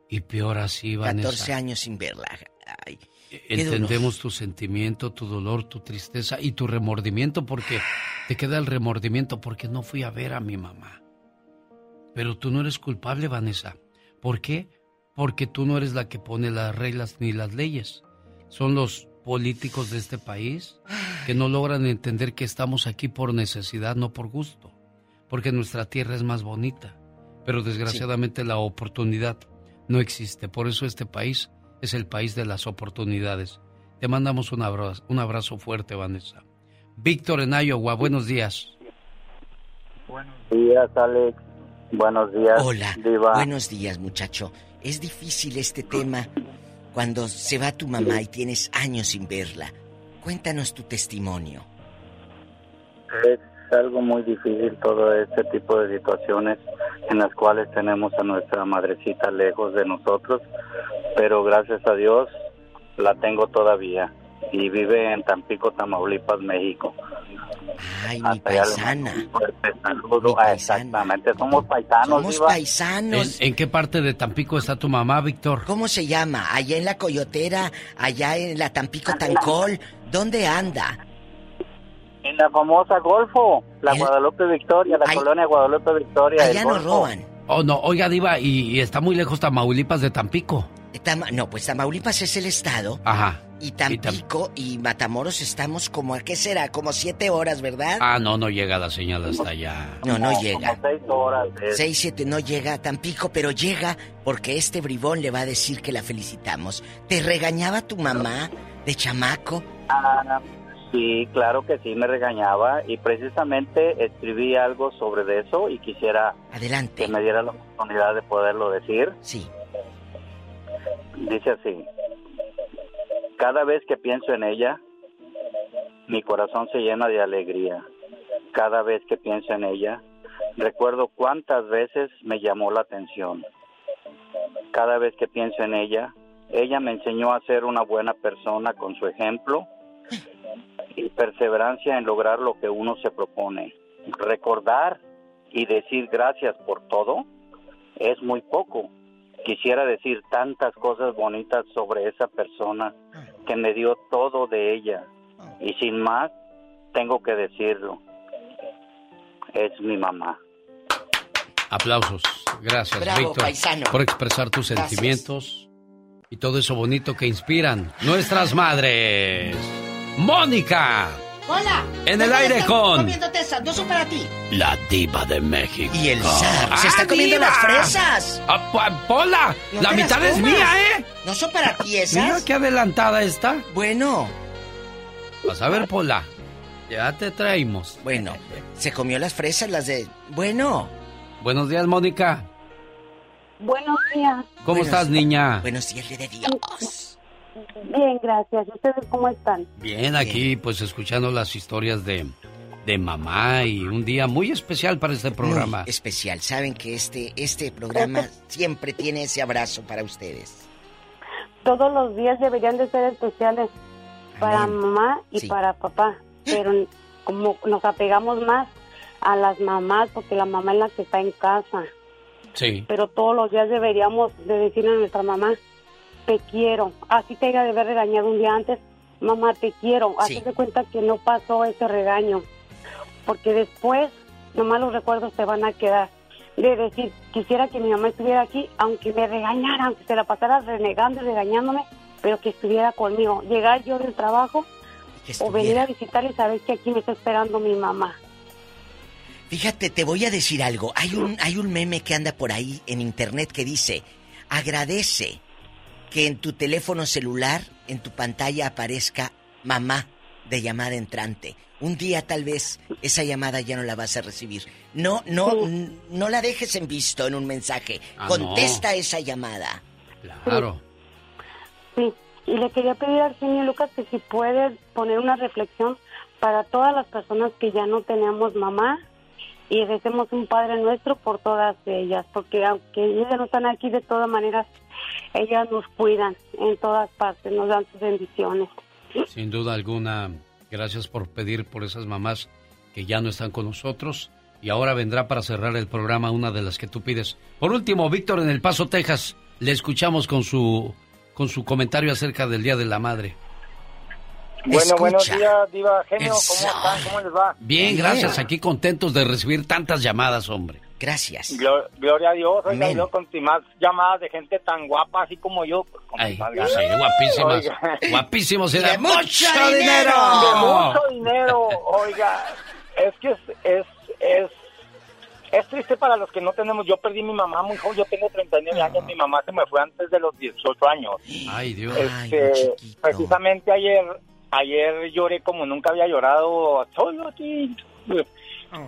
Y peor así, Vanessa. 14 años sin verla. Ay, Entendemos tu sentimiento, tu dolor, tu tristeza y tu remordimiento porque te queda el remordimiento porque no fui a ver a mi mamá. Pero tú no eres culpable, Vanessa. ¿Por qué? Porque tú no eres la que pone las reglas ni las leyes. Son los políticos de este país que no logran entender que estamos aquí por necesidad, no por gusto. Porque nuestra tierra es más bonita. Pero desgraciadamente la oportunidad no existe. Por eso este país es el país de las oportunidades. Te mandamos un abrazo, un abrazo fuerte, Vanessa. Víctor en Iowa, buenos días. Buenos días, Alex. Buenos días, Hola, Diva. buenos días, muchacho. Es difícil este tema cuando se va tu mamá y tienes años sin verla. Cuéntanos tu testimonio. Es algo muy difícil todo este tipo de situaciones en las cuales tenemos a nuestra madrecita lejos de nosotros, pero gracias a Dios la tengo todavía y vive en Tampico, Tamaulipas, México. Ay, mi paisana. mando un fuerte saludo. Ah, exactamente, somos paisanos, Somos Diva. paisanos. ¿En, en qué parte de Tampico está tu mamá, Víctor? ¿Cómo se llama? ¿Allá en la Coyotera? ¿Allá en la Tampico Tancol? ¿Dónde anda? La famosa Golfo, la Guadalupe Victoria, la colonia Guadalupe Victoria. Allá nos roban. Oh, no, oiga, Diva, y, y está muy lejos Tamaulipas de Tampico. Tama- no, pues Tamaulipas es el estado. Ajá. Y Tampico y Matamoros estamos como, ¿a qué será? Como siete horas, ¿verdad? Ah, no, no llega la señal hasta allá. No, no Como- llega. como seis horas. es. Seis, siete, no llega a Tampico, pero llega porque este bribón le va a decir que la felicitamos. ¿Te regañaba tu mamá de chamaco? Ah, sí, claro que sí, me regañaba y precisamente escribí algo sobre de eso y quisiera Adelante. que me diera la oportunidad de poderlo decir. Sí. Dice así, cada vez que pienso en ella, mi corazón se llena de alegría. Cada vez que pienso en ella, recuerdo cuántas veces me llamó la atención. Cada vez que pienso en ella, ella me enseñó a ser una buena persona con su ejemplo y perseverancia en lograr lo que uno se propone. Recordar y decir gracias por todo es muy poco. Quisiera decir tantas cosas bonitas sobre esa persona que me dio todo de ella. Y sin más, tengo que decirlo. Es mi mamá. Aplausos. Gracias, Bravo, Víctor, paisano. por expresar tus Gracias. sentimientos y todo eso bonito que inspiran nuestras madres. Mónica, ¡Hola! En el aire con- comiéndote esas, no son para ti. la diva de México. Y el zar se está ¡Ah, comiendo las fresas. Ah, Pola, la mitad es mía, ¿eh? ¿No son para ti esas? Mira qué adelantada está. Bueno. Vas a ver, Pola. Ya te traímos. Bueno, se comió las fresas, las de... Bueno. Buenos días, Mónica. Buenos días. ¿Cómo Buenos- estás, niña? Buenos días, de Dios. Bien, gracias. ¿Ustedes cómo están? Bien, aquí pues escuchando las historias de, de mamá y un día muy especial para este programa. Muy especial. Saben que este, este programa siempre tiene ese abrazo para ustedes. Todos los días deberían de ser especiales para mamá y Sí. para papá. Pero como nos apegamos más a las mamás, porque la mamá es la que está en casa. Sí. Pero todos los días deberíamos de decirle a nuestra mamá, te quiero. Así te haya de haber regañado un día antes, mamá, te quiero. Así Sí. de cuenta que no pasó ese regaño. Porque después, nomás los recuerdos te van a quedar. De decir, quisiera que mi mamá estuviera aquí, aunque me regañara, aunque se la pasara renegando y regañándome, pero que estuviera conmigo. Llegar yo del trabajo o venir a visitar y saber que aquí me está esperando mi mamá. Fíjate, te voy a decir algo. Hay un, hay un meme que anda por ahí en internet que dice, agradece que en tu teléfono celular, en tu pantalla aparezca mamá de llamada entrante. un día tal vez esa llamada ya no la vas a recibir. No, no, no la dejes en visto en un mensaje. Ah, Contesta esa llamada. Claro. Sí, y le quería pedir al genio Lucas que si puede poner una reflexión para todas las personas que ya no tenemos mamá y recemos un Padre Nuestro por todas ellas, porque aunque ellas no están aquí de todas maneras, ellas nos cuidan en todas partes, nos dan sus bendiciones. Sin duda alguna, gracias por pedir por esas mamás que ya no están con nosotros. Y ahora vendrá para cerrar el programa una de las que tú pides. Por último, Víctor en El Paso, Texas. Le escuchamos con su, con su comentario acerca del Día de la Madre. Bueno, buenos días, Diva Genio. ¿Cómo están? ¿Cómo les va? Bien, gracias. Aquí contentos de recibir tantas llamadas, hombre. Gracias. Glo- gloria a Dios. Oiga, yo con más llamadas de gente tan guapa, así como yo. Pues, como Ay, sí, guapísimas. Oiga. Guapísimos y de mucho dinero. De mucho dinero. Oiga, es que es, es, es, es triste para los que no tenemos. Yo perdí mi mamá muy joven. Yo tengo 39 años. Mi mamá se me fue antes de los 18 años. Ay, Dios. Este, precisamente ayer, ayer lloré como nunca había llorado. Solo aquí.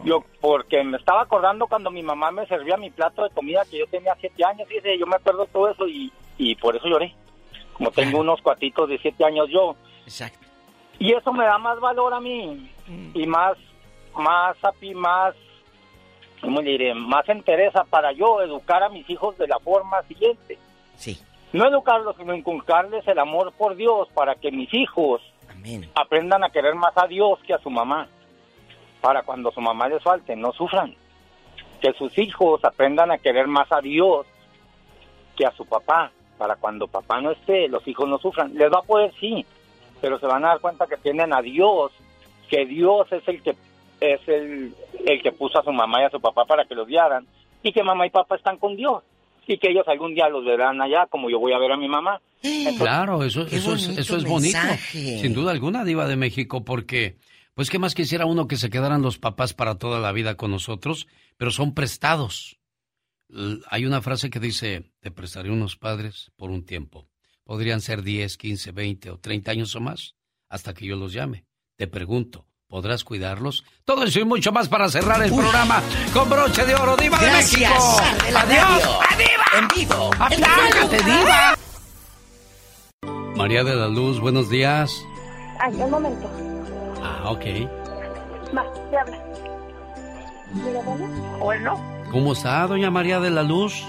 Yo, porque me estaba acordando cuando mi mamá me servía mi plato de comida que yo tenía siete años, fíjese, yo me acuerdo todo eso y, y por eso lloré. Como tengo unos cuatitos de siete años yo. Exacto. Y eso me da más valor a mí y más, más, api- más, ¿cómo le diré? Más interesa para yo educar a mis hijos de la forma siguiente. Sí. No educarlos, sino inculcarles el amor por Dios para que mis hijos aprendan a querer más a Dios que a su mamá. Para cuando su mamá les falte, no sufran. Que sus hijos aprendan a querer más a Dios que a su papá. Para cuando papá no esté, los hijos no sufran. Les va a poder, sí, pero se van a dar cuenta que tienen a Dios, que Dios es el que es el, el que puso a su mamá y a su papá para que los guiaran, y que mamá y papá están con Dios, y que ellos algún día los verán allá, como yo voy a ver a mi mamá. Entonces, Claro, eso, eso, es, bonito eso es bonito. mensaje. Sin duda alguna, Diva de México, porque, pues, ¿qué más quisiera uno que se quedaran los papás para toda la vida con nosotros? Pero son prestados. Hay una frase que dice, te prestaré unos padres por un tiempo. Podrían ser 10, 15, 20 o 30 años o más, hasta que yo los llame. Te pregunto, ¿podrás cuidarlos? Todo eso y mucho más para cerrar el programa con broche de oro, Diva Gracias, de México. de ¡Adiós! radio. En vivo. ¡Aplácate, Diva! María de la Luz, buenos días. Ay, un momento. Ah, ok. Va, te habla. Bueno. ¿Cómo está, doña María de la Luz?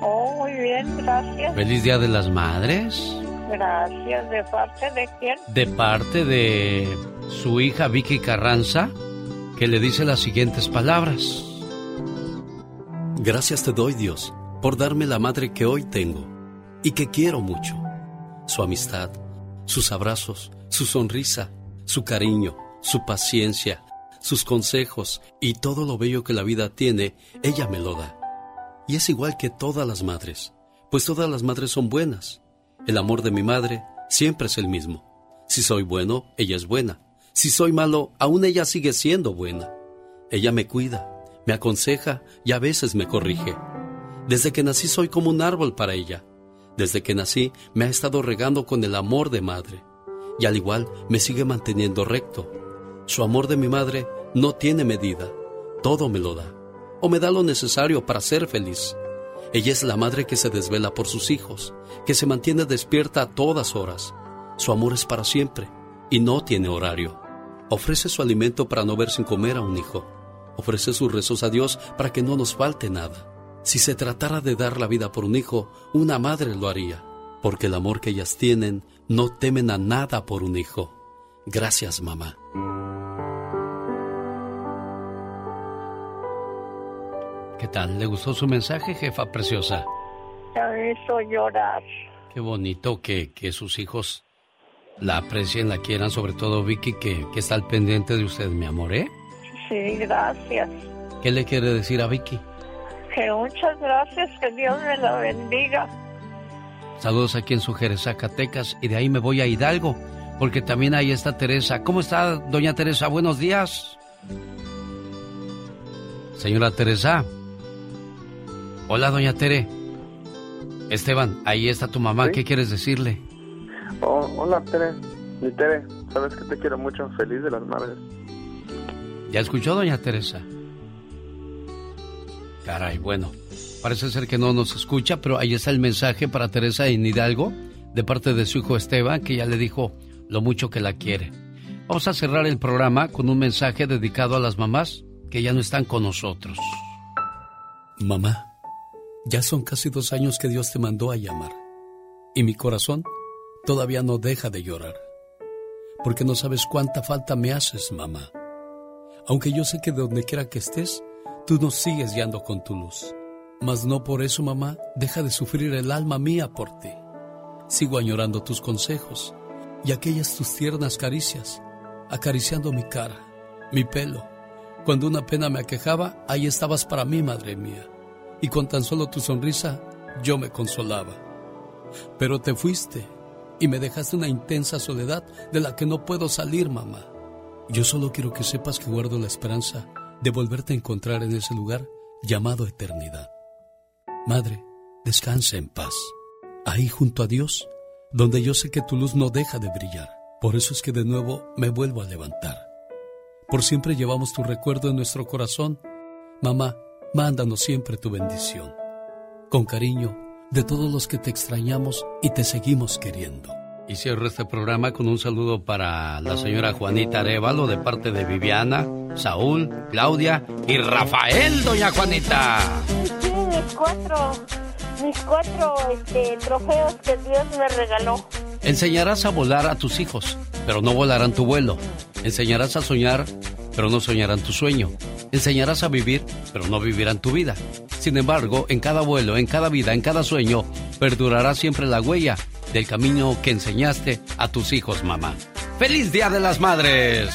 Oh, muy bien, gracias. Feliz Día de las Madres. Gracias. ¿De parte de quién? De parte de su hija Vicky Carranza, que le dice las siguientes palabras. Gracias te doy, Dios, por darme la madre que hoy tengo y que quiero mucho. Su amistad, sus abrazos, su sonrisa, su cariño, su paciencia, sus consejos y todo lo bello que la vida tiene, ella me lo da. Y es igual que todas las madres, pues todas las madres son buenas. El amor de mi madre siempre es el mismo. Si soy bueno, ella es buena. Si soy malo, aún ella sigue siendo buena. Ella me cuida, me aconseja y a veces me corrige. Desde que nací soy como un árbol para ella. Desde que nací me ha estado regando con el amor de madre. Y al igual me sigue manteniendo recto. Su amor de mi madre no tiene medida. Todo me lo da. O me da lo necesario para ser feliz. Ella es la madre que se desvela por sus hijos, que se mantiene despierta a todas horas. Su amor es para siempre y no tiene horario. Ofrece su alimento para no ver sin comer a un hijo. Ofrece sus rezos a Dios para que no nos falte nada. Si se tratara de dar la vida por un hijo, una madre lo haría, porque el amor que ellas tienen no temen a nada por un hijo. Gracias, mamá. ¿Qué tal? ¿Le gustó su mensaje, jefa preciosa? Me hizo llorar. Qué bonito que, que sus hijos la aprecien, la quieran, sobre todo Vicky, que, que está al pendiente de usted, mi amor, ¿eh? Sí, gracias. ¿Qué le quiere decir a Vicky? Que muchas gracias, que Dios me la bendiga. Saludos aquí en su Jerez, Zacatecas, y de ahí me voy a Hidalgo, porque también ahí está Teresa. ¿Cómo está, doña Teresa? Buenos días. Señora Teresa. Hola, doña Tere. Esteban, ahí está tu mamá. ¿Qué quieres decirle? Oh, hola, Tere. Mi Tere, sabes que te quiero mucho. Feliz de las madres. ¿Ya escuchó, doña Teresa? Caray, bueno, parece ser que no nos escucha, pero ahí está el mensaje para Teresa en Hidalgo, de parte de su hijo Esteban, que ya le dijo lo mucho que la quiere. Vamos a cerrar el programa con un mensaje dedicado a las mamás que ya no están con nosotros. Mamá, ya son casi dos años que Dios te mandó a llamar y mi corazón todavía no deja de llorar, porque no sabes cuánta falta me haces, mamá. Aunque yo sé que donde quiera que estés, tú nos sigues guiando con tu luz. Mas no por eso, mamá, deja de sufrir el alma mía por ti. Sigo añorando tus consejos y aquellas tus tiernas caricias, acariciando mi cara, mi pelo. Cuando una pena me aquejaba, ahí estabas para mí, madre mía. Y con tan solo tu sonrisa, yo me consolaba. Pero te fuiste y me dejaste una intensa soledad de la que no puedo salir, mamá. Yo solo quiero que sepas que guardo la esperanza de volverte a encontrar en ese lugar llamado eternidad. Madre, descansa en paz, ahí junto a Dios, donde yo sé que tu luz no deja de brillar. Por eso es que de nuevo me vuelvo a levantar. Por siempre llevamos tu recuerdo en nuestro corazón. Mamá, mándanos siempre tu bendición. Con cariño, de todos los que te extrañamos y te seguimos queriendo. Y cierro este programa con un saludo para la señora Juanita Arevalo de parte de Viviana, Saúl, Claudia y Rafael, doña Juanita. Sí, mis cuatro, mis cuatro este, trofeos que Dios me regaló. Enseñarás a volar a tus hijos, pero no volarán tu vuelo. Enseñarás a soñar, pero no soñarán tu sueño. Enseñarás a vivir, pero no vivirán tu vida. Sin embargo, en cada vuelo, en cada vida, en cada sueño, perdurará siempre la huella del camino que enseñaste a tus hijos, mamá. ¡Feliz Día de las Madres!